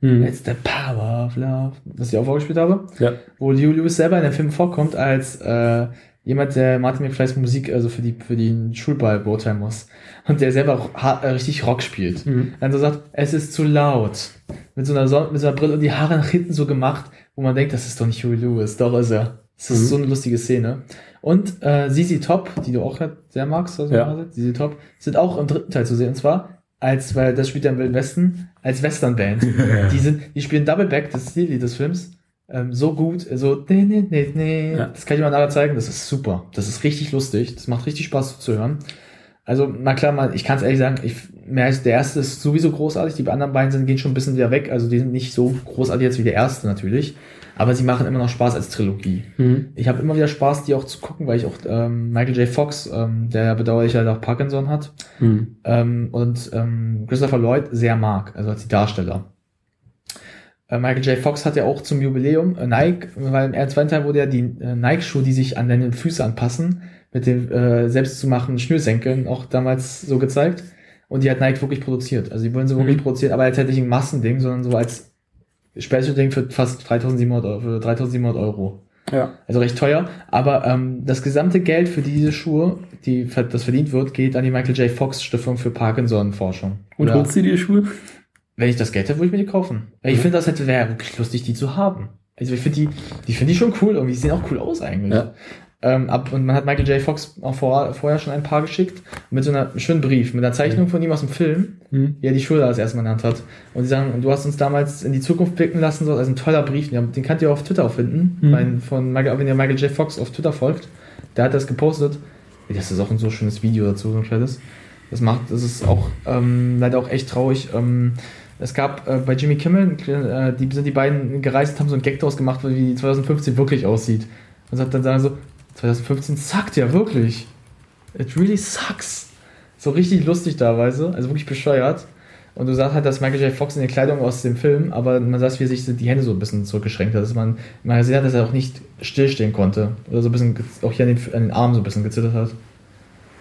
Mhm. It's the Power of Love, das ich auch vorgespielt habe Ja. wo Lewis selber in dem Film vorkommt als äh, jemand, der Martin McFly's Musik also für die für den Schulball beurteilen muss und der selber auch hart, äh, richtig Rock spielt. Mhm. Dann so sagt, es ist zu laut. Mit so einer Son mit so einer Brille und die Haare nach hinten so gemacht, wo man denkt, das ist doch nicht Huey Lewis, doch ist er. Das ist Mhm. so eine lustige Szene. Und äh, Sisi Top, die du auch sehr magst, also Ja. Sisi Top, sind auch im dritten Teil zu sehen. Und zwar als, weil das spielt ja im Wilden Westen, als Westernband. Die, sind, die spielen Doubleback, das ist die Lied des Films, ähm, so gut, so, nee, nee, nee, nee. Ja. Das kann ich mal nachher zeigen, das ist super. Das ist richtig lustig, das macht richtig Spaß zuzuhören. Also, na klar, mal, ich kann es ehrlich sagen, ich, mehr als der erste ist sowieso großartig, die anderen beiden sind, gehen schon ein bisschen wieder weg, also die sind nicht so großartig jetzt wie der erste natürlich, aber sie machen immer noch Spaß als Trilogie. Mhm. Ich habe immer wieder Spaß, die auch zu gucken, weil ich auch ähm, Michael J. Fox, ähm, der bedauerlich halt auch Parkinson hat, Mhm. ähm, und ähm, Christopher Lloyd sehr mag, also als die Darsteller. Äh, Michael J. Fox hat ja auch zum Jubiläum äh, Nike, weil im zweiten Teil wurde ja die äh, Nike-Schuhe, die sich an deine Füße anpassen, mit dem äh, selbst zu machen Schnürsenkeln auch damals so gezeigt. Und die hat Nike wirklich produziert. Also die wurden sie wirklich Mhm. produziert, aber als hätte ich ein Massending, sondern so als Special-Ding für fast 3700 Euro, für 3700 Euro. Ja. Also recht teuer, aber ähm, das gesamte Geld für diese Schuhe, die das verdient wird, geht an die Michael J. Fox Stiftung für Parkinson-Forschung. Und Oder- holst du dir Schuhe? wenn ich das Geld hätte, würde ich mir die kaufen. Weil ich Mhm. finde, das hätte wäre wirklich lustig, die zu haben. Also ich finde die, die finde ich schon cool, irgendwie die sehen auch cool aus eigentlich. Ja. Ähm, ab, und man hat Michael J. Fox auch vor, vorher schon ein paar geschickt mit so einer schönen Brief, mit einer Zeichnung von ihm aus dem Film, Mhm. wie er die Schule das erste Mal in der Hand hat. Und die sagen, du hast uns damals in die Zukunft blicken lassen, so als ein toller Brief. Den, könnt ihr auch auf Twitter auch finden, Mhm. mein, von Michael, wenn ihr Michael J. Fox auf Twitter folgt, der hat das gepostet. Das ist auch ein so schönes Video dazu, so ein kleines. Das macht, das ist auch ähm, leider auch echt traurig. Ähm, es gab äh, bei Jimmy Kimmel, äh, die sind die beiden gereist, haben so einen Gag draus gemacht, wie 2015 wirklich aussieht. Und sagt dann sagen so, 2015 suckt ja wirklich. It really sucks. So richtig lustig teilweise, also wirklich bescheuert. Und du sagst halt, dass Michael J. Fox in der Kleidung aus dem Film, aber man sagt, wie er sich die Hände so ein bisschen zurückgeschränkt hat, dass man, man gesehen hat, dass er auch nicht stillstehen konnte. Oder so ein bisschen, auch hier an den, an den Armen so ein bisschen gezittert hat.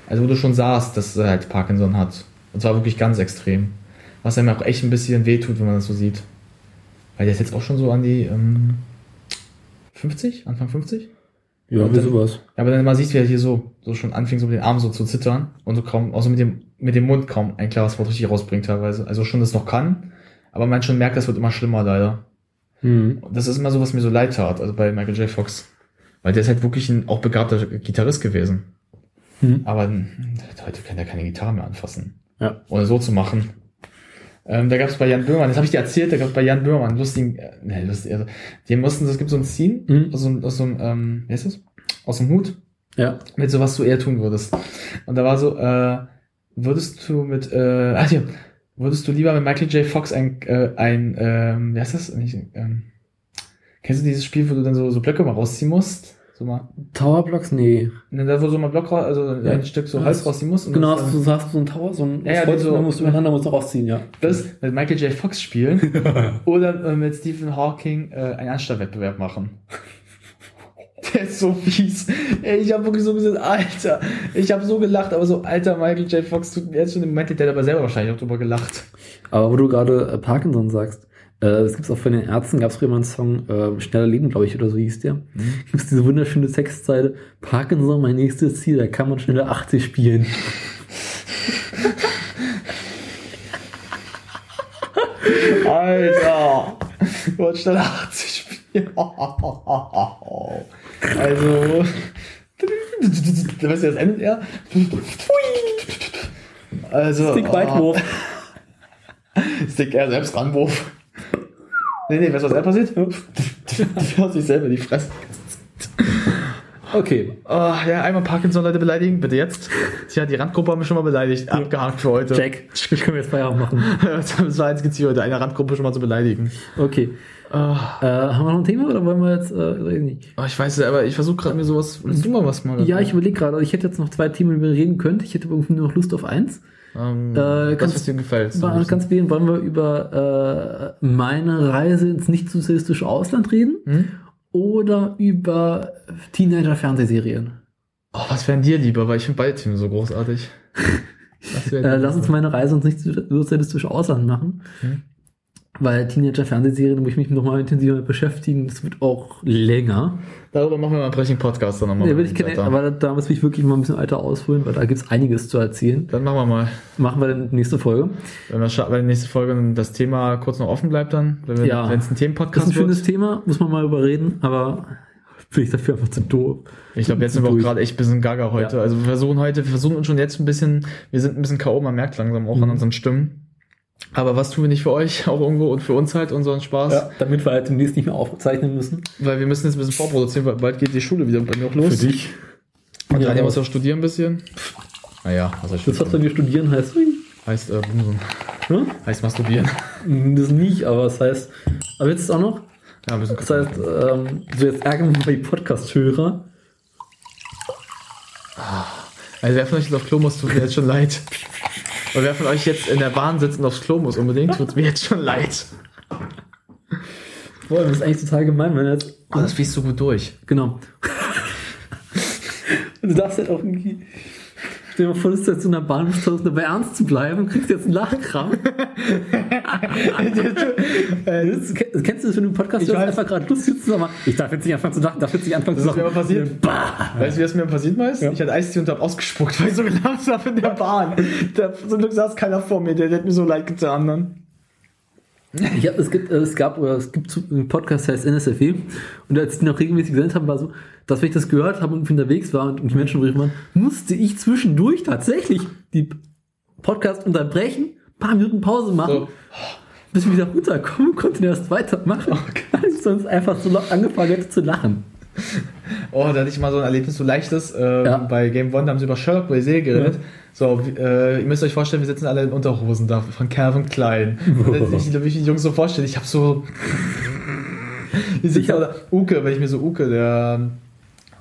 Also wo du schon sahst, dass er halt Parkinson hat. Und zwar wirklich ganz extrem. Was einem auch echt ein bisschen wehtut, wenn man das so sieht. Weil der ist jetzt auch schon so an die ähm, 50, Anfang 50? Ja, Und wie dann- sowas. Ja, aber dann mal siehst du ja hier so, so schon anfing so mit den Armen so zu zittern und so kaum, außer mit dem, mit dem Mund kaum ein klares Wort richtig rausbringt teilweise. Also schon das noch kann, aber man schon merkt, das wird immer schlimmer leider. Mhm. Das ist immer so, was mir so leid tat, also bei Michael J. Fox. Weil der ist halt wirklich ein auch begabter Gitarrist gewesen. Mhm. Aber hm, heute kann der keine Gitarre mehr anfassen. Ja. Ohne so zu machen. Ähm, da gab es bei Jan Böhmermann, das habe ich dir erzählt, da gab es bei Jan Böhmermann einen lustigen, äh, ne, lustig, also, die mussten, es gibt so ein Scene Mhm. aus so, einem- aus so einem, ähm, wie heißt das? Aus dem Hut. Ja. mit so was du eher tun würdest. Und da war so, äh, würdest du mit, äh, ach ja, würdest du lieber mit Michael J. Fox ein, äh, ein, ähm, wie heißt das? Nicht, ähm, kennst du dieses Spiel, wo du dann so, so Blöcke mal rausziehen musst? So mal, Towerblocks? Nee. ne, da wo so mal Block raus, also Ja. ein Stück so Holz rausziehen musst. und Genau, das, du sagst so ein Tower, so ein Ja, ja, Holz, so- dann musst du übereinander musst du rausziehen, ja. das mit Michael J. Fox spielen oder äh, mit Stephen Hawking äh, einen Anstandwettbewerb machen. Der ist so fies. Ey, ich habe wirklich so gesagt, Alter, ich habe so gelacht, aber so, Alter, Michael J. Fox tut mir jetzt schon im Moment, der hat aber selber wahrscheinlich auch drüber gelacht. Aber wo du gerade äh, Parkinson sagst, es gibt auch von den Ärzten, gab es früher mal einen Song, äh, Schneller Leben, glaube ich, oder so hieß der. Gibt es diese wunderschöne Textzeile, Parkinson, mein nächstes Ziel, da kann man schneller 80 spielen. Alter, du wolltest schnell 80 spielen. Also, weißt du, das endet er. Also, Stick. Weitwurf. Stick er selbst ranwurf. Nee, nee, weißt du, was er passiert? Der hat sich selber in die Fresse. Okay. Oh, ja, einmal Parkinson-Leute beleidigen, bitte jetzt. Tja, die Randgruppe haben wir schon mal beleidigt. Abgehakt für heute. Check. Können wir jetzt Feierabend machen. Das war jetzt gezielt, heute eine Randgruppe schon mal zu beleidigen. Okay. Äh, haben wir noch ein Thema oder wollen wir jetzt, äh, ich nicht. Oh, ich weiß nicht, aber ich versuche gerade mir sowas. Willst du mal was mal? Ja, ich überlege gerade, also ich hätte jetzt noch zwei Themen, über die wir reden könnte. Ich hätte irgendwie nur noch Lust auf eins. Ähm, Äh, kannst- was dir gefällt. Bisschen. ganz wählen, wollen wir über äh, meine Reise ins nicht-sozialistische Ausland reden Hm? oder über Teenager-Fernsehserien? Oh, was wären dir lieber? Weil ich finde beide Themen so großartig. Äh, lass uns meine Reise ins nicht-sozialistische Ausland machen. Hm. Weil Teenager-Fernsehserien, da muss ich mich nochmal intensiver mit beschäftigen. Das wird auch länger. Darüber machen wir mal einen Brechen Podcast dann nochmal. Ja, will ich keine, aber da, muss ich wirklich mal ein bisschen weiter ausholen, weil da gibt es einiges zu erzählen. dann machen wir mal. Machen wir dann nächste Folge. Wenn, wir wenn die nächste Folge das Thema kurz noch offen bleibt, dann, wenn Ja. wenn es ein Das ist Themenpodcast ein schönes wird. Thema, muss man mal überreden, aber bin ich dafür einfach zu doof. Ich glaube, jetzt sind wir auch gerade echt ein bisschen gaga heute. Ja. Also wir versuchen heute, wir versuchen uns schon jetzt ein bisschen, wir sind ein bisschen K.O., man merkt langsam auch an Mhm. unseren Stimmen. Aber was tun wir nicht für euch auch irgendwo und für uns halt unseren Spaß? damit wir halt demnächst nicht mehr aufzeichnen müssen. Weil wir müssen jetzt ein bisschen vorproduzieren, weil bald geht die Schule wieder bei mir auch los. dich. Und Ja, Daniel muss auch studieren ein bisschen. Naja, was heißt Das, was bei mir studieren heißt, Heißt äh, Bumsen. ne? Heißt masturbieren. das nicht, aber es heißt, aber jetzt ist auch noch, Ja, ein bisschen das heißt, ähm, so jetzt ärgern wir mal die Podcast-Hörer. Also wer von euch jetzt auf Klo muss, tut mir jetzt schon leid. Und wer von euch jetzt in der Bahn sitzt und aufs Klo muss unbedingt, tut mir jetzt schon leid. Boah, das ist eigentlich total gemein, wenn jetzt, Oh, das fließt so gut durch. genau. du darfst halt auch irgendwie, stell dir mal vor, du jetzt in der Bahn, bist versuchst dabei ernst zu bleiben, kriegst jetzt einen Lachkram. das, das kennst du das, wenn du im Podcast Ich hörst, einfach gerade lustig zu sagen, ich darf jetzt nicht anfangen zu lachen, darf jetzt nicht anfangen Das zu ist mir lachen. immer passiert. Weißt du, wie das mir passiert ist? Ich hatte Eistee und hab ausgespuckt, weil ich so gelacht habe in der Bahn. Da, zum Glück saß keiner vor mir, der, der hat mir so leid getan dann. Ich hab, es, gibt, es gab oder es gibt einen Podcast, der heißt NSFW. Und als die noch regelmäßig gesendet haben, war so, dass wenn ich das gehört habe und unterwegs war und die Menschen ruhig waren, musste ich zwischendurch tatsächlich die Podcast unterbrechen, paar Minuten Pause machen, So. bis wir wieder runterkommen konnten erst weitermachen. Weil ich sonst einfach so laut angefangen hätte zu lachen. Oh, da hatte ich mal so ein Erlebnis, so leichtes. Ähm, Ja. Bei Game One, da haben sie über Sherlock Serie geredet. So, wie- äh, ihr müsst euch vorstellen, wir sitzen alle in Unterhosen da von Calvin Klein. Dann, ich, wie ich die Jungs so vorstelle, ich habe so. Ich sicher, oder Uke, wenn ich mir so Uke, der.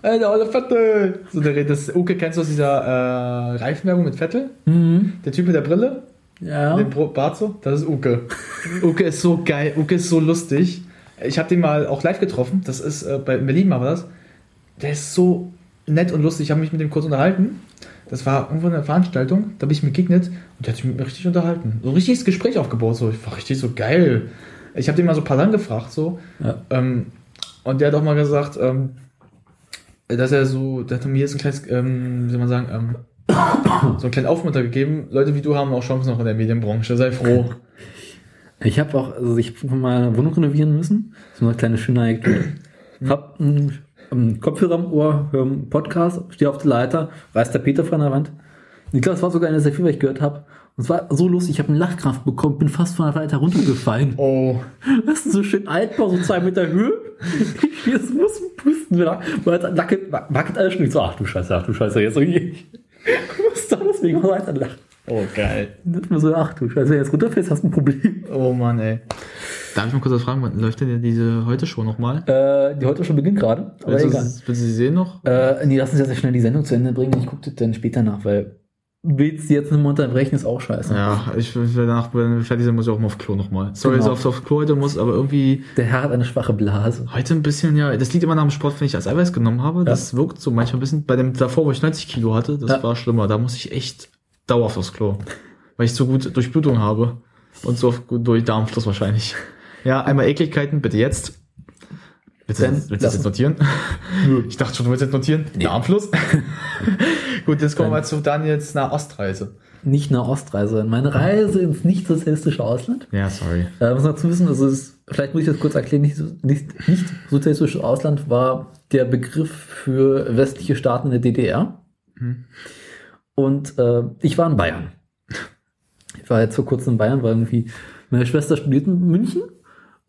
Ey, der olle Vettel! So, der redet, das Uke kennst du aus dieser äh, Reifenwerbung mit Vettel? Der Typ mit der Brille? Ja. Den Bart so? Das ist Uke. Uke ist so geil, Uke ist so lustig. Ich habe den mal auch live getroffen, das ist äh, bei in Berlin war das. Der ist so nett und lustig, ich habe mich mit dem kurz unterhalten. Das war irgendwo eine Veranstaltung, da bin ich mir begegnet und der hat sich mit mir richtig unterhalten. So ein richtiges Gespräch aufgebaut, so. Ich war richtig so geil. Ich habe den mal so ein paar Sachen gefragt, so. Ja. Ähm, und der hat auch mal gesagt, ähm, dass er so, der hat mir jetzt ein kleines, ähm, wie soll man sagen, ähm, so einen kleinen Aufmunter gegeben. Leute wie du haben auch Chancen noch in der Medienbranche. Sei froh. Ich habe auch, also ich habe meine Wohnung renovieren müssen. So eine kleine schöne Anekdote. Hab einen, einen Kopfhörer am Ohr, höre einen Podcast, stehe auf der Leiter, reißt der Peter von der Wand. Ich glaube, es war sogar eine sehr viel, was ich gehört habe. Und es war so lustig, ich habe eine Lachkraft bekommen, bin fast von der Leiter runtergefallen. Oh. Das ist so schön Altbau, so zwei Meter Höhe. Ich jetzt muss pusten, wieder. weil es wackelt, wackelt alles schon. Ich so, ach du Scheiße, ach du Scheiße, jetzt so ich muss da deswegen weiter lachen. Oh, geil. Und dann mir so, ach du Scheiße, wenn du jetzt runterfällst, hast du ein Problem. Oh Mann, ey. Darf ich mal kurz was fragen, wann läuft denn diese heute Show nochmal? Äh, die heute schon beginnt gerade, aber Willst willst du sie sehen noch? Äh, nee, lass uns jetzt schnell die Sendung zu Ende bringen. Ich gucke das dann später nach, weil willst du jetzt nochmal unterbrechen, ist auch scheiße. Ja, ich danach, wenn wir fertig sind, muss ich auch mal auf Klo nochmal. Sorry, Genau. dass ich aufs Klo heute muss, aber irgendwie Der Herr hat eine schwache Blase. heute ein bisschen, ja, das liegt immer nach dem Sport, wenn ich als Eiweiß genommen habe. Das wirkt so manchmal ein bisschen, bei dem davor, wo ich 90 Kilo hatte, das Ja. war schlimmer. Da muss ich echt dauerhaft aufs Klo. Weil ich so gut Durchblutung habe. Und so gut durch Darmfluss wahrscheinlich. Ja, einmal Ekligkeiten, bitte jetzt. Willst du, willst du das jetzt notieren? Ich dachte schon, du willst jetzt notieren. Darmfluss? Gut, jetzt kommen wir zu Daniels Nahostreise. Nicht nach Ostreise. Meine Reise ins nicht-sozialistische Ausland. Ja, sorry. Äh, muss man dazu wissen, also es, vielleicht muss ich das kurz erklären, nicht, so- nicht, nicht sozialistisches Ausland war der Begriff für westliche Staaten in der DDR. Und äh, ich war in Bayern. Ich war jetzt vor kurzem in Bayern, weil irgendwie meine Schwester studiert in München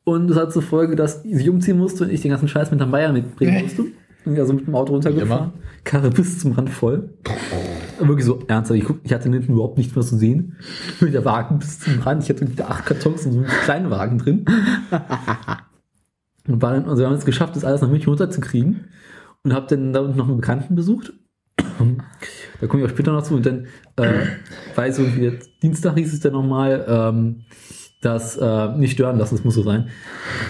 und das hat zur Folge, dass sie umziehen musste und ich den ganzen Scheiß mit nach Bayern mitbringen musste. Und also mit dem Auto runtergefahren. Karre bis zum Rand voll. Wirklich so ernsthaft. Ich, guck, ich hatte hinten überhaupt nichts mehr zu sehen. Mit der Wagen bis zum Rand. Ich hatte wieder acht Kartons und so einen kleinen Wagen drin. Und war dann, also wir haben es geschafft, das alles nach München runterzukriegen. Und habe dann da unten noch einen Bekannten besucht. Da komme ich auch später noch zu. Und dann, äh, weil so wie jetzt Dienstag hieß es dann nochmal, ähm, dass äh, nicht stören lassen, das muss so sein.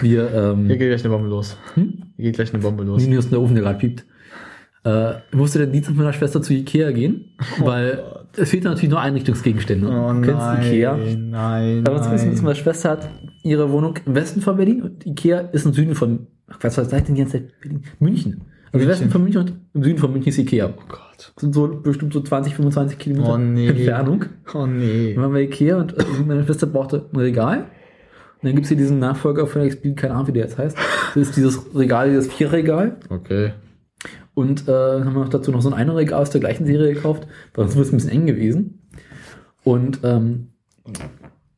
Wir, ähm, Hier geht gleich eine Bombe los. Hm? Geht gleich eine Bombe los. Minus der Ofen, der gerade piept. Äh, musste dann Dienstag mit meiner Schwester zu Ikea gehen, weil es fehlt natürlich nur Einrichtungsgegenstände. Oh Du kennst nein, Ikea. nein, Aber was wissen, nein. meine Schwester hat ihre Wohnung im Westen von Berlin und Ikea ist im Süden von, ach, was sagt denn die ganze Zeit Berlin? München. Also im Westen von München und im Süden von München ist Ikea. Oh Gott. Das sind so bestimmt so 20, 25 Kilometer Oh nee. Entfernung. Oh nee. Dann waren wir Ikea und äh, meine Schwester brauchte ein Regal. Und dann gibt es hier diesen Nachfolger von Expedia, keine Ahnung, wie der jetzt heißt. Das ist dieses Regal, dieses Vierregal. Okay. Und äh, dann haben wir noch dazu noch so ein Einerregal aus der gleichen Serie gekauft. Uns wird es ein bisschen eng gewesen. Und ähm,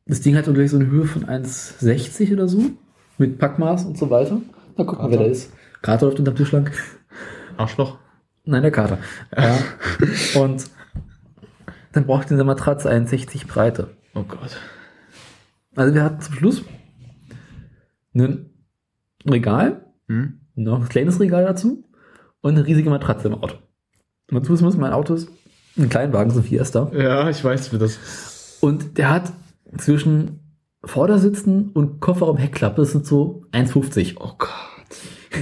das Ding hat gleich so eine Höhe von 1,60 oder so. Mit Packmaß und so weiter. Na, guck mal, wer da ist. Kater läuft unterm Tisch lang. Arschloch. Nein, der Kater. Ja. und dann braucht diese Matratze 1,60 Breite. Oh Gott. Also wir hatten zum Schluss ein Regal, Hm? noch ein kleines Regal dazu und eine riesige Matratze im Auto. Und dazu muss mein Auto ist ein Kleinwagen, so ein Fiesta. Ja, ich weiß, wie das. Und der hat zwischen Vordersitzen und Kofferraum Heckklappe, das sind so 1,50. Oh Gott.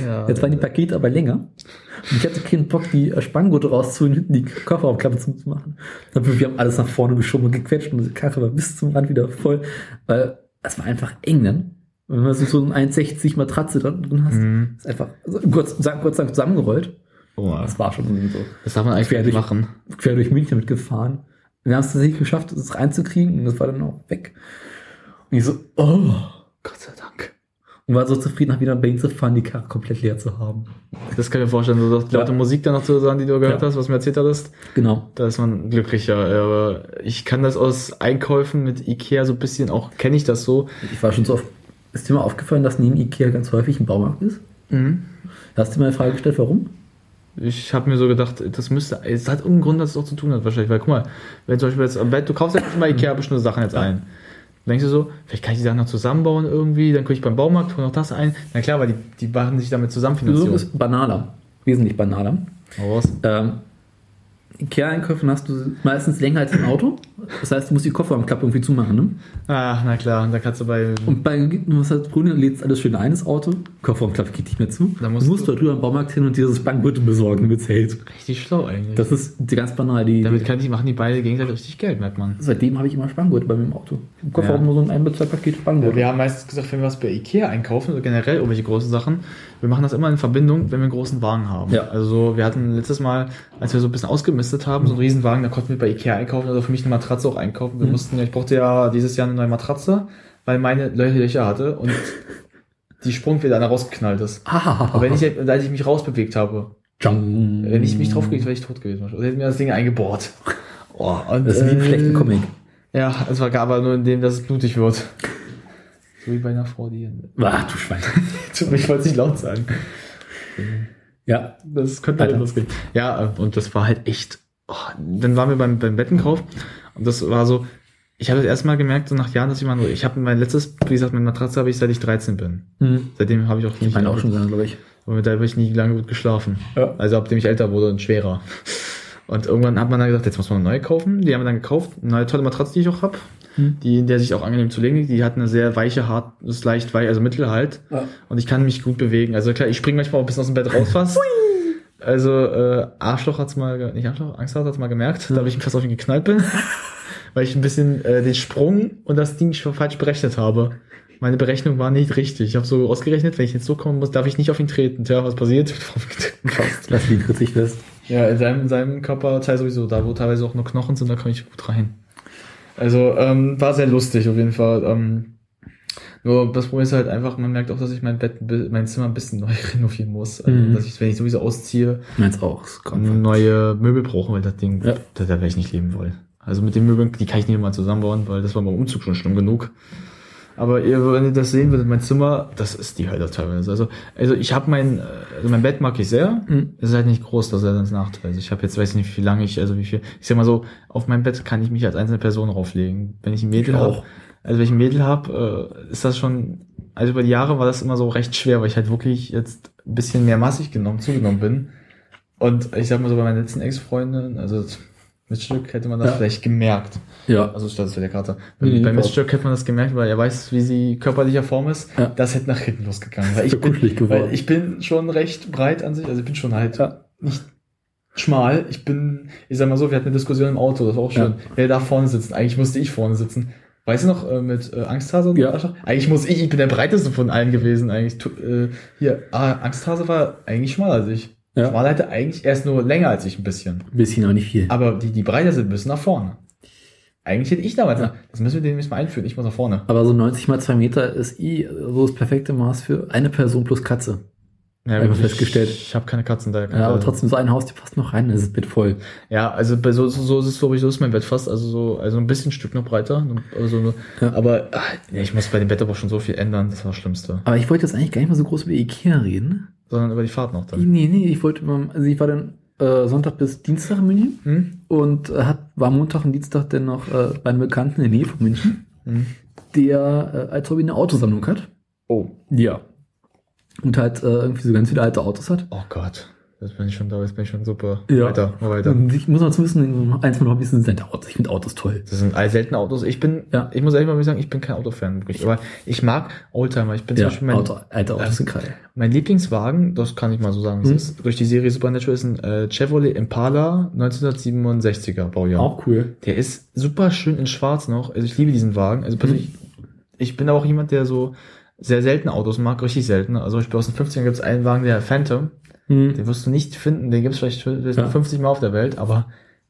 Ja. Jetzt waren die Pakete aber länger. Und ich hatte keinen Bock, die Spanngurte rauszuholen, hinten die Kofferraumklappe zu machen. Dann wir haben alles nach vorne geschoben und gequetscht und die Karre war bis zum Rand wieder voll, weil es war einfach eng dann. Und wenn du so ein 1,60 Matratze drin hast, Mhm. ist einfach so, Gott, Gott sei Dank zusammengerollt. Oh, Das war schon so das darf man eigentlich Quer durch- machen. quer durch München mitgefahren. Wir haben es tatsächlich geschafft, das reinzukriegen und das war dann auch weg. Und ich so, oh, Gott sei Dank. Und war so zufrieden, nach wieder Berlin zu fahren, die Karre komplett leer zu haben. Das kann ich mir vorstellen, so die Ja. laute Musik dann noch zu sagen, die du gehört Ja. hast, was du mir erzählt hattest. Genau. Da ist man glücklicher. Aber ich kann das aus Einkäufen mit Ikea so ein bisschen auch, kenne ich das so. Ich war schon so oft, ist dir mal aufgefallen, dass neben Ikea ganz häufig ein Baumarkt ist? Hast du mir eine Frage gestellt, warum? Ich habe mir so gedacht, das müsste, es hat irgendeinen Grund, dass es auch zu tun hat, wahrscheinlich. Weil guck mal, wenn zum Beispiel jetzt am Bett, du kaufst jetzt immer Ikea bestimmte Sachen jetzt ein. Denkst du so, vielleicht kann ich die Sachen noch zusammenbauen irgendwie, dann gucke ich beim Baumarkt, hole noch das ein. Na klar, weil die, die machen sich damit zusammen Die Lösung finanzieren. ist banaler. Wesentlich banaler. Hau raus. Ähm, Ikea-Einkäufen hast du meistens länger als im Auto. Das heißt, du musst die Kofferraumklappe irgendwie zumachen. Ne? Ah, na klar, da kannst du bei. Und bei du hast halt Brunnen lädst alles schön ein, das Auto. Kofferraumklappe geht nicht mehr zu. Da musst du musst du- dort drüber am Baumarkt hin und dieses Bankgürtel besorgen mit Zelt. Richtig schlau eigentlich. Das ist die ganz banal. Die, Damit kann die, machen die beide gegenseitig richtig Geld, merkt man. seitdem habe ich immer Spanngurte bei mir im Auto. Im Kofferraum Ja. nur so ein ein zwei Paket Spanngurte. Wir haben meistens gesagt, wenn wir was bei Ikea einkaufen oder generell irgendwelche großen Sachen, wir machen das immer in Verbindung, wenn wir einen großen Wagen haben. Ja. Also wir hatten letztes Mal, als wir so ein bisschen ausgemistet haben, so einen Riesenwagen, da konnten wir bei Ikea einkaufen, also für mich eine Matratze auch einkaufen. Wir mussten ja, ich brauchte ja dieses Jahr eine neue Matratze, weil meine Lö- Löcher hatte und die Sprungfeder da rausgeknallt ist. Ah, Aber wenn ich, als ich mich rausbewegt habe, Jung. wenn ich mich draufgelegt, wäre ich tot gewesen. Oder hätte mir das Ding eingebohrt. Oh, und, Das ist wie ein äh, schlechter Comic. Ja, es war aber nur in dem, dass es blutig wird. So wie bei einer Frau, die. Ach, du Schwein. Ich wollte es nicht laut sagen. Ja, Das könnte halt losgehen. Ja, und das war halt echt. Oh, dann waren wir beim, beim Bettenkauf und das war so. Ich habe das erste Mal gemerkt, so nach Jahren, dass ich mal, ich habe mein letztes, wie gesagt, meine Matratze habe ich seit ich 13 bin. Mhm. Seitdem habe ich auch nicht, Meine auch schon sagen, glaube ich. aber da habe ich nie lange gut geschlafen. Ja. Also ab dem ich älter wurde und schwerer. Und irgendwann hat man dann gesagt, jetzt muss man eine neue kaufen. Die haben wir dann gekauft. Eine neue tolle Matratze, die ich auch habe. Hm. Die, in der sich auch angenehm zu legen liegt. Die hat eine sehr weiche, hart, ist leicht weich, also Mittelhalt. Ja. Und ich kann mich gut bewegen. Also klar, ich springe manchmal auch ein bisschen aus dem Bett raus fast. Also äh, Arschloch hat's mal, nicht Arschloch, Angst hat's mal gemerkt, da habe ich fast auf ihn geknallt bin, weil ich ein bisschen äh, den Sprung und das Ding schon falsch berechnet habe. Meine Berechnung war nicht richtig. Ich habe so ausgerechnet, wenn ich jetzt so kommen muss, darf ich nicht auf ihn treten. Tja, was passiert? Fast. Lass die kritzig fest. Ja, in seinem, in seinem Körperteil sowieso, da wo teilweise auch nur Knochen sind, da komme ich gut rein. Also, ähm, war sehr lustig auf jeden Fall. Ähm, nur das Problem ist halt einfach, man merkt auch, dass ich mein Bett, mein Zimmer ein bisschen neu renovieren muss. Also, Mhm. dass ich, wenn ich sowieso ausziehe, Meins auch. neue Möbel brauchen, weil das Ding, Ja. da, da werde ich nicht leben wollen. Also mit den Möbeln, die kann ich nicht mal zusammenbauen, weil das war beim Umzug schon schlimm genug. Aber ihr, wenn ihr das sehen würdet, mein Zimmer, das ist die Hölle teilweise. Also, also ich habe mein, also mein Bett mag ich sehr. Mhm. Es ist halt nicht groß, das ist halt das Nachteil. Also ich habe jetzt, weiß ich nicht, wie lange ich, also wie viel, ich sag mal so, auf mein Bett kann ich mich als einzelne Person rauflegen. Wenn ich ein Mädel habe, also wenn ich ein Mädel habe, äh, ist das schon, also über die Jahre war das immer so recht schwer, weil ich halt wirklich jetzt ein bisschen mehr massig genommen, zugenommen bin. Und ich sag mal so, bei meiner letzten Ex-Freundin, also mit Stück hätte man das Ja. vielleicht gemerkt. Ja. Also statt für der Karte. Nee, nee, bei. Miststück hätte man das gemerkt, weil er weiß, wie sie körperlicher Form ist. Ja. Das hätte nach hinten losgegangen. Weil ich, bin, weil ich bin schon recht breit an sich, also ich bin schon halt nicht schmal. Ich bin, ich sag mal so, wir hatten eine Diskussion im Auto, das war auch schön. Wer darf vorne sitzen? Eigentlich musste ich vorne sitzen. Weißt du noch, äh, mit äh, Angsthase und Ja. Arschloch? Eigentlich muss ich, ich bin der breiteste von allen gewesen, eigentlich. Tu- Äh, hier, ah, Angsthase war eigentlich schmaler als ich. Ja. Schmaler hatte eigentlich erst nur länger als ich ein bisschen. Ein bisschen, aber nicht viel. Aber die, die breiter sind, müssen nach vorne. Eigentlich hätte ich damals, Ja. das müssen wir demnächst mal einführen, ich muss nach vorne. Aber so 90 mal 2 Meter ist eh so das perfekte Maß für eine Person plus Katze. Ja, ich- festgestellt. Ich habe keine Katzen da. Ja, aber trotzdem so ein Haus, die passt noch rein, dann ist das Bett voll. Ja, also bei so, so, so ist es so, so ist mein Bett fast, also so, also ein bisschen ein Stück noch breiter. Also, Ja. Aber ach, ja, ich muss bei dem Bett aber schon so viel ändern, das war das Schlimmste. Aber ich wollte jetzt eigentlich gar nicht mal so groß über Ikea reden. Sondern über die Fahrt noch dann. Nee, nee, ich wollte immer, also ich war dann äh, Sonntag bis Dienstag in München Hm? und äh, hat, war Montag und Dienstag dann noch äh, bei einem Bekannten in der Nähe von München, Hm? der äh, als Hobby eine Autosammlung hat. Oh. Ja. Und halt äh, irgendwie so ganz viele alte Autos hat. Oh Gott. Jetzt bin ich schon da, jetzt bin ich schon super. Ja. Weiter, mal weiter. Ich muss mal zu wissen, eins meiner Hobbys sind Autos. Ich finde Autos toll. Das sind all seltene Autos. Ich bin, Ja. ich muss ehrlich mal sagen, ich bin kein Autofan, wirklich. Aber ich mag Oldtimer. Ich bin zum Ja, Beispiel mein, Auto, alte Autos sind geil. Mein Lieblingswagen, das kann ich mal so sagen, Hm. ist durch die Serie Supernatural ist ein äh, Chevrolet Impala 1967er Baujahr. Auch cool. Der ist super schön in Schwarz noch. Also ich liebe diesen Wagen. Also persönlich, ich bin aber auch jemand, der so sehr selten Autos mag, richtig selten. Also zum Beispiel aus den 50ern gibt es einen Wagen, der Phantom. Hm. Den wirst du nicht finden. Den gibt es vielleicht Ja. 50 Mal auf der Welt, aber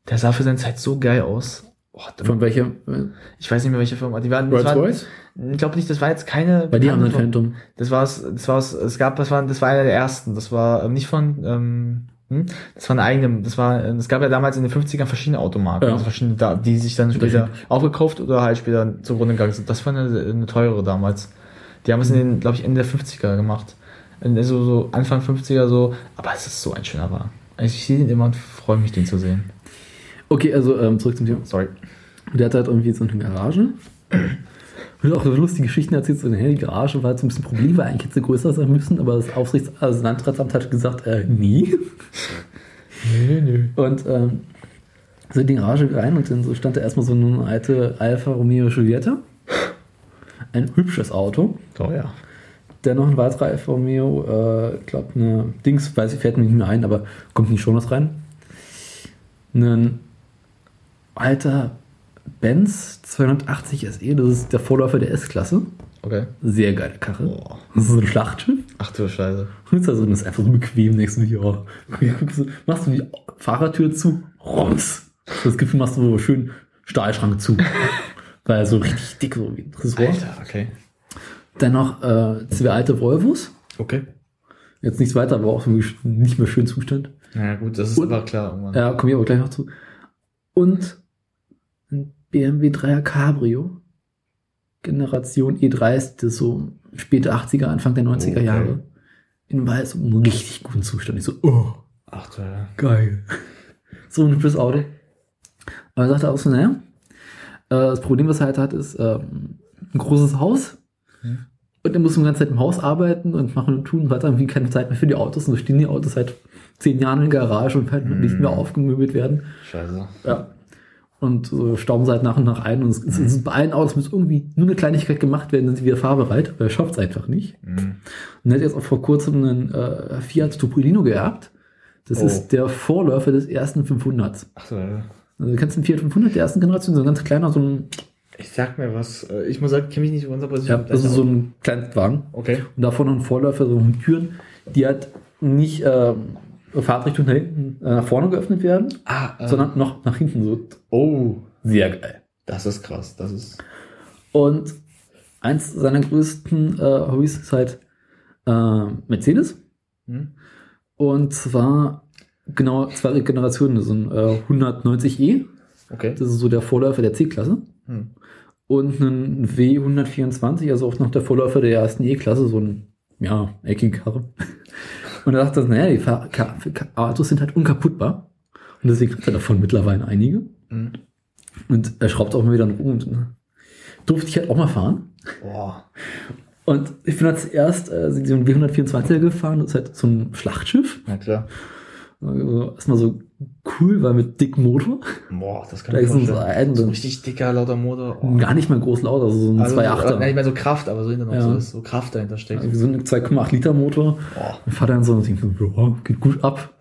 der sah für seine Zeit so geil aus. Oh, Von welcher? äh, ich weiß nicht mehr welche Firma. Die waren, Rolls waren Royce? ich glaube nicht, das war jetzt keine. Bei die haben Phantom. das war es, das war es, es gab, das war, das war einer der ersten. Das war ähm, nicht von, ähm, hm? das war eine eigene, das war, äh, es gab ja damals in den 50ern verschiedene Automarken, Ja. also verschiedene, die sich dann später aufgekauft oder halt später zugrunde gegangen sind. Das war eine, eine teure damals. Die haben es in den, glaube ich, Ende der 50er gemacht. Also so Anfang 50er so, aber es ist so ein schöner Wagen. Also ich sehe den immer und freue mich, den zu sehen. Okay, also ähm, zurück zum Thema. Sorry. Der hat halt irgendwie so eine Garage. Und auch so lustige Geschichten erzählt, so, hey, die Garage war halt so ein bisschen ein Problem, weil eigentlich hätte sie größer sein müssen, aber das Aufsichts-, also das Landratsamt hat gesagt, äh, nie. Nö, nö. Und ähm, so in die Garage rein und dann so stand da erstmal so eine alte Alfa Romeo Giulietta. Ein hübsches Auto. Ja. Dennoch ein weiterer Alfa Romeo, äh, ich glaube, eine Dings, weiß ich, fährt mir nicht mehr ein, aber kommt nicht schon was rein. Ein alter Benz 280 SE, das ist der Vorläufer der S-Klasse. Okay. Sehr geile Karre. Boah. Das ist so ein Schlachtschiff. Ach du Scheiße. Und ist also, das ist einfach so bequem, denkst du, ja. Guckst du, Machst du die Fahrertür zu, rums. Das Gefühl machst du so schön Stahlschrank zu. Weil er so richtig dick, so wie ein Tresor. Alter, okay. Dann noch äh, zwei alte Volvos. Okay. Jetzt nichts weiter, aber auch nicht mehr schön Zustand. Ja, gut, das ist Und- aber klar irgendwann. Ja, komme ich aber gleich noch zu. Und ein BMW 3er Cabrio. Generation E3 ist das so späte 80er, Anfang der 90er Okay. Jahre. In weiß einem richtig guten Zustand. Ich so, oh, Ach, toll. geil. So ein hübsches Auto. Aber er sagte auch so, naja, äh, das Problem, was er halt hat, ist ähm, ein großes Haus. Und er muss die ganze Zeit im Haus arbeiten und machen und tun und hat irgendwie keine Zeit mehr für die Autos. Und so stehen die Autos seit zehn Jahren in der Garage und halt nicht mehr aufgemöbelt werden. Scheiße. Ja. Und so stauben sie halt nach und nach ein. Und es, es ist bei allen Autos muss irgendwie nur eine Kleinigkeit gemacht werden, sind sie wieder fahrbereit, weil er schafft es einfach nicht. Mhm. Und er hat jetzt auch vor kurzem einen äh, Fiat Topolino geerbt. Das Oh. ist der Vorläufer des ersten 500. Ach, toll. Also du kennst den Fiat 500 der ersten Generation, so ein ganz kleiner, so ein, Ich sag mir was. Äh, Ich muss sagen, kenne mich nicht so unser ja, also so ein Kleinstwagen. Okay. Und davor noch ein Vorläufer, so mit Türen, die halt nicht ähm, Fahrtrichtung nach hinten, äh, nach vorne geöffnet werden, Ah, äh, sondern noch nach hinten so. Oh, Sehr geil. das ist krass. Das ist. Und eins seiner größten äh, Hobbys ist halt äh, Mercedes. Hm? Und zwar genau zwei Generationen. So ein äh, 190e, Okay. das ist so der Vorläufer der C-Klasse. Hm. Und einen W124, also auch noch der Vorläufer der ersten E-Klasse, so ein, ja, eckige Karre. Und er sagt, das, naja, die Fahr Ka Ka Autos sind halt unkaputtbar. Und deswegen hat er davon mittlerweile einige. Hm. Und er schraubt auch mal wieder rum. Und äh, durfte ich halt auch mal fahren. Boah. Und ich bin halt zuerst äh, so ein W124er gefahren, das ist halt so ein Schlachtschiff. Na klar. Erstmal so cool, weil mit dicken Motor. Boah, das kann Da ich so ein, So ein richtig dicker, lauter Motor. Oh. gar nicht mal groß laut, also so ein Also, 2,8er. Nicht mehr so Kraft, aber so hinter noch Ja. so ist, so Kraft dahinter steckt. Also so ein 2,8 Liter Motor. Boah. Mein Vater dann so und ich denke, so, ja, geht gut ab.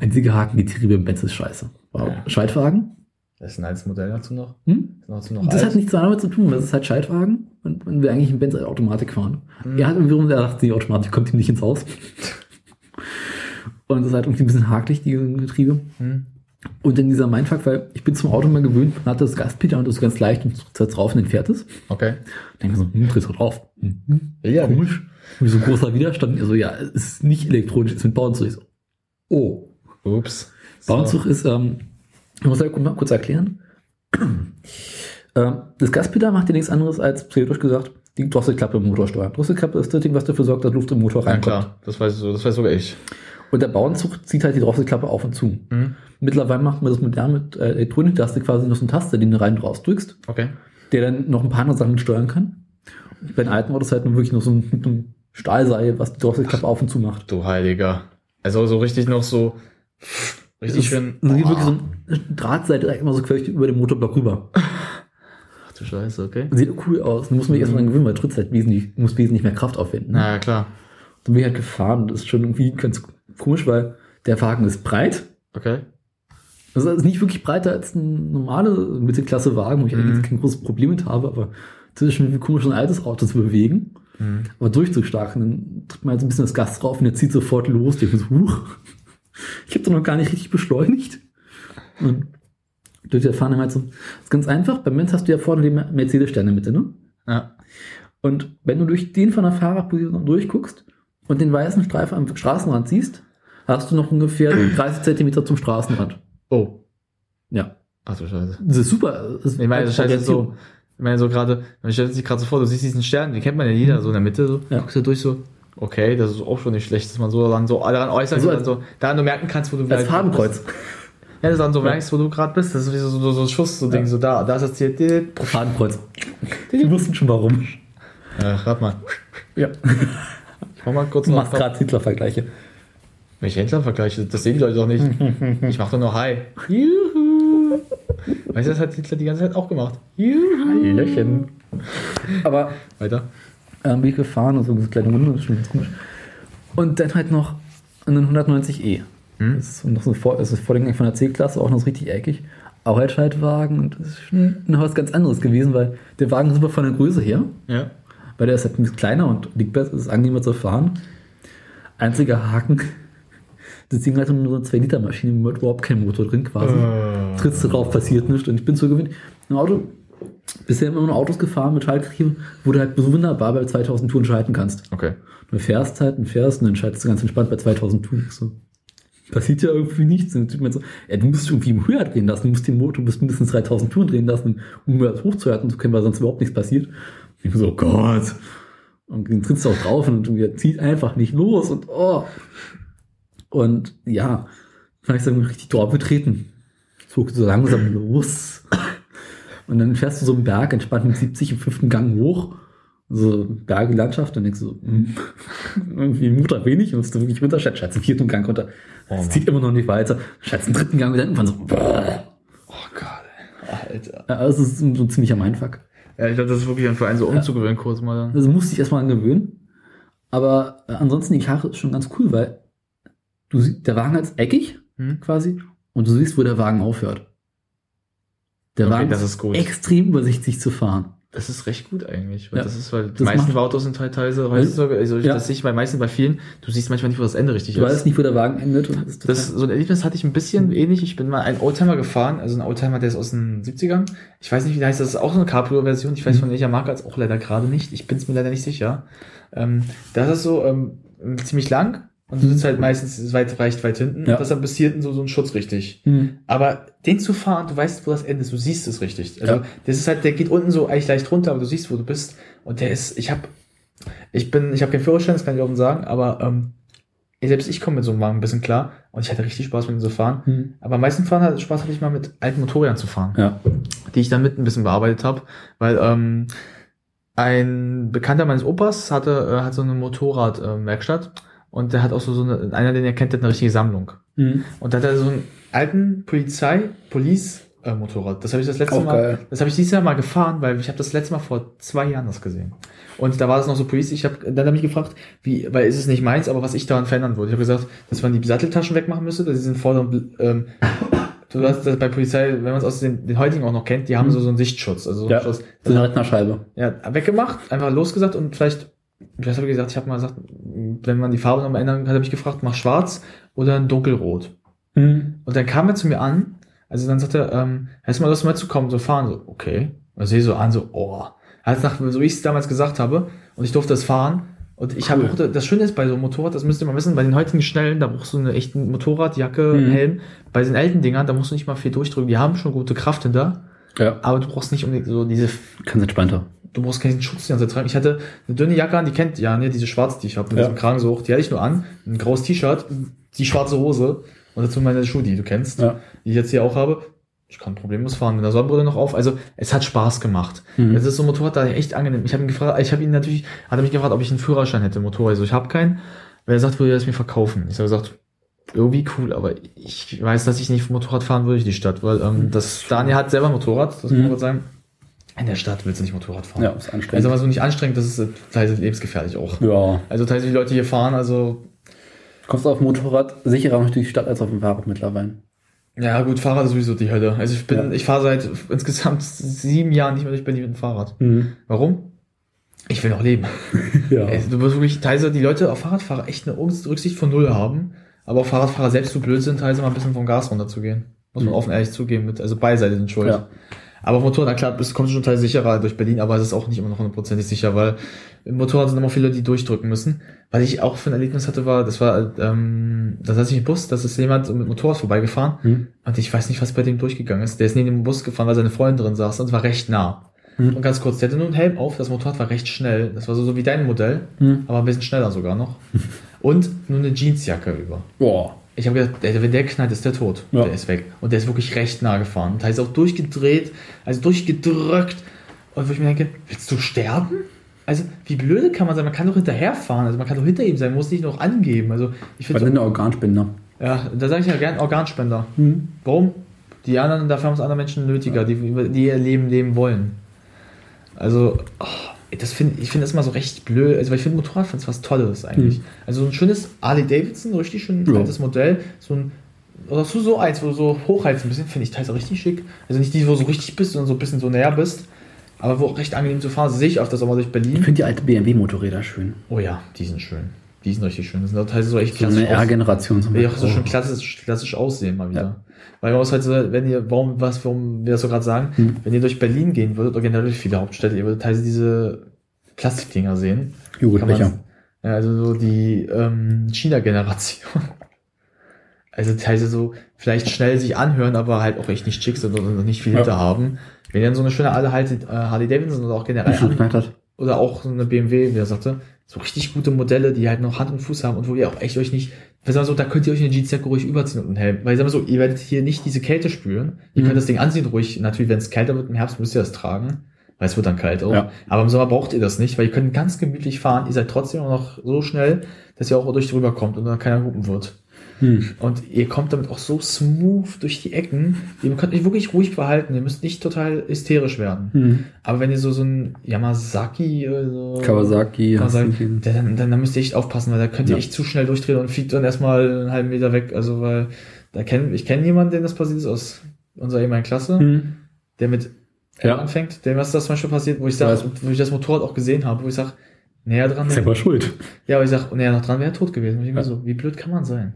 Einziger Haken, die Getriebe im Benz ist scheiße. Wow. Ja. Schaltwagen? Das ist ein altes Modell dazu noch. Hm? Dazu noch Das alt. hat nichts damit zu tun, das ist halt Schaltwagen und man will eigentlich im Benz eine Automatik fahren. Hm. Er hat wiederum gedacht, die Automatik kommt ihm nicht ins Haus. und das ist halt irgendwie ein bisschen hakelig, die Getriebe. Hm. Und dann dieser Mindfuck, weil ich bin zum Auto mal gewöhnt, man hat das Gaspedal und das ist ganz leicht und tritt drauf und dann fährt es. Okay. Denke so, hm, tritt drauf. Hm, ja komisch. Wie so großer Widerstand. Also ja, es ist nicht elektronisch, es ist mit Bauenzug. Ich so, oh. Ups. Bauenzug ist, ähm, ich muss halt mal kurz erklären. ähm, das Gaspedal macht ja nichts anderes als, theoretisch gesagt, die Drosselklappe im Motor steuern. Drosselklappe ist das Ding, was dafür sorgt, dass Luft im Motor Ja, reinkommt. klar. Das weiß, so, das weiß sogar ich. Und der Bauenzug zieht halt die Drosselklappe auf und zu. Hm. Mittlerweile macht man das modern mit äh, Elektronik, da hast du quasi noch so eine Taste, die du rein und raus drückst. Okay. der dann noch ein paar andere Sachen steuern kann. Und bei den alten Autos halt nur wirklich noch so ein, mit einem Stahlseil, was die Drosselklappe auf und zu macht. Du Heiliger. Also so richtig noch so. Richtig schön. ist wirklich so ein Drahtseil, der immer so quer über den Motorblock rüber. Ach du Scheiße, okay. Sieht cool aus. Du musst mich erstmal dran gewöhnen, weil trittst halt wesentlich, du musst wesentlich mehr Kraft aufwenden. Na ja, klar. Dann bin ich halt gefahren. Das ist schon irgendwie ganz komisch, weil der Wagen ist breit. Okay. Also es ist nicht wirklich breiter als ein normale Mittelklasse-Wagen, wo ich Mhm. eigentlich kein großes Problem mit habe, aber es ist schon irgendwie komisch, ein altes Auto zu bewegen. Mhm. aber durchzustark. Und dann tritt man halt so ein bisschen das Gas drauf und der zieht sofort los. Ich denke so, huch, ich habe doch noch gar nicht richtig beschleunigt. Und durch der Fahne halt so, das ist ganz einfach. Beim Benz hast du ja vorne den Mercedes-Stern in der Mitte, ne? Ja. Und wenn du durch den von der Fahrerposition durchguckst und den weißen Streifen am Straßenrand siehst, hast du noch ungefähr 30 Zentimeter zum Straßenrand. Oh. Ja. Ach du Scheiße. Das ist super. Das ist Ich meine, das ist halt so, ich meine, so gerade, man stellt sich gerade so vor, du siehst diesen Stern, den kennt man ja jeder, so in der Mitte, so, Ja. guckst du durch so, okay, das ist auch schon nicht schlecht, dass man so dann so daran äußert, Also so, als- dann so, daran du merken kannst, wo du Als vielleicht- Fadenkreuz. Ja, dass du dann so merkst, wo du gerade bist, das ist wie so, so, so ein Schuss, so Ding, so da, da ist das Ziel, Fadenkreuz. Die wussten schon warum. äh, rat mal, Ja. ich mach mal kurz noch, machst gerade Hitler-Vergleiche. Welche Händlervergleiche, das sehen die Leute doch nicht, ich mach doch nur Hi, juhu, weißt du, das hat Hitler die ganze Zeit auch gemacht, juhu, Löchen. Aber weiter, bin ich gefahren und so eine kleine Runde, das ist schon ganz komisch. Und dann halt noch einen 190e. Hm? Das ist noch so Vor das ist Vorgänger von der C-Klasse, auch noch so richtig eckig. Auch ein Schaltwagen und das ist schon noch was ganz anderes gewesen, weil der Wagen ist super von der Größe her, ja, weil der ist halt ein bisschen kleiner und liegt besser, ist angenehmer zu fahren. Einziger Haken, das Ding hat nur so eine 2-Liter-Maschine mit überhaupt kein Motor drin quasi. Äh. Trittst du drauf, passiert nichts. Und ich bin so gewöhnt. Ein Auto, bisher immer nur Autos gefahren mit Schaltgetriebe, wo du halt so wunderbar bei 2000 Touren schalten kannst. okay, Du fährst halt und fährst und dann schaltest du ganz entspannt bei 2000 Touren. So, passiert ja irgendwie nichts. Und ich so, ja, du musst irgendwie höher drehen lassen, du musst den Motor bis mindestens 3000 Touren drehen lassen, um das hochzuhalten zu können, weil sonst überhaupt nichts passiert. Und ich so, oh Gott. Und dann trittst du auch drauf und zieht einfach nicht los und oh. Und ja, kann ich sagen, richtig Tor betreten. Zog so langsam los. Und dann fährst du so einen Berg entspannt mit 70 im fünften Gang hoch. So Berge, Landschaft, und denkst du, so, hm, irgendwie Mutter wenig, musst du wirklich runter, schätzt den vierten Gang runter. Es zieht immer noch nicht weiter. Schätzt den dritten Gang wieder irgendwann so, boah. Oh Gott, Alter. Ja, es ist so ein ziemlicher Mindfuck. Ja, ich glaube, das ist wirklich ein Verein so umzugewöhnen, kurz mal dann. Also musste ich erstmal angewöhnen. Aber äh, ansonsten die Karre ist schon ganz cool, weil du sie- der Wagen ist eckig Hm? quasi und du siehst, wo der Wagen aufhört. Der Okay, Wagen das ist gut. extrem übersichtlich zu fahren. Das ist recht gut eigentlich, weil Ja. das ist, weil die meisten Autos sind halt teilweise heutzutage, also ich, Ja. das sehe ich bei meisten, bei vielen, du siehst manchmal nicht, wo das Ende richtig Du ist. weißt nicht, wo der Wagen endet. Und das ist Das, so ein Erlebnis hatte ich ein bisschen ähnlich. Ich bin mal einen Oldtimer gefahren, also ein Oldtimer, der ist aus den 70ern. Ich weiß nicht, wie der heißt, das ist auch so eine Cabrio-Version. Ich weiß von welcher Marke, als auch leider gerade nicht. Ich bin es mir leider nicht sicher. Ähm, das ist so ähm, ziemlich lang und du sitzt halt meistens weit, reicht weit hinten. Ja. Und das hat bis hier hinten so, so ein Schutz richtig. Hm. Aber den zu fahren, du weißt, wo das Ende ist, du siehst es richtig. Also Ja. das ist halt, der geht unten so eigentlich leicht runter, aber du siehst, wo du bist. Und der ist, ich habe, ich bin, ich habe keinen Führerschein, das kann ich offen sagen, aber ähm, selbst ich komme mit so einem Wagen ein bisschen klar und ich hatte richtig Spaß mit ihm zu fahren. Hm. Aber am meisten fahren Spaß hatte ich mal mit alten Motorrädern zu fahren, Ja. die ich dann mit ein bisschen bearbeitet habe, weil ähm, ein Bekannter meines Opas hatte äh, hat so eine Motorradwerkstatt äh, und der hat auch so, so eine, einer, den er kennt, der hat eine richtige Sammlung. Hm. Und da hat er so einen alten Polizei, Police äh, Motorrad. Das habe ich das letzte Auch Mal, geil. das habe ich dieses Jahr mal gefahren, weil ich habe das letzte Mal vor zwei Jahren das gesehen. Und da war das noch so Police. Ich habe dann habe ich gefragt, wie, weil ist es nicht meins, aber was ich daran verändern würde. Ich habe gesagt, dass man die Satteltaschen wegmachen müsste, dass sie sind vorderen, ähm, du hast das bei Polizei, wenn man es aus den, den heutigen auch noch kennt, die haben so so einen Sichtschutz, also so einen Ja. Schutz. So eine Rettnerscheibe. Ja, weggemacht, einfach losgesagt und vielleicht, was habe ich gesagt? Ich habe mal gesagt, wenn man die Farbe noch mal ändern kann, hat er mich gefragt, mach schwarz oder ein dunkelrot. Hm. Und dann kam er zu mir an, also dann sagte er, ähm, du mal Lust mal zu kommen, so fahren, so, okay. Und ich sehe so an, so, oh. Als nach, so wie ich es damals gesagt habe, und ich durfte es fahren. Und ich habe auch, das Schöne ist bei so einem Motorrad, das müsst ihr mal wissen, bei den heutigen Schnellen, da brauchst du eine echte Motorradjacke, Mhm. Helm. Bei den alten Dingern, da musst du nicht mal viel durchdrücken, die haben schon gute Kraft hinter, Ja. aber du brauchst nicht unbedingt so diese, Ganz entspannter. Du brauchst keinen Schutz die ganze Zeit tragen. Ich hatte eine dünne Jacke an, die kennt ja, ne, diese schwarze, die ich habe, mit Ja. diesem Kragen so hoch, die hatte ich nur an, ein graues T-Shirt, die schwarze Hose und dazu meine Schuhe, die du kennst Ja. die ich jetzt hier auch habe. Ich kann problemlos fahren mit der Sonnenbrille noch auf. Also es hat Spaß gemacht. Mhm. Es ist so ein Motorrad da echt angenehm. Ich habe ihn gefragt, ich habe ihn natürlich, hat er mich gefragt, ob ich einen Führerschein hätte, Motorrad. Also ich habe keinen. Weil er sagt, würde er es mir verkaufen. Ich habe gesagt, irgendwie cool, aber ich weiß, dass ich nicht Motorrad fahren würde in die Stadt, weil ähm, das Daniel hat selber ein Motorrad, das muss Mhm. man kurz sagen. In der Stadt willst du nicht Motorrad fahren. Ja, ist Also anstrengend. aber so nicht anstrengend, das ist äh, teilweise lebensgefährlich auch. ja. Also teilweise die Leute hier fahren, also Kommst du auf dem Motorrad sicherer durch die Stadt als auf dem Fahrrad mittlerweile. ja gut, Fahrrad ist sowieso die Hölle. Also ich bin, Ja. ich fahre seit insgesamt sieben Jahren nicht mehr durch Berlin mit dem Fahrrad. Mhm. Warum? Ich will noch leben. Ja. Ey, Du wirst wirklich teilweise die Leute auf Fahrradfahrer echt eine Rücksicht von Null haben, aber auf Fahrradfahrer selbst zu blöd sind, teilweise mal ein bisschen vom Gas runterzugehen. Muss man Mhm. offen ehrlich zugeben, mit, also beide Seiten sind schuld. Ja. Aber Motorrad, na klar, bist, kommst du schon teilweise sicherer durch Berlin, aber es ist auch nicht immer noch hundertprozentig sicher, weil im Motorrad sind immer viele, die durchdrücken müssen. Was ich auch für ein Erlebnis hatte, war, das war, ähm, da saß ich im Bus, das ist jemand mit Motorrad vorbeigefahren Mhm. und ich weiß nicht, was bei dem durchgegangen ist. Der ist neben dem Bus gefahren, weil seine Freundin drin saß und es war recht nah. Mhm. Und ganz kurz, der hatte nur einen Helm auf, das Motorrad war recht schnell. Das war so, so wie dein Modell, Mhm. aber ein bisschen schneller sogar noch. Und nur eine Jeansjacke über. Boah. Ich habe gedacht, der, wenn der knallt, ist der tot. Ja. Der ist weg. Und der ist wirklich recht nah gefahren. Und da ist auch durchgedreht, also durchgedrückt. Und wo ich mir denke, willst du sterben? Also, wie blöde kann man sein? Man kann doch hinterherfahren. Also, man kann doch hinter ihm sein, man muss nicht noch angeben. Also, ich finde, sind Organspender. ja, da sage ich ja gern Organspender. Mhm. Warum? Die anderen, dafür haben es andere Menschen nötiger, die, die ihr Leben leben wollen. Also, oh, das finde ich finde das immer so recht blöd. Also, weil ich finde Motorradfahren ist was Tolles eigentlich. Mhm. Also, so ein schönes Harley Davidson, so richtig schön Ja. altes Modell, so ein oder so, so eins, wo du so hochheizt ein bisschen, finde ich teils auch richtig schick. Also nicht die, wo du so richtig bist, sondern so ein bisschen so näher bist. Aber wo auch recht angenehm zu fahren. Das sehe ich öfters auch mal durch Ich Berlin. finde die alte BMW-Motorräder schön. Oh ja, die sind schön. Die sind richtig schön. Das sind auch teilweise so echt So eine klassisch aus- R-Generation. zum die auch Beispiel. so schön klassisch, klassisch aussehen mal wieder. Ja. Weil man muss halt so, wenn ihr, warum, was, warum wir das so gerade sagen, Hm. wenn ihr durch Berlin gehen würdet, oder generell durch viele Hauptstädte, ihr würdet teilweise diese Plastikdinger sehen. Joghurtbecher. Ja, also so die ähm, China-Generation. also teilweise so vielleicht schnell sich anhören, aber halt auch echt nicht schick sind oder nicht viel Ja. hinter haben. Wenn ihr dann so eine schöne alte halt, äh, Harley Davidson oder auch generell an, oder auch so eine BMW, wie er sagte, so richtig gute Modelle, die halt noch Hand und Fuß haben und wo ihr auch echt euch nicht, wir sagen so, da könnt ihr euch eine Jeansjacke ruhig überziehen und einen Helm. Weil ich sag mal so, ihr werdet hier nicht diese Kälte spüren. Ihr Mhm. könnt das Ding anziehen ruhig. Natürlich, wenn es kälter wird im Herbst, müsst ihr das tragen. Weil es wird dann kalt auch. Ja. Aber im Sommer braucht ihr das nicht, weil ihr könnt ganz gemütlich fahren. Ihr seid trotzdem auch noch so schnell, dass ihr auch durch drüber kommt und dann keiner hupen wird. Hm. Und ihr kommt damit auch so smooth durch die Ecken. Ihr könnt euch wirklich ruhig verhalten. Ihr müsst nicht total hysterisch werden. Hm. Aber wenn ihr so so ein Yamazaki oder so Kawasaki, Kawasaki dann, dann, dann müsst ihr echt aufpassen, weil da könnt ihr Ja. echt zu schnell durchdrehen und fliegt dann erstmal einen halben Meter weg. Also weil da kenn, ich kenne jemanden, dem das passiert ist aus unserer ehemaligen Klasse, Hm. der mit Ja. ja. anfängt, dem ist das zum Beispiel passiert, wo ich sage, wo ich das Motorrad auch gesehen habe, wo ich sage, näher dran. Selber schuld. Ja, aber ich sag, näher noch dran wäre er tot gewesen. Und ich denke mir Ja. so, wie blöd kann man sein?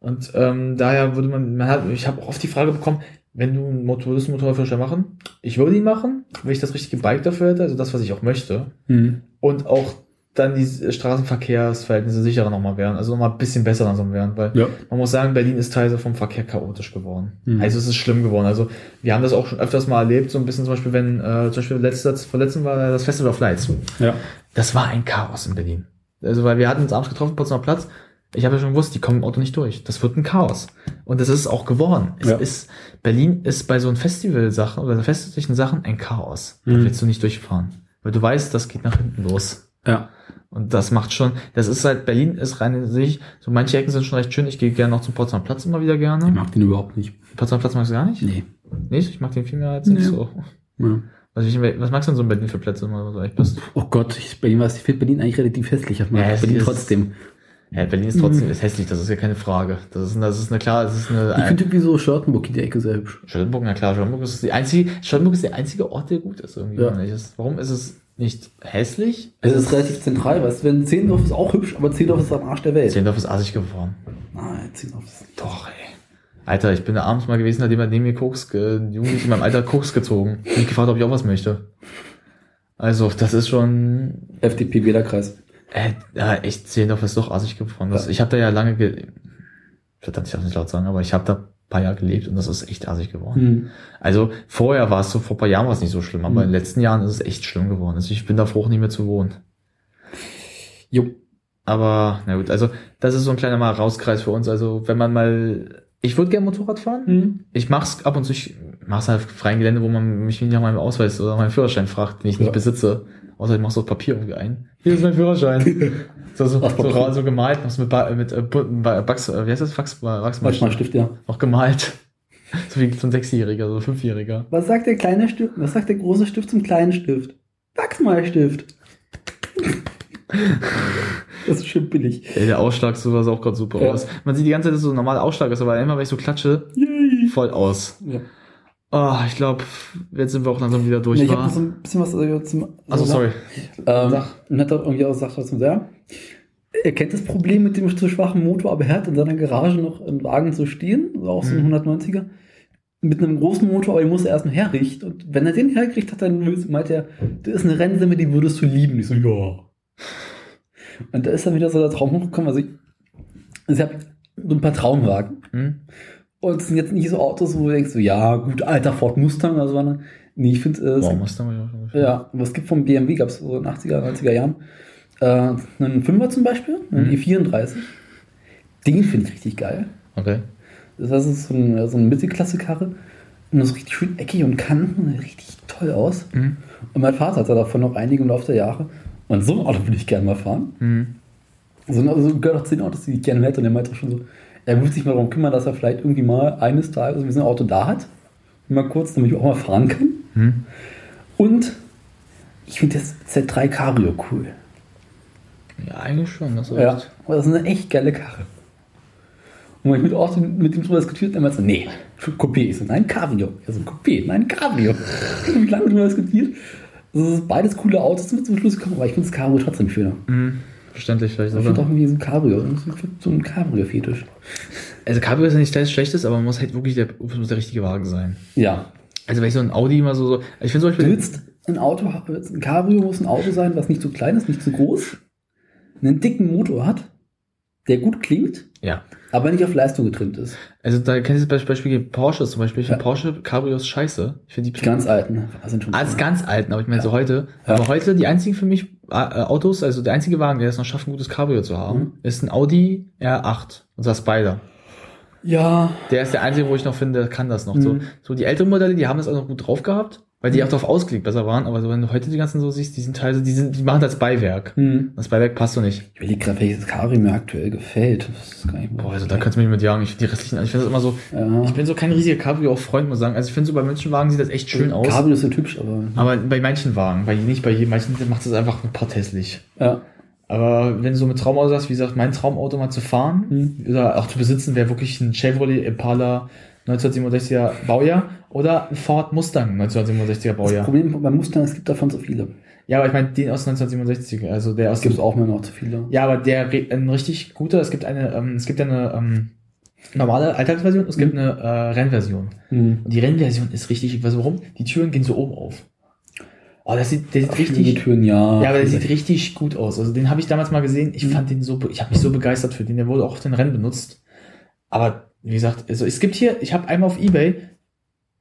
Und ähm, daher würde man, man hat, ich habe oft die Frage bekommen, wenn du einen Motor, du einen Motorradführerschein machen? Ich würde ihn machen, wenn ich das richtige Bike dafür hätte, also das, was ich auch möchte. Hm. Und auch dann die Straßenverkehrsverhältnisse sicherer nochmal wären, also nochmal ein bisschen besser langsam wären, weil Ja. man muss sagen, Berlin ist teilweise vom Verkehr chaotisch geworden. Mhm. Also es ist schlimm geworden. Also wir haben das auch schon öfters mal erlebt, so ein bisschen zum Beispiel, wenn, äh, zum Beispiel letztes, vorletzten war das Festival of Lights. Ja. Das war ein Chaos in Berlin. Also, weil wir hatten uns abends getroffen, Potsdamer Platz. Ich habe ja schon gewusst, die kommen im Auto nicht durch. Das wird ein Chaos. Und das ist es auch geworden. Ja. ist, Berlin ist bei so einem Festival-Sachen oder festlichen Sachen ein Chaos. Da Mhm. willst du nicht durchfahren. Weil du weißt, das geht nach hinten los. Ja. Und das macht schon, das ist halt, Berlin ist rein in sich, so manche Ecken sind schon recht schön. Ich gehe gerne noch zum Potsdamer Platz immer wieder Ich gerne. mag den überhaupt nicht. Potsdamer Platz magst du gar nicht? Nee. Nicht? Ich mag den viel mehr als Nee. so. Ja. Also ich, was magst du denn so in Berlin für Plätze, wenn du so echt bist? Oh Gott, ich, Berlin, was, ich finde Berlin eigentlich relativ hässlich. Ich mag Ja, Berlin trotzdem. Ja, Berlin ist trotzdem ist hässlich, das ist ja keine Frage. Das ist, das ist eine klar, das ist eine. Ich finde irgendwie so Charlottenburg in der Ecke sehr hübsch. Charlottenburg, na klar, Charlottenburg ist die einzige, Charlottenburg ist der einzige Ort, der gut ist irgendwie. Ja. Warum ist es nicht hässlich? Es ist relativ zentral, weißt du, wenn Zehlendorf ist auch hübsch, aber Zehlendorf ist am Arsch der Welt. Zehlendorf ist assig geworden. Nein, Zehlendorf ist Doch, ey. Alter, ich bin da abends mal gewesen, hat jemand neben mir Koks, ein Jugendlicher in meinem Alter Koks gezogen. Ich mich gefragt, ob ich auch was möchte. Also, das ist schon, FDP Wählerkreis. äh, ja, echt, Zehlendorf ist doch assig geworden. Das, ich habe da ja lange, ge verdammt, ich darf nicht laut sagen, aber ich habe da ein paar Jahre gelebt und das ist echt assig geworden. Hm. Also vorher war es so, vor ein paar Jahren war es nicht so schlimm, aber Mhm. in den letzten Jahren ist es echt schlimm geworden. Also ich bin da froh, nicht mehr zu wohnen. Jo. Aber na gut, also das ist so ein kleiner mal Rauskreis für uns. Also wenn man mal, ich würde gerne Motorrad fahren. Hm. Ich mach's ab und zu, ich mach's halt auf freien Gelände, wo man mich nicht nach meinem Ausweis oder meinem Führerschein fragt, den ich Ja. nicht besitze. Außer ich mach's auf Papier irgendwie ein. Hier ist mein Führerschein. so, so, so, so gemalt, noch mit, ba mit äh, Wachs, äh, wie heißt das? Wachs, Wachs, Manchmal Stift, ja. noch gemalt. So wie so ein Sechsjähriger, so ein Fünfjähriger. Was sagt der kleine Stift, was sagt der große Stift zum kleinen Stift? Wachsmalstift. Das ist schön billig. Ey, der Ausschlag sowas auch gerade super Ja. aus. Man sieht die ganze Zeit, dass es so ein normaler Ausschlag ist, aber immer wenn ich so klatsche, Yay. voll aus. Ja. Oh, ich glaube, jetzt sind wir auch langsam wieder durch. Nee, ich habe noch so ein bisschen was äh, zum. also sorry. Ähm, Sag. und hat irgendwie auch gesagt, was ja. Er kennt das Problem mit dem zu schwachen Motor, aber er hat in seiner Garage noch einen Wagen zu stehen, also auch so ein Mhm. 190er, mit einem großen Motor, aber den muss er erst noch herrichten. Und wenn er den herkriegt hat, dann meint er, das ist eine Rennsimme, die würdest du lieben. Ich so, ja. Und da ist dann wieder so der Traum hochgekommen. Also ich, also ich habe so ein paar Traumwagen. Hm? Und es sind jetzt nicht so Autos, wo du denkst, so, ja, gut, alter Ford Mustang oder so. sondern- Nee, ich finde, äh, es Wow, Mustang ja ja, es gibt vom BMW, gab es so in den 80er, 90er Jahren, äh, einen 5er zum Beispiel, einen Mhm. E34. Den finde ich richtig geil. Okay. Das ist so, ein, so eine Mittelklasse-Karre. Und das ist richtig schön eckig und Kanten, sieht richtig toll aus. Mhm. Und mein Vater hatte davon noch einige im Laufe der Jahre. Und so ein Auto würde ich gerne mal fahren. Mhm. So, also gehört auch zu den Autos, die ich gerne hätte. Und er meinte auch schon so, er würde sich mal darum kümmern, dass er vielleicht irgendwie mal eines Tages ein Auto da hat. Mal kurz, damit ich auch mal fahren kann. Mhm. Und ich finde das Z3 Cabrio cool. Ja, eigentlich schon. Das ist Ja, echt- aber das ist eine echt geile Karre. Und wenn ich mit Austin mit ihm drüber diskutiert, er meinte so, nee, Coupé. Ich so, nein, Cabrio. Er so, Coupé, nein, Cabrio. Wie lange drüber diskutiert. Das ist beides coole Autos sind wir zum Schluss gekommen, aber ich finde das Cabrio trotzdem schöner. Mhm. Verständlich vielleicht Ich sogar. irgendwie so ein Cabrio, ich so ein Cabrio-Fetisch. Also Cabrio ist ja nicht das Schlechtes, aber man muss halt wirklich der, muss der richtige Wagen sein. Ja. Also wenn ich so ein Audi immer so, so ich finde zum Du Beispiel, willst ein Auto, ein Cabrio muss ein Auto sein, was nicht zu klein ist, nicht zu groß, einen dicken Motor hat, der gut klingt, Ja. aber nicht auf Leistung getrimmt ist. Also da kennst du das Beispiel Porsche zum Beispiel. Ich finde Ja. Porsche Cabrios scheiße. Ich finde die Die ganz alten sind schon. Als ganz alten, aber ich meine so heute. Ja. Aber heute die einzigen für mich äh, Autos, also der einzige Wagen, der es noch schafft, ein gutes Cabrio zu haben, Mhm. ist ein Audi R8. Und zwar Spider. ja, Der ist der einzige, wo ich noch finde, kann das noch. So, Mhm. so die älteren Modelle, die haben das auch noch gut drauf gehabt, weil die auch darauf ausgelegt besser waren. Aber so, wenn du heute die ganzen so siehst, die sind teilweise, die sind, die machen das Beiwerk. hm. Das Beiwerk passt so nicht. ich überlege gerade, welches Cabrio mir aktuell gefällt. Das ist gar nicht Boah, also da kannst du mich mit jagen. Ich finde die restlichen, also ich finde das immer so, ja. ich bin so kein riesiger Cabrio-Freund, muss ich sagen. Also ich finde so bei manchen Wagen sieht das echt schön aus. Cabrio ist so hübsch, aber Aber bei manchen Wagen, bei nicht bei jedem, manchen macht es einfach ein paar hässlich. ja. Aber wenn du so mit Traumauto sagst, wie gesagt, mein Traumauto mal zu fahren Mhm. oder auch zu besitzen, wäre wirklich ein Chevrolet Impala 1967er Baujahr oder Ford Mustang 1967er Das Baujahr. Problem beim Mustang, es gibt davon so viele. Ja, aber ich meine den aus 1967, also der aus Es gibt auch immer noch zu viele. Ja, aber der ein richtig guter, es gibt eine, ähm, es gibt eine ähm, normale Alltagsversion, es gibt Mhm. eine äh, Rennversion. Hm. Und die Rennversion ist richtig, ich weiß warum, die Türen gehen so oben auf. Oh, das sieht, der sieht Die richtig, Türen, ja. ja, aber der sieht richtig gut aus. Also den habe ich damals mal gesehen. Ich Mhm. fand den so, ich habe mich so begeistert für den. Der wurde auch auf den Rennen benutzt. Aber wie gesagt, also es gibt hier, ich habe einmal auf eBay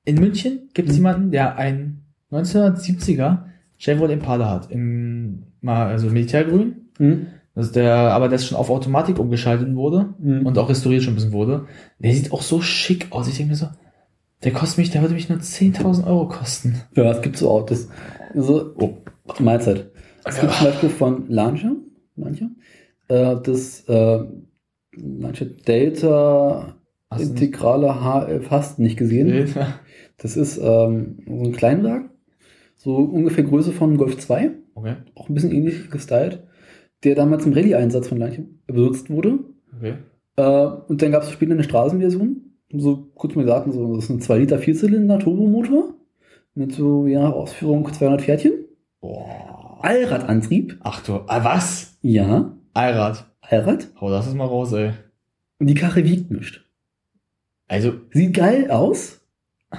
in München gibt es Mhm. jemanden, der ein 1970er Chevrolet Impala hat, im mal also Militärgrün. Hm. Das ist der, aber das schon auf Automatik umgeschaltet wurde Hm. und auch restauriert schon ein bisschen wurde. Der sieht auch so schick aus. Ich denke mir so, der kostet mich, der würde mich nur 10.000 Euro kosten. Ja, es gibt so Autos. Also, oh, Mahlzeit. Es gibt zum Beispiel von Lancia, Lancia äh, das äh, Lancia Delta Hast du nicht- Integrale HF hast du nicht gesehen. Das ist ähm, so ein Kleinwagen, so ungefähr Größe von Golf 2, Okay, auch ein bisschen ähnlich gestylt, der damals im Rallye-Einsatz von Lancia benutzt wurde. okay. Äh, und dann gab es später eine Straßenversion. So kurz mal gesagt, so, das ist ein 2 Liter Vierzylinder Turbomotor mit so nach Ausführung 200 Pferdchen. Boah. Allradantrieb. Ach du, ah, was? Ja, Allrad. Allrad. Hau das mal raus, ey. Und die Karre wiegt nicht. Also, Sieht geil aus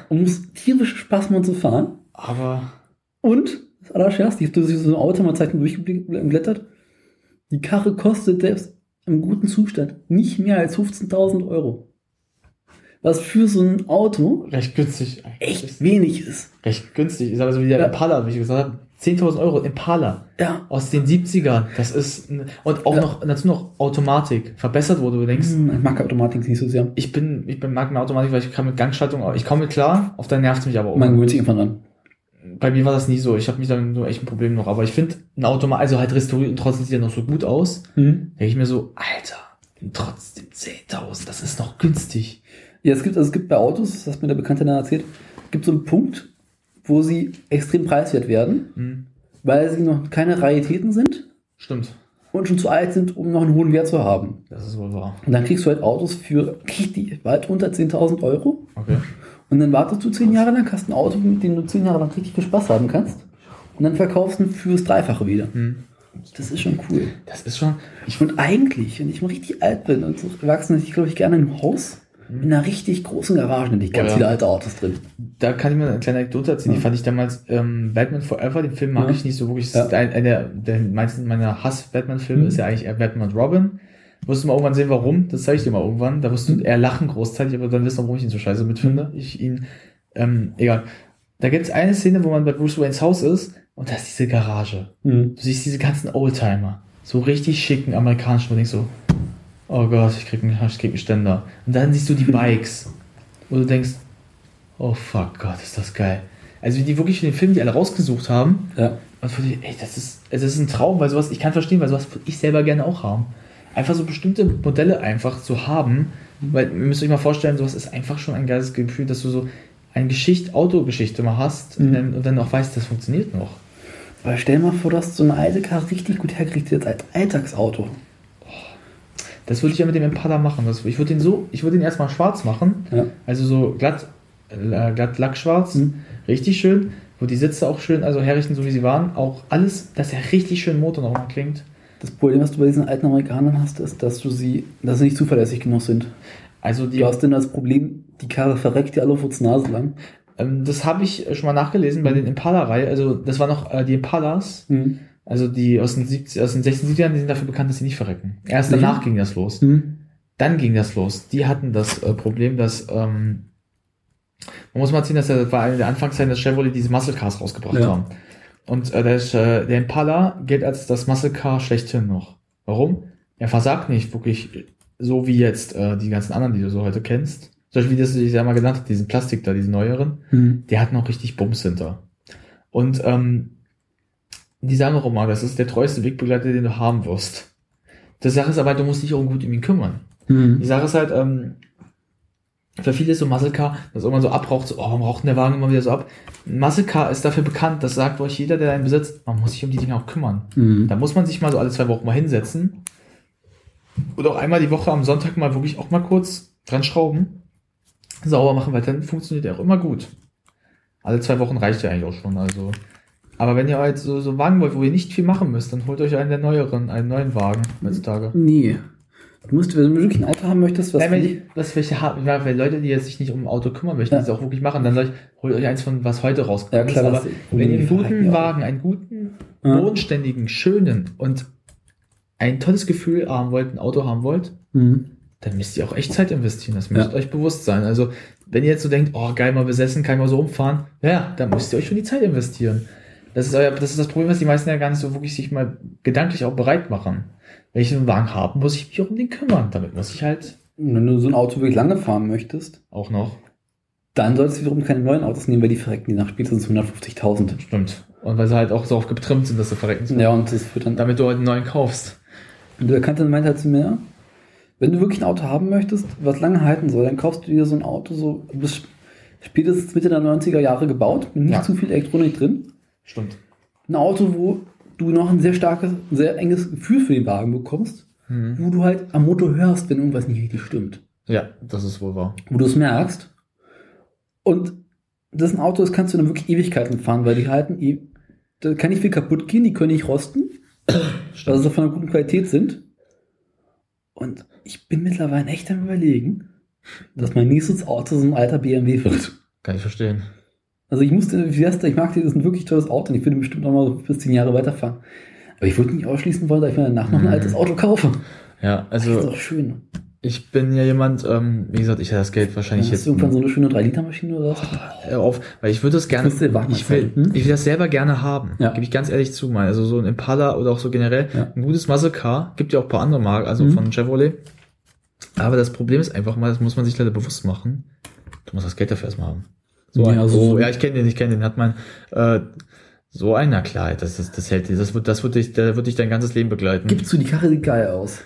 und muss tierisch Spaß machen zu fahren. aber, Und, das Allerschärfste, ich habe durch so ein Auto mal Zeiten durchgeblättert. Die Karre kostet selbst im guten Zustand nicht mehr als 15.000 Euro. Was für so ein Auto recht günstig. echt wenig ist. Recht günstig. Ich sage so wie der Ja. Impala, wie ich gesagt habe. 10.000 Euro Impala. Ja. Aus den 70ern. Das ist, und auch Ja. noch, dazu noch Automatik. Verbessert wurde, du denkst, Hm, Ich mag Automatik nicht so sehr. ich bin, ich bin, mag mehr Automatik, weil ich kann mit Gangschaltung, ich komme mit klar, auf der nervt mich aber auch. Man gewöhnt sich irgendwann an. Bei mir war das nie so. Ich habe mich dann nur echt ein Problem noch. Aber ich finde, ein Automat, also halt restauriert und trotzdem sieht er noch so gut aus. Mhm. Denke ich mir so, Alter, trotzdem 10.000, das ist noch günstig. Ja, es gibt, also es gibt bei Autos, das hat mir der Bekannte dann erzählt, gibt so einen Punkt, wo sie extrem preiswert werden, Hm, weil sie noch keine Raritäten sind stimmt. und schon zu alt sind, um noch einen hohen Wert zu haben. Das ist wohl wahr. Und dann kriegst du halt Autos für richtig weit unter 10.000 Euro Okay. und dann wartest du 10 Jahre lang, hast ein Auto, mit dem du 10 Jahre lang richtig viel Spaß haben kannst und dann verkaufst du ihn fürs Dreifache wieder. Hm. Das ist schon cool. Das ist schon, ich Und eigentlich, wenn ich mal richtig alt bin und so erwachsen, ich glaube ich gerne ein Haus in einer richtig großen Garage, hätte ich ganz Oh ja. viele alte Autos drin. da kann ich mir eine kleine Anekdote erzählen. Die Ja. fand ich damals, ähm, Batman Forever, den Film mag Ja. ich nicht so wirklich. Ja. Ein, einer der meisten meiner Hass-Batman-Filme Mhm. ist ja eigentlich eher Batman und Robin. Wirst du mal irgendwann sehen, warum? Das zeige ich dir mal irgendwann. Da wirst du Mhm. eher lachen großteilig, aber dann wirst du, warum ich ihn so scheiße mitfinde. Ich ihn, ähm, egal. Da gibt es eine Szene, wo man bei Bruce Waynes Haus ist und da ist diese Garage. Mhm. Du siehst diese ganzen Oldtimer. So richtig schicken amerikanischen, wo denkst so, oh Gott, ich krieg einen, ich krieg einen Ständer. Und dann siehst du die Bikes, wo du denkst, oh fuck Gott, ist das geil. Also wie die wirklich für den Film, die alle rausgesucht haben, Ja. und für die, ey, das ist, es ist ein Traum, weil sowas, ich kann verstehen, weil sowas würde ich selber gerne auch haben. Einfach so bestimmte Modelle einfach zu haben, weil ihr müsst euch mal vorstellen, sowas ist einfach schon ein geiles Gefühl, dass du so eine Geschichte, Autogeschichte mal hast Mhm. und, dann, und dann auch weißt, das funktioniert noch. Aber stell mal vor, du hast so eine alte Karre richtig gut hergekriegt jetzt als Alltagsauto. Das würde ich ja mit dem Impala machen. Das, ich würde den so, ich würde den erstmal schwarz machen. Ja. Also so glatt, äh, glatt lackschwarz. Mhm. Richtig schön. Wo die Sitze auch schön, also herrichten, so wie sie waren. Auch alles, dass der richtig schön Motor noch mal klingt. Das Problem, was du bei diesen alten Amerikanern hast, ist, dass du sie, dass sie nicht zuverlässig genug sind. Also die, Du hast denn das Problem, die Karre verreckt dir alle Fuß Nase lang. ähm, das habe ich schon mal nachgelesen bei den Impala-Reihe. Also das waren noch äh, die Impalas. Mhm. Also die aus den, 70, aus den 60er Jahren, die sind dafür bekannt, dass sie nicht verrecken. Erst Sicher? danach ging das los. Hm. Dann ging das los. Die hatten das äh, Problem, dass ähm, man muss mal sehen, dass das war eine der Anfangszeiten, dass Chevrolet diese Muscle Cars rausgebracht Ja. haben. Und äh, der, äh, der Impala gilt als das Muscle Car schlechthin noch. Warum? Er versagt nicht wirklich so wie jetzt äh, die ganzen anderen, die du so heute kennst. Zum Beispiel, wie das ich ja mal genannt habe, diesen Plastik da, diesen neueren Hm. der hat noch richtig Bums hinter. Und ähm, die sagen auch immer, das ist der treueste Wegbegleiter, den du haben wirst. Die Sache ist aber, du musst dich auch gut um ihn kümmern. Hm. Die Sache ist halt, ähm, für viele ist so Muscle Car, dass irgendwann so abraucht, so, oh, warum raucht denn der Wagen immer wieder so ab? Muscle Car ist dafür bekannt, das sagt euch jeder, der einen besitzt, man muss sich um die Dinge auch kümmern. Hm. Da muss man sich mal so alle zwei Wochen mal hinsetzen und auch einmal die Woche am Sonntag mal wirklich auch mal kurz dran schrauben, sauber machen, weil dann funktioniert er auch immer gut. Alle zwei Wochen reicht ja eigentlich auch schon, also. Aber wenn ihr halt so, so einen Wagen wollt, wo ihr nicht viel machen müsst, dann holt euch einen der neueren, einen neuen Wagen heutzutage. Nee. Du musst, wenn du wirklich ein Auto haben möchtest, was Nein, wenn, die, was welche haben, ja, weil Leute, die jetzt sich nicht um ein Auto kümmern möchten, Ja. die es auch wirklich machen, dann ich, holt euch eins von was heute rausgekommen Ja, klar, ist. Aber wenn ihr einen guten. Wagen, einen guten, Ja. bodenständigen, schönen und ein tolles Gefühl haben wollt, ein Auto haben wollt, Hm. dann müsst ihr auch echt Zeit investieren. Das müsst Ja. euch bewusst sein. Also, wenn ihr jetzt so denkt, oh, geil, mal besessen, kann ich mal so rumfahren, ja, dann müsst ihr euch schon die Zeit investieren. Das ist, das ist das Problem, was die meisten ja gar nicht so wirklich sich mal gedanklich auch bereit machen. Wenn ich einen Wagen habe, muss ich mich auch um den kümmern. Damit muss ich halt Wenn du so ein Auto wirklich lange fahren möchtest, auch noch. dann solltest du wiederum keine neuen Autos nehmen, weil die verrecken die nach spätestens 150.000. Stimmt. Und weil sie halt auch so oft getrimmt sind, dass sie verrecken. sollen. Ja, und das wird dann. Damit du halt einen neuen kaufst. Und der Bekannte meinte halt zu mir, wenn du wirklich ein Auto haben möchtest, was lange halten soll, dann kaufst du dir so ein Auto so bis spätestens Mitte der 90er Jahre gebaut, mit nicht Ja. zu viel Elektronik drin. Stimmt. Ein Auto, wo du noch ein sehr starkes, sehr enges Gefühl für den Wagen bekommst, Mhm. wo du halt am Motor hörst, wenn irgendwas nicht richtig stimmt. Ja, das ist wohl wahr. Wo du es merkst. Und das ist ein Auto, das kannst du dann wirklich Ewigkeiten fahren, weil die halten, eh- da kann nicht viel kaputt gehen, die können nicht rosten, weil sie von einer guten Qualität sind. Und ich bin mittlerweile echt am überlegen, dass mein nächstes Auto so ein alter BMW wird. Kann ich verstehen. Also ich musste, Fiesta, ich mag die, das ist ein wirklich tolles Auto und ich würde bestimmt noch mal so bis zehn Jahre weiterfahren. Aber ich würde nicht ausschließen wollen, dass ich mir danach noch ein Mhm. altes Auto kaufe. Ja, Das ist also doch schön. ich bin ja jemand, ähm, wie gesagt, ich hätte das Geld wahrscheinlich hast jetzt du irgendwann so eine schöne 3-Liter-Maschine oder was? Hör auf, weil ich würde das gerne, Wagen ich will, hm? ich will das selber gerne haben. Ja. Gebe ich ganz ehrlich zu, mal. Also so ein Impala oder auch so generell Ja. ein gutes Muscle Car gibt ja auch ein paar andere Marken, also Mhm. von Chevrolet. Aber das Problem ist einfach mal, das muss man sich leider bewusst machen. Du musst das Geld dafür erstmal haben. So Ja, ein, oh, ja, ich kenne den, ich kenne den, hat man äh, so einer klar, das ist, das hält, das wird, das wird dich, der wird dich dein ganzes Leben begleiten. Gibst du die Karre geil aus?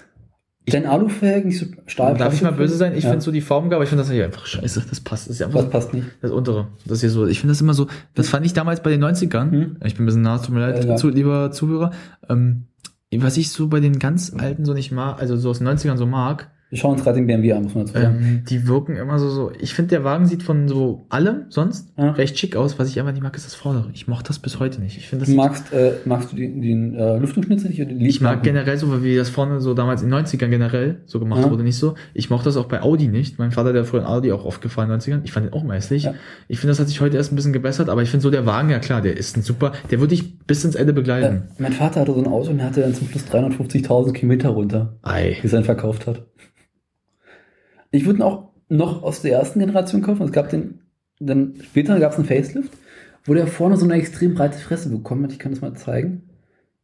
Dein Alufelgen, nicht so Stahl. Darf ich mal böse sein? Ich ja. finde so die Formgabe, aber ich finde das hier einfach scheiße. Das passt. Das ist ja einfach Was passt nicht? Das untere. Das hier so. Ich finde das immer so. Das fand ich damals bei den 90ern. Hm. Ich bin ein bisschen nah, tut mir leid, ja. Zu, lieber Zuhörer. Ähm, was ich so bei den ganz alten so nicht mag, also so aus den 90ern so mag, Wir schauen uns gerade den BMW an, muss man dazu sagen. ähm, die wirken immer so, so. Ich finde, der Wagen sieht von so allem sonst Ja. recht schick aus. Was ich einfach nicht mag, ist das Vordere. Ich mochte das bis heute nicht. Ich finde das. Du magst, äh, magst du den, den äh, Lüftungsschnitzer nicht oder den ich mag generell so, wie das vorne so damals in den 90ern generell so gemacht Ja. wurde, nicht so. Ich mochte das auch bei Audi nicht. Mein Vater, der früher in Audi auch oft gefahren in den 90ern. Ich fand den auch meißig. Ja. Ich finde, das hat sich heute erst ein bisschen gebessert, aber ich finde so der Wagen, ja klar, der ist ein super, der würde dich bis ins Ende Äh, begleiten. mein Vater hatte so ein Auto und der hatte dann zum Schluss 350.000 Kilometer runter, Ei. bis er ihn verkauft hat. Ich würde ihn auch noch aus der ersten Generation kaufen. Es gab den, dann später gab es einen Facelift, wo der vorne so eine extrem breite Fresse bekommen hat. Ich kann das mal zeigen.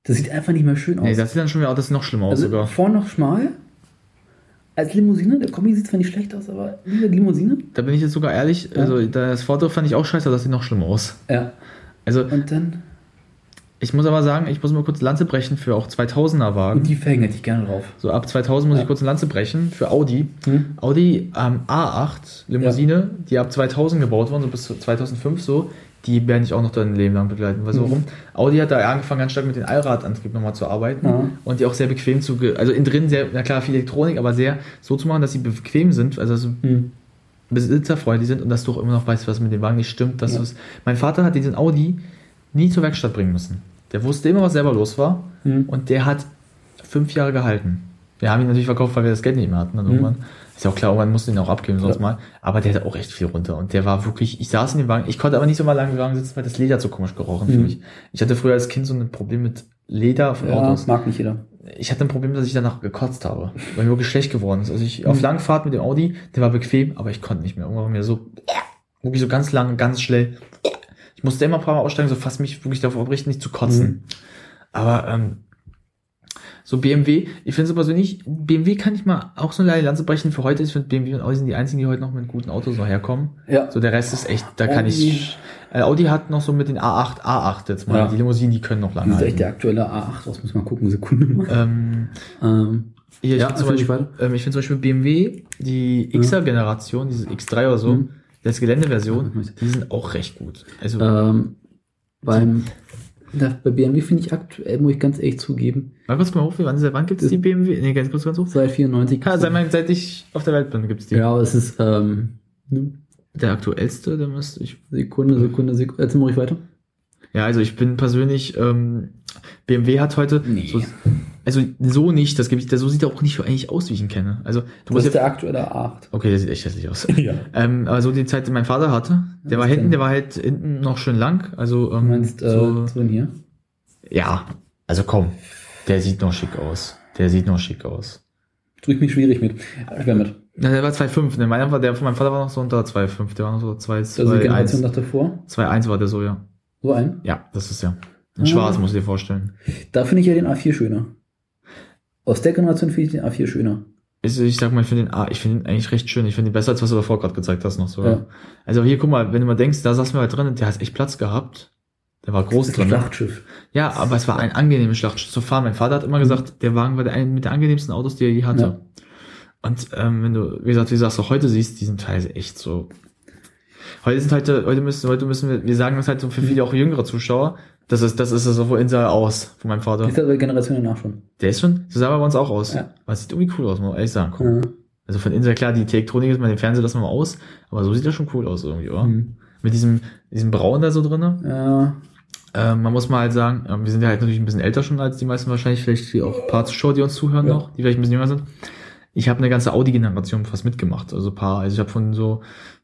Das sieht einfach nicht mehr schön aus. Nee, das sieht dann schon wieder, das ist noch schlimmer aus also sogar. vorne noch schmal. Als Limousine, der Kombi sieht zwar nicht schlecht aus, aber lieber Limousine. Da bin ich jetzt sogar ehrlich, Ja. also das Vordere fand ich auch scheiße, das sieht noch schlimmer aus. Ja. Also Und dann. Ich muss aber sagen, ich muss mal kurz Lanze brechen für auch 2000er Wagen. Und die Felgen hätte ich gerne drauf. So ab 2000 muss Ja. ich kurz eine Lanze brechen für Audi. Hm? Audi ähm, A8 Limousine, die ab 2000 gebaut wurden, so bis zu 2005 so, die werde ich auch noch dein Leben lang begleiten. Weißt du Mhm. warum? Audi hat da angefangen, ganz stark mit dem Allradantrieb nochmal zu arbeiten Ja. und die auch sehr bequem zu, also innen drin sehr, na klar, viel Elektronik, aber sehr so zu machen, dass sie bequem sind, also so Hm. besitzerfreundlich sind und dass du auch immer noch weißt, was mit dem Wagen nicht stimmt. Dass Ja. mein Vater hat diesen Audi nie zur Werkstatt bringen müssen. Der wusste immer, was selber los war Hm. und der hat fünf Jahre gehalten. Wir haben ihn natürlich verkauft, weil wir das Geld nicht mehr hatten dann irgendwann. Ist ja auch klar, irgendwann mussten wir ihn auch abgeben, sonst Ja. mal. Aber der hatte auch echt viel runter. Und der war wirklich, ich saß in dem Wagen, ich konnte aber nicht so mal lange im Wagen sitzen, weil das Leder so komisch gerochen für Mhm. mich. Ich hatte früher als Kind so ein Problem mit Leder von Ja, Autos. mag nicht jeder. Ich hatte ein Problem, dass ich danach gekotzt habe, weil mir wirklich schlecht geworden ist. Also ich auf Langfahrt mit dem Audi, der war bequem, aber ich konnte nicht mehr. Irgendwann war mir so, wirklich so ganz lang, ganz schnell. Ich musste immer ein paar Mal aussteigen, so fast mich wirklich darauf abrichten, nicht zu kotzen. Aber ähm, so BMW, ich finde so persönlich, BMW kann ich mal auch so eine Lanze brechen für heute. Ich finde BMW und Audi sind die einzigen, die heute noch mit guten Autos noch herkommen. Ja. So der Rest ist echt, da kann Audi. ich. Äh, Audi hat noch so mit den A8, A8 jetzt mal. Ja. Die Limousinen, die können noch lange Das ist echt der aktuelle A8, was muss man gucken, Sekunde mal. Ähm, Ähm, Hier, ich Ja, finde zum, Beispiel, ähm, ich find zum Beispiel BMW, die Xer-Generation, diese X3 oder so, Mhm. Das Geländeversion, die sind auch recht gut. Also, ähm, beim, da, bei BMW finde ich aktuell, muss ich ganz ehrlich zugeben, mal kurz mal hoch, wann, wann gibt es die BMW? Nee, ganz kurz, ganz hoch. seit 94. Ja, seit, mein- seit ich auf der Welt bin, gibt es die. ja, aber es ist, ähm, ne, Der aktuellste, der müsste ich. Sekunde, Sekunde, Sekunde. Jetzt mache ich weiter. Ja, also ich bin persönlich, ähm, BMW hat heute. Nee. So, also so nicht, das gebe ich, der so sieht er auch nicht eigentlich aus, wie ich ihn kenne. Also du Das ist ja. der aktuelle A8. Okay, der sieht echt hässlich aus. Ja. Ähm, aber so die Zeit, die mein Vater hatte, der war Was hinten, denn? der war halt hinten noch schön lang. Also Du ähm, meinst, äh, so, so in hier? ja, also komm, der sieht noch schick aus. Der sieht noch schick aus. Tue ich mich schwierig mit. Schwer mit. Ja, der war 2,5. Ne? Meiner war, der von meinem Vater war noch so unter 2,5. Der war noch so 2, Das ist die Generation 2,1. nach davor. 2,1 war der so, ja. So ein. Ja, das ist ja. In Ah. schwarz, musst du dir vorstellen. Da finde ich ja den A4 schöner. Aus der Generation finde ich den A4 schöner. Also ich sag mal, ich finde den, ah, ich finde ihn eigentlich recht schön. Ich finde ihn besser, als was du davor gerade gezeigt hast noch so. Ja. Also hier, guck mal, wenn du mal denkst, da saßen wir halt drin und der hat echt Platz gehabt. Der war groß Das ist ein drin. Ne? Schlachtschiff. Ja, aber es war ein angenehmes Schlachtschiff zu fahren. Mein Vater hat immer gesagt, der Wagen war der ein mit der angenehmsten Autos, die er je hatte. Ja. Und ähm, wenn du, wie gesagt, wie du sagst, auch heute siehst, die sind teilweise echt so. Heute sind heute, heute müssen, heute müssen wir, wir sagen das halt so für viele auch jüngere Zuschauer. Das ist, das ist so von Insa aus, von meinem Vater. Ist aber Generation danach schon. Der ist schon, so sah bei uns auch aus. Ja. Aber es sieht irgendwie cool aus, muss man ehrlich sagen. Guck. Ja. Also von Insa, klar, die Elektronik ist mal den Fernseher lassen wir mal aus, aber so sieht er schon cool aus irgendwie, oder? Mhm. Mit diesem, diesem Braun da so drinne. Ja. Ähm, man muss mal halt sagen, ähm, wir sind ja halt natürlich ein bisschen älter schon als die meisten wahrscheinlich, vielleicht die auch ein paar Zuschauer, die uns zuhören Ja. noch, die vielleicht ein bisschen jünger sind. Ich habe eine ganze Audi-Generation fast mitgemacht, also ein paar, also ich habe von so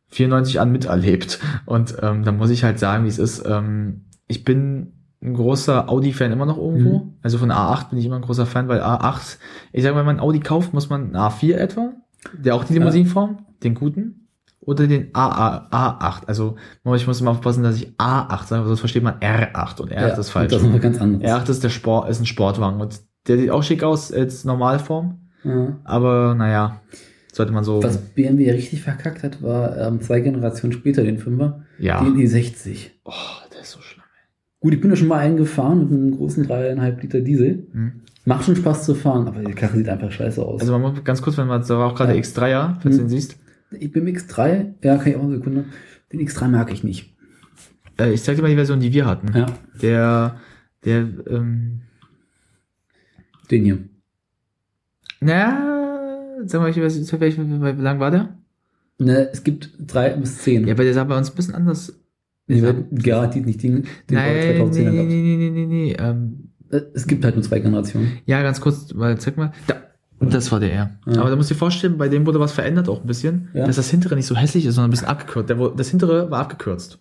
94 an miterlebt und ähm, da muss ich halt sagen, wie es ist. Ähm, ich bin ein großer Audi-Fan immer noch irgendwo, Mhm. also von A8 bin ich immer ein großer Fan, weil A8, ich sage mal, wenn man Audi kauft, muss man einen A4 etwa, der auch die Limousinenform, den guten, oder den AA, A8. Also ich muss immer aufpassen, dass ich A8 sage, sonst versteht man R8 und R8 ist falsch. Das ist noch ganz anderes. R8 ist der Sport, ist ein Sportwagen und der sieht auch schick aus als Normalform, Ja. aber naja, sollte man so, Was BMW richtig verkackt hat, war ähm, zwei Generationen später den Fünfer, ja. den E60. Oh, der ist so schlimm. Gut, ich bin da schon mal eingefahren mit einem großen 3,5 Liter Diesel. Hm. Macht schon Spaß zu fahren, aber die Karre sieht einfach scheiße aus. Also man muss ganz kurz, wenn man, da war auch gerade Ja. der X3er, falls du Hm. den siehst. ich bin im X3, ja, kann ich auch eine Sekunde. Den X3 mag ich nicht. Äh, ich zeig dir mal die Version, die wir hatten. Ja, Der, der, ähm, den hier. na, sag mal, welche Version, welche, wie lang war der? Ne, es gibt drei bis zehn. Ja, aber der sah bei uns ein bisschen anders. Die werden garantiert nicht den, den Nein, nee, 2010 nee, gehabt. nee, nee, nee, nee, ähm, Es gibt halt nur zwei Generationen. Ja, ganz kurz, weil zeig mal. Da, das war der R. Ja. Aber da musst du dir vorstellen, bei dem wurde was verändert auch ein bisschen, Ja. dass das hintere nicht so hässlich ist, sondern ein bisschen abgekürzt. Der, das hintere war abgekürzt.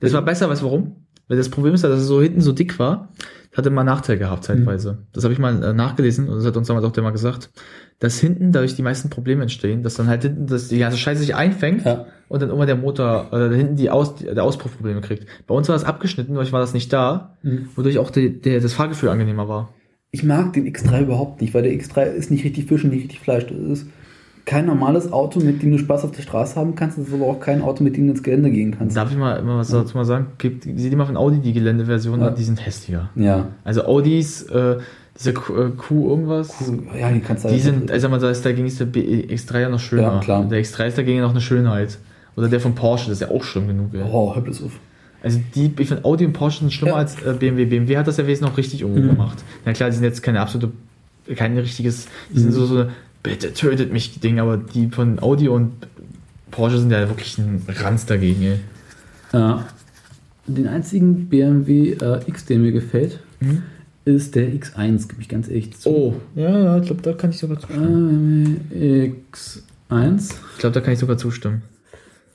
Das war besser, weißt du warum? Weil das Problem ist ja, dass es so hinten so dick war, hatte mal Nachteil gehabt zeitweise. Das habe ich mal äh, nachgelesen und das hat uns damals auch der mal gesagt, dass hinten dadurch die meisten Probleme entstehen, dass dann halt hinten das, die ganze Scheiße sich einfängt Ja. und dann immer der Motor oder hinten die Aus, der Auspuffprobleme kriegt. Bei uns war das abgeschnitten, dadurch war das nicht da, Mhm. wodurch auch die, der, das Fahrgefühl angenehmer war. Ich mag den X3 überhaupt nicht, weil der X3 ist nicht richtig Fisch und nicht richtig Fleisch. Das ist kein normales Auto, mit dem du Spaß auf der Straße haben kannst. Das ist aber auch kein Auto, mit dem du ins Gelände gehen kannst. Darf ich mal immer was dazu mal sagen? Gibt, immer von Audi die Geländeversion Ja. an, die sind hässlicher. Ja. Also Audis, äh, diese Q, äh, Q irgendwas, Ja, die kannst du die halt- sind, also man sagt, dagegen ist der B- X3 ja noch schöner. Ja, klar. Und Der X3 ist dagegen noch eine Schönheit. Oder der von Porsche, das ist ja auch schlimm genug. Ey. Oh, hör bloß auf. Also die, ich finde Audi und Porsche sind schlimmer Ja. als äh, BMW. BMW hat das ja wesentlich noch richtig irgendwo Mhm. gemacht. Na klar, die sind jetzt keine absolute, kein richtiges, die sind Mhm. so, so eine, bitte tötet mich Ding, aber die von Audi und Porsche sind ja wirklich ein Ranz dagegen, ey. Ja. Den einzigen BMW äh, X, der mir gefällt, Mhm. ist der X1, gebe ich ganz ehrlich zu. Oh, ja, ja, ich glaube, da kann ich sogar zustimmen. Äh, X1. Ich glaube, da kann ich sogar zustimmen.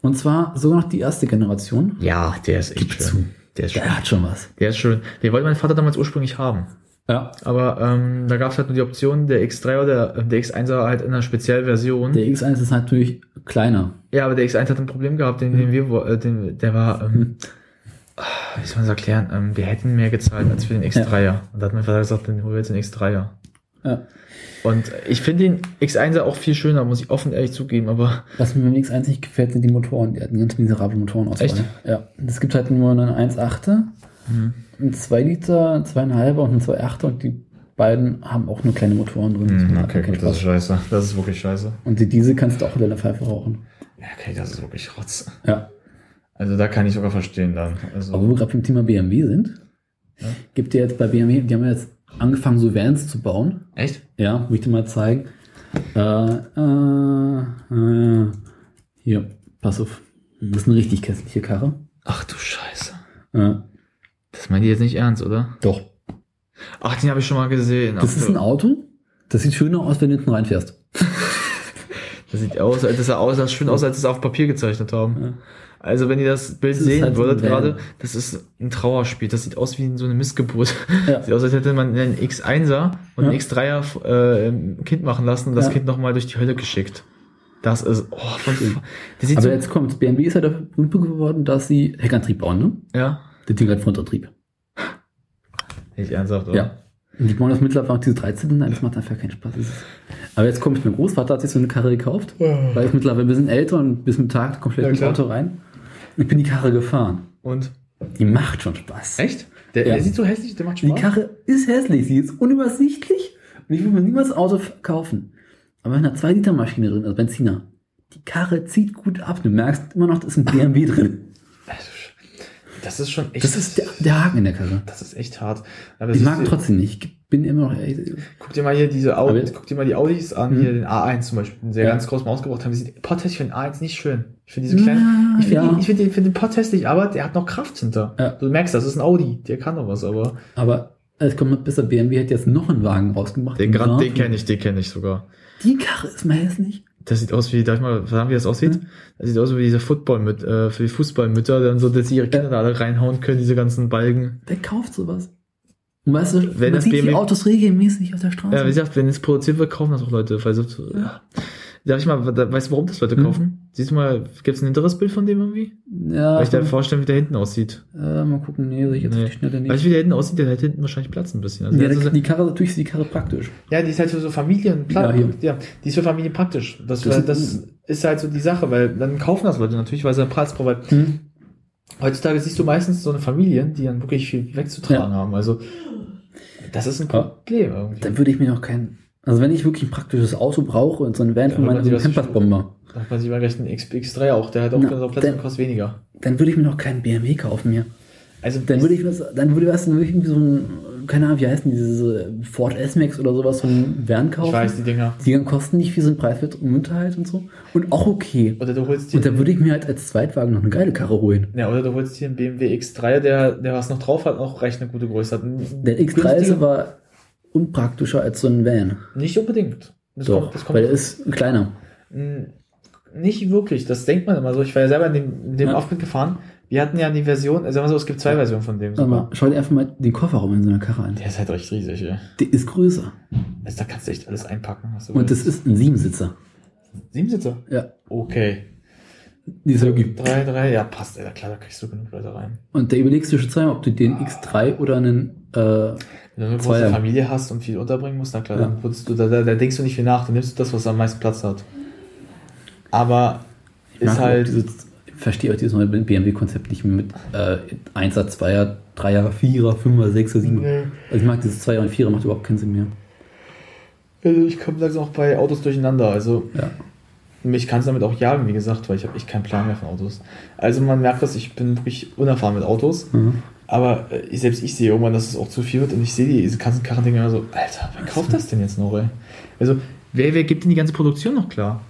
Und zwar sogar noch die erste Generation. Ja, der ist echt Gib schön. zu. Der ist schön. Der hat schon was. Der ist schön. Den wollte mein Vater damals ursprünglich haben. Ja. Aber ähm, da gab es halt nur die Option, der X3 oder der, der X1er halt in einer Spezialversion. Der X1 ist natürlich kleiner. Ja, aber der X1 hat ein Problem gehabt, den, den wir, äh, den, der war, ähm, ah, wie soll man das erklären, ähm, wir hätten mehr gezahlt als für den X3er. Und da hat mein Vater gesagt, dann holen wir jetzt den X3er. Ja. Und ich finde den X1er auch viel schöner, muss ich offen ehrlich zugeben, aber Was mir beim X1 nicht gefällt, sind die Motoren. Die hatten ganz miserable Motoren aus. Echt? Ja. Es gibt halt nur einen 1,8er, einen 2 Liter, einen 2,5er und einen 2,8er und die beiden haben auch nur kleine Motoren drin. Das macht keinen Spaß. scheiße. Das ist wirklich scheiße. Und die Diese kannst du auch in deiner Pfeife rauchen. Ja, okay, das ist wirklich Rotz. Ja. Also da kann ich sogar verstehen dann. Also, Aber wo wir gerade beim Thema BMW sind, gibt ja jetzt bei BMW, die haben ja jetzt angefangen, so Vans zu bauen. echt? Ja, will ich dir mal zeigen. Äh, äh, äh, hier, pass auf. Das ist eine richtig kästliche Karre. Ach du Scheiße. Äh, Das meint ihr jetzt nicht ernst, oder? doch. Ach, den habe ich schon mal gesehen. Das Ach, ist ein Auto. Das sieht schöner aus, wenn du hinten reinfährst. Das sieht aus, als das sah aus, das schön aus, als sie es auf Papier gezeichnet haben. Ja. Also wenn ihr das Bild Das sehen halt würdet gerade, das ist ein Trauerspiel. Das sieht aus wie so eine Missgeburt. Ja. Sieht aus, als hätte man einen X1er und Ja. einen X3er äh, Kind machen lassen und das Ja. Kind nochmal durch die Hölle geschickt. Das ist, oh, von, das sieht Aber so, jetzt kommt, BMW ist ja dafür berühmt geworden, dass sie Heckantrieb bauen, ne? ja, Der Ding hat Frontantrieb. nicht ernsthaft, oder? Ja. Und die bauen das mittlerweile auch diese 13, nein, das macht einfach keinen Spaß. Das ist- Aber jetzt kommt mein Großvater, hat sich so eine Karre gekauft, weil ich mittlerweile ein bisschen älter und bis mit Tag komplett Ja, ins. Auto rein. Ich bin die Karre gefahren. Und? Die macht schon Spaß. Echt? Der, Ja. der sieht so hässlich, der macht Die Spaß. Karre ist hässlich, sie ist unübersichtlich und ich will mir niemals Auto kaufen. Aber in einer 2-Liter-Maschine drin, also Benziner, die Karre zieht gut ab. Du merkst immer noch, da ist ein BMW drin. Das ist schon echt, Das ist der, der Haken in der Karre. das ist echt hart. Aber Ich mag trotzdem nicht. Ich bin immer noch. Guck dir mal hier diese Audi, guck dir mal die Audis an, Mhm. hier den A1 zum Beispiel, den sie Ja. ganz groß mal ausgebracht haben. Die sieht potthässlich für den A1 nicht schön. Ich finde diese kleinen, Ja, ich finde ja. ich finde den, finde den potthässlich, aber der hat noch Kraft hinter. Ja. Du merkst, das ist ein Audi, der kann noch was, aber Aber es kommt noch besser. BMW hat jetzt noch einen Wagen rausgemacht. den, Grand, den kenne ich, den kenne ich sogar. Die Karre ist mal hässlich. Das sieht aus wie, darf ich mal sagen, wie das aussieht? Hm. Das sieht aus wie diese Football mit, äh, für die Fußballmütter, dann so, dass sie ihre Kinder da alle reinhauen können, diese ganzen Balken. Wer kauft sowas? Und weißt du, Wenn man das sieht die BMW Autos regelmäßig auf der Straße. Ja, wie gesagt, wenn es produziert wird, kaufen das auch Leute. Weil so, ja. Darf ich mal, weißt du, warum das Leute Hm. kaufen? Siehst du mal, gibt es ein hinteres Bild von dem irgendwie? ja, Weil ich dir vorstellen, wie der hinten aussieht. äh, mal gucken, nee, sehe ich jetzt Nee. auf die Schnelle nicht. Weißt du, wie der hinten aussieht? Der hat hinten wahrscheinlich Platz ein bisschen. Also ja, der hat so, die Karre, natürlich ist die Karre praktisch. ja, die ist halt für so Familien, Ja, ja, die ist für Familien praktisch. Das, Das ist- das ist halt so die Sache, weil dann kaufen das Leute natürlich, weil sie einen Preis brauchen. Hm. heutzutage siehst du meistens so eine Familien, die dann wirklich viel wegzutragen Ja. haben. Also, das ist ein. Problem irgendwie. Dann würde ich mir noch kein. Also wenn ich wirklich ein praktisches Auto brauche und so ein Van von die so Campersbomber, Da hat man sich mal gleich einen X3 auch, der hat auch Na, genau Platz dann- und kostet weniger. dann würde ich mir noch keinen BMW kaufen mehr. Also, Dann würde ich was, dann würde was, dann würde ich irgendwie so ein, keine Ahnung, wie heißt denn diese Ford S-Max oder sowas, so ein Van kaufen. ich weiß, die Dinger. Die dann kosten nicht viel, sind preiswert und Unterhalt und so. Und auch okay. Oder du holst dir, Und da würde ich mir halt als Zweitwagen noch eine geile Karre holen. ja, oder du holst dir einen BMW X3, der, der was noch drauf hat, auch recht eine gute Größe hat. Der X3 ist aber unpraktischer als so ein Van. Nicht unbedingt. Das Doch, kommt, das kommt weil er ist kleiner. Mm, Nicht wirklich, das denkt man immer so. Ich war ja selber in dem, in dem Ja. Aufblick gefahren. Wir hatten ja die Version, also sagen wir so, es gibt zwei Versionen von dem. Aber schau dir einfach mal den Kofferraum in so einer Karre an. Der ist halt recht riesig, ey. Der ist größer. Also da kannst du echt alles einpacken. Und das willst. ist ein Siebensitzer. Siebensitzer? Ja. Okay. Die ist wirklich. Drei, drei, ja, passt, ey, klar, da kriegst du genug Leute rein. Und da überlegst du schon zweimal, ob du den X3 oder einen. Äh, Wenn du eine große Zweier. Familie hast und viel unterbringen musst, na klar, Ja. dann putzt du, da, da, da denkst du nicht viel nach, dann nimmst du das, was am meisten Platz hat. Aber ich ist halt, dieses, ich verstehe auch dieses neue BMW-Konzept nicht mit äh, 1er, 2er, 3er, 4er, 5er, 6er, 7er. Nee. Also ich mag dieses 2er und 4er, macht überhaupt keinen Sinn mehr. also ich komme langsam auch bei Autos durcheinander, also Ja. mich kann es damit auch jagen, wie gesagt, weil ich habe echt keinen Plan mehr von Autos. Also man merkt das, ich bin wirklich unerfahren mit Autos, Mhm. Aber äh, selbst ich sehe irgendwann, dass es auch zu viel wird und ich sehe die- diese ganzen Karren-Dinger so, Alter, wer kauft das denn jetzt noch, ey? Also, wer, wer gibt denn die ganze Produktion noch klar?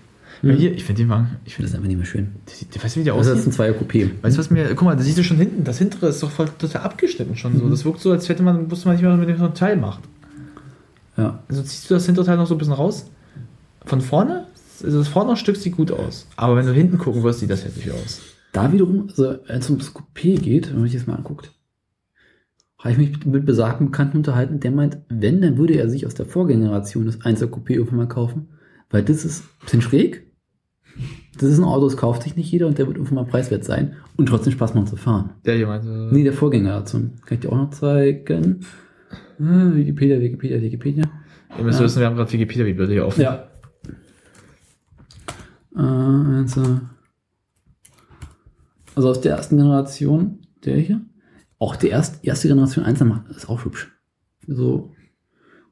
Ja, hier, ich finde den Wagen, ich Das finde, ist einfach nicht mehr schön. weißt du, wie der Das ist aussieht? ein Zweier Coupé. Weißt du, was mir, guck mal, das siehst du schon hinten, das hintere ist doch voll total abgeschnitten schon so. Das wirkt so, als hätte man, wusste man nicht mehr, was man mit dem Teil macht. Ja. Also ziehst du das Hinterteil noch so ein bisschen raus? Von vorne? Also das vorne Stück sieht gut aus. Aber wenn du hinten gucken wirst, sieht das hässlich aus. Da wiederum, also wenn es ums Coupé geht, wenn man sich das mal anguckt, habe ich mich mit besagten Bekannten unterhalten, der meint, wenn, dann würde er sich aus der Vorgeneration das 1er Coupé irgendwann mal kaufen, weil das ist ein bisschen schräg. Das ist ein Auto, das kauft sich nicht jeder und der wird irgendwann mal preiswert sein und trotzdem Spaß machen zu fahren. Der hier meinte. Nee, der Vorgeneration. Kann ich dir auch noch zeigen. Ah, Wikipedia, Wikipedia, Wikipedia. Ihr müsst Ja. wissen, wir haben gerade Wikipedia-Bibel hier offen. Ja. Äh, also, also aus der ersten Generation, der hier. Auch die erste, erste Generation 1 macht ist auch hübsch. So,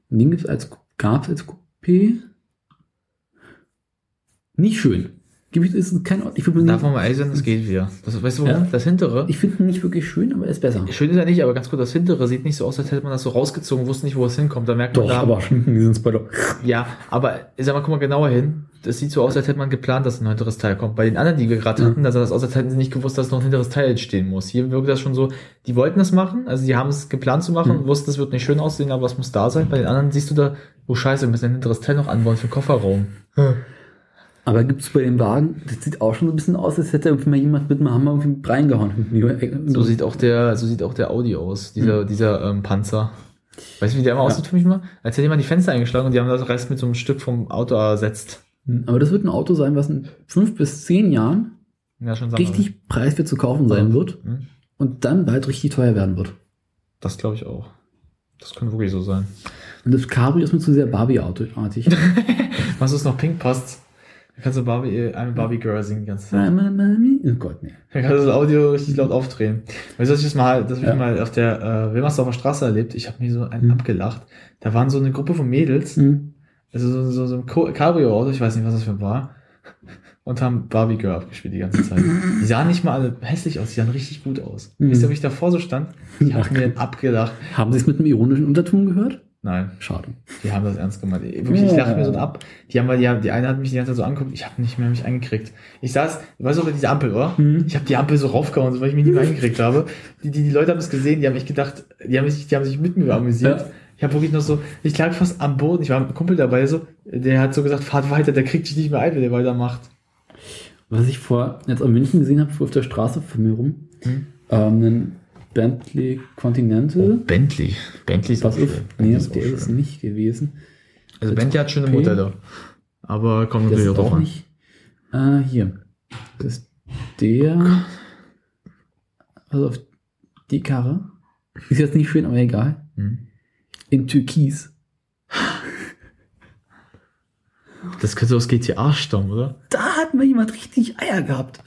Ding gibt's als, gab's als Coupé. Nicht schön. Gebiet ist kein Ort. Ich Darf man mal ehrlich sein, das geht wieder. Das, weißt du warum? Ja. Das hintere. ich finde ihn nicht wirklich schön, aber er ist besser. Schön ist er nicht, aber ganz gut, das hintere sieht nicht so aus, als hätte man das so rausgezogen, wusste nicht, wo es hinkommt. Da merkt man da. die sind Spoiler. Ja, aber ich sag mal, guck mal genauer hin. Das sieht so aus, als hätte man geplant, dass ein hinteres Teil kommt. Bei den anderen, die wir gerade hatten, da sah das aus, als hätten sie nicht gewusst, dass noch ein hinteres Teil entstehen muss. Hier wirkt das schon so, die wollten das machen, also die haben es geplant zu machen, Mhm. wussten, es wird nicht schön aussehen, aber es muss da sein. Bei den anderen siehst du da, oh scheiße, wir müssen ein hinteres Teil noch anbauen für den Kofferraum. Aber gibt es bei dem Wagen, das sieht auch schon so ein bisschen aus, als hätte irgendwie mal jemand mit einem Hammer irgendwie reingehauen. So sieht auch der, so sieht auch der Audi aus, dieser, Mhm. dieser ähm, Panzer. Weißt du, wie der immer Ja. aussieht für mich mal? Als hätte jemand die Fenster eingeschlagen und die haben das Rest mit so einem Stück vom Auto ersetzt. Aber das wird ein Auto sein, was in fünf bis zehn Jahren Ja, schon richtig preiswert zu kaufen sein wird Hm? und dann bald richtig teuer werden wird. Das glaube ich auch. Das kann wirklich so sein. Und das Cabrio ist mir zu sehr Barbie-artig. Was ist noch pink passt? Da kannst du Barbie, äh, I'm a Barbie Girl singen die ganze Zeit. Mama, Mami. Oh Gott, nee. Da kannst du das Audio richtig laut aufdrehen. Weißt du, dass ich das mal, dass ich Ja. mal auf der äh, Wilmersdorfer Straße erlebt, ich habe mir so einen Mhm. abgelacht. Da waren so eine Gruppe von Mädels, Hm. also so, so, so ein Cabrio-Auto, ich weiß nicht, was das für war, und haben Barbie Girl abgespielt die ganze Zeit. Die sahen nicht mal alle hässlich aus, die sahen richtig gut aus. Mhm. Wisst ihr, wie ich davor so stand? Ich habe mir abgelacht. Haben Sie es mit einem ironischen Unterton gehört? Nein. Schade. Die haben das ernst gemeint. Wirklich, ich lache mir so ab. Die haben, die, haben- die eine hat mich die ganze Zeit so angeguckt, ich habe nicht mehr mich eingekriegt. Ich saß, weißt du, bei dieser Ampel, oder? Mhm. Ich habe die Ampel so raufgehauen, so, weil ich mich nicht mehr eingekriegt habe. Die, die, die Leute haben es gesehen, die haben mich gedacht, die haben sich, die haben sich mit mir amüsiert. Ja. Ich habe wirklich noch so, ich lag fast am Boden, ich war mit einem Kumpel dabei, so, der hat so gesagt, fahrt weiter, der kriegt dich nicht mehr ein, wenn der weitermacht. Was ich vor, jetzt in München gesehen habe, fuhr auf der Straße vor mir rum, Hm? ähm, einen Bentley Continental. Bentley. Bentley ist Pass auch auf, schön. nee, Bentley ist der ist schön. nicht gewesen. Also Bentley hat schöne. Modelle. Aber Das natürlich ist auch drauf an. nicht. Ah, hier. Das ist der. Also auf die Karre. Ist jetzt nicht schön, aber egal. Hm. In Türkis. Das könnte aus GTA stammen, oder? Da hat mal jemand richtig Eier gehabt.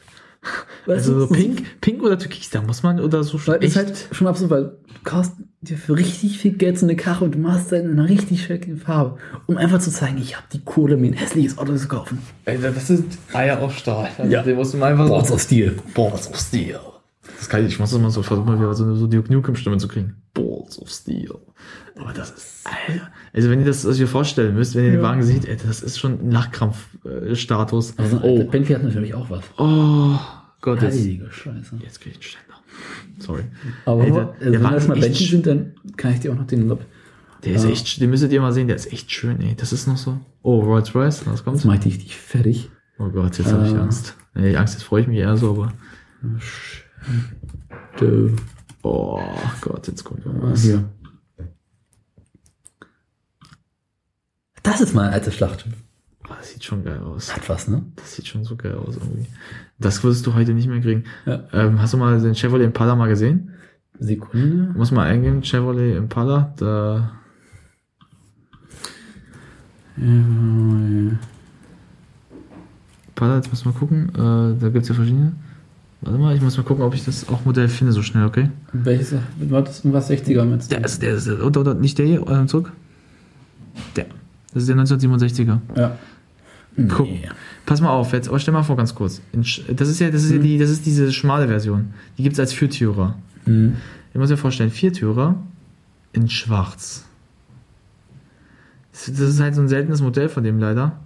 Weißt Also du, so pink, pink oder türkis, da muss man oder so Weil das ist echt- halt schon absurd, weil du kaufst dir für richtig viel Geld so eine Karre und du machst dann in einer richtig schönen Farbe, um einfach zu zeigen, ich habe die Kohle, mir ein hässliches Auto zu kaufen. Alter, das sind Eier auf Stahl. Also Ja. Den musst du mal einfach Boah, so. so Stil. Balls of Steel. Das kann ich, ich muss das mal so versuchen, mal wieder so eine so Duke Nukem-Stimme zu kriegen. Balls of Steel. Aber das ist, Alter. Also wenn ihr das euch vorstellen müsst, wenn ihr den Wagen seht, ey, das ist schon ein Lachkrampf-Status. Also, oh, Bentley hat natürlich auch was. oh Gott, Heilige Scheiße. jetzt krieg ich einen Ständer. Sorry. Aber Ey, der- also, der wenn echt Bentley sch- sind, dann kann ich dir auch noch den Lob. Der ist Ja. echt, den müsstet ihr mal sehen, der ist echt schön, ey. Das ist noch so. Oh, Rolls Royce, was kommt? Jetzt mache ich dich fertig. Oh Gott, jetzt habe ich Äh. Angst. Nee, Angst, jetzt freue ich mich eher so, aber. Dö. Oh Gott, jetzt kommt irgendwas. Hier. Das ist mal ein altes Schlachtschiff. Das sieht schon geil aus. Hat was, ne? Das sieht schon so geil aus irgendwie. Das würdest du heute nicht mehr kriegen. Ja. Ähm, hast du mal den Chevrolet Impala mal gesehen? Sekunde. Muss mal eingeben, Chevrolet Impala. Da, Ja, Impala, jetzt muss mal gucken. Äh, da gibt's ja verschiedene. Warte mal, ich muss mal gucken, ob ich das auch Modell finde so schnell, okay? Welches war das? Was 60er mit? Der ist, der ist, oder, oder, nicht der hier, äh, zurück. Der. Das ist der 1967er. Ja. Guck. Nee. Pass mal auf, jetzt, aber stell mal vor, ganz kurz. Das ist ja, das ist ja die, das ist diese schmale Version. Die gibt's als Viertürer. Mhm. Ich muss mir vorstellen, Viertürer in schwarz. Das das ist halt so ein seltenes Modell von dem leider.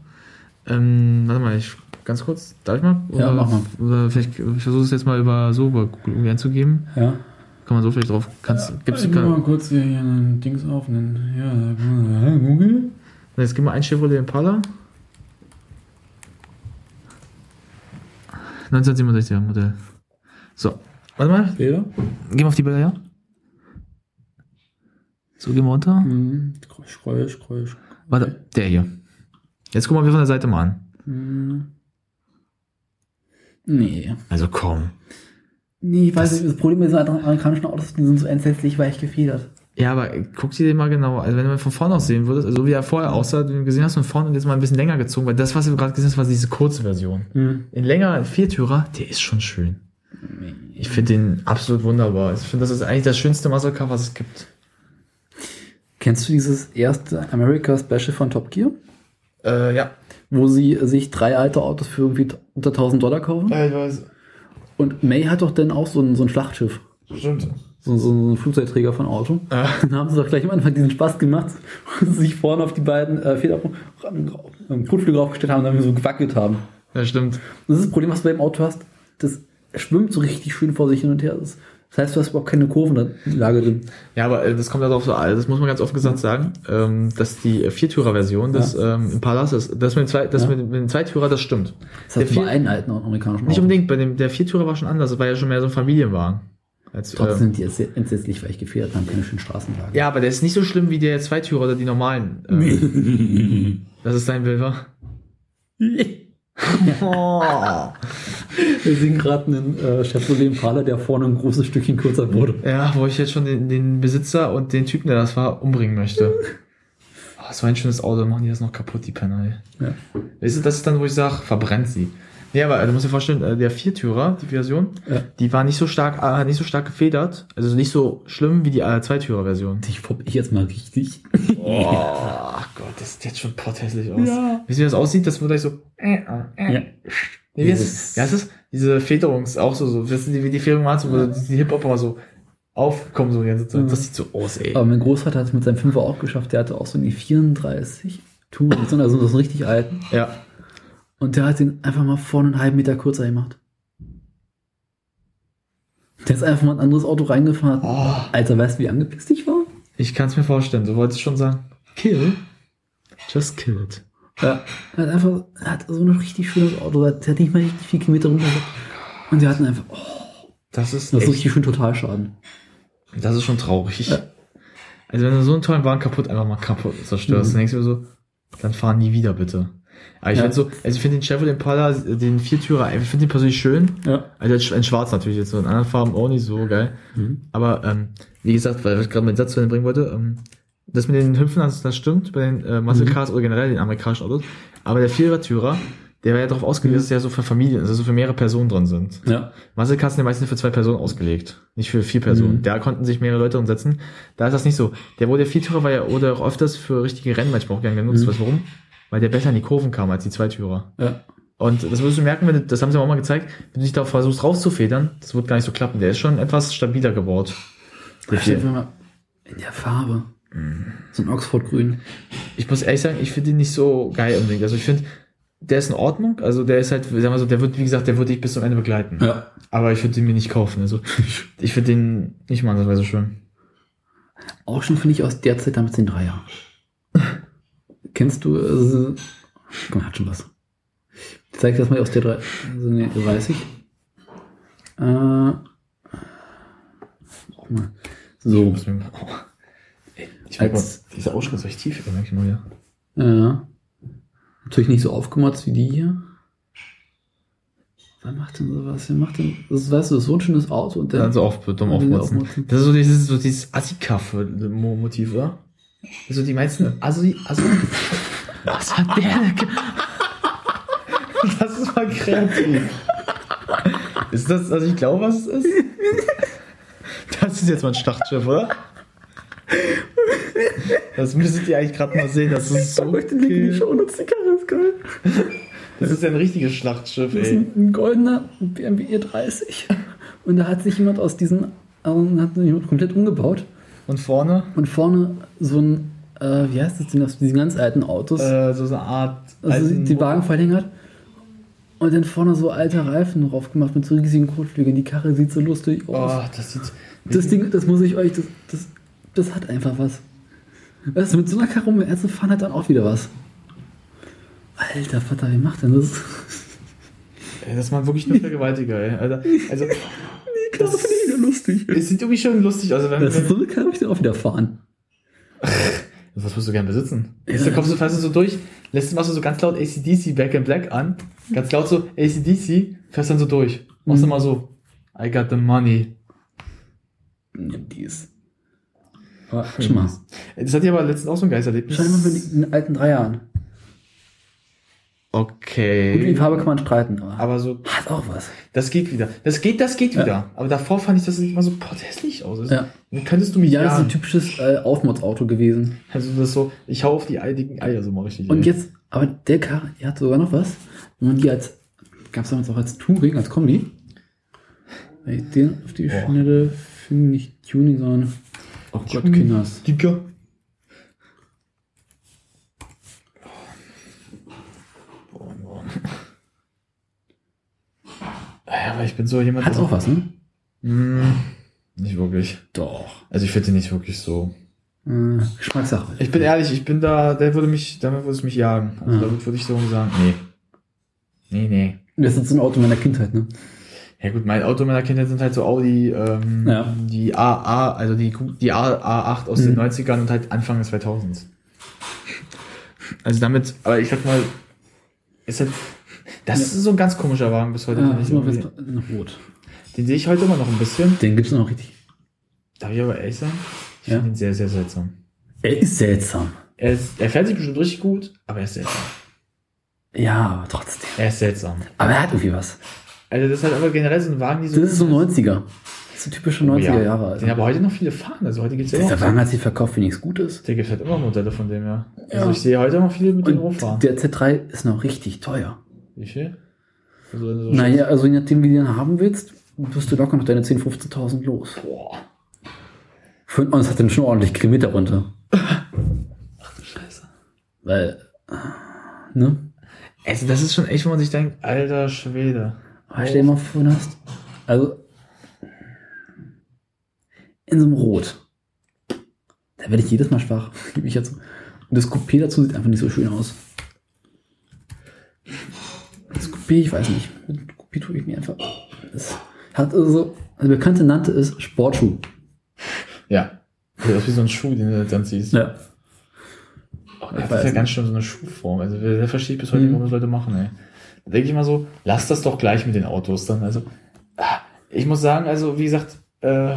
Ähm, warte mal, ich ganz kurz, darf ich mal? Ja, Oder- mach mal. Oder vielleicht, ich versuche es jetzt mal über so über Google irgendwie einzugeben. Ja. Kann man so vielleicht drauf. Kannst, gibt's, Ich mach mal kann, kurz hier, hier ein Dings auf. Einen, ja, ja, Google. jetzt gib mal ein Chevrolet Impala. 1967er Modell. So, warte mal, Bilder? geh mal auf die Bilder, ja? So, gehen wir runter. Mhm. Scroll, scroll, scroll. Warte, der hier. Jetzt gucken wir von der Seite mal an. Mhm. Nee. Also komm. Nee, ich weiß Das- nicht, das Problem mit den amerikanischen Autos, die sind so entsetzlich weich gefedert. Ja, aber guck dir den mal genau. Also wenn du mal von vorne aus sehen würdest, also wie er vorher aussah, den du gesehen hast von vorne und jetzt mal ein bisschen länger gezogen, weil das, was du gerade gesehen hast, war diese kurze Version. In länger, Viertürer, der ist schon schön. Ich finde den absolut wunderbar. Ich finde, das ist eigentlich das schönste Muscle Car, was es gibt. Kennst du dieses erste America Special von Top Gear? Äh, ja. Wo sie sich drei alte Autos für irgendwie unter 1000 Dollar kaufen? Ja, ich weiß. Und May hat doch dann auch so ein, so ein Schlachtschiff. Stimmt. So, so ein Flugzeugträger von Auto. Ja. Dann haben sie doch gleich am Anfang diesen Spaß gemacht, wo sie sich vorne auf die beiden äh, Feder ähm, Kotflügel aufgestellt haben und dann so gewackelt haben. Ja, stimmt. Das ist das Problem, was du beim Auto hast. Das schwimmt so richtig schön vor sich hin und her. Das, das heißt, du hast überhaupt keine Kurvenlage drin. Ja, aber äh, das kommt darauf so, also das muss man ganz offen gesagt sagen, ähm, dass die äh, Viertürer-Version des ähm, Impalas, ist, das mit, dem zwei, das Ja. mit, dem- mit dem Zweitürer, das stimmt. Das Der heißt, Vier- einen alten amerikanischen Nicht Auto. unbedingt, bei dem, der Viertürer war schon anders, das war ja schon mehr so ein Familienwagen. Als, Trotzdem ähm, sind die jetzt entsetzlich weich gefedert, haben keine schönen Straßenlagen. ja, aber der ist nicht so schlimm wie der Zweitürer oder die normalen. Ähm, das ist dein wa? Oh. Wir sehen gerade einen äh, Chevrolet Impala, der vorne ein großes Stückchen kürzer wurde. Ja, wo ich jetzt schon den, den Besitzer und den Typen, der das war, umbringen möchte. Oh, so ein schönes Auto, machen die das noch kaputt, die Penner. Ja. Weißt du, das ist dann, wo ich sage, verbrennt sie. Nee, aber äh, du musst dir vorstellen, äh, der Viertürer, die Version, Ja. die war nicht so stark, äh, nicht so stark gefedert, also nicht so schlimm wie die äh, Zweitürer-Version. Ich fopp ich jetzt mal richtig. Oh Gott, das sieht jetzt schon potthässlich aus. Ja. Wisst ihr, wie das aussieht? Das wird gleich so. Äh, äh. Ja. Nee, wie ist das? Diese Federung ist auch so, so. Wissen die, wie die Federung war, so, wo die Hip-Hop immer so aufkommen, so die ganze Zeit. Das sieht so aus, ey. Aber mein Großvater hat es mit seinem Fünfer auch geschafft. Der hatte auch so eine 34 Touren, also so einen richtig alten. Ja. Und der hat den einfach mal vorne einen halben Meter kürzer gemacht. Der ist einfach mal ein anderes Auto reingefahren. Oh, Alter, weißt du, wie angepisst ich war? ich kann es mir vorstellen, so wollte ich schon sagen. Kill? Just kill it. Ja. Er hat einfach, er hat so ein richtig schönes Auto. Der hat nicht mal richtig viel Kilometer runter. Und der hat ihn einfach, oh, Das ist, das ist richtig schön Totalschaden. das ist schon traurig. Also wenn du so einen tollen Wagen kaputt, einfach mal kaputt zerstörst, Mhm. dann denkst du dir so, dann fahr nie wieder bitte. Aber ich Ja. finde so, also ich finde den Chevrolet Impala, den Viertürer, ich finde den persönlich schön. Ja. Also in schwarz natürlich, jetzt so in anderen Farben auch nicht so geil. Mhm. Aber ähm, wie gesagt, weil ich gerade meinen Satz zu Ende bringen wollte, ähm, das mit den Hüpfen, das, das stimmt bei den äh, Muscle Mhm. Cars oder generell den amerikanischen Autos. Aber der Vierertürer, der war ja darauf ausgelegt, dass es ja so für Familien, also so für mehrere Personen drin sind. Ja. Muscle Cars sind ja meistens für zwei Personen ausgelegt, nicht für vier Personen. Mhm. Da konnten sich mehrere Leute drin setzen. Da ist das nicht so. Der wurde der Viertürer war ja oder auch öfters für richtige Rennen manchmal auch gerne genutzt. Mhm. Weißt du warum? Weil der besser in die Kurven kam als die Zweitürer. Ja. Und das wirst du merken, wenn du, das haben sie auch mal gezeigt, wenn du dich da versuchst rauszufedern, das wird gar nicht so klappen. Der ist schon etwas stabiler gebaut. Mal in der Farbe. Mhm. So ein Oxford-Grün. Ich muss ehrlich sagen, ich finde ihn nicht so geil unbedingt. Also ich finde, der ist in Ordnung. Also der ist halt, sagen wir so, der wird, wie gesagt, der wird dich bis zum Ende begleiten. Ja. Aber ich würde den mir nicht kaufen. Also ich finde den nicht mal so schön. Auch schon finde ich aus der Zeit damals den Dreier. Kennst du, äh, mal, hat schon was. Ich zeig das mal aus der 3, also nee, 30. Äh, brauch mal. So, Oh. Ey, Ich merke mal, Als- dieser Ausschnitt ist echt tief, merke ich mal, ja. ja. Natürlich nicht so aufgemotzt wie die hier. Wer macht denn sowas? Wer macht denn, das, weißt du, das ist so ein schönes Auto und der, Dann so auf, dumm aufmotzen. aufmotzen. Das ist so dieses, so dieses Assi-Kaff-Motiv, oder? Also die meisten Assi, Assi. Was hat der Das ist mal kreativ. Ist das, also ich glaube, was es ist? Das ist jetzt mal ein Schlachtschiff, oder? Das müsstet ihr eigentlich gerade mal sehen, das ist so. Ich in die. Show und die Karre ist geil. Das ist ja ein richtiges Schlachtschiff, Das ist ey. ein, ein goldener BMW E30. Und da hat sich jemand aus diesen, äh, hat sich jemand komplett umgebaut Und vorne? und vorne so ein äh, wie heißt das denn, aus diesen ganz alten Autos, Äh, so eine Art. also die Wagen verlängert und dann vorne so alte Reifen drauf gemacht mit so riesigen Kotflügeln. Die Karre sieht so lustig aus. Oh, das. Das Ding, das muss ich euch, das, das, das hat einfach was. Weißt du, mit so einer Karre um zu fahren hat dann auch wieder was. Alter Vater, wie macht denn das? Ey, das waren wirklich nur Vergewaltiger, ey. Alter, also, Karre finde ich wieder lustig. es sieht irgendwie schon lustig aus. Wenn, Das ist wenn, so eine Karre, ich dann auch wieder fahren. was würdest du gern besitzen? Ja. Da kommst du fährst du so durch, lässt machst du so ganz laut ACDC Back in Black an, ganz laut so ACDC, fährst dann so durch. Machst du Mhm. mal so, I got the money. Nimm dies. Aber schau mal. Das hat ja aber letztens auch so ein Geisterlebnis. Schau mal für die- den alten Dreier an. Gut, die Okay. Farbe kann man streiten, aber, Aber so, hat auch was. das geht wieder. Das geht, das geht Ja. wieder. Aber davor fand ich das immer so, boah, der ist nicht aus. Also, Ja. Könntest du mich Ja, das ist ein typisches äh, Aufmods-Auto gewesen. Also das ist so, ich hau auf die eidigen Eier so mal richtig. Und ey. jetzt, aber der Karre, die hat sogar noch was. Wenn man die als, gab es damals auch als Touring, als Kombi. Weil ich den auf die Boah. Schnelle finde nicht Tuning, sondern, oh Gott, Kinders. Dicker. Ja, aber ich bin so jemand. Hat auch was, ne? Hm, nicht wirklich. Doch. Also ich finde nicht wirklich so. Äh, Geschmackssache. Ich bin ehrlich, ich bin da, der würde mich, damit würde es mich jagen. Also Ah. damit würde ich so sagen, nee. Nee, nee. Das ist ein Auto meiner Kindheit, ne? Ja gut, mein Auto meiner Kindheit sind halt so Audi, ähm, Ja. die AA, also die, die A, A8 aus Mhm. den 90ern und halt Anfang des 2000s. Also damit, aber ich sag mal, ist halt, das ist so ein ganz komischer Wagen bis heute. Ja, ich noch, rot. den sehe ich heute immer noch ein bisschen. Den gibt's noch richtig. Darf ich aber ehrlich sagen? Ich Ja. finde ihn sehr, sehr seltsam. Er ist seltsam. Er, ist, er fährt sich bestimmt richtig gut, aber er ist seltsam. Ja, aber trotzdem. Er ist seltsam. Aber er hat irgendwie was. Also das ist halt aber generell so ein Wagen, die so. Das ist so 90er. Das ist so typische 90er Oh ja. Jahre. Den aber heute noch viele fahren. Also heute gibt's ja Dieser immer. Wagen hat sich verkauft, wie nichts gut ist. Der gibt halt immer Modelle von dem, ja. Also Ja. ich sehe heute noch viele mit dem rumfahren. Der Z3 ist noch richtig teuer. Viel? Also, wenn du so Naja, also je nachdem, wie du den haben willst, wirst du locker noch deine 10.000, 15.000 los. Boah. Für uns hat den schon ordentlich Kilometer runter. Scheiße. Weil, ne? Also das ist schon echt, wo man sich denkt, alter Schwede. Aber stell dir mal vor, du hast, also, in so einem Rot. Da werde ich jedes Mal schwach, gebe ich jetzt. Und das Coupé dazu sieht einfach nicht so schön aus. Das Coupé, ich weiß nicht. Mit Coupé tue ich mir einfach. Es hat also, also Bekannte nannte es Sportschuh. Ja. Das ist wie so ein Schuh, den du dann siehst. Ja. Oh, das ist ja nicht. ganz schön so eine Schuhform. Also wer, wer versteht bis heute, Mhm. warum das Leute machen, ey. Da denke ich mal so, lass das doch gleich mit den Autos dann. Also, ah, ich muss sagen, also wie gesagt, äh,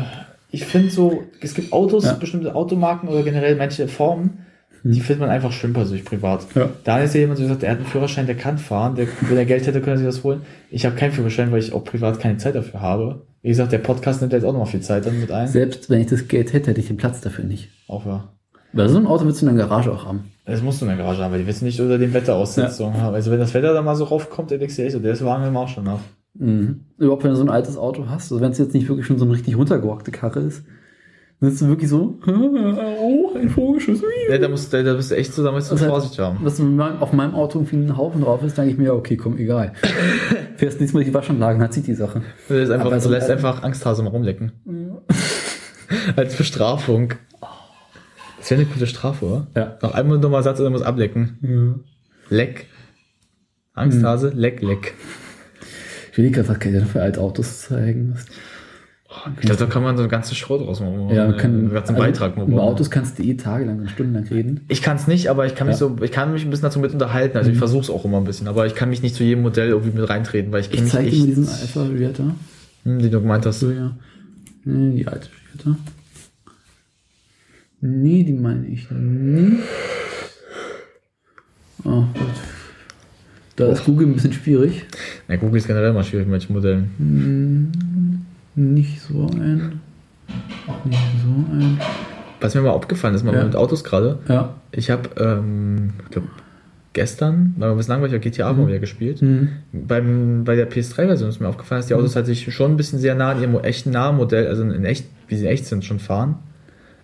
ich finde so, es gibt Autos, Ja. bestimmte Automarken oder generell manche Formen, die findet man einfach schön persönlich privat. Ja. Da ist ja jemand so gesagt, der hat einen Führerschein, der kann fahren, der, wenn er Geld hätte, könnte er sich das holen. Ich habe keinen Führerschein, weil ich auch privat keine Zeit dafür habe. Wie gesagt, der Podcast nimmt jetzt auch noch mal viel Zeit dann mit ein. Selbst wenn ich das Geld hätte, hätte ich den Platz dafür nicht. Auch ja. Weil so ein Auto willst du in der Garage auch haben. Das musst du in der Garage haben, weil die willst du nicht unter dem Wetter aussetzen. Also wenn das Wetter da mal so raufkommt, dann denkst du echt so, der ist Wagen im auch schon nach. Mhm. Überhaupt, wenn du so ein altes Auto hast, also wenn es jetzt nicht wirklich schon so eine richtig runtergerockte Karre ist, dann ist wirklich so, oh, ein Vogelschuss. Ja, da, musst, da, da bist du echt so, da musst du Vorsicht haben. Was auf meinem Auto irgendwie ein Haufen drauf ist, denke ich mir, ja, okay, komm, egal. Fährst nächstes Mal die Waschanlagen, hat sich die Sache. Du lässt einfach, so lässt ein- einfach Angsthase mal rumlecken. Als Bestrafung. Das wäre eine gute Strafe, oder? Ja. Noch einmal nochmal Satz und er muss ablecken. Leck. Angsthase, leck, leck. Ich will gerade, ich denn für alte Autos zeigen? Ich glaube, da kann man so ein ganzes Schrott draus machen. Ja, man kann, einen ganzen Beitrag mal Über. Autos kannst du eh tagelang und stundenlang reden. Ich kann es nicht, aber ich kann mich Ja. so, ich kann mich ein bisschen dazu mit unterhalten. Also ich versuche es auch immer ein bisschen, aber ich kann mich nicht zu jedem Modell irgendwie mit reintreten, weil ich kenne Ich mich zeige echt, mal diesen Alpha Vieta. hm, den du gemeint hast. So, ja. Nee, die alte Vieta. Nee, die meine ich nicht. Oh, gut. Da ist Google ein bisschen schwierig. Ja, Google ist generell mal schwierig mit manchen Modellen. Nicht so ein. Nicht so ein. Was mir mal aufgefallen ist, mal Ja. mit Autos gerade, Ja. ich habe, ähm, ich glaube, gestern, weil wir ein bisschen langweilig war, GTA mal wieder gespielt. Mhm. Beim, bei der PS3-Version ist mir aufgefallen, dass die Autos halt sich schon ein bisschen sehr nah an ihrem echten Nahmodell, also in echt, wie sie in echt sind, schon fahren.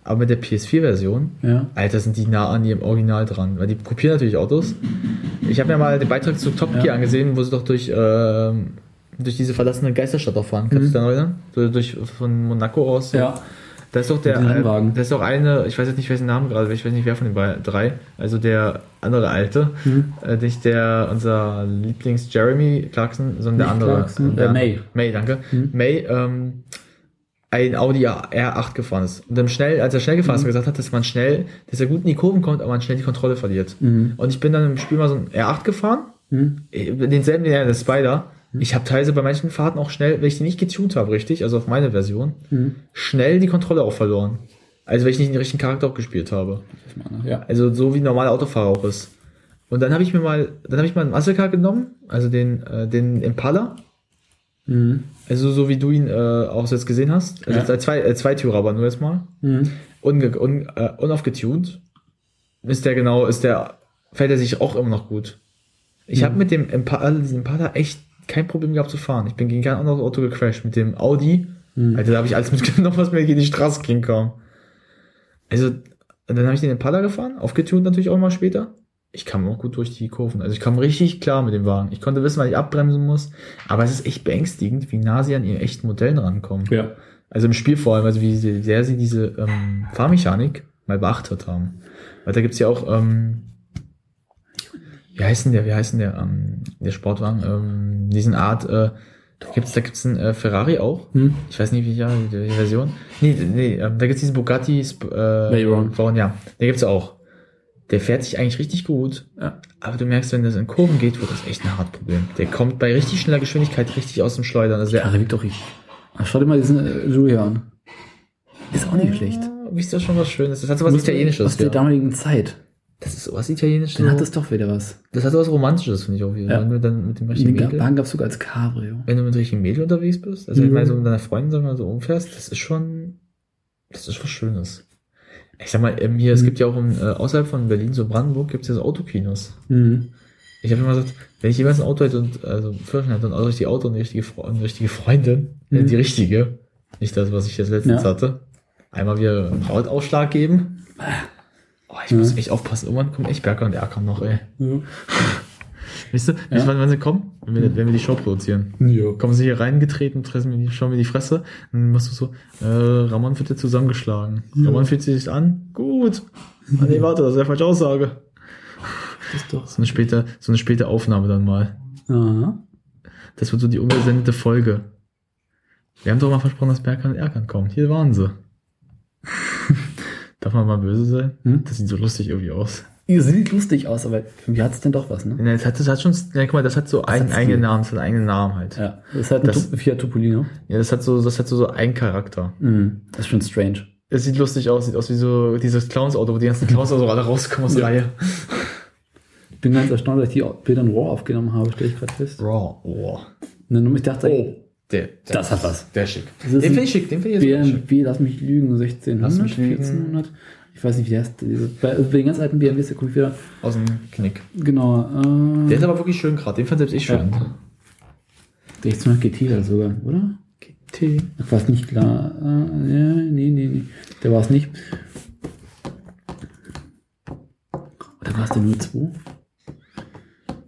Aber mit der PS4-Version, Ja. Alter, sind die nah an ihrem Original dran. Weil die kopieren natürlich Autos. Ich habe mir mal den Beitrag zu Top Gear Ja. angesehen, wo sie doch durch, ähm, durch diese verlassene Geisterstadt auch fahren. Kannst du dich erinnern? So durch, von Monaco aus. So. Ja. Da ist doch der, da ist auch eine, ich weiß jetzt nicht welchen Namen gerade, ich weiß nicht wer von den drei, also der andere alte, Mhm. äh, nicht der, unser Lieblings Jeremy Clarkson, sondern der Nicht andere. Clarkson, der, äh, May. May, danke. Mhm. May, ähm, ein Audi R8 gefahren ist. Und dann schnell, als er schnell gefahren ist, gesagt hat, dass man schnell, dass er gut in die Kurven kommt, aber man schnell die Kontrolle verliert. Mhm. Und ich bin dann im Spiel mal so ein R8 gefahren, Mhm. äh, denselben, den der Spider. Ich habe teilweise bei manchen Fahrten auch schnell, wenn ich die nicht getuned habe, richtig, also auf meine Version, Mhm. schnell die Kontrolle auch verloren. Also wenn ich nicht den richtigen Charakter auch gespielt habe. Meine, Ja. Also so wie ein normaler Autofahrer auch ist. Und dann habe ich mir mal, dann habe ich mal einen Muscle Car genommen, also den, äh, den Impala. Mhm. Also so wie du ihn äh, auch jetzt gesehen hast. Also Ja. jetzt zwei, äh, Zweitürer aber nur jetzt mal. Mhm. Unge un äh, unaufgetuned. Ist der genau, ist der, fällt er sich auch immer noch gut. Ich Mhm. habe mit dem Impala, diesem Impala echt kein Problem gehabt zu fahren. Ich bin gegen kein anderes Auto gecrashed. Mit dem Audi, Mhm. Alter, da habe ich alles mitgenommen, was mir gegen die Straße ging kam. Also, dann habe ich den Impala gefahren, aufgetunt natürlich auch mal später. Ich kam auch gut durch die Kurven. Also ich kam richtig klar mit dem Wagen. Ich konnte wissen, wann ich abbremsen muss. Aber es ist echt beängstigend, wie nah sie an ihren echten Modellen rankommen. Ja. Also im Spiel vor allem, also wie sehr sie diese ähm, Fahrmechanik mal beachtet haben. Weil da gibt's ja auch, ähm, wie heißt denn der, wie heißt denn der, ähm, der Sportwagen, ähm, diesen Art, äh, da gibt's, da gibt's einen äh, Ferrari auch. Hm? Ich weiß nicht, wie ja, die, die Version. Nee, nee, ähm, da gibt's diesen Bugatti, Sp- äh, Veyron. Ja, der gibt's auch. Der fährt sich eigentlich richtig gut. Ja. Aber du merkst, wenn das in Kurven geht, wird das echt ein hartes Problem. Der kommt bei richtig schneller Geschwindigkeit richtig aus dem Schleudern. Also der, Karre wiegt doch richtig. Ach, schau dir mal diesen äh, Julia an. Ist auch nicht schlecht. Wie ist das schon was Schönes? Das hat so was Italienisches. Aus der ja. damaligen Zeit. Das ist sowas Italienisches. Dann hat es doch wieder was. das hat so was Romantisches, finde ich auch wieder. Ja. Wenn du dann mit dem richtigen Mädel, Wagen gab es sogar als Cabrio. wenn du mit dem richtigen Mädel unterwegs bist, also ich Mhm. meine, so mit deiner Freundin wir mal so umfährst, das ist schon, das ist was Schönes. Ich sag mal, ähm, hier, es Mhm. gibt ja auch im, äh, außerhalb von Berlin, so Brandenburg, gibt es ja so Autokinos. Mhm. Ich habe immer gesagt, wenn ich jemals ein Auto hätte und, also Führerschein hätte und auch das richtige Auto und die richtige, Fre eine richtige Freundin, äh, Mhm. die richtige, nicht das, was ich jetzt letztens Ja. hatte, einmal wieder einen Hautausschlag geben. Ich muss Mhm. echt aufpassen, irgendwann kommen echt Berger und Erkan noch, ey. Ja. Weißt du, du, wann, wann sie kommen? Wenn wir, wenn wir die Show produzieren. ja. Kommen sie hier reingetreten, fressen mir die, schauen mir die Fresse, dann machst du so, äh, Ramon wird jetzt zusammengeschlagen. Ja. Ramon fühlt sich an, gut. Ah, nee, warte, das ist ja falsche Aussage. Das ist doch. So eine späte, so eine späte Aufnahme dann mal. Aha. Das wird so die ungesendete Folge. Wir haben doch mal versprochen, dass Berkan und Erkan kommen. Hier waren sie. Darf man mal böse sein? Hm? Das sieht so lustig irgendwie aus. Ihr sieht lustig aus, aber irgendwie hat es denn doch was, ne? Ja, Das hat, das hat schon, ja, guck mal, das hat so einen hat eigenen. Namen, das hat einen eigenen Namen halt. Ja, Ja. Das ein Das- Fiat Topolino. das hat so, das hat so, so einen Charakter. Mhm. Das ist schon strange. Es sieht lustig aus, sieht aus wie so dieses Clowns-Auto, wo die ganzen Clowns also alle rauskommen aus der Ja. Reihe. Ich bin ganz erstaunt, dass ich die Bilder in RAW aufgenommen habe, stelle ich gerade fest. Raw, oh. Und dann ich dachte, Oh. Der, der Das hat was. Der ist schick. Ist Den finde ich schick, den finde ich jetzt schick. BMW, lass mich lügen, 1600, Lass mich lügen. 1400. Ich weiß nicht, wie der ist. Diese, bei, bei den ganz alten BMWs, gucke ich wieder. Aus dem Knick. Genau. Äh, Der ist aber wirklich schön gerade, den fand selbst ich schön. Ja. 1600 GT da sogar, oder? GT. War es nicht klar. Äh, ja, nee, nee, nee. Der war es nicht. Oder war es der 02?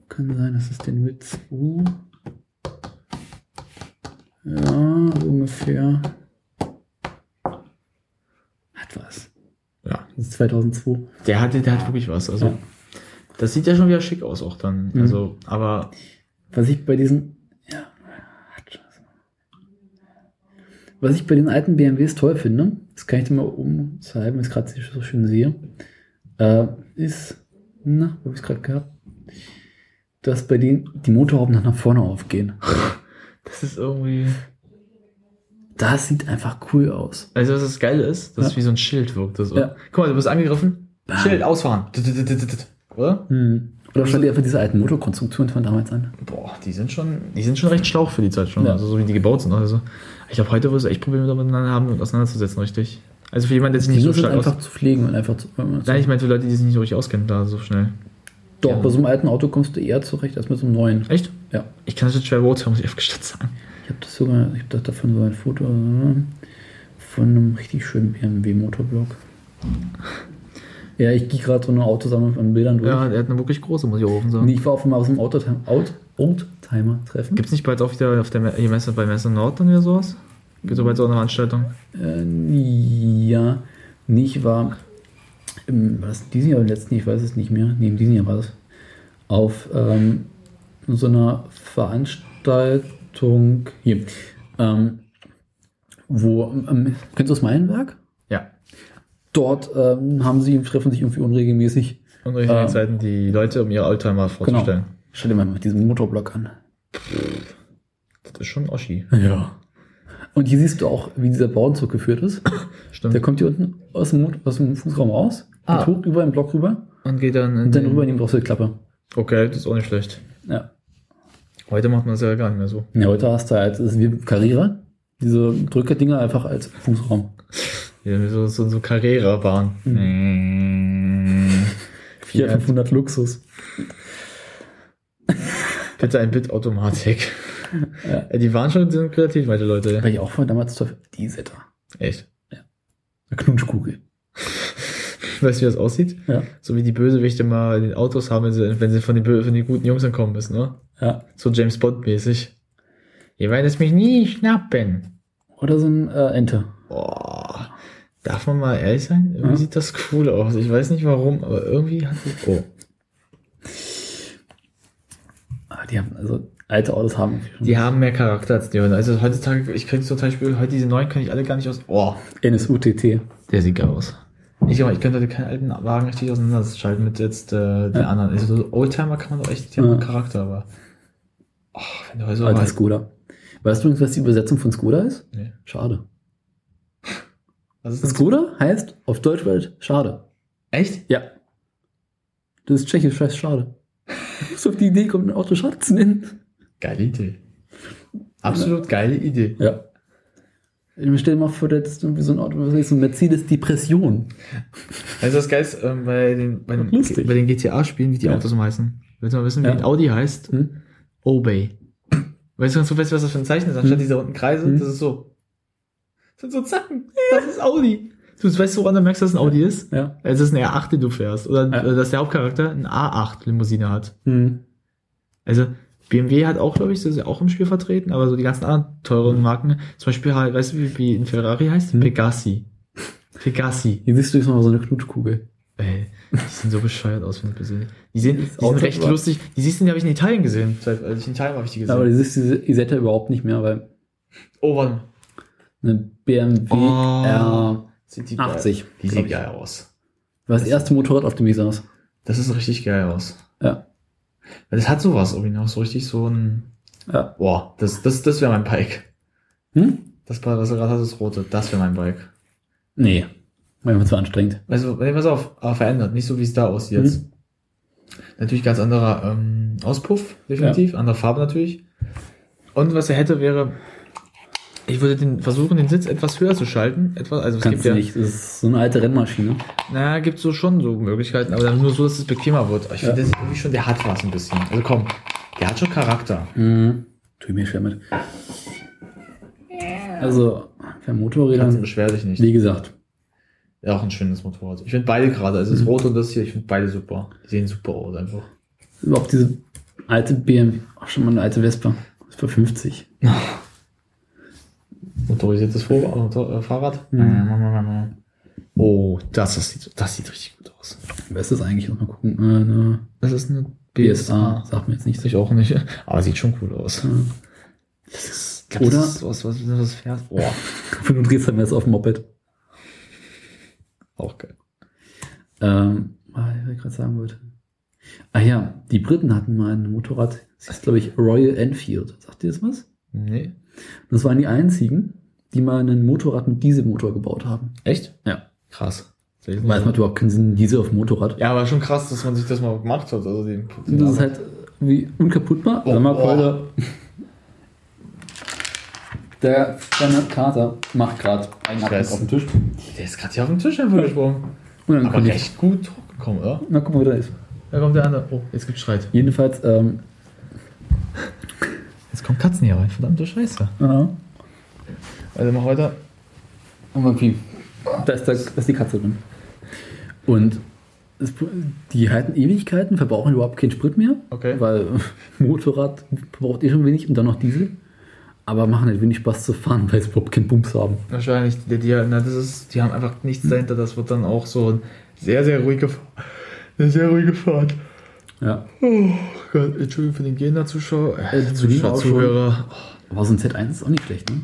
Kann sein, dass es der 02. Ja, ungefähr. Hat was. Ja. Das ist 2002. Der hat, der hat wirklich was. Also, Ja. das sieht ja schon wieder schick aus auch dann. Mhm. Also, aber Was ich bei diesen. Ja, hat was. Was ich bei den alten BMWs toll finde, das kann ich dir mal umzeigen, wenn ich es gerade so schön sehe, äh, ist, na, wo habe ich es gerade gehabt? Dass bei denen die Motorhauben nach vorne aufgehen. das ist irgendwie. Das sieht einfach cool aus. Also, was das Geile ist, dass es Ja. wie so ein Schild wirkt. Das. Ja. Guck mal, du bist angegriffen. Bam. Schild, ausfahren. Oder? Hm. Oder schau dir einfach diese alten Motorkonstruktionen von damals an. Boah, die sind schon, die sind schon recht schlauch für die Zeit schon. Ja. Also, so wie die gebaut sind. Also, ich glaube, heute wirst du echt Probleme damit haben, und auseinanderzusetzen, richtig. Also, für jemanden, der sich nicht so stark einfach aus. zu pflegen und einfach zu. Nein, ich meine für Leute, die sich nicht so richtig auskennen, da so schnell. Doch, ja. bei so einem alten Auto kommst du eher zurecht als mit so einem neuen. Echt? Ja. Ich kann das jetzt schwer beurteilen, muss ich gestatt sagen. Ich habe das sogar, ich habe davon so ein Foto. von einem richtig schönen BMW-Motorblog. Ja, ich gehe gerade so eine Autosammlung von Bildern durch. Ja, der hat eine wirklich große, muss ich auch offen sagen. Nee, ich war auf einmal aus dem Oldtimer-Treffen. Gibt es nicht bald auch wieder auf der Messe bei Messe Nord dann wieder sowas? Gibt es bald so eine Veranstaltung? Äh, ja, nicht war, im, war das diesen Jahr oder letzten, ich weiß es nicht mehr, nee, in diesem Jahr war das, auf ähm, so einer Veranstaltung, hier, ähm, wo, ähm, kennst du das Meilenwerk? Ja. Dort ähm, haben sie, treffen sich irgendwie unregelmäßig. Den Ähm. Zeiten die Leute, um ihre Oldtimer vorzustellen. Stell dir mal mit diesem Motorblock an. Das ist schon Oschi. Ja. Und hier siehst du auch, wie dieser Bauernzug geführt ist. Stimmt. Der kommt hier unten aus dem, aus dem Fußraum raus, Ah. geht hoch über den Block rüber Und geht dann und dann rüber in die Brüsselklappe. Okay, das ist auch nicht schlecht. Ja. Heute macht man das ja gar nicht mehr so. ja. Heute hast du halt, das ist wie Karriere, diese Drückerdinger einfach als Fußraum. Ja, so, so, so Carrera-Bahn. Mhm. 400, 500 Luxus. Bitte ein Bit-Automatik. Ja. Die waren schon sind kreativ, meine Leute. Weil ich auch von damals zur die Setter. Echt. Eine Knutschkugel. Weißt du, wie das aussieht? Ja. So wie die Bösewichte mal in den Autos haben, wenn sie, wenn sie von den, Bö- von den guten Jungs entkommen müssen, ne? Ja. So James Bond-mäßig. Ihr werdet es mich nie schnappen. Oder so ein äh, Ente. Boah. Darf man mal ehrlich sein? Irgendwie Ja. sieht das cool aus. Ich weiß nicht warum, aber irgendwie hat es. Oh. Ah, die haben, also alte Autos haben. Die haben mehr Charakter als die neuen. Also heutzutage, ich könnte zum Beispiel, heute diese neuen kann ich alle gar nicht aus. Oh, NSUTT. der sieht geil aus. Ich, ich könnte heute keinen alten Wagen richtig auseinanderschalten mit jetzt äh, den Ja. anderen. Also so Oldtimer kann man doch echt, die haben Ja. Charakter, aber. Oh, wenn du heute so Alter weit- Skoda. Weißt du übrigens, was die Übersetzung von Skoda ist? Nee. Schade. Was ist? Skoda heißt auf Deutsch Welt schade. Echt? Ja. Das ist tschechisch, heißt schade. Du musst auf die Idee kommen, ein Auto schade zu nennen. Geile Idee. Absolut geile Idee. Ja. Ich stell dir mal vor, das ist irgendwie so ein Auto, was ist so ein Mercedes Depression. Also das Geilste, ähm, bei den, bei den, bei den GTA-Spielen, wie die Ja. Autos immer heißen. Willst du mal wissen, wie Ja. ein Audi heißt? Hm? Obey. Weißt du ganz zufällig, was das für ein Zeichen ist? Anstatt Hm. dieser runden Kreise, Hm. das ist so. Das sind so Zacken. Das ist Audi. Du weißt, woran du merkst, dass es ein Audi ist? Ja. Es ist ein R8, den du fährst. Oder Ja. äh, dass der Hauptcharakter ein A8-Limousine hat. Hm. Also, BMW hat auch, glaube ich, das ist ja auch im Spiel vertreten, aber so die ganzen anderen teuren Marken, zum Beispiel halt, weißt du, wie, wie ein Ferrari heißt? Hm. Pegassi. Pegassi. Hier siehst du jetzt mal so eine Knutschkugel. Ey, die sehen so bescheuert aus, wenn ich gesehen Die sehen, die sind recht war- lustig. Die siehst du, die habe ich in Italien gesehen. Seit, als ich in Italien habe ich die gesehen. Aber du siehst diese Isetta überhaupt nicht mehr, weil oh, mal. eine BMW Oh. Sieht die R80. geil. Die sieht geil aus. war das erste Motorrad, auf dem ich saß. Das ist richtig geil aus. Ja. Weil Das hat sowas irgendwie noch, so richtig so ein, Ja. boah, das, das, das wäre mein Bike. Hm? Das, was du gerade hast, das rote, das wäre mein Bike. Nee. Manchmal zu anstrengend. Also, nee, pass auf, aber verändert, nicht so wie es da aussieht Mhm. jetzt. Natürlich ganz anderer ähm, Auspuff, definitiv, andere Farbe natürlich. Und was er hätte, wäre, ich würde den versuchen, den Sitz etwas höher zu schalten. Etwas, also es Kannst gibt ja, nicht. Das ist so eine alte Rennmaschine. naja, gibt so schon so Möglichkeiten, aber dann nur so, dass es bequemer wird. Ich Ja. finde, das ist irgendwie schon, der hat was ein bisschen. Also komm, der hat schon Charakter. Mhm. Tu mir schwer mit. Also, bei Kannst Motorrädern, beschwer dich nicht. wie gesagt, Ja, auch ein schönes Motorrad. Ich finde beide gerade, also das Mhm. rote und das hier, ich finde beide super. Die sehen super aus einfach. überhaupt diese alte BMW, auch schon mal eine alte Vespa, ist für 50. Motorisiertes äh, Fahrrad. Mhm. Oh, das, das, sieht, das sieht richtig gut aus. Was ist das eigentlich? Mal gucken. Äh, eine Das ist eine BSA, sagt mir jetzt nichts. Ich auch nicht. Aber sieht schon cool aus. Ja. Das ist, Oder- Das ist was, was, was, was fährt. Oh, Du drehst dann jetzt auf dem Moped. auch geil. Ähm, ah, was ich gerade sagen wollte. Ah ja, die Briten hatten mal ein Motorrad, das ist glaube ich Royal Enfield. Sagt ihr das was? Nee. Das waren die einzigen, die mal ein Motorrad mit Dieselmotor gebaut haben. Echt? Ja. Krass. Weiß man überhaupt keinen Sinn, Diesel auf dem Motorrad. Ja, aber schon krass, dass man sich das mal gemacht hat. Also den, Und das ist halt wie unkaputtbar. Oh, Sag mal, boah. Leute. Der kleine Kater macht gerade einen. Abdruck auf den Tisch. der ist gerade hier auf den Tisch einfach gesprungen. Und dann Aber kommt ich. recht gut hochgekommen, oder? Na, guck mal, wie der ist. Da kommt der andere. Oh, jetzt gibt's Streit. Jedenfalls, ähm, Jetzt kommen Katzen hier rein. Verdammte Scheiße. ja. Also mach weiter. Und irgendwie, da ist, da, da ist die Katze drin. Und es, die halten Ewigkeiten, verbrauchen überhaupt keinen Sprit mehr. Okay. Weil Motorrad verbraucht eh schon wenig und dann noch Diesel. Aber machen halt wenig Spaß zu fahren, weil sie überhaupt keinen Bums haben. Wahrscheinlich, die, die, na, das ist, die haben einfach nichts dahinter. Das wird dann auch so ein sehr, sehr ruhige, eine sehr ruhige Fahrt. Ja. Oh Gott, Entschuldigung für den Gena-Zuschauer. Äh, zu auch schon. Zuhörer. Aber so ein Z1 ist auch nicht schlecht, ne?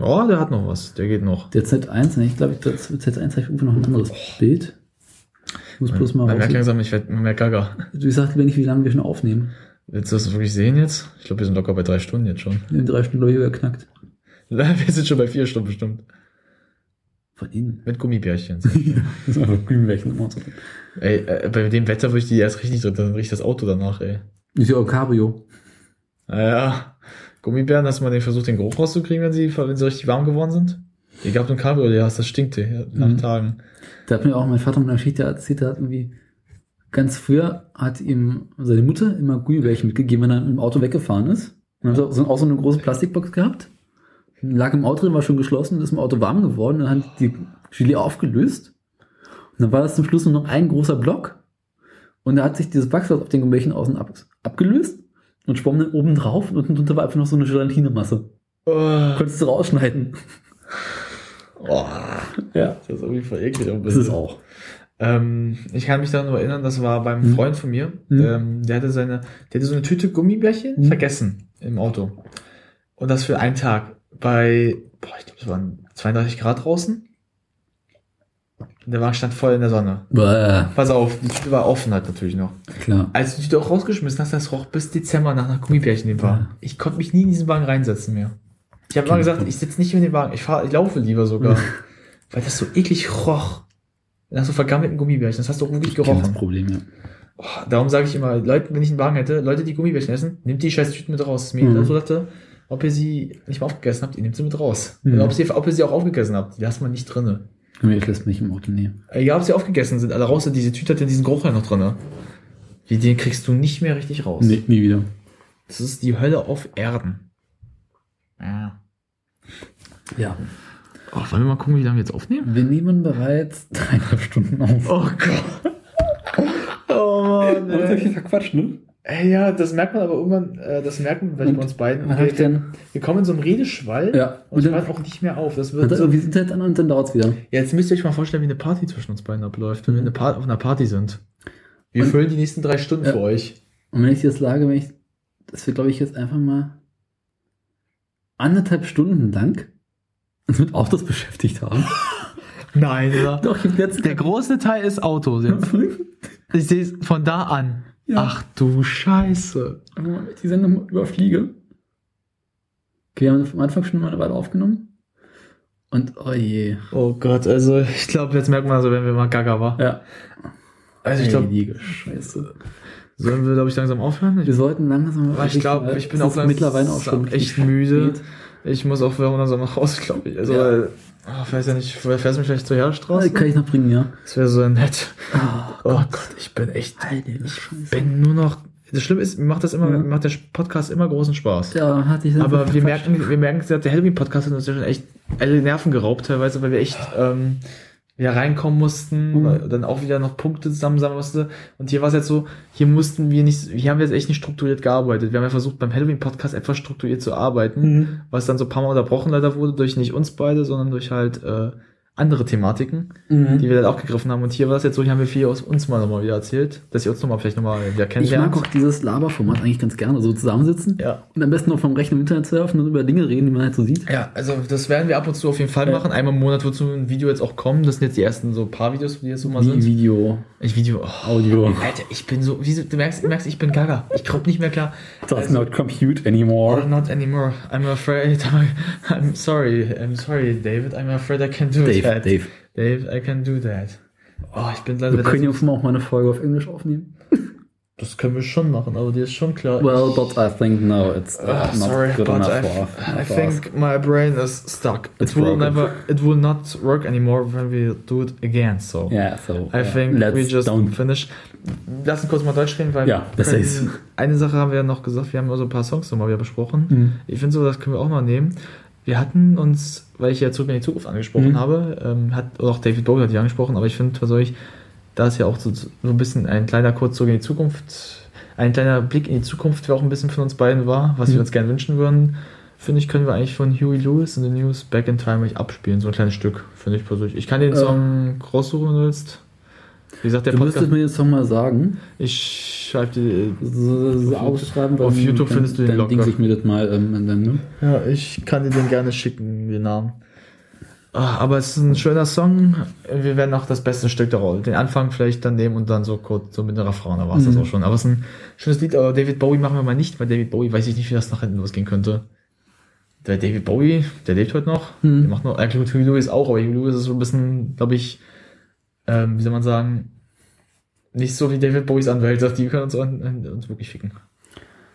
Ja, der hat noch was. Der geht noch. Der Z1, ne, ich glaube, das Z1 habe ich irgendwo noch ein anderes Bild. Ich muss bloß mal Man merkt langsam, ich werde mehr gaga. Du sagst lieber nicht, wie lange wir schon aufnehmen. Willst du das wirklich sehen jetzt? Ich glaube, wir sind locker bei drei Stunden jetzt schon. Haben drei Stunden Leute geknackt. Wir sind schon bei vier Stunden bestimmt. Von innen. Mit Gummibärchen. Das ist einfach Grünwächen immer so. ey, äh, bei dem Wetter würde ich die erst richtig drin, dann riecht das Auto danach, ey. Ist ja auch Cabrio. Naja, Gummibären, hast du mal den versucht, den Geruch rauszukriegen, wenn sie, wenn sie richtig warm geworden sind? Ich glaube, ein Cabrio, ja, das stinkt ey, nach Mhm. Tagen. Da hat mir auch mein Vater mit einer Geschichte erzählt, der hat irgendwie ganz früher hat ihm seine Mutter immer Gummibärchen mitgegeben, wenn er im Auto weggefahren ist. Und dann hat er auch so eine große Plastikbox gehabt. Lag im Auto drin, war schon geschlossen, ist im Auto warm geworden, dann hat die Gelee aufgelöst. Und dann war das zum Schluss nur noch ein großer Block. Und da hat sich dieses Wachs auf den Gummibärchen außen ab, abgelöst und schwamm dann oben drauf und unten drunter war einfach noch so eine Gelatinemasse. Oh, Konntest du rausschneiden. oh, Ja. das ist irgendwie voll eklig. Das ist auch. Ähm, ich kann mich da nur erinnern, das war beim Mhm. Freund von mir. Mhm. Ähm, der hatte seine, der hatte so eine Tüte Gummibärchen Mhm. vergessen im Auto. Und das für einen Tag bei, boah, ich glaube, es waren 32 Grad draußen. Und der Wagen stand voll in der Sonne. Bäh, Pass auf, die Tüte war offen halt natürlich noch. klar. Als du die Tüte auch rausgeschmissen hast, das roch bis Dezember nach, nach Gummibärchen in dem Wagen. Ja. Ich konnte mich nie in diesen Wagen reinsetzen mehr. Ich habe mal gesagt, ich sitze nicht in den Wagen, ich fahre, ich laufe lieber sogar. weil das so eklig roch. Nach so vergammelten Gummibärchen. Das hast du auch wirklich Kenn Das gerochen. Problem, ja. Oh, darum sage ich immer, Leute, wenn ich einen Wagen hätte, Leute, die Gummibärchen essen, nehmt die scheiß Tüten mit raus. Ist mir mhm. so dachte, ob ihr sie nicht mal aufgegessen habt, ihr nehmt sie mit raus. Mhm. Oder ob, sie, ob ihr sie auch aufgegessen habt, die lasst man nicht drinne. Nee, ich lässt mich im Auto nehmen. Egal, ob sie aufgegessen sind, alle raus, diese Tüte hat ja diesen Geruch ja noch drinne. Wie, den kriegst du nicht mehr richtig raus. Nee, nie wieder. Das ist die Hölle auf Erden. Ja. Ja. Oh, wollen wir mal gucken, wie lange wir jetzt aufnehmen? Wir nehmen bereits dreieinhalb Stunden auf. Oh Gott. Oh Mann, Das hab ich verquatscht, ne? Ey, ja, das merkt man aber irgendwann, äh, das merken wir vielleicht bei uns beiden. Ich denn? Wir kommen in so einem Redeschwall Ja. und Und hört auch nicht mehr auf. Das wird er so, irgendwie das Internet an und dann dauert's wieder. ja, jetzt müsst ihr euch mal vorstellen, wie eine Party zwischen uns beiden abläuft, wenn wir eine auf einer Party sind. Wir Und- füllen die nächsten drei Stunden Ja. für euch. Und wenn ich jetzt sage, wenn ich, dass wir, glaube ich, jetzt einfach mal anderthalb Stunden lang uns mit Autos beschäftigt haben. Nein, oder? Doch, ich jetzt Der große Teil ist Autos jetzt. Ich sehe es von da an. Ja. Ach du Scheiße. Wenn ich die Sendung überfliege. Okay, wir haben am Anfang schon mal eine Weile aufgenommen. Und oh je. Oh Gott, also ich glaube, jetzt merkt man so, wenn wir mal gaga war. Ja. Also ich glaube, Scheiße. sollen wir, glaube ich, langsam aufhören? Ich, Wir sollten langsam aber ich glaube, ich bin auch mittlerweile auch schon echt müde. spät. Ich muss auch langsam nach Hause, glaube ich. Also, Ja. Oh, ich weiß ja nicht, fährst du mich vielleicht zur Heerstraße? Kann ich noch bringen, ja. Das wäre so nett. Oh, Oh Gott, ich bin echt, Heilige Scheiße. bin nur noch, das Schlimme ist, mir macht das immer, Ja. macht der Podcast immer großen Spaß. Ja, hatte ich Aber wir merken, wir merken, der Halloween-Podcast hat uns ja schon echt alle Nerven geraubt teilweise, weil wir echt ähm, wieder reinkommen mussten, Mhm. dann auch wieder noch Punkte zusammensammeln musste. Und hier war es jetzt so, hier mussten wir nicht, hier haben wir jetzt echt nicht strukturiert gearbeitet. Wir haben ja versucht, beim Halloween-Podcast etwas strukturiert zu arbeiten, Mhm. was dann so ein paar Mal unterbrochen leider wurde, durch nicht uns beide, sondern durch halt äh, andere Thematiken, Mhm. die wir dann aufgegriffen haben. Und hier war es jetzt so, hier haben wir viel aus uns mal nochmal wieder erzählt, dass ihr uns nochmal vielleicht nochmal wieder Ich kennenlernt. mag auch dieses Laberformat eigentlich ganz gerne, so zusammensitzen ja. und am besten noch vom Rechner im Internet surfen und über Dinge reden, die man halt so sieht. Ja, also das werden wir ab und zu auf jeden Fall Ja. machen. Einmal im Monat wird so ein Video jetzt auch kommen. Das sind jetzt die ersten so paar Videos, die jetzt so mal Wie sind. Video, Ich Video. Oh, Audio. Alter, ich bin so. Wieso, du merkst, du merkst, ich bin gaga. Ich komme nicht mehr klar. Does not compute anymore. Not anymore. I'm afraid. I'm sorry. I'm sorry, David. I'm afraid I can't do Dave, that. Dave. Dave, I can do that. Oh, ich bin leider. Wir können ja auch mal eine Folge auf Englisch aufnehmen. das können wir schon machen, aber dir ist schon klar. Well, but I think no, it's uh, not sorry, good but enough I, for, I think my brain is stuck. It's it will broken. never. It will not work anymore when we do it again. So. us. Yeah, so I yeah, think let's we just don't. finish. Lass uns kurz mal Deutsch reden, weil Ja, besser können- ist. eine Sache haben wir ja noch gesagt, wir haben so ein paar Songs nochmal wieder besprochen. Mhm. Ich finde so, das können wir auch mal nehmen. wir hatten uns, weil ich ja zurück in die Zukunft angesprochen Mhm. habe, ähm, hat oder auch David Bowie hat die angesprochen, aber ich finde, was soll ich, da ist ja auch so, so ein bisschen ein kleiner kurz zurück in die Zukunft, ein kleiner Blick in die Zukunft, der auch ein bisschen von uns beiden war, was Mhm. wir uns gerne wünschen würden, finde ich, können wir eigentlich von Huey Lewis in the News Back in Time abspielen, so ein kleines Stück, finde ich persönlich. Ich kann den Ähm. Song raussuchen, wenn du willst. Wie gesagt, der Du Podcast, müsstest mir jetzt noch mal sagen. ich schreibe die, So, so Auf- ausschreiben, auf YouTube dann, findest du den dann locker. dings ich mir das mal ähm, dann, ne? Ja, ich kann dir den gerne schicken, den Namen. Ah, Aber es ist ein schöner Song. Wir werden auch das beste Stück daraus. Den Anfang vielleicht dann nehmen und dann so kurz so mit der Refrain, da war es das Mhm. auch schon. Aber es ist ein schönes Lied, aber David Bowie machen wir mal nicht, weil David Bowie weiß ich nicht, wie das nach hinten losgehen könnte. Der David Bowie, der lebt heute noch. Mhm. Der macht noch, äh, gut, Huey Lewis auch, aber Huey Lewis ist so ein bisschen, glaube ich, ähm, wie soll man sagen, nicht so wie David Bowies Anwälte, die können uns, uns wirklich ficken.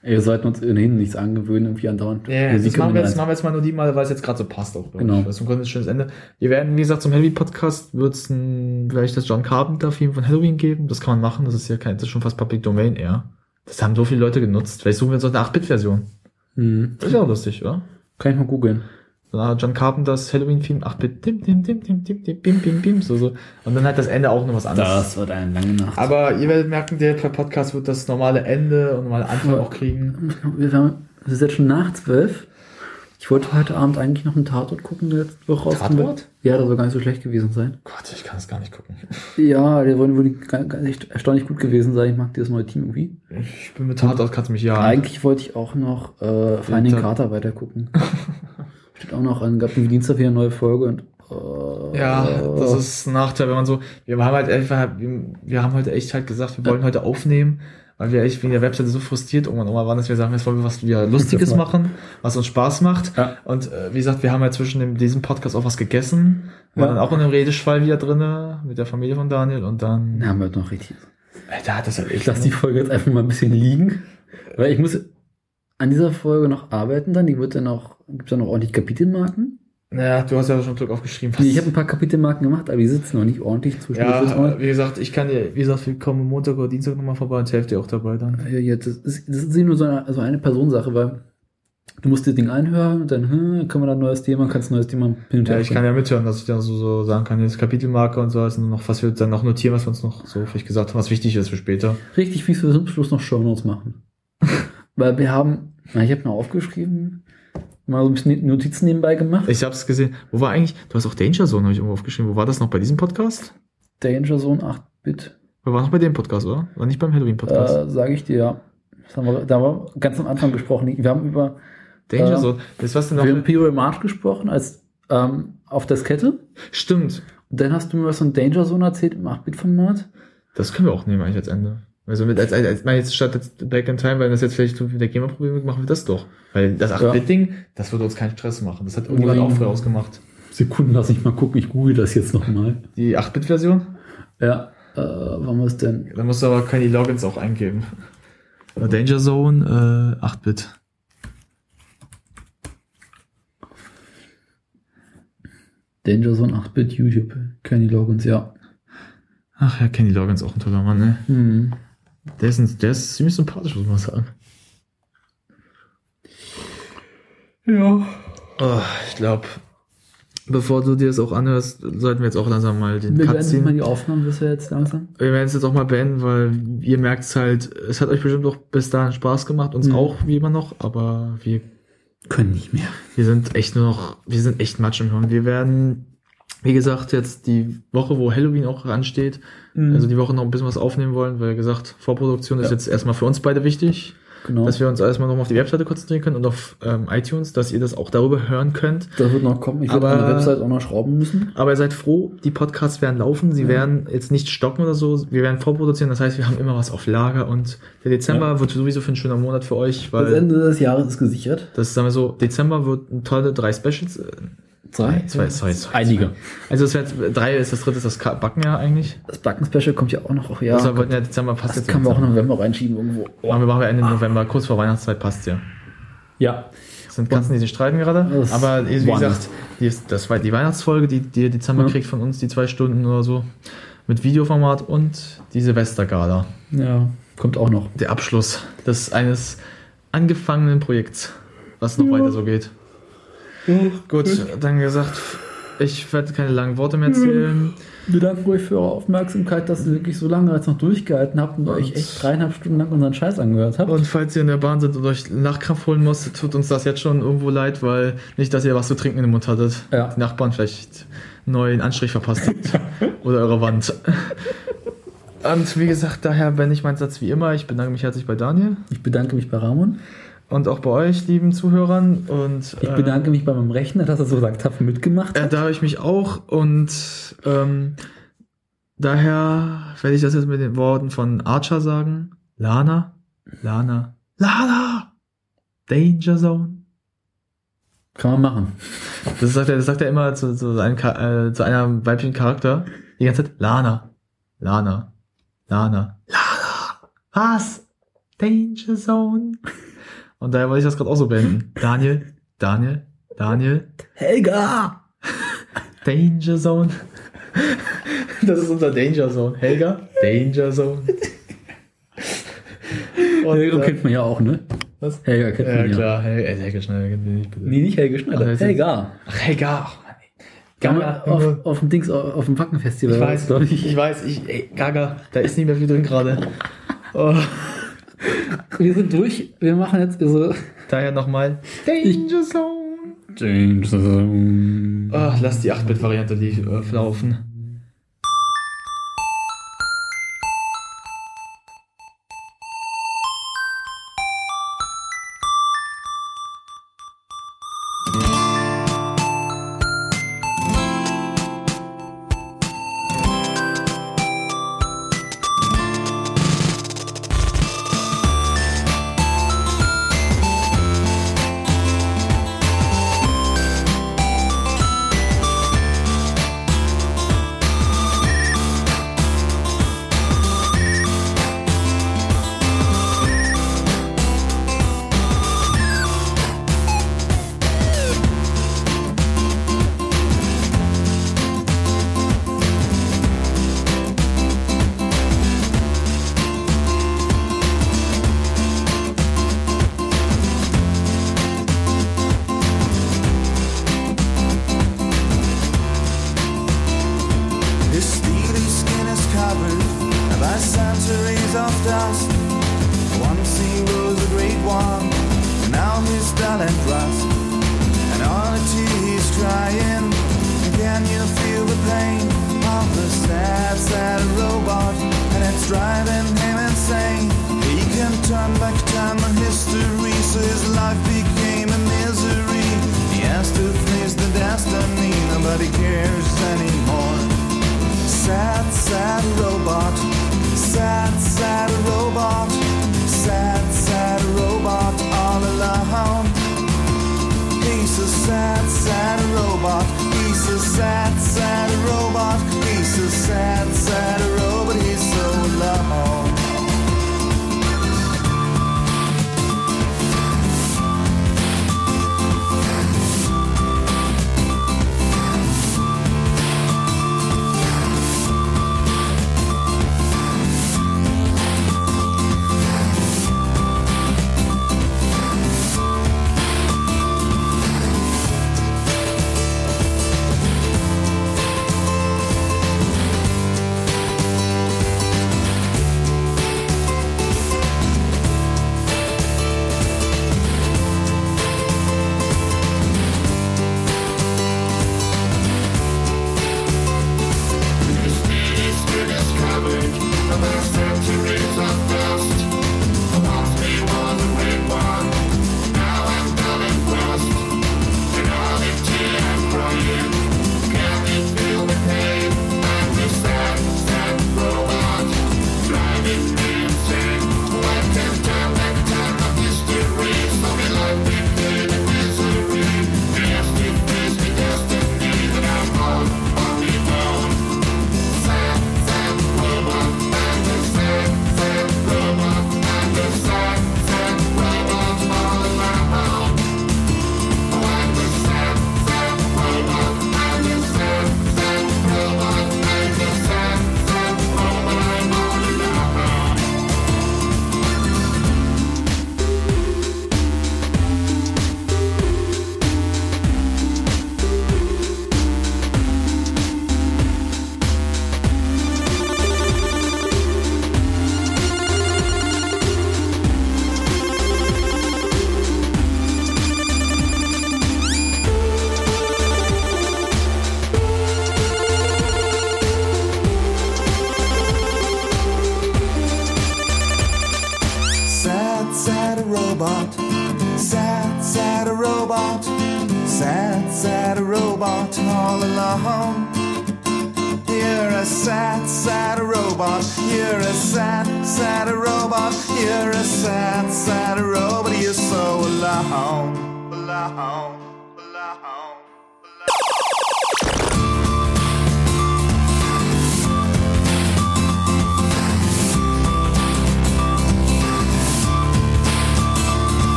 Wir sollten uns ohnehin nichts angewöhnen, irgendwie andauernd. Ja, Musik das machen wir, jetzt, machen wir jetzt mal nur die mal, weil es jetzt gerade so passt auch. Genau. Das ist ein schönes Ende. Wir werden, wie gesagt, zum Halloween-Podcast wird es vielleicht das John Carpenter-Theme von Halloween geben. Das kann man machen. Das ist ja kein, das ist schon fast Public Domain eher. Das haben so viele Leute genutzt. Vielleicht suchen wir uns auch eine 8-Bit-Version. Mhm. Das ist ja auch lustig, oder? Kann ich mal googeln. Eine John Carpenters Halloween-Theme, 8-Bit, dim, dim, dim, dim, dim, dim, bim, bim, bim, so, so. Und dann hat das Ende auch noch was anderes. Das wird eine lange Nacht. Aber ihr werdet merken, der Podcast wird das normale Ende und normale Anfang auch kriegen. Wir haben, es ist jetzt schon nach zwölf. Ich wollte heute Abend eigentlich noch einen Tatort gucken, der letzte Woche rauskommt. Tatort? Ja, der soll gar nicht so schlecht gewesen sein. Gott, ich kann es gar nicht gucken. Ja, der wollte wohl nicht erstaunlich gut gewesen sein. Ich mag dieses neue Team irgendwie. Ich bin mit Tatort, kannst du mich jagen. Eigentlich wollte ich auch noch äh, Finding Carter weiter gucken. Steht auch noch an, gab irgendwie Dienstag wieder eine neue Folge und äh, Ja, das ist ein Nachteil, wenn man so, wir haben halt einfach, wir, haben heute echt halt gesagt, wir wollen heute aufnehmen, weil wir echt wegen der Webseite so frustriert irgendwann immer waren, dass wir sagen, jetzt wollen wir was wieder Lustiges machen, was uns Spaß macht. Ja. Und äh, wie gesagt, wir haben ja zwischen dem, diesem Podcast auch was gegessen. Wir Ja. waren dann auch in einem Redeschwall wieder drinne mit der Familie von Daniel und dann, Da haben wir heute noch richtig. Alter, hat das halt Ich echt. lasse die Folge jetzt einfach mal ein bisschen liegen. Weil ich muss an dieser Folge noch arbeiten dann. Die wird dann auch, gibt dann noch ordentlich Kapitelmarken. Ja, du hast ja schon Glück aufgeschrieben. Nee, ich habe ein paar Kapitelmarken gemacht, aber die sitzen noch nicht ordentlich. Wird's ja, wie gesagt, ich kann dir, wie gesagt, wir kommen Montag oder Dienstag nochmal vorbei und helft dir auch dabei dann. Ja, ja, das ist, das ist nur so eine, so eine Personensache, weil du musst das Ding anhören und dann hm, können wir da ein neues Thema, kannst ein neues Thema hin und Ja, ich kann ja mithören, dass ich dann so, so sagen kann, jetzt Kapitelmarke und so, also noch, was wir dann noch notieren, was wir uns noch so vielleicht gesagt haben, was wichtig ist für später. richtig fies für zum Schluss noch Shownotes machen. Weil wir haben, na, ich habe noch aufgeschrieben, mal so ein bisschen Notizen nebenbei gemacht. Ich hab's gesehen. Wo war eigentlich, du hast auch Danger Zone, habe ich irgendwo aufgeschrieben. Wo war das noch bei diesem Podcast? Danger Zone 8-Bit, Wir waren noch bei dem Podcast, oder? War nicht beim Halloween-Podcast. äh, sage ich dir, ja. Wir, da haben wir ganz am Anfang gesprochen. Wir haben über Danger äh, Zone. Das was denn noch? wir haben Imperial March gesprochen als ähm, auf Diskette. Stimmt. Und dann hast du mir was von Danger Zone erzählt im 8-Bit-Format. Das können wir auch nehmen eigentlich als Ende. Also mit, als, als, als mal jetzt statt jetzt Back in Time, weil das jetzt vielleicht mit der GEMA-Probleme machen wir das doch. Weil das 8-Bit-Ding, das würde uns keinen Stress machen. Das hat irgendjemand auch früher ausgemacht. Sekunden, lass ich mal gucken, ich google das jetzt nochmal. Die 8-Bit-Version? Ja, äh, wann es denn? Da musst du aber keine Logins auch eingeben. Danger Zone, äh, 8-Bit. Danger Zone 8-Bit YouTube. Kenny Logans, ja. Ach ja, Kenny Loggins auch ein toller Mann, ne? Hm. Der ist, ein, der ist ziemlich sympathisch, muss man sagen. Ja. Oh, ich glaube, bevor du dir das auch anhörst, sollten wir jetzt auch langsam mal den Wir Cut werden mal ziehen. die Aufnahmen bis wir jetzt langsam. Wir werden es jetzt auch mal beenden, weil ihr merkt es halt, es hat euch bestimmt auch bis dahin Spaß gemacht, uns Mhm. auch wie immer noch, aber wir Können nicht mehr. Wir sind echt nur noch, wir sind echt Matsch im Hirn. Wir werden, wie gesagt, jetzt die Woche, wo Halloween auch ansteht, also die Woche noch ein bisschen was aufnehmen wollen, weil gesagt, Vorproduktion ist Ja. jetzt erstmal für uns beide wichtig, Genau. dass wir uns erstmal nochmal auf die Webseite konzentrieren können und auf ähm, iTunes, dass ihr das auch darüber hören könnt. das wird noch kommen. Ich werde an der Website auch noch schrauben müssen. Aber ihr seid froh, die Podcasts werden laufen, sie Ja. werden jetzt nicht stocken oder so, wir werden vorproduzieren, das heißt, wir haben immer was auf Lager und der Dezember wird sowieso für ein schöner Monat für euch, Das weil Ende des Jahres ist gesichert. das sagen wir so, Dezember wird ein tolle drei Specials, äh, Zwei. zwei, zwei, zwei, Einige. Also es wird drei ist das dritte ist das Backen ja eigentlich. Das Backen-Special kommt ja auch noch. Ja, Ja, also wollten ja Dezember passt das jetzt. kann man auch November reinschieben irgendwo. Machen wir machen wir Ende November, kurz vor Weihnachtszeit passt ja. Ja. Es sind Katzen, die sich streiten gerade. Das Aber wie gesagt, die, das war die Weihnachtsfolge, die, die ihr Dezember Ja. kriegt von uns, die zwei Stunden oder so. Mit Videoformat und die Silvestergala. Ja, kommt auch noch. Der Abschluss des eines angefangenen Projekts, was noch weiter so geht. Gut, dann gesagt, ich werde keine langen Worte mehr erzählen. Wir danken euch für eure Aufmerksamkeit, dass ihr wirklich so lange jetzt noch durchgehalten habt und euch echt dreieinhalb Stunden lang unseren Scheiß angehört habt. Und falls ihr in der Bahn seid und euch Nachkraft holen müsst, tut uns das jetzt schon irgendwo leid, weil nicht, dass ihr was zu trinken in den Mund hattet. Ja. Die Nachbarn vielleicht einen neuen Anstrich verpasst habt. Oder eure Wand. Und wie gesagt, daher bin ich mein Satz wie immer. Ich bedanke mich herzlich bei Daniel Ich bedanke mich bei Ramon. Und auch bei euch, lieben Zuhörern. Und Ich bedanke mich bei meinem Rechner, dass er so sagt, tapfer mitgemacht Äh, hat. da habe ich mich auch und ähm, daher werde ich das jetzt mit den Worten von Archer sagen. Lana, Lana, Lana, Danger Zone. Kann man machen. Das sagt er, das sagt er immer zu, zu, seinem, äh, zu einem weiblichen Charakter. Die ganze Zeit Lana, Lana, Lana, Lana. Was? Danger Zone. Und daher wollte ich das gerade auch so beenden. Daniel, Daniel, Daniel, Helga! Danger Zone. Das ist unser Danger Zone. Helga? Danger Zone. Und, Helga äh, kennt man ja auch, ne? was? Helga kennt Ja, man ja. klar. Hel äh, Helga Schneider kennt mich nicht, bitte. Nee, nicht Helge Schneider. Also, Helga. Ach, Helga. Gaga, auf, auf dem Dings, auf, auf dem Wackenfestival. Ich weiß, das, glaub ich, ich weiß, ich, ey, Gaga, da ist nicht mehr viel drin gerade. Oh, Wir sind durch. Wir machen jetzt so. daher nochmal Danger Zone. James. Oh, lass die 8-Bit-Variante li- äh, laufen.